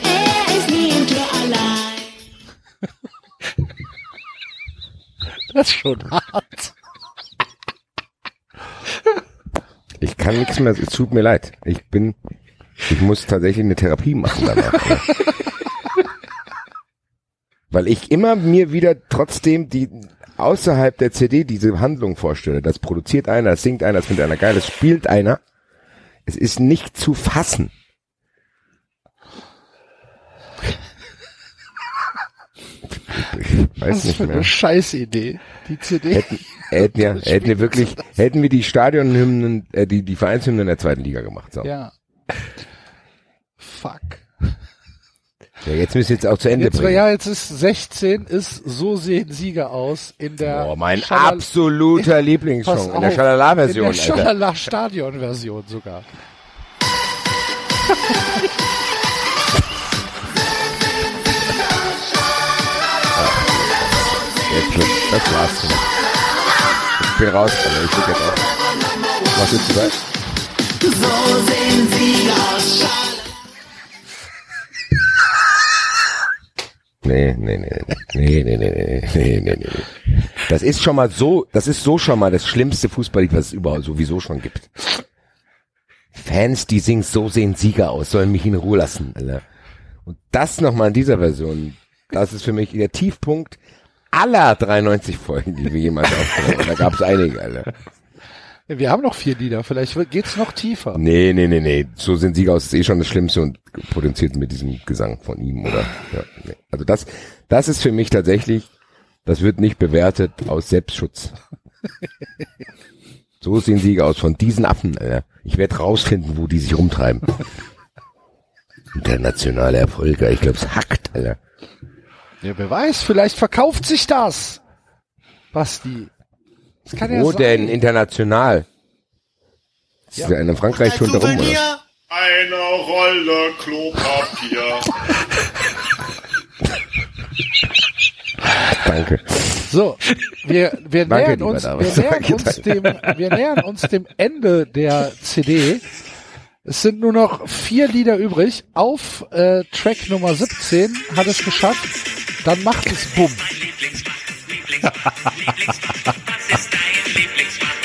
Speaker 7: Er ist nie im Tor allein.
Speaker 2: Das ist schon hart.
Speaker 3: Ich kann nichts mehr, es tut mir leid. Ich bin, ich muss tatsächlich eine Therapie machen danach. Weil ich immer mir wieder trotzdem die außerhalb der CD diese Handlung vorstelle. Das produziert einer, das singt einer, das findet einer geil, das spielt einer. Es ist nicht zu fassen. Weiß
Speaker 2: Was
Speaker 3: nicht
Speaker 2: für
Speaker 3: mehr.
Speaker 2: eine Scheißidee. Die CD.
Speaker 3: Hätten, hätten, ja, hätten wir wirklich, hätten wir die Stadionhymnen, äh, die, die Vereinshymnen der zweiten Liga gemacht. So. Ja.
Speaker 2: Ja.
Speaker 3: Jetzt müssen wir jetzt auch zu Ende
Speaker 2: Jetzt,
Speaker 3: bringen.
Speaker 2: ja, jetzt ist 16, ist so sehen Sieger aus in der
Speaker 3: Boah, mein
Speaker 2: Schalal-
Speaker 3: absoluter Lieblingssong in der Schalala-Version,
Speaker 2: In der. Schalala-Stadion-Version sogar.
Speaker 3: Jetzt, das war's. Ich bin raus, Alter. Ich drück jetzt auf. Was du sagen?
Speaker 8: So sehen sie aus.
Speaker 3: Nee, nee, nee, nee, nee, nee, nee, nee, nee, nee. Das ist schon mal so, das ist so schon mal das schlimmste Fußballlied, was es überall sowieso schon gibt. Fans, die singen, so sehen Sieger aus, sollen mich in Ruhe lassen, Alter. Und das nochmal in dieser Version, das ist für mich der Tiefpunkt aller 93 Folgen, die wir jemals aufgenommen haben. Da gab es einige, Alter.
Speaker 2: Wir haben noch vier Lieder, vielleicht geht's noch tiefer.
Speaker 3: Nee, nee, nee, nee. So sind Sieger aus ist eh schon das Schlimmste und potenziert mit diesem Gesang von ihm, oder? Ja, nee. Also das, das ist für mich tatsächlich, das wird nicht bewertet aus Selbstschutz. So sehen Sieger aus von diesen Affen, Alter. Ich werde rausfinden, wo die sich rumtreiben. Internationale Erfolge, ich glaube, es hackt, Alter.
Speaker 2: Ja, wer weiß, vielleicht verkauft sich das. Basti. Das kann ja
Speaker 3: Wo
Speaker 2: sein.
Speaker 3: denn international? Ist ja. in Frankreich schon darum, oder?
Speaker 9: Eine Rolle Klopapier.
Speaker 3: Danke.
Speaker 2: So, wir, wir
Speaker 3: Danke,
Speaker 2: nähern uns, wir nähern
Speaker 3: Danke,
Speaker 2: uns dem, wir nähern uns dem Ende der CD. Es sind nur noch vier Lieder übrig. Auf äh, Track Nummer 17 hat es geschafft. Dann macht es Bumm.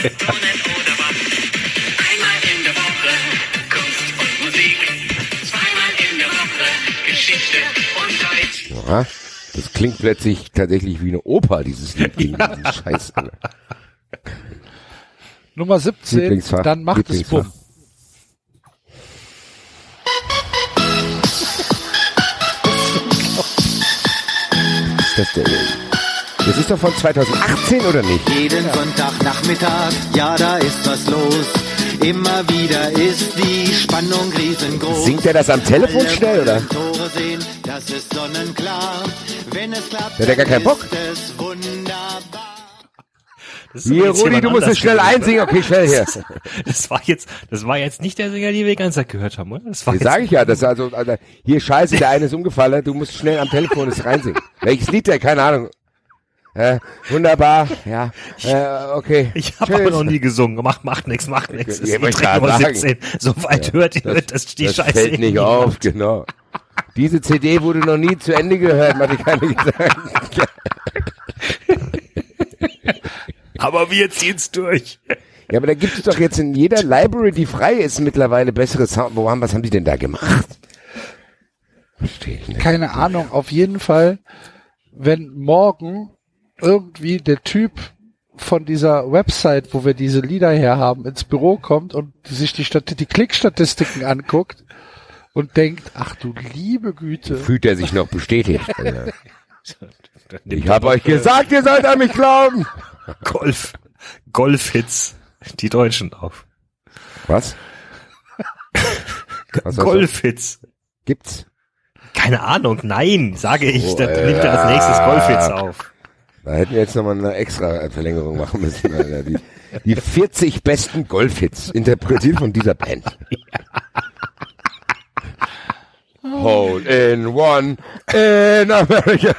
Speaker 12: Einmal in der Woche Kunst und Musik, zweimal in der Woche Geschichte und Deutsch.
Speaker 3: Ja, das klingt plötzlich tatsächlich wie eine Oper, dieses Lied gegen diesen Scheiß, Alter.
Speaker 2: Nummer 17,
Speaker 3: Lieblingsfach,
Speaker 2: dann macht es. Bumm.
Speaker 3: Ist das der, das ist doch von 2018 oder nicht?
Speaker 11: Jeden Sonntagnachmittag, ja, da ist was los. Immer wieder ist die Spannung riesengroß.
Speaker 3: Singt er das am Telefon
Speaker 11: Alle
Speaker 3: schnell, oder?
Speaker 11: Tore sehen, das ist sonnenklar. Wenn es klappt,
Speaker 3: Hat er gar keinen Bock? Hier, Rudi,
Speaker 4: jemand
Speaker 3: du musst es schnell
Speaker 4: gewesen.
Speaker 3: einsingen. Okay, schnell hier.
Speaker 4: Das war jetzt, das war jetzt nicht der Sänger, den wir die ganze Zeit gehört haben, oder? Das war
Speaker 3: sage ich ja, das ist also, also, hier scheiße, der eine ist umgefallen, du musst schnell am Telefon es reinsingen. Welches Lied der? Keine Ahnung. Äh, wunderbar, ja, äh, okay.
Speaker 4: ich habe noch nie gesungen. Macht, macht nix, macht nix. Das
Speaker 3: Ja,
Speaker 4: ist
Speaker 3: gerade
Speaker 4: Nummer
Speaker 3: sagen.
Speaker 4: 17. So weit hört ihr, das, die
Speaker 3: das
Speaker 4: Scheiße.
Speaker 3: fällt nicht auf,
Speaker 4: niemand.
Speaker 3: genau. Diese CD wurde noch nie zu Ende gehört, mach ich keine Gedanken.
Speaker 4: Aber wir ziehen's durch.
Speaker 3: Ja, aber da gibt es doch jetzt in jeder Library, die frei ist, mittlerweile bessere Sound. Wo haben, was haben die denn da gemacht? Verstehe ich nicht.
Speaker 2: Keine Ahnung, auf jeden Fall, wenn morgen irgendwie der Typ von dieser Website, wo wir diese Lieder her haben, ins Büro kommt und sich die, Stati die Klickstatistiken anguckt und denkt, ach du liebe Güte.
Speaker 3: Fühlt er sich noch bestätigt? Alter. Ich habe euch gesagt, ihr sollt an mich glauben.
Speaker 4: Golf, Golfhits, die Deutschen auf.
Speaker 3: Was? Was?
Speaker 4: Golfhits.
Speaker 3: Gibt's?
Speaker 4: Keine Ahnung, nein, sage ich.
Speaker 3: Oh,
Speaker 4: da
Speaker 3: äh,
Speaker 4: nimmt er als nächstes Golfhits auf.
Speaker 3: Da hätten wir jetzt nochmal eine extra Verlängerung machen müssen. Alter. Die, die 40 besten Golfhits, interpretiert von dieser Band. Hole in one in America.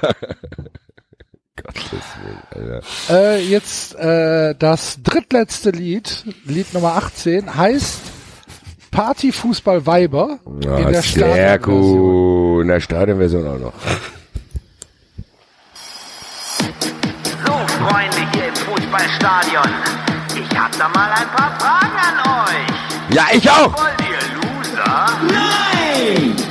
Speaker 3: Gottes Willen, Alter.
Speaker 2: Äh, jetzt äh, das drittletzte Lied, Lied Nummer 18, heißt Partyfußball Weiber
Speaker 3: Ja,
Speaker 2: in der
Speaker 3: sehr gut. In der Stadionversion auch noch.
Speaker 12: Freunde hier im Fußballstadion. Ich hab da mal ein paar Fragen an euch.
Speaker 3: Ja, ich auch.
Speaker 12: Wollt ihr Loser? Nein!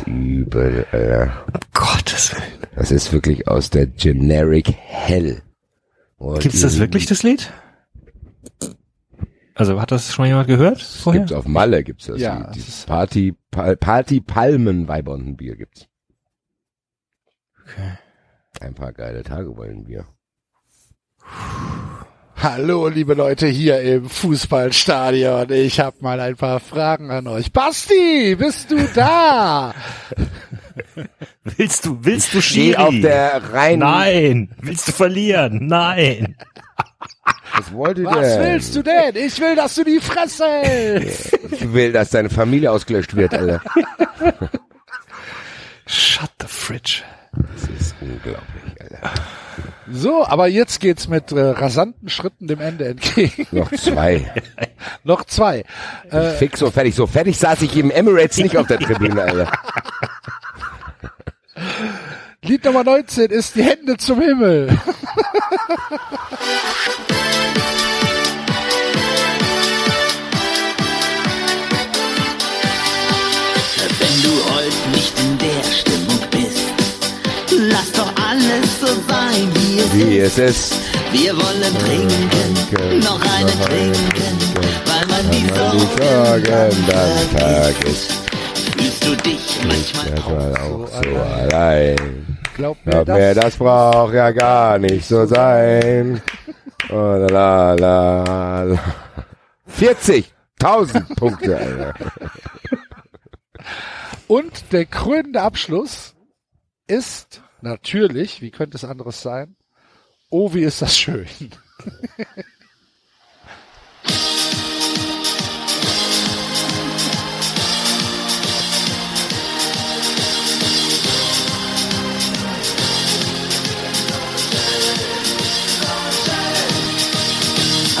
Speaker 3: Ist übel, Alter.
Speaker 4: Gott. Gottes Willen.
Speaker 3: Das ist wirklich aus der Generic Hell. Und
Speaker 4: Gibt's das wirklich, das Lied? Also hat das schon mal jemand gehört vorher?
Speaker 3: Gibt's auf Malle, gibt's das.
Speaker 2: Ja,
Speaker 3: Lied.
Speaker 2: es
Speaker 3: Party, Pal Party Palmen Weiberundenbier gibt's.
Speaker 4: Okay.
Speaker 3: Ein paar geile Tage wollen wir.
Speaker 2: Hallo, liebe Leute hier im Fußballstadion. Ich habe mal ein paar Fragen an euch. Basti, bist du da?
Speaker 4: Willst du, willst du
Speaker 3: Geh
Speaker 4: Schiri?
Speaker 3: auf der reinen.
Speaker 4: Nein. Willst du verlieren? Nein.
Speaker 3: Was wollt ihr
Speaker 2: Was
Speaker 3: denn?
Speaker 2: willst du denn? Ich will, dass du die Fresse hältst.
Speaker 3: Ich will, dass deine Familie ausgelöscht wird, Alter.
Speaker 4: Shut the fridge.
Speaker 3: Das ist unglaublich, Alter.
Speaker 2: So, aber jetzt geht's mit äh, rasanten Schritten dem Ende entgegen.
Speaker 3: Noch zwei.
Speaker 2: Noch zwei. Äh,
Speaker 3: Fix und fertig. So fertig saß ich im Emirates nicht auf der Tribüne, Alter.
Speaker 2: Lied Nummer 19 ist die Hände zum Himmel.
Speaker 7: Wie es ist. Wir wollen trinken, noch eine trinken, weil man die
Speaker 3: Die
Speaker 7: Sorgen
Speaker 3: dann vergisst.
Speaker 7: Fühlst du dich manchmal
Speaker 3: auch so allein.
Speaker 2: Glaub mir
Speaker 3: Glaub
Speaker 2: das.
Speaker 3: mir, das braucht ja gar nicht so sein. Oh, la, la, la, la. 40.000 Punkte, Alter.
Speaker 2: Und der krönende Abschluss ist natürlich, wie könnte es anderes sein? Oh, wie ist das schön.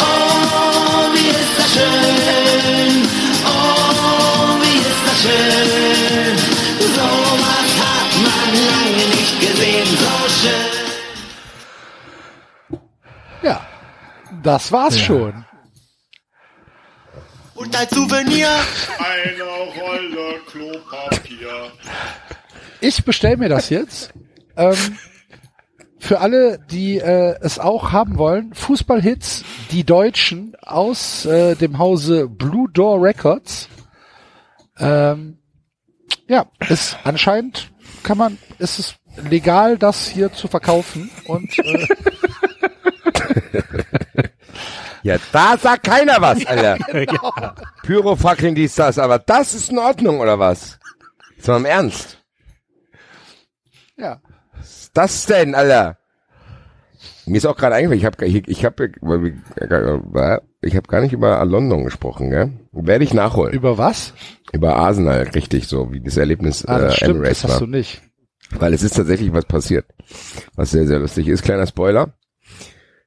Speaker 7: Oh, wie ist das schön. Oh.
Speaker 2: Ja, das war's schon.
Speaker 8: Und als Souvenir
Speaker 9: Eine Rolle Klopapier.
Speaker 2: Ich bestell mir das jetzt. ähm, für alle, die äh, es auch haben wollen, Fußballhits, die Deutschen aus äh, dem Hause Blue Door Records. Ähm, ja, ist anscheinend kann man, ist es legal, das hier zu verkaufen und äh,
Speaker 3: Ja, da sagt keiner was, Alter.
Speaker 2: genau.
Speaker 3: Pyrofackeln dies, das, aber das ist in Ordnung, oder was? Ist mal im Ernst.
Speaker 2: ja.
Speaker 3: Was ist das denn, Alter? Mir ist auch gerade eingefallen, ich habe ich, ich hab, ich hab gar nicht über London gesprochen, gell? Werde ich nachholen.
Speaker 2: Über was?
Speaker 3: Über Arsenal, richtig, so wie das Erlebnis
Speaker 2: Ah, das
Speaker 3: äh,
Speaker 2: stimmt,
Speaker 3: Emirates
Speaker 2: das hast
Speaker 3: war.
Speaker 2: du nicht.
Speaker 3: Weil es ist tatsächlich was passiert, was sehr, sehr lustig ist. Kleiner Spoiler.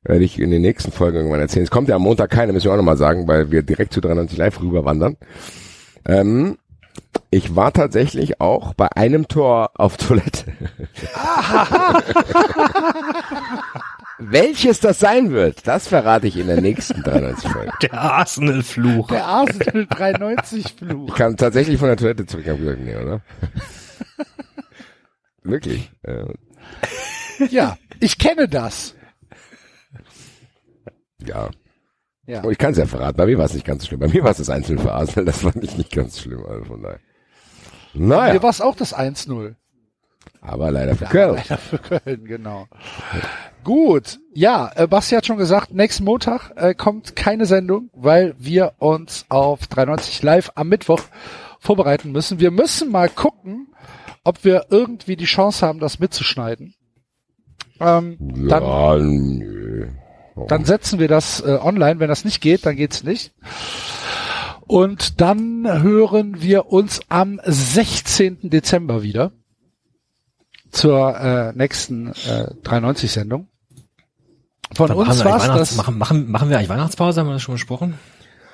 Speaker 3: Werde ich in den nächsten Folgen irgendwann erzählen. Es kommt ja am Montag keine, müssen wir auch nochmal sagen, weil wir direkt zu 93 Live rüberwandern. Ähm, ich war tatsächlich auch bei einem Tor auf Toilette. Welches das sein wird, das verrate ich in der nächsten 93 Folge.
Speaker 4: Der Arsenal-Fluch.
Speaker 2: Der Arsenal 93 Fluch.
Speaker 3: Ich kam tatsächlich von der Toilette zurück, hab gesagt, nee, oder? Wirklich. Äh,
Speaker 2: Ja, ich kenne das.
Speaker 3: Ja.
Speaker 2: Ja.
Speaker 3: Ich kann es ja verraten, bei mir war es nicht ganz so schlimm. Bei mir war es das Einzel für Arsenal, das fand ich nicht ganz schlimm, also von daher. Naja,
Speaker 2: Mir war es auch das 1-0.
Speaker 3: aber leider für
Speaker 2: Ja,
Speaker 3: Köln.
Speaker 2: leider für Köln, genau. Gut, ja, äh, Basti hat schon gesagt, nächsten Montag äh, kommt keine Sendung, weil wir uns auf 93 Live am Mittwoch vorbereiten müssen. Wir müssen mal gucken, ob wir irgendwie die Chance haben, das mitzuschneiden. Ähm, dann,
Speaker 3: Ja, nö.
Speaker 2: Dann setzen wir das äh, online. Wenn das nicht geht, dann geht's nicht. Und dann hören wir uns am 16. Dezember wieder zur äh, nächsten äh, 93-Sendung. Von
Speaker 4: Dann
Speaker 2: uns
Speaker 4: machen, wir eigentlich
Speaker 2: war's das.
Speaker 4: machen, machen, machen wir eigentlich Weihnachtspause? Haben wir das schon besprochen?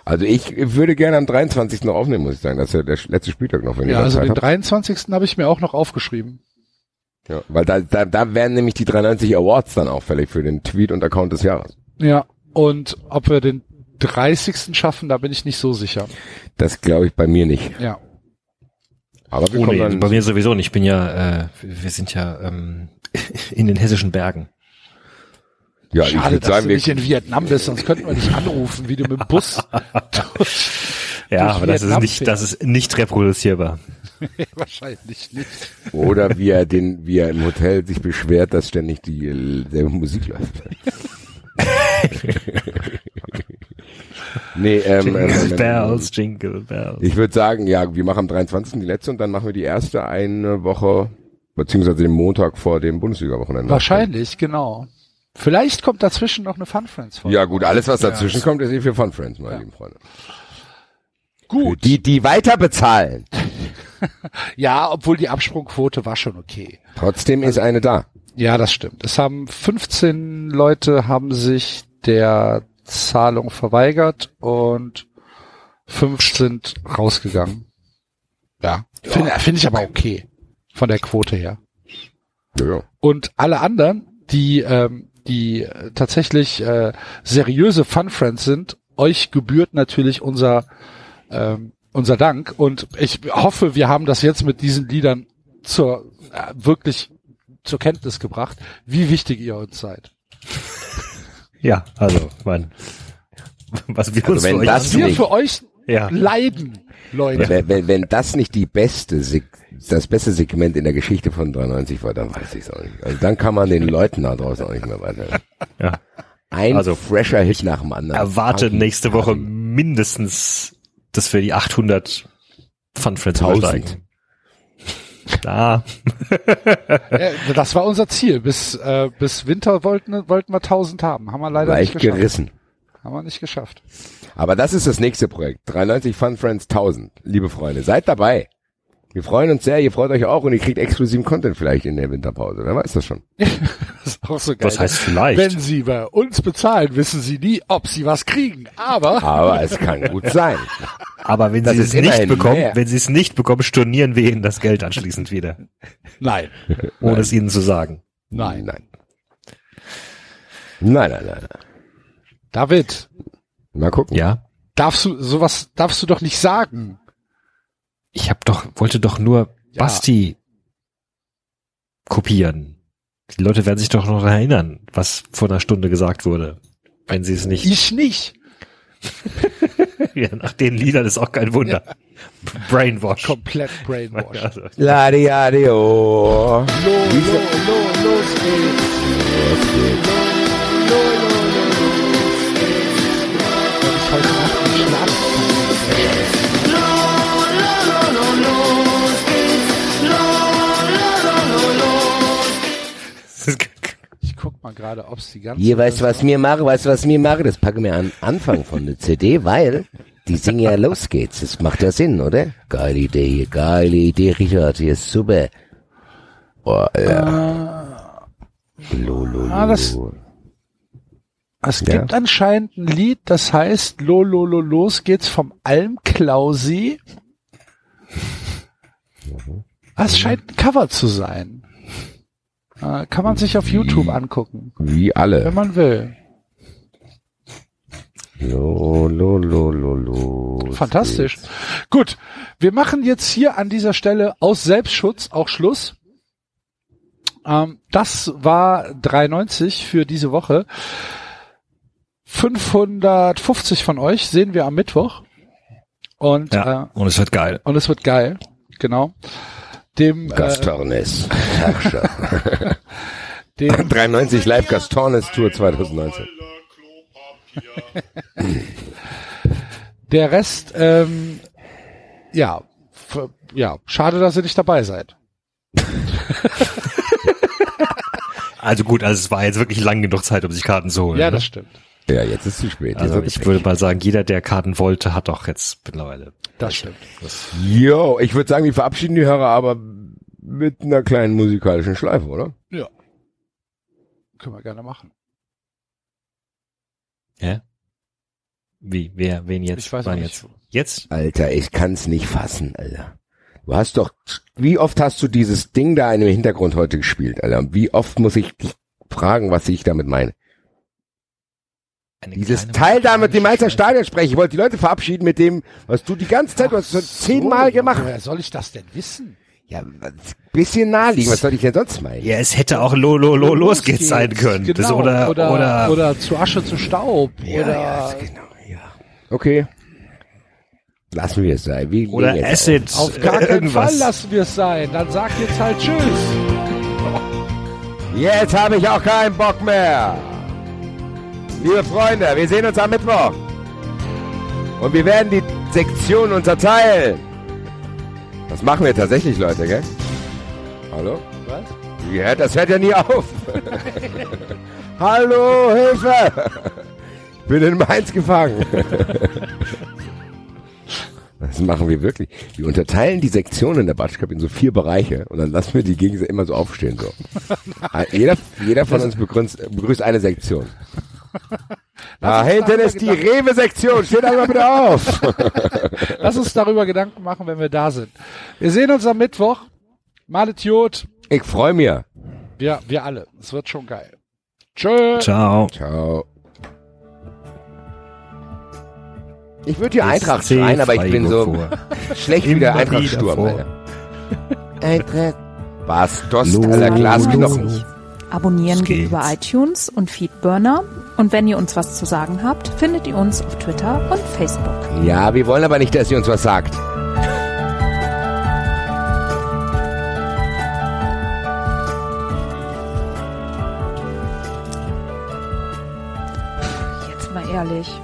Speaker 3: Also ich würde gerne am 23. noch aufnehmen, muss ich sagen. Das ist ja der letzte Spieltag noch, wenn ihr
Speaker 2: Ja, also
Speaker 3: Zeit
Speaker 2: den
Speaker 3: habt.
Speaker 2: 23. habe ich mir auch noch aufgeschrieben.
Speaker 3: Ja, weil da, da, da werden nämlich die 93 Awards dann auch fällig für den Tweet und Account des Jahres.
Speaker 2: Ja, und ob wir den 30. schaffen, da bin ich nicht so sicher.
Speaker 3: Das glaube ich bei mir nicht.
Speaker 2: Ja.
Speaker 3: Aber wir
Speaker 4: Oh
Speaker 3: kommen
Speaker 4: nee,
Speaker 3: dann,
Speaker 4: bei mir sowieso nicht. Ich bin ja, äh, wir sind ja ähm, in den hessischen Bergen.
Speaker 3: ja, ich
Speaker 2: Schade,
Speaker 3: würde
Speaker 2: dass
Speaker 3: sagen,
Speaker 2: du nicht in Vietnam bist, sonst könnten wir dich anrufen, wie du mit dem Bus.
Speaker 4: Ja,
Speaker 2: durch
Speaker 4: aber das ist nicht, das ist nicht reproduzierbar.
Speaker 2: Wahrscheinlich nicht.
Speaker 3: oder wie er den, wie er im Hotel sich beschwert, dass ständig die äh, selbe Musik läuft. nee, ähm, ähm,
Speaker 4: Jingle
Speaker 3: ähm,
Speaker 4: Bells, Jingle Bells.
Speaker 3: Ich würde sagen, ja, wir machen am 23. die letzte und dann machen wir die erste eine Woche, beziehungsweise den Montag vor dem Bundesliga-Wochenende.
Speaker 2: Wahrscheinlich, genau. Vielleicht kommt dazwischen noch eine Fun Friends Folge.
Speaker 3: Ja gut, alles was dazwischen kommt, ist eh für Fun Friends, meine lieben Freunde.
Speaker 2: Gut.
Speaker 3: Die, die weiter bezahlen.
Speaker 2: Ja, obwohl die Absprungquote war schon okay.
Speaker 3: Trotzdem ist eine da.
Speaker 2: Ja, das stimmt. Es haben 15 Leute haben sich der Zahlung verweigert und fünf sind rausgegangen. Ja, finde find ich aber okay von der Quote her.
Speaker 3: Ja, ja.
Speaker 2: Und alle anderen, die ähm, die tatsächlich äh, seriöse Fun Friends sind, euch gebührt natürlich unser ähm, unser Dank und ich hoffe, wir haben das jetzt mit diesen Liedern zur äh, wirklich zur Kenntnis gebracht, wie wichtig ihr uns seid.
Speaker 4: Ja, also, mein, was wir
Speaker 3: Also
Speaker 4: uns
Speaker 3: wenn
Speaker 4: für euch
Speaker 3: das
Speaker 2: Was wir
Speaker 3: nicht-
Speaker 2: für euch
Speaker 4: Ja.
Speaker 2: leiden, Leute.
Speaker 3: Wenn, wenn, wenn das nicht die beste, das beste Segment in der Geschichte von 93 war, dann weiß ich es auch nicht. Also dann kann man den Leuten da draußen auch nicht mehr weiter.
Speaker 4: Ja.
Speaker 3: Ein
Speaker 4: Also,
Speaker 3: fresher Hit nach dem anderen.
Speaker 4: erwarte
Speaker 3: Party,
Speaker 4: nächste Woche
Speaker 3: Party.
Speaker 4: mindestens, dass wir die 800 Fun Friends übersteigen. Da.
Speaker 2: Ja, das war unser Ziel. Bis, äh, bis Winter wollten, wollten wir 1000 haben. Haben wir leider
Speaker 3: Leicht
Speaker 2: nicht geschafft.
Speaker 3: gerissen.
Speaker 2: Haben wir nicht geschafft.
Speaker 3: Aber das ist das nächste Projekt. 93 Fun Friends 1000. Liebe Freunde, seid dabei. Wir freuen uns sehr, ihr freut euch auch und ihr kriegt exklusiven Content vielleicht in der Winterpause. Wer weiß das schon.
Speaker 2: Das ist auch so geil.
Speaker 4: Was heißt vielleicht?
Speaker 2: Wenn Sie bei uns bezahlen, wissen Sie nie, ob Sie was kriegen. Aber
Speaker 3: Aber es kann gut sein.
Speaker 4: Aber wenn
Speaker 3: Das
Speaker 4: sie es nicht bekommen,
Speaker 3: mehr.
Speaker 4: wenn sie es nicht bekommen, stornieren wir ihnen das Geld anschließend wieder.
Speaker 2: nein,
Speaker 4: Ohne es ihnen zu sagen.
Speaker 2: nein.
Speaker 3: Nein. Nein, nein, nein. nein.
Speaker 2: David,
Speaker 3: Mal gucken.
Speaker 4: Ja.
Speaker 2: darfst du sowas darfst du doch nicht sagen.
Speaker 4: Ich hab doch, wollte doch nur
Speaker 2: Ja.
Speaker 4: Basti kopieren. Die Leute werden sich doch noch erinnern, was vor einer Stunde gesagt wurde. Wenn sie es nicht,
Speaker 2: Ich nicht.
Speaker 4: ja, nach den Liedern ist auch kein Wunder. Brainwash.
Speaker 2: Komplett brainwash.
Speaker 4: Also,
Speaker 3: Ladi, adio.
Speaker 2: Lo, lo, lo, los geht's. Lo, lo, lo, lo, los guck mal gerade, ob's die ganze
Speaker 3: Ihr weißt, was mir mache, weißt, was mir mache? Das packe mir an Anfang von der CD, weil die singen ja Los geht's. Das macht ja Sinn, oder? Geile Idee hier, geile Idee, Richard, hier ist super. Oh, ja. Lo, lo, lo.
Speaker 2: Ah, das- Es
Speaker 3: Ja.
Speaker 2: gibt anscheinend ein Lied, das heißt Lo, lo, lo, los geht's vom Almklausi. Es scheint ein Cover zu sein. Äh, kann man sich auf YouTube angucken,
Speaker 3: Wie
Speaker 2: wenn
Speaker 3: alle.
Speaker 2: man will.
Speaker 3: Lo, lo, lo, lo, lo.
Speaker 2: Fantastisch. Gut, wir machen jetzt hier an dieser Stelle aus Selbstschutz auch Schluss. Ähm, das war 93 für diese Woche. 550 von euch sehen wir am Mittwoch. Und,
Speaker 4: ja.
Speaker 2: äh,
Speaker 4: Und es wird geil.
Speaker 2: und es wird geil. Genau. Dem, äh,
Speaker 3: Gastornes. Herrscher.
Speaker 2: dem
Speaker 3: 93 Live Gastornes Tour 2019.
Speaker 2: der Rest, ähm, ja, ja, schade, dass ihr nicht dabei seid.
Speaker 4: Also gut, also es war jetzt wirklich lang genug Zeit, um sich Karten zu holen.
Speaker 2: Ja,
Speaker 4: ne?
Speaker 2: das stimmt.
Speaker 3: Ja, jetzt ist zu spät.
Speaker 4: Also ich würde mal sagen, jeder, der Karten wollte, hat doch jetzt mittlerweile.
Speaker 2: Das stimmt.
Speaker 3: Jo, ich würde sagen, wir verabschieden die Hörer aber mit einer kleinen musikalischen Schleife, oder?
Speaker 2: Ja. Können wir gerne machen.
Speaker 4: Hä? Wie, wer, wen jetzt?
Speaker 2: Ich weiß
Speaker 4: Wann
Speaker 2: nicht.
Speaker 4: jetzt? Jetzt?
Speaker 3: Alter, ich kann's nicht fassen, Alter. Du hast doch, wie oft hast du dieses Ding da in dem Hintergrund heute gespielt, Alter? Und wie oft muss ich dich fragen, was ich damit meine? Dieses Teil da mit dem Mainzer Stadion sprechen. Ich wollte die Leute verabschieden mit dem, was du die ganze Zeit, du hast schon zehnmal gemacht.
Speaker 2: Woher soll ich das denn wissen?
Speaker 3: Ja, was- bisschen naheliegen. Was soll ich denn sonst meinen?
Speaker 4: Ja, es hätte auch lo, lo, lo, los geht's sein können. Das,
Speaker 2: Genau.
Speaker 4: oder,
Speaker 2: oder,
Speaker 4: oder,
Speaker 2: oder zu Asche zu Staub.
Speaker 3: Ja,
Speaker 2: oder
Speaker 3: ja, genau, ja. Okay. Lassen wir es sein. Wir
Speaker 4: oder
Speaker 3: jetzt
Speaker 4: Acid.
Speaker 2: auf gar
Speaker 4: äh,
Speaker 2: keinen. Fall lassen wir es sein. Dann sag jetzt halt Tschüss.
Speaker 3: auf. Jetzt habe ich auch keinen Bock mehr. Liebe Freunde, wir sehen uns am Mittwoch. Und wir werden die Sektion unterteilen. Das machen wir tatsächlich, Leute, gell? Hallo?
Speaker 2: Was?
Speaker 3: Ja, das hört ja nie auf. Hallo, Hilfe! Ich bin in Mainz gefangen. Das machen wir wirklich. Wir unterteilen die Sektionen der Batschkap in so vier Bereiche und dann lassen wir die gegenseitig immer so aufstehen. So. jeder, jeder von uns begrüßt, begrüßt eine Sektion. Da hinten ist die Rewe-Sektion. Steht einmal bitte auf.
Speaker 2: Lass uns darüber Gedanken machen, wenn wir da sind. Wir sehen uns am Mittwoch. Malet Jod.
Speaker 3: Ich freue mich.
Speaker 2: Wir, wir alle. Es wird schon geil. Tschö.
Speaker 4: Ciao.
Speaker 3: Ciao. Ich würde hier Eintracht schreien, aber ich bin so schlecht wie der
Speaker 4: Immer
Speaker 3: Eintracht
Speaker 4: wieder.
Speaker 3: Was? Dost
Speaker 4: Los.
Speaker 3: aller Glasknochen.
Speaker 1: Abonnieren geht. über iTunes und Feedburner. Und wenn ihr uns was zu sagen habt, findet ihr uns auf Twitter und Facebook.
Speaker 3: Ja, wir wollen aber nicht, dass ihr uns was sagt.
Speaker 1: Jetzt mal ehrlich,